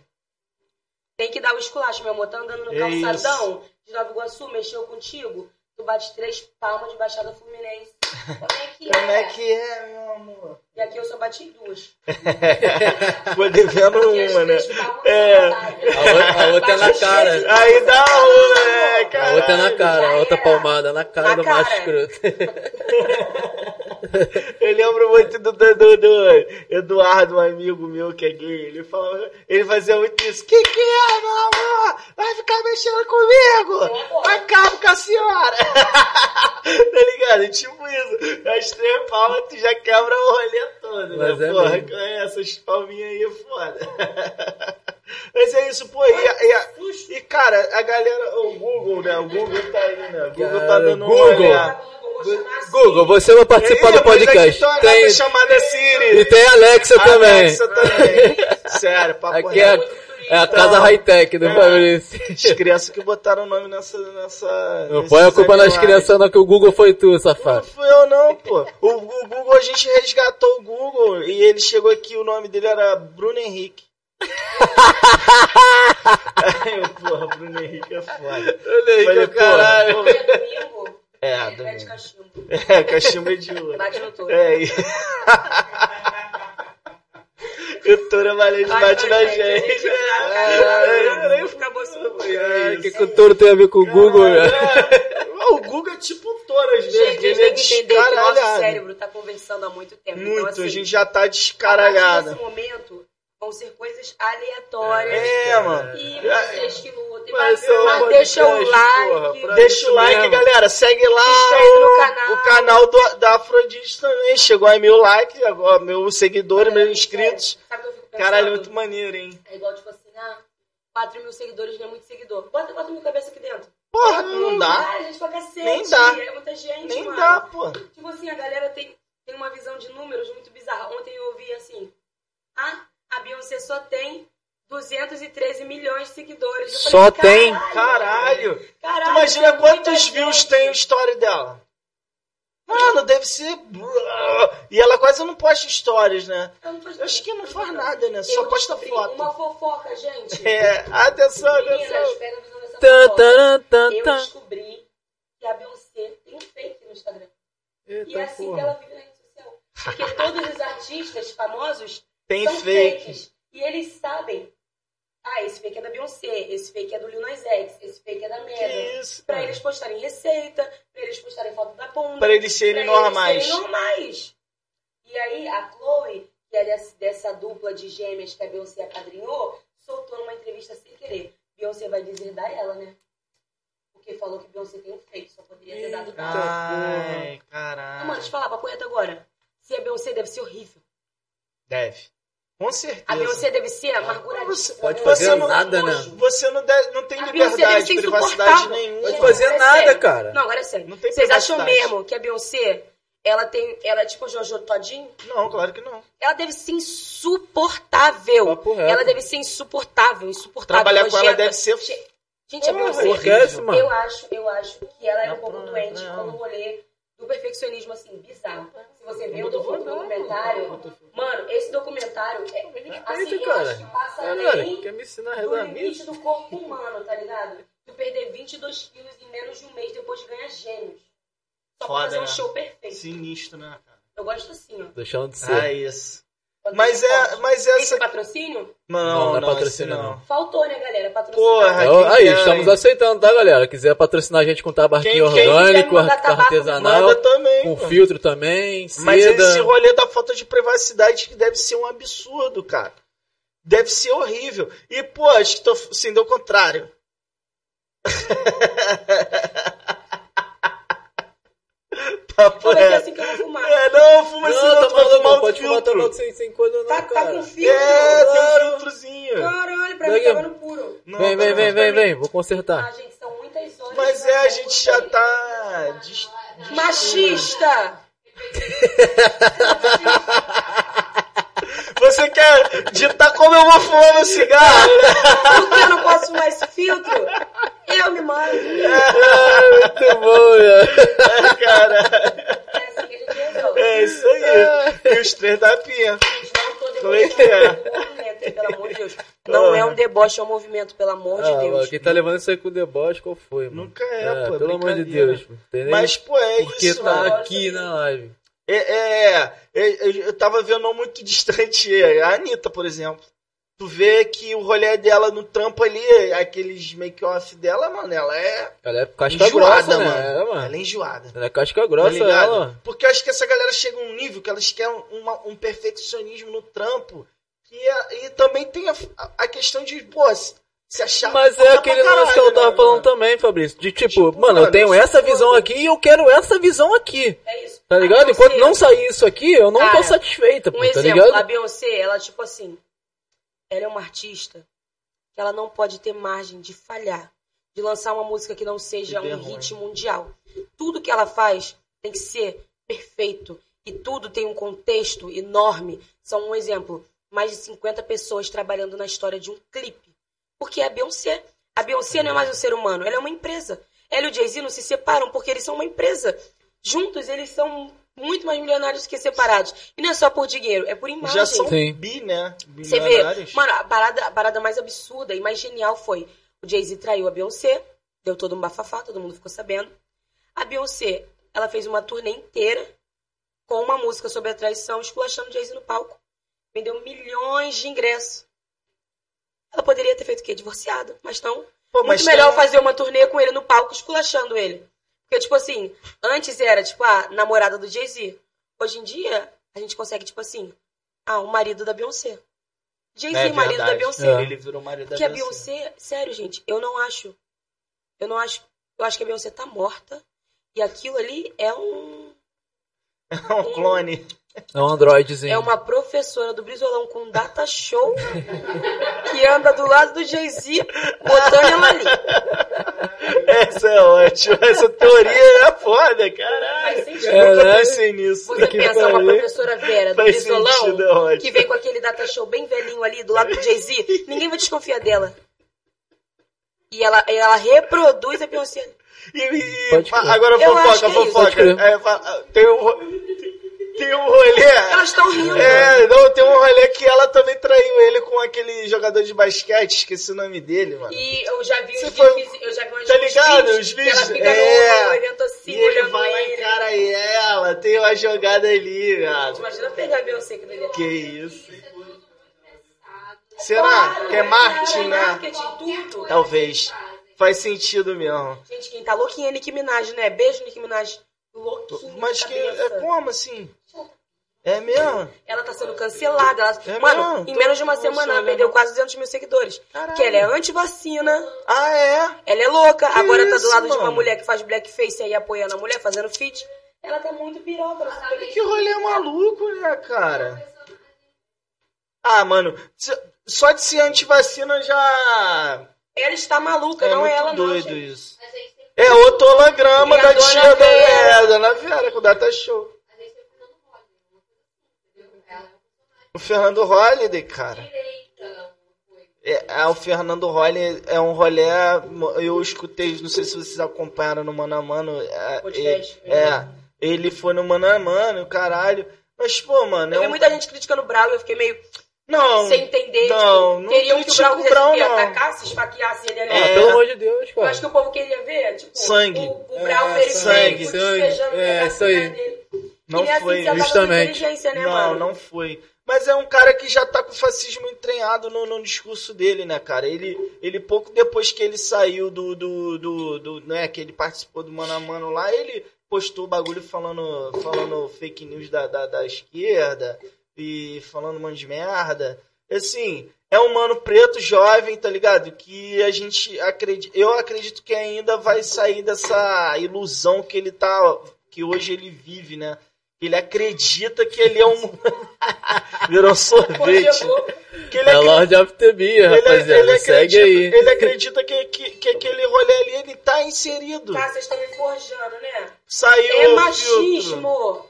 Speaker 3: Tem que dar o esculacho, meu amor. Tá andando no
Speaker 1: É
Speaker 3: calçadão de Nova Iguaçu, mexeu contigo, tu bate três palmas de Baixada Fluminense. Como é que
Speaker 1: Como
Speaker 3: é?
Speaker 1: é que é, meu amor?
Speaker 3: E aqui eu só bati duas.
Speaker 1: Foi devendo uma, né? É.
Speaker 3: são vontade.
Speaker 2: A outra, é na cara.
Speaker 1: Aí dá uma, é,
Speaker 2: A outra é na cara, a outra palmada na cara
Speaker 3: Na
Speaker 2: do
Speaker 3: cara.
Speaker 2: macho escroto.
Speaker 1: Eu lembro muito do, do, do- do Eduardo, um amigo meu que é gay. Ele falava, ele fazia muito isso. Que que é, meu amor? Vai ficar mexendo comigo? Acabo com a senhora. tá ligado? Tipo isso. As três palmas tu já quebra o rolê todo,
Speaker 2: Mas
Speaker 1: né?
Speaker 2: é
Speaker 1: Porra,
Speaker 2: mesmo.
Speaker 1: com essas palminhas aí é foda. Mas é isso, pô. E, e, e, cara, a galera, o Google, né? O Google tá aí, né? O Google tá
Speaker 2: Cara,
Speaker 1: dando um
Speaker 2: Google. Google, você vai participar do podcast.
Speaker 1: tem
Speaker 2: Tem,
Speaker 1: chamada Siri.
Speaker 2: e tem Alexa também.
Speaker 1: Alexa também. Sério, papo
Speaker 2: Aqui é, é a casa high-tech do
Speaker 1: É.
Speaker 2: Fabrício.
Speaker 1: As crianças que botaram o nome nessa. nessa
Speaker 2: Não põe a culpa nas crianças não, que o Google foi tu,
Speaker 1: Não
Speaker 2: safado.
Speaker 1: fui eu não, pô. O, o Google, a gente resgatou o Google e ele chegou aqui, o nome dele era Bruno Henrique. Aí, eu, porra, Bruno Henrique é foda.
Speaker 2: Olha
Speaker 1: Falei, porra, pô.
Speaker 3: É domingo,
Speaker 1: É, domingo.
Speaker 3: cachimbo.
Speaker 1: É, cachimbo é de ouro.
Speaker 3: Bate no touro.
Speaker 1: É, e... o touro valente bate na gente. É,
Speaker 3: Acabou sendo
Speaker 2: Ai, que que o touro tem a ver com o Google, né?
Speaker 1: É, O Google é tipo um touro às vezes,
Speaker 3: Gente, a
Speaker 1: ele
Speaker 3: gente
Speaker 1: é
Speaker 3: que que o nosso
Speaker 1: descaralhado.
Speaker 3: cérebro tá conversando há muito tempo. então,
Speaker 1: Muito,
Speaker 3: assim,
Speaker 1: a gente já tá descaralhado.
Speaker 3: desse momento, vão ser coisas aleatórias.
Speaker 1: É, mano.
Speaker 3: E vocês que lutem. Mas,
Speaker 2: um
Speaker 3: mas deixa o like.
Speaker 2: porra,
Speaker 1: Deixa o like,
Speaker 2: mesmo.
Speaker 1: galera. Segue lá
Speaker 3: Se
Speaker 1: o,
Speaker 3: canal.
Speaker 1: o canal do, da Afrodite também. Chegou a mil likes, agora meus seguidores, meus inscritos.
Speaker 3: Sabe o que eu fico pensando?
Speaker 1: Caralho, muito maneiro, hein?
Speaker 3: É igual, tipo assim, ah, 4 mil seguidores não é muito seguidor. Bota, bota minha cabeça aqui dentro.
Speaker 1: Porra, não dá.
Speaker 3: Ah, gente pra cacete.
Speaker 1: Nem dá.
Speaker 3: É muita gente,
Speaker 1: Nem
Speaker 3: mano.
Speaker 1: dá, pô.
Speaker 3: Tipo assim, a galera tem, tem uma visão de números muito bizarra. Ontem eu ouvi assim, ah, a Beyoncé só tem 213 milhões de seguidores. Eu
Speaker 2: Só
Speaker 3: falei,
Speaker 2: tem?
Speaker 1: Caralho.
Speaker 3: Caralho,
Speaker 1: Tu imagina quantos views
Speaker 3: gente.
Speaker 1: tem o story dela? Mano, deve ser. E ela quase não posta stories, né?
Speaker 3: Eu não faço-
Speaker 1: Eu acho que não faz nada, né?
Speaker 3: Eu
Speaker 1: Só posta foto.
Speaker 3: Uma fofoca, gente.
Speaker 1: É, atenção,
Speaker 3: Meninas,
Speaker 1: atenção.
Speaker 2: Tan, tan, tan,
Speaker 3: Eu descobri que a Beyoncé tem um fake no Instagram. E é
Speaker 2: Eita
Speaker 3: assim que
Speaker 2: porra.
Speaker 3: ela vive na rede social. Porque todos os artistas famosos
Speaker 1: Tem
Speaker 3: são
Speaker 1: fake.
Speaker 3: fakes. E eles sabem. Ah, esse fake é da Beyoncé, esse fake é do Lil Nas X, esse fake é da Megan.
Speaker 1: isso,
Speaker 3: Pra eles postarem receita, pra eles postarem foto da bunda.
Speaker 1: Pra eles serem
Speaker 3: pra
Speaker 1: normais.
Speaker 3: Eles serem normais. E aí, a Chloe, que é dessa, dessa dupla de gêmeas que a Beyoncé apadrinhou, soltou numa entrevista sem querer. Beyoncé vai deserdar ela, né? porque falou que Beyoncé tem um fake, só poderia ter dado dado.
Speaker 1: Ai, caralho.
Speaker 3: mano, deixa eu falar, papo reto agora. Se a Beyoncé deve ser horrível.
Speaker 1: Deve. Com certeza.
Speaker 3: A Beyoncé deve ser amarguradíssima.
Speaker 2: Pode fazer
Speaker 3: ser
Speaker 2: nada, né?
Speaker 1: Você não, deve, não tem
Speaker 3: A Beyoncé
Speaker 1: liberdade,
Speaker 3: deve ser
Speaker 1: privacidade nenhuma.
Speaker 2: Pode fazer
Speaker 3: é
Speaker 2: nada,
Speaker 3: sério.
Speaker 2: cara.
Speaker 3: Não, agora é sério.
Speaker 1: Não tem
Speaker 3: Vocês acham mesmo que a Beyoncé, ela tem. Ela é tipo a Jojo Todinho?
Speaker 1: Não, claro que não.
Speaker 3: Ela deve ser insuportável.
Speaker 2: Papo reto.
Speaker 3: Ela deve ser insuportável, insuportável.
Speaker 1: Trabalhar com ela deve ser.
Speaker 3: Gente, a
Speaker 1: Porra,
Speaker 3: Beyoncé.
Speaker 2: Esquece, mano.
Speaker 3: Eu acho, eu acho que ela era um pouco
Speaker 1: Não,
Speaker 3: doente
Speaker 1: não.
Speaker 3: quando o rolê do perfeccionismo, assim, bizarro. Se você vê o documentário,
Speaker 1: não.
Speaker 3: mano, esse documentário é, assim, eu
Speaker 2: cara.
Speaker 3: acho que passa
Speaker 2: Caralho,
Speaker 3: além
Speaker 2: quer me ensinar a
Speaker 3: do limite do corpo humano, tá ligado? Tu perder 22 quilos em menos de um mês depois de ganhar gêmeos. Só
Speaker 1: Foda,
Speaker 3: pra fazer um
Speaker 1: né?
Speaker 3: show perfeito.
Speaker 1: Sinistro, né, cara?
Speaker 3: Eu gosto assim, ó.
Speaker 2: Deixando de ser.
Speaker 1: Ah, isso. Mas é, mas
Speaker 3: Esse
Speaker 1: essa.
Speaker 3: patrocínio?
Speaker 1: Não,
Speaker 2: Não, não é
Speaker 1: não,
Speaker 2: patrocínio, não.
Speaker 3: Faltou, né, galera? Patrocínio.
Speaker 1: Porra,
Speaker 2: Então,
Speaker 1: quem
Speaker 2: aí,
Speaker 1: quer,
Speaker 2: estamos
Speaker 1: hein?
Speaker 2: aceitando, tá, galera? Quiser patrocinar a gente com tabaquinho
Speaker 1: Quem-
Speaker 2: orgânico,
Speaker 3: tabaco,
Speaker 2: artesanal,
Speaker 1: também.
Speaker 2: com
Speaker 1: mano.
Speaker 2: filtro também,
Speaker 1: Mas
Speaker 2: seda.
Speaker 1: esse rolê da falta de privacidade que deve ser um absurdo, cara. Deve ser horrível. E, pô, acho que tô sendo o contrário. Papo
Speaker 3: Como é que é assim que eu vou fumar?
Speaker 1: É, não, fuma assim,
Speaker 2: Não, tá
Speaker 1: tu vai
Speaker 2: maluco,
Speaker 1: fumar
Speaker 2: não pode fumar tabaco sem, sem coisa não,
Speaker 3: Tá, tá
Speaker 2: cara.
Speaker 3: com filtro?
Speaker 1: É, tem um
Speaker 2: Claro.
Speaker 1: filtrozinho.
Speaker 3: Caralho, pra
Speaker 2: Daqui.
Speaker 3: mim tava no puro.
Speaker 1: Não,
Speaker 2: Vem, vem, vem, vem, vem, vou consertar.
Speaker 3: Ah, gente, são muitas horas.
Speaker 1: Mas é, a gente já tá... dis-
Speaker 3: Machista!
Speaker 1: Você quer ditar como eu vou fumar meu cigarro?
Speaker 3: Por que eu não posso fumar esse filtro? Eu me mando.
Speaker 2: Muito bom, velho.
Speaker 1: Cara,
Speaker 3: É assim que a gente resolve.
Speaker 1: é isso aí. E os três da
Speaker 3: tô
Speaker 1: Como é que é?
Speaker 3: movimento, pelo amor de Deus. Não é um deboche, é um movimento, pelo amor de
Speaker 2: Ah,
Speaker 3: Deus.
Speaker 2: mano, quem tá levando isso aí com deboche, qual foi, mano?
Speaker 1: Nunca é, pô,
Speaker 2: Pelo amor de. Deus,
Speaker 1: Mas, pô, é
Speaker 2: porque
Speaker 1: isso,
Speaker 2: tá
Speaker 1: mano.
Speaker 2: aqui na live.
Speaker 1: É, é, é, eu tava vendo muito distante a Anitta, por exemplo. Tu vê que o rolê dela no trampo ali, aqueles make-off dela, mano, ela é
Speaker 2: Ela é casca
Speaker 1: enjoada,
Speaker 2: grossa, né?
Speaker 1: mano.
Speaker 2: É, mano.
Speaker 1: Ela é enjoada.
Speaker 2: Ela é casca
Speaker 1: Tá
Speaker 2: grossa,
Speaker 1: ligado?
Speaker 2: ela.
Speaker 1: Porque eu acho que essa galera chega a um nível que elas querem uma- um perfeccionismo no trampo. E, é- e também tem a, a questão de, pô, se, achar.
Speaker 2: Mas é aquele lance que eu
Speaker 1: caralho,
Speaker 2: tava
Speaker 1: né,
Speaker 2: falando
Speaker 1: mano?
Speaker 2: também, Fabrício. De tipo,
Speaker 1: Tipo,
Speaker 2: mano, eu tenho essa visão
Speaker 1: foda.
Speaker 2: aqui e eu quero essa visão aqui.
Speaker 3: É isso.
Speaker 2: Tá
Speaker 3: A
Speaker 2: ligado?
Speaker 3: Beyoncé-
Speaker 2: Enquanto não sair isso aqui, eu não tô
Speaker 3: Cara,
Speaker 2: satisfeita, pô,
Speaker 3: Um
Speaker 2: tá
Speaker 3: exemplo,
Speaker 2: ligado?
Speaker 3: a Beyoncé, ela tipo assim, ela é uma artista que ela não pode ter margem de falhar, de lançar uma música que não seja
Speaker 1: Que
Speaker 3: um
Speaker 1: ruim.
Speaker 3: hit mundial. Tudo que ela faz tem que ser perfeito e tudo tem um contexto enorme. São um exemplo, mais de 50 pessoas trabalhando na história de um clipe. Porque é a Beyoncé. A Beyoncé não é mais um ser humano, ela é uma empresa. Ela e o Jay-Z não se separam porque eles são uma empresa. Juntos eles são muito mais milionários que separados. E não é só por dinheiro, é por imagem.
Speaker 1: Já são
Speaker 2: Sim.
Speaker 1: bi, né?
Speaker 3: Você vê, mano, a parada, a parada mais absurda e mais genial foi o Jay-Z traiu a Beyoncé, deu todo um bafafá, todo mundo ficou sabendo. A Beyoncé, ela fez uma turnê inteira com uma música sobre a traição, esculachando o Jay-Z no palco. Vendeu milhões de ingressos. Ela poderia ter feito o quê? Divorciado, mas não.
Speaker 1: Pô,
Speaker 3: Muito
Speaker 1: tem
Speaker 3: melhor
Speaker 1: um-
Speaker 3: fazer uma turnê com ele no palco, esculachando ele. Porque, tipo assim, antes era, tipo, a namorada do Jay-Z. Hoje em dia, a gente consegue, tipo assim, ah, o marido da Beyoncé. Jay-Z,
Speaker 1: É
Speaker 3: marido da
Speaker 1: verdade.
Speaker 3: Beyoncé.
Speaker 2: É.
Speaker 1: Ele virou marido da
Speaker 3: Porque a.
Speaker 1: Beyoncé,
Speaker 3: sério, gente, eu não acho. Eu não acho. Eu acho que a Beyoncé tá morta. E aquilo ali é um.
Speaker 1: É um clone.
Speaker 2: É um androidezinho.
Speaker 3: É uma professora do Brizolão com data show que anda do lado do Jay-Z botando ela ali.
Speaker 1: Essa é ótima. Essa teoria é foda, caralho.
Speaker 3: Faz sentido.
Speaker 2: É,
Speaker 1: Nunca
Speaker 2: né?
Speaker 1: pensei nisso.
Speaker 3: Você
Speaker 2: que
Speaker 3: pensa uma
Speaker 2: pariu.
Speaker 3: professora Vera do
Speaker 1: Faz sentido, é
Speaker 3: Brizolão que vem com aquele data show bem velhinho ali do lado do Jay-Z, ninguém vai desconfiar dela. E ela, ela reproduz a Beyoncé.
Speaker 1: E, e- agora fofoca,
Speaker 3: que é
Speaker 1: fofoca. É, tem um, tem um rolê.
Speaker 3: Elas estão rindo.
Speaker 1: É, não, tem um rolê que ela também traiu ele com aquele jogador de basquete, esqueci o nome dele, mano.
Speaker 3: E eu já vi
Speaker 1: Você
Speaker 3: uns
Speaker 1: foi-
Speaker 3: vídeos, eu já vi uns
Speaker 1: Tá ligado?
Speaker 3: vídeos
Speaker 1: Os
Speaker 3: que ela
Speaker 1: vídeos?
Speaker 3: fica
Speaker 1: É.
Speaker 3: no evento assim,
Speaker 1: E ele vai lá e
Speaker 3: ele.
Speaker 1: encara ela, tem uma jogada ali, viado.
Speaker 3: Imagina pegar Beyoncé que dele.
Speaker 1: Que isso. Será que é marketing, né?
Speaker 3: Marketing, tudo.
Speaker 1: Talvez. Faz sentido mesmo.
Speaker 3: Gente, quem tá louquinha é Nicki Minaj, né? Beijo, Nicki Minaj. Louquinha
Speaker 1: Mas que é como assim? É mesmo?
Speaker 3: Ela tá sendo cancelada. Ela...
Speaker 1: É
Speaker 3: Mano,
Speaker 1: mesmo?
Speaker 3: em menos de uma semana ela perdeu quase 200 mil seguidores.
Speaker 1: Caralho.
Speaker 3: Que ela é anti-vacina,
Speaker 1: Ah, é?
Speaker 3: ela é louca.
Speaker 1: Que
Speaker 3: Agora tá
Speaker 1: isso,
Speaker 3: do lado de uma
Speaker 1: mano?
Speaker 3: mulher que faz blackface aí apoiando a mulher, fazendo feat. Ela tá muito piroca. tá.
Speaker 1: Que rolê maluco, né, cara? Ah, mano, só de ser antivacina já.
Speaker 3: Ela está maluca,
Speaker 1: É
Speaker 3: não é ela não.
Speaker 1: doido
Speaker 3: gente.
Speaker 1: isso. É outro holograma da tia da
Speaker 3: Vera?
Speaker 1: é, dona Vera, com o Data Show. O Fernando Holliday, cara. É, é, o Fernando Holliday é um rolê. Eu escutei, não sei se vocês acompanharam no Mano a Mano. É,
Speaker 3: Podcast,
Speaker 1: é, é, ele foi no Mano a Mano, caralho. Mas, pô, mano. É
Speaker 3: Eu vi
Speaker 1: um...
Speaker 3: muita gente criticando o Brau e eu fiquei meio
Speaker 1: Não,
Speaker 3: sem entender.
Speaker 1: não,
Speaker 3: tipo,
Speaker 1: não
Speaker 3: queriam que o quê?
Speaker 1: não.
Speaker 3: Atacasse, esfaqueasse ele ali.
Speaker 2: Ah,
Speaker 1: É.
Speaker 2: pelo amor de Deus,
Speaker 3: Eu
Speaker 2: cara.
Speaker 3: acho que o povo queria ver, tipo,
Speaker 1: Sangue.
Speaker 3: o, o Brau
Speaker 2: É,
Speaker 3: periférico
Speaker 1: sangue,
Speaker 2: sangue.
Speaker 3: despejando
Speaker 2: É, isso aí.
Speaker 3: dele.
Speaker 1: não
Speaker 3: E nem
Speaker 1: foi.
Speaker 3: assim
Speaker 2: Justamente.
Speaker 3: inteligência, né,
Speaker 1: não,
Speaker 3: mano?
Speaker 1: não foi. Mas é um cara que já tá com o fascismo entranhado no, no discurso dele, né, cara? Ele, ele pouco depois que ele saiu do, do, do, do- né, que ele participou do Mano a Mano lá, ele postou o bagulho falando, falando fake news da, da, da esquerda e falando um monte de merda. Assim, é um mano preto jovem, tá ligado? Que a gente acredita, eu acredito que ainda vai sair dessa ilusão que ele tá, que hoje ele vive, né? Ele acredita que ele é um. Virou sorvete. Que ele
Speaker 2: É
Speaker 1: acre-
Speaker 2: Lord of the Bee,
Speaker 1: ele-
Speaker 2: rapaziada.
Speaker 1: ele
Speaker 2: Segue
Speaker 1: acredita,
Speaker 2: aí.
Speaker 1: Ele acredita que, que, que aquele rolê ali ele tá inserido.
Speaker 3: Tá, vocês estão me forjando, né?
Speaker 1: Saiu
Speaker 3: É
Speaker 1: o filtro.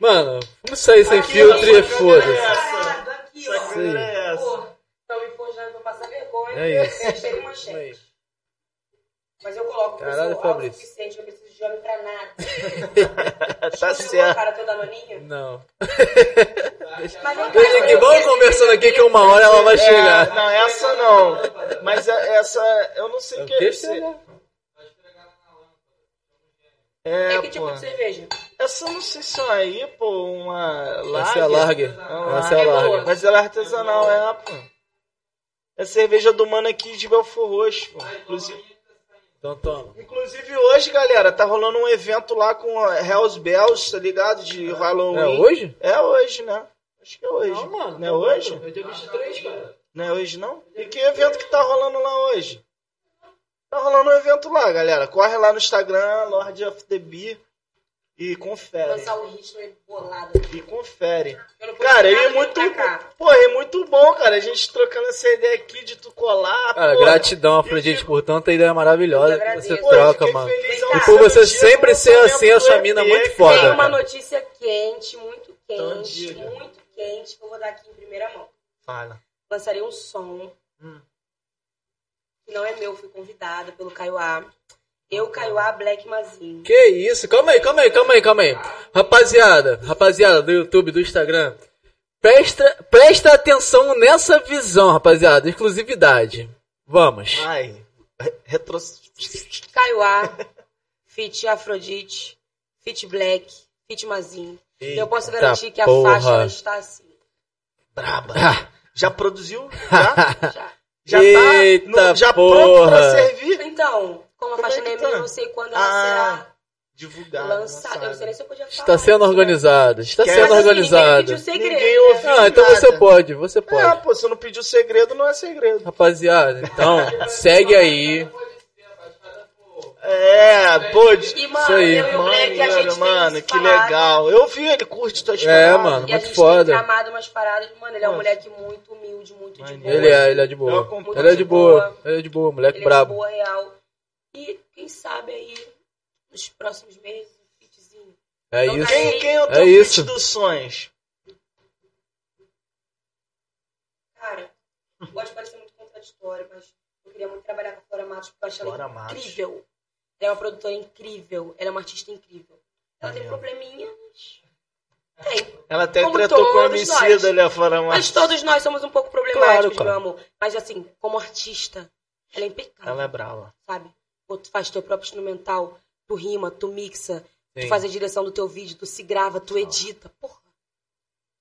Speaker 2: Mano, vamos sair sem
Speaker 1: Aqui,
Speaker 2: filtro e foda-se.
Speaker 1: Câmera é essa.
Speaker 3: Estão me forjando pra passar vergonha.
Speaker 2: É isso.
Speaker 3: Hashtag manchete. Mas eu coloco que eu
Speaker 2: Caralho,
Speaker 3: sou
Speaker 2: Fabrício.
Speaker 3: autossuficiente, não preciso de homem pra nada.
Speaker 1: tá certo.
Speaker 3: cara toda maninha?
Speaker 2: Não.
Speaker 3: Mas
Speaker 2: Deixa que vamos conversando aqui que uma hora ela vai
Speaker 1: É,
Speaker 2: chegar.
Speaker 1: não, essa não. Mas é- essa, eu não sei o que é. É,
Speaker 3: É que tipo de cerveja?
Speaker 1: Essa eu não sei se é aí, pô, uma
Speaker 2: Essa é a larga.
Speaker 1: uma
Speaker 2: Essa é a larga.
Speaker 1: Mas ela é artesanal, é, pô. É cerveja do mano aqui de Belfor Roxo, pô. Inclusive,
Speaker 2: Então toma.
Speaker 1: inclusive hoje, galera, tá rolando um evento lá com a Hells Bells, tá ligado? De
Speaker 2: É
Speaker 1: Halloween.
Speaker 2: hoje?
Speaker 1: É hoje, né? Acho que é hoje.
Speaker 2: Não, mano.
Speaker 1: Não é hoje?
Speaker 2: É dia 23, cara.
Speaker 1: Não é hoje, não? E que evento que tá rolando lá hoje? Tá rolando um evento lá, galera. Corre lá no Instagram, Lord of the Bee, e confere.
Speaker 3: Lançar o ritmo aí bolado.
Speaker 1: E confere.
Speaker 3: Eu
Speaker 1: Cara, e
Speaker 3: vir
Speaker 1: muito, pô, é muito bom, cara. A gente trocando essa ideia aqui de tu colar.
Speaker 2: Cara,
Speaker 1: pô.
Speaker 2: gratidão, Afrodite, por tanta ideia maravilhosa
Speaker 3: Eu
Speaker 2: que você.
Speaker 1: Pô,
Speaker 2: troca, mano.
Speaker 3: E por
Speaker 2: você
Speaker 1: dia
Speaker 2: sempre ser assim, a
Speaker 1: do
Speaker 2: sua mina é muito foda.
Speaker 3: Tem uma
Speaker 2: cara.
Speaker 3: notícia quente, muito quente, muito quente, que eu vou dar aqui em primeira mão.
Speaker 1: Fala.
Speaker 3: Lançarei um som
Speaker 1: Hum.
Speaker 3: que não é meu, fui convidada pelo Caio A. Eu, Caio A, Black Mazinho.
Speaker 2: Que isso? Calma aí, calma aí, calma aí, calma aí. Rapaziada, rapaziada do YouTube, do Instagram, presta, presta atenção nessa visão, rapaziada. Exclusividade. Vamos.
Speaker 1: Ai, re- retro...
Speaker 3: Caio A, Fit Afrodite, Fit Black, Fit Mazinho. E eu posso
Speaker 2: Eita
Speaker 3: garantir que a
Speaker 2: porra.
Speaker 3: faixa está assim.
Speaker 1: Braba.
Speaker 2: Ah,
Speaker 1: Já produziu? Já?
Speaker 3: Já.
Speaker 1: Já
Speaker 2: Eita
Speaker 1: tá no, já pronto
Speaker 2: porra.
Speaker 1: pra servir?
Speaker 3: Então, como a
Speaker 1: Como
Speaker 3: faixa
Speaker 1: é
Speaker 3: não é
Speaker 1: tá?
Speaker 3: eu não sei quando ela
Speaker 1: Ah, divulgado.
Speaker 3: será lançada. Eu não sei
Speaker 1: lançado.
Speaker 3: nem se eu podia falar.
Speaker 2: Está sendo
Speaker 3: né?
Speaker 2: organizado. Está
Speaker 1: Quer-
Speaker 2: sendo
Speaker 3: Mas, assim,
Speaker 2: organizado.
Speaker 3: ninguém pediu segredo,
Speaker 1: Ninguém ouviu.
Speaker 2: Ah, então
Speaker 1: nada.
Speaker 2: você pode, você
Speaker 1: É,
Speaker 2: pode.
Speaker 1: pô, se não pediu segredo, não é segredo.
Speaker 2: Rapaziada, então, segue aí.
Speaker 1: É, pô, de-
Speaker 3: E, mano,
Speaker 2: Isso aí.
Speaker 3: eu e o Black,
Speaker 1: mano, que
Speaker 3: falado.
Speaker 1: legal. Eu vi, ele curte tuas
Speaker 2: É,
Speaker 1: paradas.
Speaker 2: mano.
Speaker 3: E
Speaker 2: Muito foda.
Speaker 3: tem tramado umas paradas. Mano, ele é um
Speaker 1: Nossa.
Speaker 3: moleque muito humilde, muito de
Speaker 1: Maneiro.
Speaker 3: boa.
Speaker 2: Ele é, ele é de
Speaker 1: Eu
Speaker 2: boa. Ele é de boa, ele é de boa, moleque
Speaker 3: Ele é de
Speaker 2: brabo.
Speaker 3: boa, real. E quem sabe aí, nos próximos meses, um fitzinho.
Speaker 2: É
Speaker 3: Não
Speaker 2: isso.
Speaker 1: Quem, quem é o
Speaker 2: É
Speaker 1: teu
Speaker 2: isso.
Speaker 1: feat dos sonhos?
Speaker 3: Cara, pode parecer muito contraditório, mas eu queria muito trabalhar com a Flora Matos, porque eu acho
Speaker 1: Flora
Speaker 3: ela
Speaker 1: Matos.
Speaker 3: incrível. Ela é uma produtora incrível, ela é uma artista incrível. Ela tem
Speaker 1: Maneiro.
Speaker 3: probleminha, mas... Tem.
Speaker 1: Ela até
Speaker 3: Como
Speaker 1: tretou com
Speaker 3: nós.
Speaker 1: homicida, né, Flora
Speaker 3: Mas
Speaker 1: Matos?
Speaker 3: todos nós somos um pouco problemáticos,
Speaker 2: Claro, cara.
Speaker 3: meu amor. Mas assim, como artista, ela é impecável.
Speaker 1: Ela é brava.
Speaker 3: sabe? Pô, tu faz teu próprio instrumental, tu rima, tu mixa,
Speaker 2: Sim.
Speaker 3: tu faz a direção do teu vídeo, tu se grava, tu edita. Porra.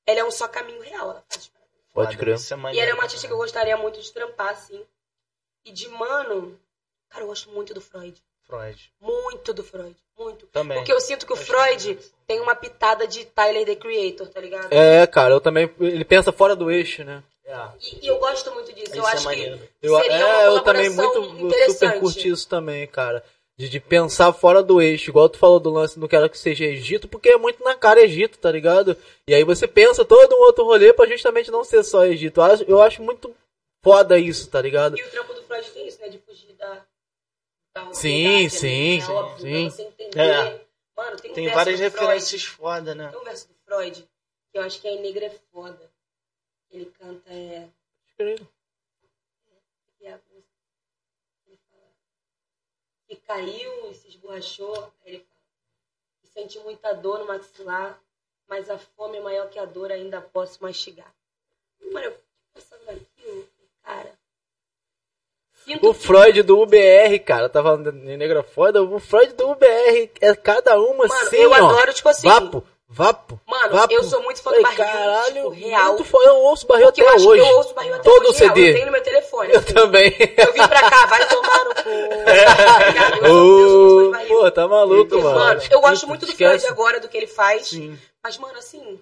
Speaker 3: Ela é um só caminho real. Ela faz.
Speaker 2: Pode crer.
Speaker 1: é
Speaker 3: E ela é uma artista que eu gostaria muito de trampar, assim. E de mano, cara, eu gosto muito do Freud.
Speaker 1: Freud.
Speaker 3: Muito do Freud. Muito.
Speaker 1: Também.
Speaker 3: Porque eu sinto que o Freud
Speaker 1: que-
Speaker 3: tem uma pitada de Tyler, the Creator, tá ligado?
Speaker 2: É, cara, eu também. Ele pensa fora do eixo, né?
Speaker 1: É.
Speaker 3: E, eu gosto muito disso.
Speaker 1: Isso
Speaker 3: eu
Speaker 1: é
Speaker 3: acho
Speaker 1: maneiro.
Speaker 3: que
Speaker 2: Eu,
Speaker 3: seria uma
Speaker 2: é, eu também muito super curti isso também, cara. De, de pensar fora do eixo, igual tu falou do lance, não quero que seja Egito, porque é muito na cara Egito, tá ligado? E aí você pensa todo um outro rolê pra justamente não ser só Egito. Eu acho, eu acho muito foda isso, tá ligado?
Speaker 3: E o trampo do Freud tem isso, né? De fugir da. da
Speaker 2: Sim, sim,
Speaker 3: né? É óbvio,
Speaker 2: sim.
Speaker 3: pra você entender.
Speaker 1: É.
Speaker 3: Mano, tem um
Speaker 1: Tem várias referências foda, né?
Speaker 3: Tem um verso do Freud que eu acho que a negra é foda. Ele canta é. que é a música ele fala que caiu e se esborrachou. Aí ele fala que sente muita dor no maxilar, mas a fome é maior que a dor, ainda posso mastigar. Mano, eu fico pensando naquilo, cara. Sinto
Speaker 2: O Freud do UBR, cara, tá falando de negra foda, o Freud do UBR é cada uma
Speaker 3: Mano,
Speaker 2: assim,
Speaker 3: eu
Speaker 2: ó.
Speaker 3: adoro, tipo assim.
Speaker 2: Vapo, vapo.
Speaker 3: Mano,
Speaker 2: vapo.
Speaker 3: eu sou muito fã do Barril,
Speaker 2: caralho,
Speaker 3: tipo, real.
Speaker 2: muito foda. Eu ouço barril
Speaker 3: Porque
Speaker 2: até
Speaker 3: eu acho
Speaker 2: hoje.
Speaker 3: que eu ouço o barril até
Speaker 2: Todo
Speaker 3: hoje, real,
Speaker 2: CD.
Speaker 3: Eu tenho no meu telefone.
Speaker 2: Eu
Speaker 3: assim.
Speaker 2: também.
Speaker 3: Eu vim pra cá, vai tomar no cu. Fã barril.
Speaker 2: Pô, tá maluco,
Speaker 3: Mano,
Speaker 2: mano.
Speaker 3: eu gosto muito do. Freud agora, do que ele faz.
Speaker 1: Sim.
Speaker 3: Mas, mano, assim.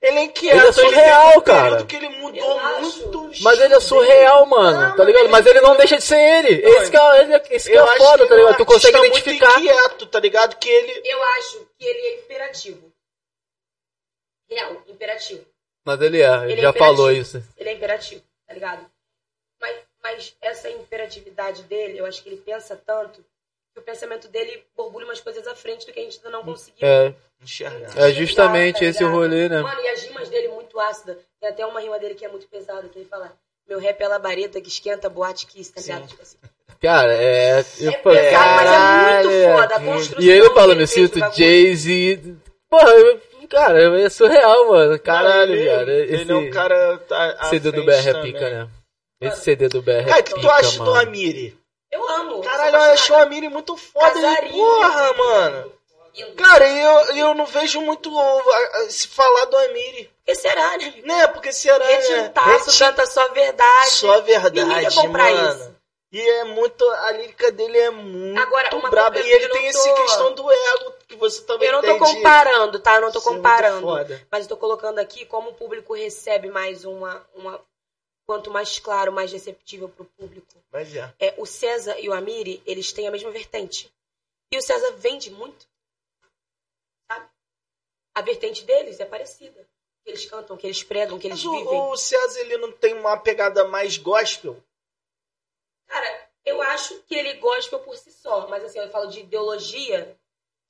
Speaker 1: Ele é inquieto.
Speaker 2: Ele é surreal,
Speaker 1: um
Speaker 2: cara.
Speaker 1: que ele mudou muito.
Speaker 2: Mas ele é surreal, mano,
Speaker 1: Não,
Speaker 2: tá ligado? Mas ele não deixa de ser ele.
Speaker 1: Não,
Speaker 2: Esse que é, ele, é- esse que é
Speaker 1: Eu acho
Speaker 2: foda, tá
Speaker 1: ele é um
Speaker 2: ligado? Tu consegue
Speaker 1: artista
Speaker 2: identificar.
Speaker 1: Muito inquieto, tá ligado? Que ele.
Speaker 3: Eu acho que ele é imperativo. Real, imperativo.
Speaker 2: Mas ele é, ele,
Speaker 3: Ele é
Speaker 2: já falou isso.
Speaker 3: Ele é imperativo, tá ligado? Mas, mas essa imperatividade dele, eu acho que ele pensa tanto o pensamento dele borbulha umas coisas à frente do que a gente ainda não conseguiu.
Speaker 2: É,
Speaker 1: Enxergar.
Speaker 2: é justamente
Speaker 3: tá
Speaker 2: esse o rolê, né?
Speaker 3: Mano, e as rimas dele muito ácida. Tem até uma rima dele que é muito pesada, que ele fala: Meu rap é labareda que esquenta boate kiss, tá ligado? Tipo assim.
Speaker 2: Cara, é. Eu
Speaker 3: É pesado, mas é muito
Speaker 2: caralho.
Speaker 3: foda. A construção
Speaker 2: E ele
Speaker 3: que
Speaker 2: fala,
Speaker 3: ele
Speaker 2: me sinto
Speaker 3: do.
Speaker 2: Jay-Z. Porra, eu- cara, é surreal, mano. Caralho,
Speaker 1: ele,
Speaker 2: cara. Esse
Speaker 1: Ele é um cara. à- à
Speaker 2: CD do BR é pica, né? Esse CD do BR é
Speaker 1: Cara, o que
Speaker 2: pica,
Speaker 1: tu acha do
Speaker 2: mano.
Speaker 1: Amiri?
Speaker 3: Eu amo.
Speaker 1: Caralho, eu o
Speaker 3: apaixonada.
Speaker 1: Amiri muito foda.
Speaker 3: Casarinho.
Speaker 1: porra, mano.
Speaker 3: Lindo.
Speaker 1: Cara, eu, eu não vejo muito se falar do Amiri.
Speaker 3: Por que será, né?
Speaker 1: Né? Porque será, né?
Speaker 3: Retintaço,
Speaker 1: Reti-
Speaker 3: canta só verdade.
Speaker 1: Só
Speaker 3: Ninguém ia
Speaker 1: verdade,
Speaker 3: comprar
Speaker 1: mano.
Speaker 3: isso.
Speaker 1: E é muito. A lírica dele é muito
Speaker 3: Agora, uma
Speaker 1: braba. E ele tem
Speaker 3: não
Speaker 1: essa
Speaker 3: tô-
Speaker 1: questão do ego que você também
Speaker 3: Eu não tô
Speaker 1: tem
Speaker 3: comparando, tá? Eu não tô
Speaker 1: Isso é
Speaker 3: comparando.
Speaker 1: foda.
Speaker 3: Mas eu tô colocando aqui como o público recebe mais uma. uma quanto mais claro, mais receptível pro público.
Speaker 1: Mas é.
Speaker 3: É, o César e o Amiri, eles têm a mesma vertente. E o César vende muito. Sabe? A vertente deles é parecida. Que eles cantam, que eles pregam, que eles
Speaker 1: Mas
Speaker 3: vivem.
Speaker 1: o, o César, ele não tem uma pegada mais gospel?
Speaker 3: Cara, eu acho que ele gospel por si só. Mas assim, eu falo de ideologia.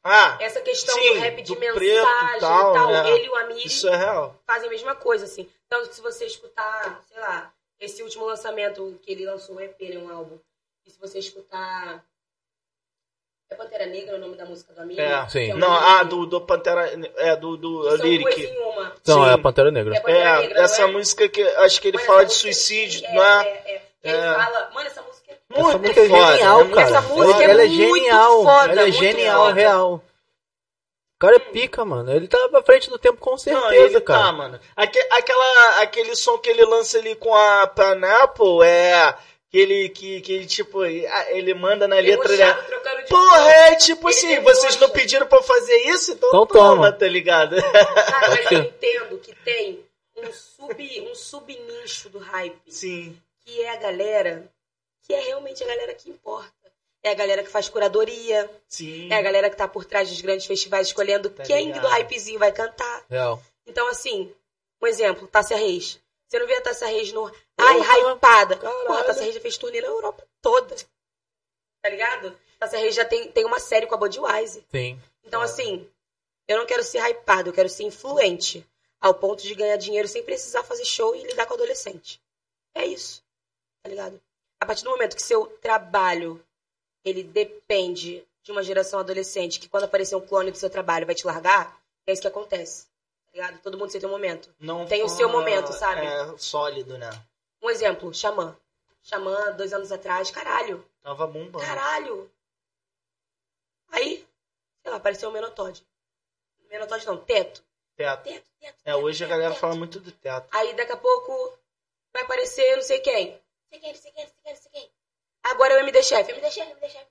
Speaker 1: Ah,
Speaker 3: Essa questão
Speaker 1: Sim,
Speaker 3: do rap de
Speaker 1: do
Speaker 3: mensagem
Speaker 1: preto e tal, né?
Speaker 3: Ele e o Amiri
Speaker 1: isso é real.
Speaker 3: fazem a mesma coisa, assim. Então, se você escutar, sei lá, esse último lançamento que ele lançou, um EP, né, um álbum. E se você escutar. É Pantera Negra o nome da música do Amiri?
Speaker 1: É.
Speaker 2: Sim.
Speaker 3: Que um
Speaker 1: Não,
Speaker 3: livro,
Speaker 1: ah, do, do Pantera. É, do, do
Speaker 3: que duas
Speaker 1: Lyric.
Speaker 3: em uma.
Speaker 2: Não,
Speaker 1: Sim.
Speaker 2: é a Pantera Negra.
Speaker 3: É Pantera
Speaker 1: É,
Speaker 3: Negra,
Speaker 1: essa
Speaker 3: é?
Speaker 1: música que acho que ele
Speaker 3: Mano,
Speaker 1: fala de suicídio,
Speaker 3: aqui
Speaker 1: não é?
Speaker 3: é, é, é. Ele
Speaker 1: É.
Speaker 3: fala. Mano, essa música é
Speaker 1: Muito
Speaker 2: Essa música é
Speaker 1: foda,
Speaker 2: genial, cara.
Speaker 3: Essa música é
Speaker 2: ela é
Speaker 3: muito
Speaker 2: genial.
Speaker 3: foda,
Speaker 2: ela é
Speaker 3: muito
Speaker 2: genial,
Speaker 3: foda.
Speaker 2: real. O cara é pica, mano. Ele tá à frente do tempo com
Speaker 1: Não,
Speaker 2: certeza,
Speaker 1: ele
Speaker 2: cara.
Speaker 1: tá, mano. Aque, aquela, aquele som que ele lança ali com a Pineapple é aquele que, que tipo, ele manda na letra. Ele,
Speaker 3: de
Speaker 1: Porra, é tipo
Speaker 3: Ele
Speaker 1: assim, vocês não pediram pra eu fazer isso, então,
Speaker 2: Então
Speaker 1: toma,
Speaker 2: toma.
Speaker 1: tá ligado?
Speaker 3: Cara, mas
Speaker 2: que-
Speaker 3: eu entendo que tem um sub, um subnicho do hype.
Speaker 1: Sim.
Speaker 3: que é a galera que é realmente a galera que importa. É a galera que faz curadoria,
Speaker 1: Sim.
Speaker 3: é a galera que tá por trás dos grandes festivais escolhendo
Speaker 1: Tá
Speaker 3: quem
Speaker 1: ligado.
Speaker 3: do hypezinho vai cantar.
Speaker 2: Real.
Speaker 3: Então, assim, um exemplo, Tássia Reis. Você não vê a Tássia Reis no. Ai,
Speaker 2: Porra,
Speaker 3: hypada.
Speaker 2: caralho.
Speaker 3: Porra, a Tássia Reis já fez turnê na Europa toda. Tá ligado? Tássia Reis já tem, tem uma série com a Budweiser.
Speaker 2: Sim.
Speaker 3: Então, assim, eu não quero ser hypado, eu quero ser influente. Ao ponto de ganhar dinheiro sem precisar fazer show e lidar com adolescente. É isso. Tá ligado? A partir do momento que seu trabalho ele depende de uma geração adolescente que quando aparecer um clone do seu trabalho vai te largar, é isso que acontece. Tá ligado? Todo mundo tem seu momento.
Speaker 1: Não
Speaker 3: Tem o seu momento, sabe?
Speaker 1: É sólido, né?
Speaker 3: Um exemplo, Xamã. Xamã, dois anos atrás, caralho.
Speaker 1: Tava bombando.
Speaker 3: Caralho! Aí, sei lá, apareceu o Menotode. Menotode não, teto.
Speaker 1: Teto.
Speaker 3: Teto, teto.
Speaker 1: É,
Speaker 3: teto,
Speaker 1: hoje a galera fala muito do teto.
Speaker 3: Aí daqui a pouco vai aparecer não sei quem. Não sei quem, não sei quem, não sei quem, não sei quem. Agora é o MD Chef. MD Chef, MD Chef.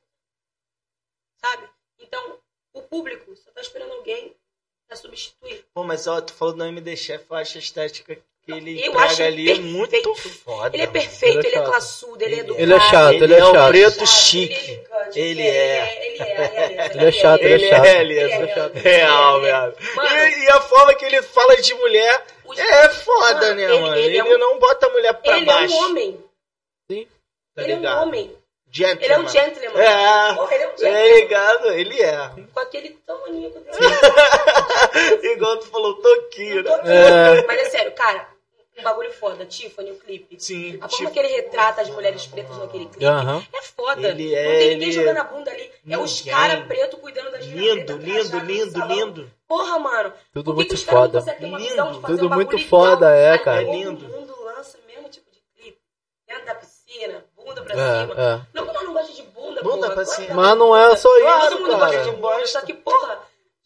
Speaker 3: Sabe? Então, o público só tá esperando alguém pra substituir.
Speaker 1: Pô, mas ó, tu falou do MD Chef, eu acho a estética que ele
Speaker 3: Eu
Speaker 1: entrega
Speaker 3: acho
Speaker 1: ali é
Speaker 3: perfeito.
Speaker 1: muito foda.
Speaker 3: Ele é perfeito,
Speaker 2: Ele é
Speaker 3: ele é
Speaker 2: chato.
Speaker 3: classudo, ele é educado.
Speaker 2: Ele é chato, ele é
Speaker 1: Ele é
Speaker 2: chato.
Speaker 1: preto
Speaker 3: chato,
Speaker 1: chique.
Speaker 3: Ele é elegante.
Speaker 1: Ele
Speaker 3: Ele
Speaker 1: é.
Speaker 3: é, ele é.
Speaker 2: Ele é chato, ele
Speaker 1: Ele
Speaker 2: é chato.
Speaker 1: é, ele é,
Speaker 3: Ele é,
Speaker 1: ele é
Speaker 3: ele é.
Speaker 1: real,
Speaker 3: Ele é.
Speaker 1: velho. E, a forma que ele fala de mulher é foda, né,
Speaker 3: ele-
Speaker 1: mano?
Speaker 3: ele
Speaker 1: Ele,
Speaker 3: é
Speaker 1: não bota a mulher pra
Speaker 3: Ele
Speaker 1: baixo.
Speaker 3: é um homem.
Speaker 1: Tá
Speaker 3: ele é um
Speaker 1: ligado?
Speaker 3: homem.
Speaker 1: Gentleman.
Speaker 3: Ele é um gentleman.
Speaker 1: É,
Speaker 3: Porra, ele é um
Speaker 1: é
Speaker 3: gentleman.
Speaker 1: ligado, ele é.
Speaker 3: Com aquele tamaninho dele.
Speaker 1: Igual tu falou, Toquinho, né?
Speaker 2: É.
Speaker 3: Mas é sério, cara, um bagulho foda. Tiffany, o clipe.
Speaker 1: Sim,
Speaker 3: A forma que ele retrata as mulheres pretas naquele clipe
Speaker 2: Aham.
Speaker 3: é foda.
Speaker 1: Ele é-
Speaker 3: não tem ninguém
Speaker 1: ele-
Speaker 3: jogando a bunda ali. É os
Speaker 1: Ninguém.
Speaker 3: caras pretos cuidando das
Speaker 1: lindo,
Speaker 3: pretas,
Speaker 1: lindo, lindo, lindo.
Speaker 3: Porra, mano.
Speaker 2: Tudo muito foda.
Speaker 1: Lindo.
Speaker 2: Tudo
Speaker 3: um
Speaker 2: muito
Speaker 3: igual?
Speaker 2: foda, é, cara.
Speaker 3: Todo
Speaker 1: Lindo.
Speaker 3: mundo lança o mesmo tipo de clipe. Dentro da piscina, bunda pra
Speaker 2: É,
Speaker 3: cima.
Speaker 2: é.
Speaker 3: Não que nós não gosta de bunda,
Speaker 1: Bunda
Speaker 3: porra.
Speaker 1: pra cima.
Speaker 2: Mas não é só
Speaker 1: Claro,
Speaker 3: Todo mundo
Speaker 2: isso,
Speaker 3: gosta
Speaker 2: cara.
Speaker 3: de bunda, só que, porra,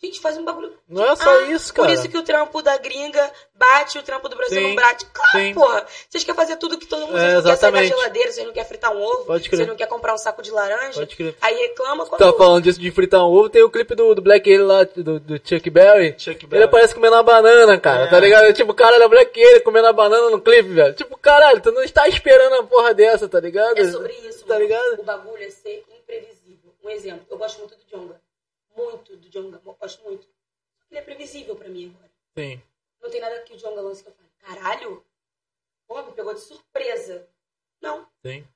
Speaker 3: gente faz um bagulho
Speaker 2: Não é só
Speaker 3: ah,
Speaker 2: isso,
Speaker 3: Por
Speaker 2: cara.
Speaker 3: isso que o trampo da gringa bate, o trampo do Brasil
Speaker 2: Sim,
Speaker 3: não bate. Claro,
Speaker 2: sim.
Speaker 3: porra. Vocês querem fazer tudo que todo mundo
Speaker 2: É,
Speaker 3: vocês não quer sair da geladeira, vocês não querem fritar um ovo,
Speaker 2: Pode crer.
Speaker 3: vocês não querem comprar um saco de laranja.
Speaker 2: Pode crer.
Speaker 3: Aí reclama quando.
Speaker 2: Tá falando disso de fritar um ovo, tem o clipe do, do Black Alien lá, do, do Chuck Berry.
Speaker 1: Chuck
Speaker 2: Ele
Speaker 1: Berry.
Speaker 2: aparece comendo uma banana, cara,
Speaker 1: É.
Speaker 2: tá ligado? Tipo, caralho, é o Black Alien comendo a banana no clipe, velho. Tipo, caralho, tu não está esperando a porra dessa, tá ligado?
Speaker 3: É sobre isso,
Speaker 2: Tá
Speaker 3: mano.
Speaker 2: ligado?
Speaker 3: O bagulho é ser imprevisível. Um exemplo, eu gosto muito do Jonga. Muito do Jonga, eu gosto muito. Ele é previsível pra mim agora.
Speaker 2: Sim.
Speaker 3: Não tem nada que o Jonga lance que eu falo, caralho, pô, me pegou de surpresa. Não,
Speaker 2: Sim.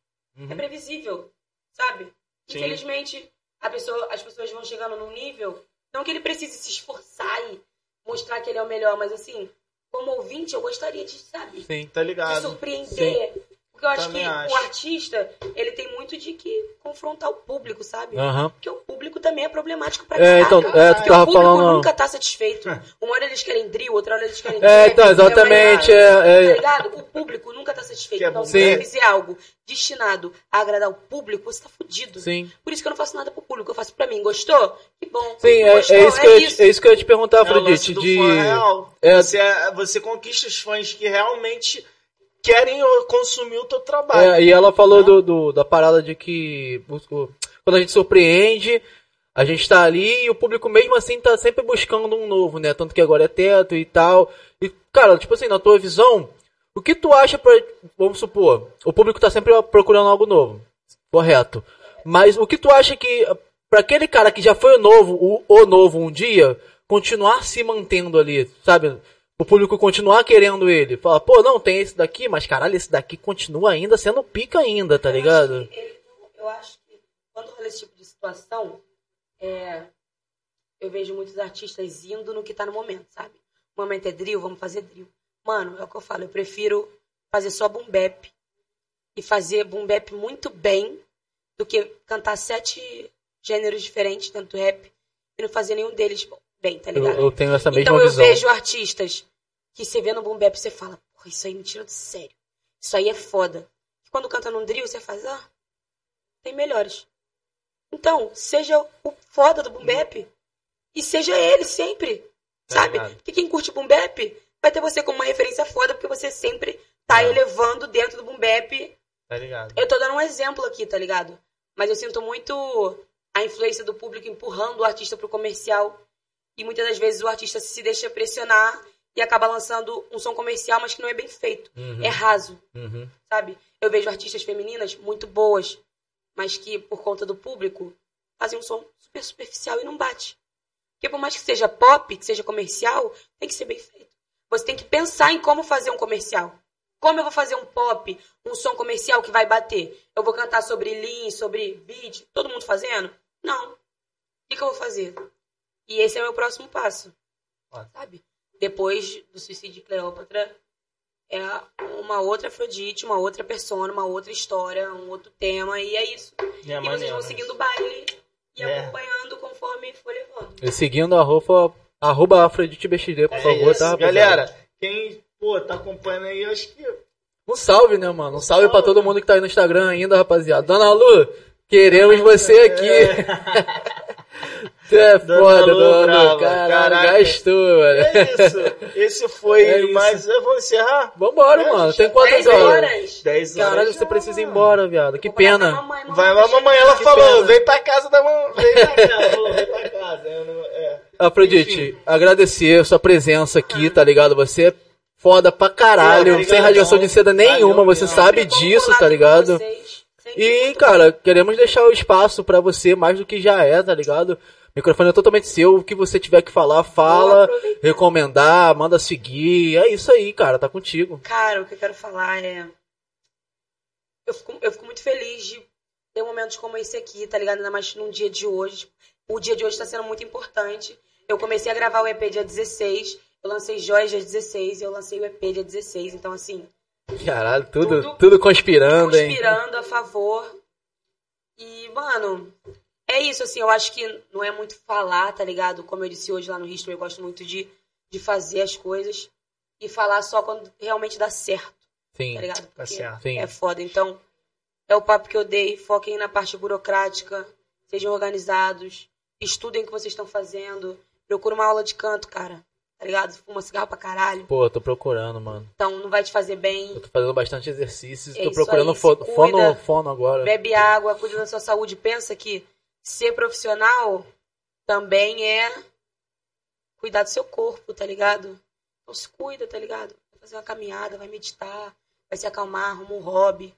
Speaker 3: é previsível, sabe?
Speaker 1: Sim.
Speaker 3: Infelizmente, a pessoa, as pessoas vão chegando num nível, não que ele precise se esforçar e mostrar que ele é o melhor, mas assim, como ouvinte, eu gostaria de, sabe,
Speaker 2: Sim.
Speaker 1: Tá
Speaker 3: de
Speaker 1: ligado?
Speaker 3: surpreender. Porque eu acho
Speaker 1: Também
Speaker 3: que
Speaker 1: acho.
Speaker 3: o artista, ele tem muito de que confrontar o público, sabe?
Speaker 2: Aham.
Speaker 3: Porque o público também é problemático pra
Speaker 2: É, então, é, tu tava
Speaker 3: o público
Speaker 2: falando.
Speaker 3: nunca tá satisfeito. Uma hora eles querem drill, outra hora eles querem
Speaker 2: É, então, exatamente,
Speaker 3: Tá
Speaker 2: é, é,
Speaker 3: ligado? O público nunca tá satisfeito.
Speaker 1: Que é
Speaker 3: então, se você fizer algo destinado a agradar o público, você tá fudido.
Speaker 2: sim.
Speaker 3: Por isso que eu não faço nada pro público, eu faço pra mim. Gostou? Que bom.
Speaker 2: Sim, é,
Speaker 3: gostou?
Speaker 2: é isso que eu, ia te- é isso que eu ia te perguntar,
Speaker 1: É
Speaker 2: Afrodite,
Speaker 1: do
Speaker 2: de...
Speaker 1: fã real.
Speaker 2: É.
Speaker 1: Você, você conquista os fãs que realmente querem consumir o teu trabalho.
Speaker 2: É, e ela falou do, do- da parada de que quando a gente surpreende, a gente tá ali e o público mesmo assim tá sempre buscando um novo, né? Tanto que agora é teto e tal. E, cara, tipo assim, na tua visão, o que tu acha pra. Vamos supor, o público tá sempre procurando algo novo. Correto. Mas o que tu acha que, pra aquele cara que já foi o novo, o, o novo um dia, continuar se mantendo ali, sabe? O público continuar querendo ele. Fala, pô, não, tem esse daqui, mas caralho, esse daqui continua ainda sendo pica ainda, tá ligado?
Speaker 3: Eu acho que, ele- eu acho que quando rola esse tipo de situação, é, eu vejo muitos artistas indo no que tá no momento, sabe? O momento é drill, vamos fazer drill. Mano, é o que eu falo, eu prefiro fazer só boom bap e fazer boom bap muito bem do que cantar sete gêneros diferentes dentro do rap e não fazer nenhum deles bem, tá
Speaker 2: Eu,
Speaker 3: ligado?
Speaker 2: eu tenho essa mesma
Speaker 3: Então eu
Speaker 2: visão.
Speaker 3: vejo artistas que você vê no boom bap e você fala, porra, isso aí me tira do sério. Isso aí é foda. E quando canta num drill, você faz, ah, tem melhores. Então, seja o foda do boom bap e seja ele sempre,
Speaker 1: Tá
Speaker 3: sabe?
Speaker 1: ligado.
Speaker 3: Porque quem curte boom bap vai ter você como uma referência foda porque você sempre tá
Speaker 1: É.
Speaker 3: elevando dentro do boom bap
Speaker 1: Tá ligado?
Speaker 3: eu tô dando um exemplo aqui, tá ligado? Mas eu sinto muito a influência do público empurrando o artista pro comercial. E muitas das vezes o artista se deixa pressionar e acaba lançando um som comercial, mas que não é bem feito.
Speaker 2: Uhum,
Speaker 3: É raso,
Speaker 2: uhum.
Speaker 3: sabe? Eu vejo artistas femininas muito boas, mas que por conta do público fazem um som super superficial e não bate. Porque por mais que seja pop, que seja comercial, tem que ser bem feito. Você tem que pensar em como fazer um comercial. Como eu vou fazer um pop, um som comercial que vai bater? Eu vou cantar sobre lean, sobre beat, todo mundo fazendo? Não. O que, que eu vou fazer? E esse é o meu próximo passo.
Speaker 1: Ah.
Speaker 3: Sabe? Depois do suicídio de Cleópatra, é uma outra Afrodite, uma outra persona, uma outra história, um outro tema, e é isso.
Speaker 1: E é
Speaker 3: e vocês vão
Speaker 1: né?
Speaker 3: seguindo o baile e
Speaker 1: É.
Speaker 3: acompanhando conforme for levando.
Speaker 2: E seguindo a roupa, arroba Afrodite BXD, por
Speaker 1: É
Speaker 2: favor,
Speaker 1: isso.
Speaker 2: tá, rapaziada?
Speaker 1: Galera, quem pô, tá acompanhando aí, eu acho que.
Speaker 2: Um salve, né, mano? Um salve
Speaker 1: salve,
Speaker 2: pra todo mundo que tá aí no Instagram ainda, rapaziada. Dona Lu, queremos você aqui. Tu é
Speaker 1: Dona
Speaker 2: foda,
Speaker 1: Lu,
Speaker 2: Dona. Caralho,
Speaker 1: Caraca.
Speaker 2: gastou, mano.
Speaker 1: É isso. Esse foi
Speaker 2: É isso.
Speaker 1: mais. Eu vou encerrar?
Speaker 2: Vambora,
Speaker 1: É,
Speaker 2: mano. Tem quantas
Speaker 3: 10
Speaker 2: horas?
Speaker 3: horas!
Speaker 1: 10 horas.
Speaker 2: Caralho, você precisa ir embora, viado. Que pena.
Speaker 3: mamãe, não
Speaker 1: Vai, a mamãe, ela falou,
Speaker 2: pena.
Speaker 1: vem pra casa da mamãe, vem pra casa, vem pra casa. É.
Speaker 2: Afrodite, agradecer a sua presença aqui, tá ligado? Você é foda pra caralho, sem radiação de seda nenhuma,
Speaker 1: Valeu
Speaker 2: você sabe disso, tá ligado? E, cara, queremos deixar o espaço pra você mais do que já é, tá ligado? O microfone é totalmente seu, o que você tiver que falar, fala, recomendar, manda seguir, é isso aí, cara, tá contigo.
Speaker 3: Cara, o que eu quero falar é. Eu fico, eu fico muito feliz de ter momentos como esse aqui, tá ligado? Ainda mais num dia de hoje. O dia de hoje tá sendo muito importante. Eu comecei a gravar o EP dia 16, eu lancei Joias dia 16 e eu lancei o EP dia 16. Então, assim,
Speaker 2: Caralho, tudo,
Speaker 3: Tudo
Speaker 2: tudo conspirando, hein?
Speaker 3: conspirando a favor. E, mano, é isso, assim, eu acho que não é muito falar, tá ligado? Como eu disse hoje lá no History, eu gosto muito de, de fazer as coisas e falar só quando realmente dá certo,
Speaker 2: Sim,
Speaker 3: tá ligado?
Speaker 1: Tá
Speaker 3: Porque
Speaker 1: certo.
Speaker 2: sim.
Speaker 3: é foda. Então, é o papo que eu dei. Foquem na parte burocrática, sejam organizados, estudem o que vocês estão fazendo. Procura uma aula de canto, cara. Tá ligado? Fuma cigarro pra caralho.
Speaker 2: Pô, tô procurando, mano.
Speaker 3: Então, não vai te fazer bem.
Speaker 2: Eu tô fazendo bastante exercícios,
Speaker 3: É
Speaker 2: tô procurando
Speaker 3: aí,
Speaker 2: fono, fono agora.
Speaker 3: Bebe água, cuida da sua saúde. Pensa que ser profissional também é cuidar do seu corpo, tá ligado? Então se cuida, tá ligado? Vai fazer uma caminhada, vai meditar, vai se acalmar, arruma um hobby.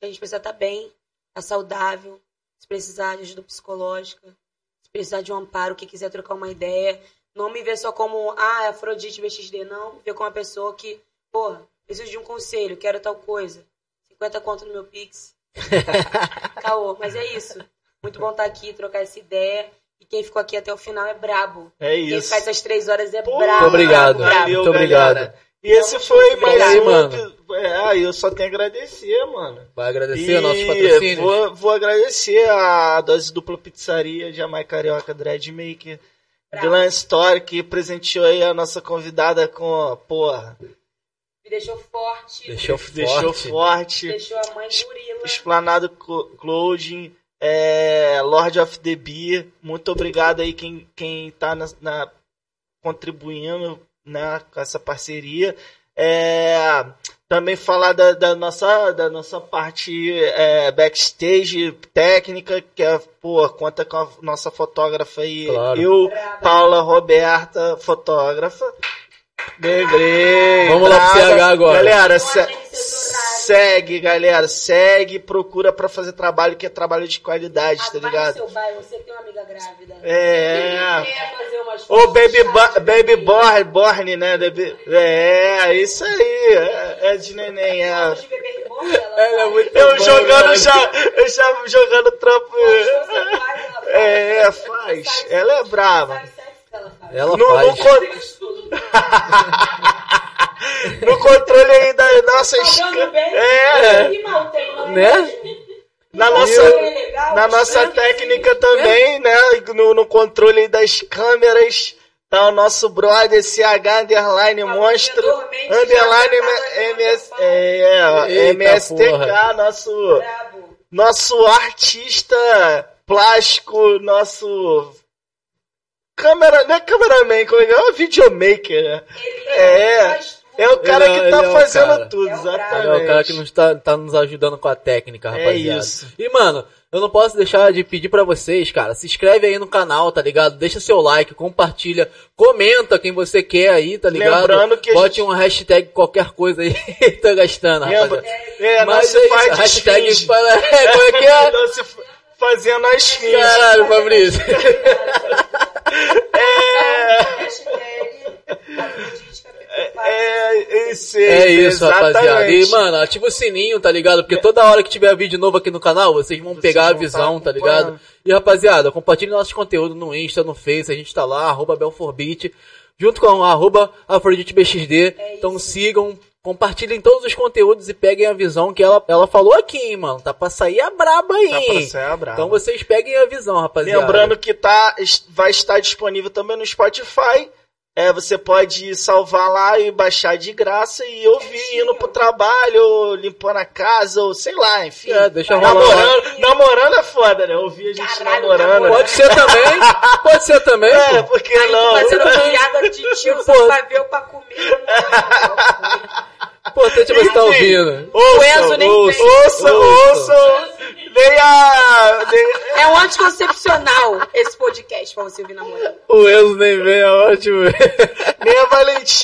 Speaker 3: A gente precisa estar bem, estar saudável. Se precisar de ajuda psicológica, se precisar de um amparo, que quiser trocar uma ideia. Não me ver só como, ah, é Afrodite BXD, não. Me ver como uma pessoa que, porra, preciso de um conselho, quero tal coisa. 50 conto no meu Pix. Caô, mas é isso. Muito bom estar aqui, trocar essa ideia. E quem ficou aqui até o final é brabo.
Speaker 1: É
Speaker 3: Quem
Speaker 1: isso.
Speaker 3: ficar essas três horas é
Speaker 1: Pô,
Speaker 3: brabo.
Speaker 2: Muito obrigado.
Speaker 3: brabo,
Speaker 2: Muito obrigado.
Speaker 1: E esse
Speaker 3: Tamo
Speaker 1: foi mais um.
Speaker 2: Mano.
Speaker 1: É, eu só tenho a agradecer, mano.
Speaker 2: Vai agradecer
Speaker 1: E
Speaker 2: nossos patrocínios.
Speaker 1: Vou, vou agradecer a Dose Dupla Pizzaria, Jamaica Carioca Dreadmaker. Glam Story, que presenteou aí a nossa convidada com, porra,
Speaker 3: Me deixou forte.
Speaker 2: Deixou
Speaker 1: deixou
Speaker 2: forte.
Speaker 1: forte.
Speaker 3: Deixou a mãe gorila.
Speaker 1: Explanado Clo- Clothing, é, Lord of the Beer. Muito obrigado aí quem, quem tá na, na- contribuindo né, com essa parceria. É, também falar da, da nossa, da nossa parte é, backstage técnica, que é, pô, conta com a nossa fotógrafa aí.
Speaker 2: Claro.
Speaker 1: Eu. Paula Roberta, fotógrafa. Lembrei.
Speaker 2: Vamos lá pro. CH agora.
Speaker 1: Galera, se-. Segue, galera. Segue, procura pra fazer trabalho que é trabalho de qualidade,
Speaker 3: Ah,
Speaker 1: tá ligado?
Speaker 3: seu bairro, você tem uma amiga grávida.
Speaker 1: É.
Speaker 3: Quer fazer umas
Speaker 1: Ô,
Speaker 3: fotos
Speaker 1: Baby, Bo- Baby. Born, Born, né? Baby- É, isso aí. É, é de neném, é.
Speaker 3: Ela
Speaker 2: Ela é
Speaker 3: faz.
Speaker 2: muito
Speaker 1: Eu
Speaker 2: bom,
Speaker 1: jogando
Speaker 2: né?
Speaker 1: já, eu já jogando trampo.
Speaker 3: Faz.
Speaker 1: É, faz. Ela é brava.
Speaker 3: sabe sexo que ela faz.
Speaker 2: Ela
Speaker 1: No, no, controle aí das nossas.
Speaker 3: Jogando bem,
Speaker 1: É.
Speaker 3: é
Speaker 2: Né?
Speaker 3: mesmo?
Speaker 1: Na nossa,
Speaker 3: é legal,
Speaker 1: na nossa
Speaker 3: né?
Speaker 1: técnica também, né? No, no controle aí das câmeras, tá o nosso brother CH Underline
Speaker 3: Falou
Speaker 1: Monstro, Underline
Speaker 3: tá
Speaker 1: MS, é, é, MSTK, nosso, nosso artista plástico, nosso câmera, não é cameraman, como é que é? É um videomaker, né?
Speaker 3: Ele
Speaker 1: É.
Speaker 3: faz tudo.
Speaker 1: É o cara
Speaker 2: Ele é-
Speaker 1: que tá
Speaker 2: ele é
Speaker 1: fazendo
Speaker 2: cara.
Speaker 1: tudo,
Speaker 3: É
Speaker 1: exatamente.
Speaker 2: Ele é o cara que nos tá, tá nos ajudando com a técnica,
Speaker 1: É
Speaker 2: rapaziada.
Speaker 1: isso.
Speaker 2: E, mano, eu não posso deixar de pedir pra vocês, cara, se inscreve aí no canal, tá ligado? Deixa seu like, compartilha, comenta quem você quer aí, tá ligado?
Speaker 1: Lembrando que a
Speaker 2: Bote
Speaker 1: gente-
Speaker 2: um hashtag qualquer coisa aí, tá gastando,
Speaker 1: Lembra?
Speaker 2: rapaziada.
Speaker 1: É, não
Speaker 2: Mas
Speaker 1: se
Speaker 2: é isso,
Speaker 1: faz
Speaker 2: hashtag fala, é, como é que é?
Speaker 1: Não se fa- fazendo as fins.
Speaker 2: Caralho, Fabrício.
Speaker 1: É,
Speaker 3: Hashtag Afrodite capítulo quatro.
Speaker 1: é, isso,
Speaker 2: É isso, rapaziada. E,
Speaker 1: exatamente.
Speaker 2: mano, ativa o sininho, tá ligado? Porque toda hora que tiver vídeo novo aqui no canal, vocês vão pegar a visão,
Speaker 1: tá
Speaker 2: tá ligado? E, rapaziada, compartilhe nossos conteúdos no Insta, no Face, a gente tá lá, arroba Belforbit, junto com arroba AfroditeBXD.
Speaker 3: É
Speaker 2: então sigam, compartilhem todos os conteúdos e peguem a visão que ela, ela falou aqui, hein, mano. Tá pra sair a braba aí,
Speaker 1: Tá pra sair a braba.
Speaker 2: Então vocês peguem a visão, rapaziada.
Speaker 1: Lembrando que tá, vai estar disponível também no Spotify. É, você pode salvar lá e baixar de graça e ouvir indo pro trabalho, ou limpando a casa, ou sei lá, enfim.
Speaker 2: É, deixa rolar.
Speaker 1: namorando, namorando é foda, né? Ouvir a gente
Speaker 3: Caralho,
Speaker 1: namorando.
Speaker 3: namorando.
Speaker 2: Pode ser também, pode ser também,
Speaker 1: É,
Speaker 2: pô.
Speaker 1: por que
Speaker 3: Aí
Speaker 1: não?
Speaker 3: fazendo piada de tio,
Speaker 2: Pô.
Speaker 3: você vai ver o pra comer.
Speaker 2: importante é você tá ouvindo.
Speaker 3: O Enzo nem
Speaker 1: ouçam,
Speaker 3: vem.
Speaker 1: ouçam, ouçam. Nem a... nem-
Speaker 3: É um anticoncepcional esse podcast pra você ouvir na moral.
Speaker 2: O Enzo nem vem, é ótimo.
Speaker 1: nem a Valentina.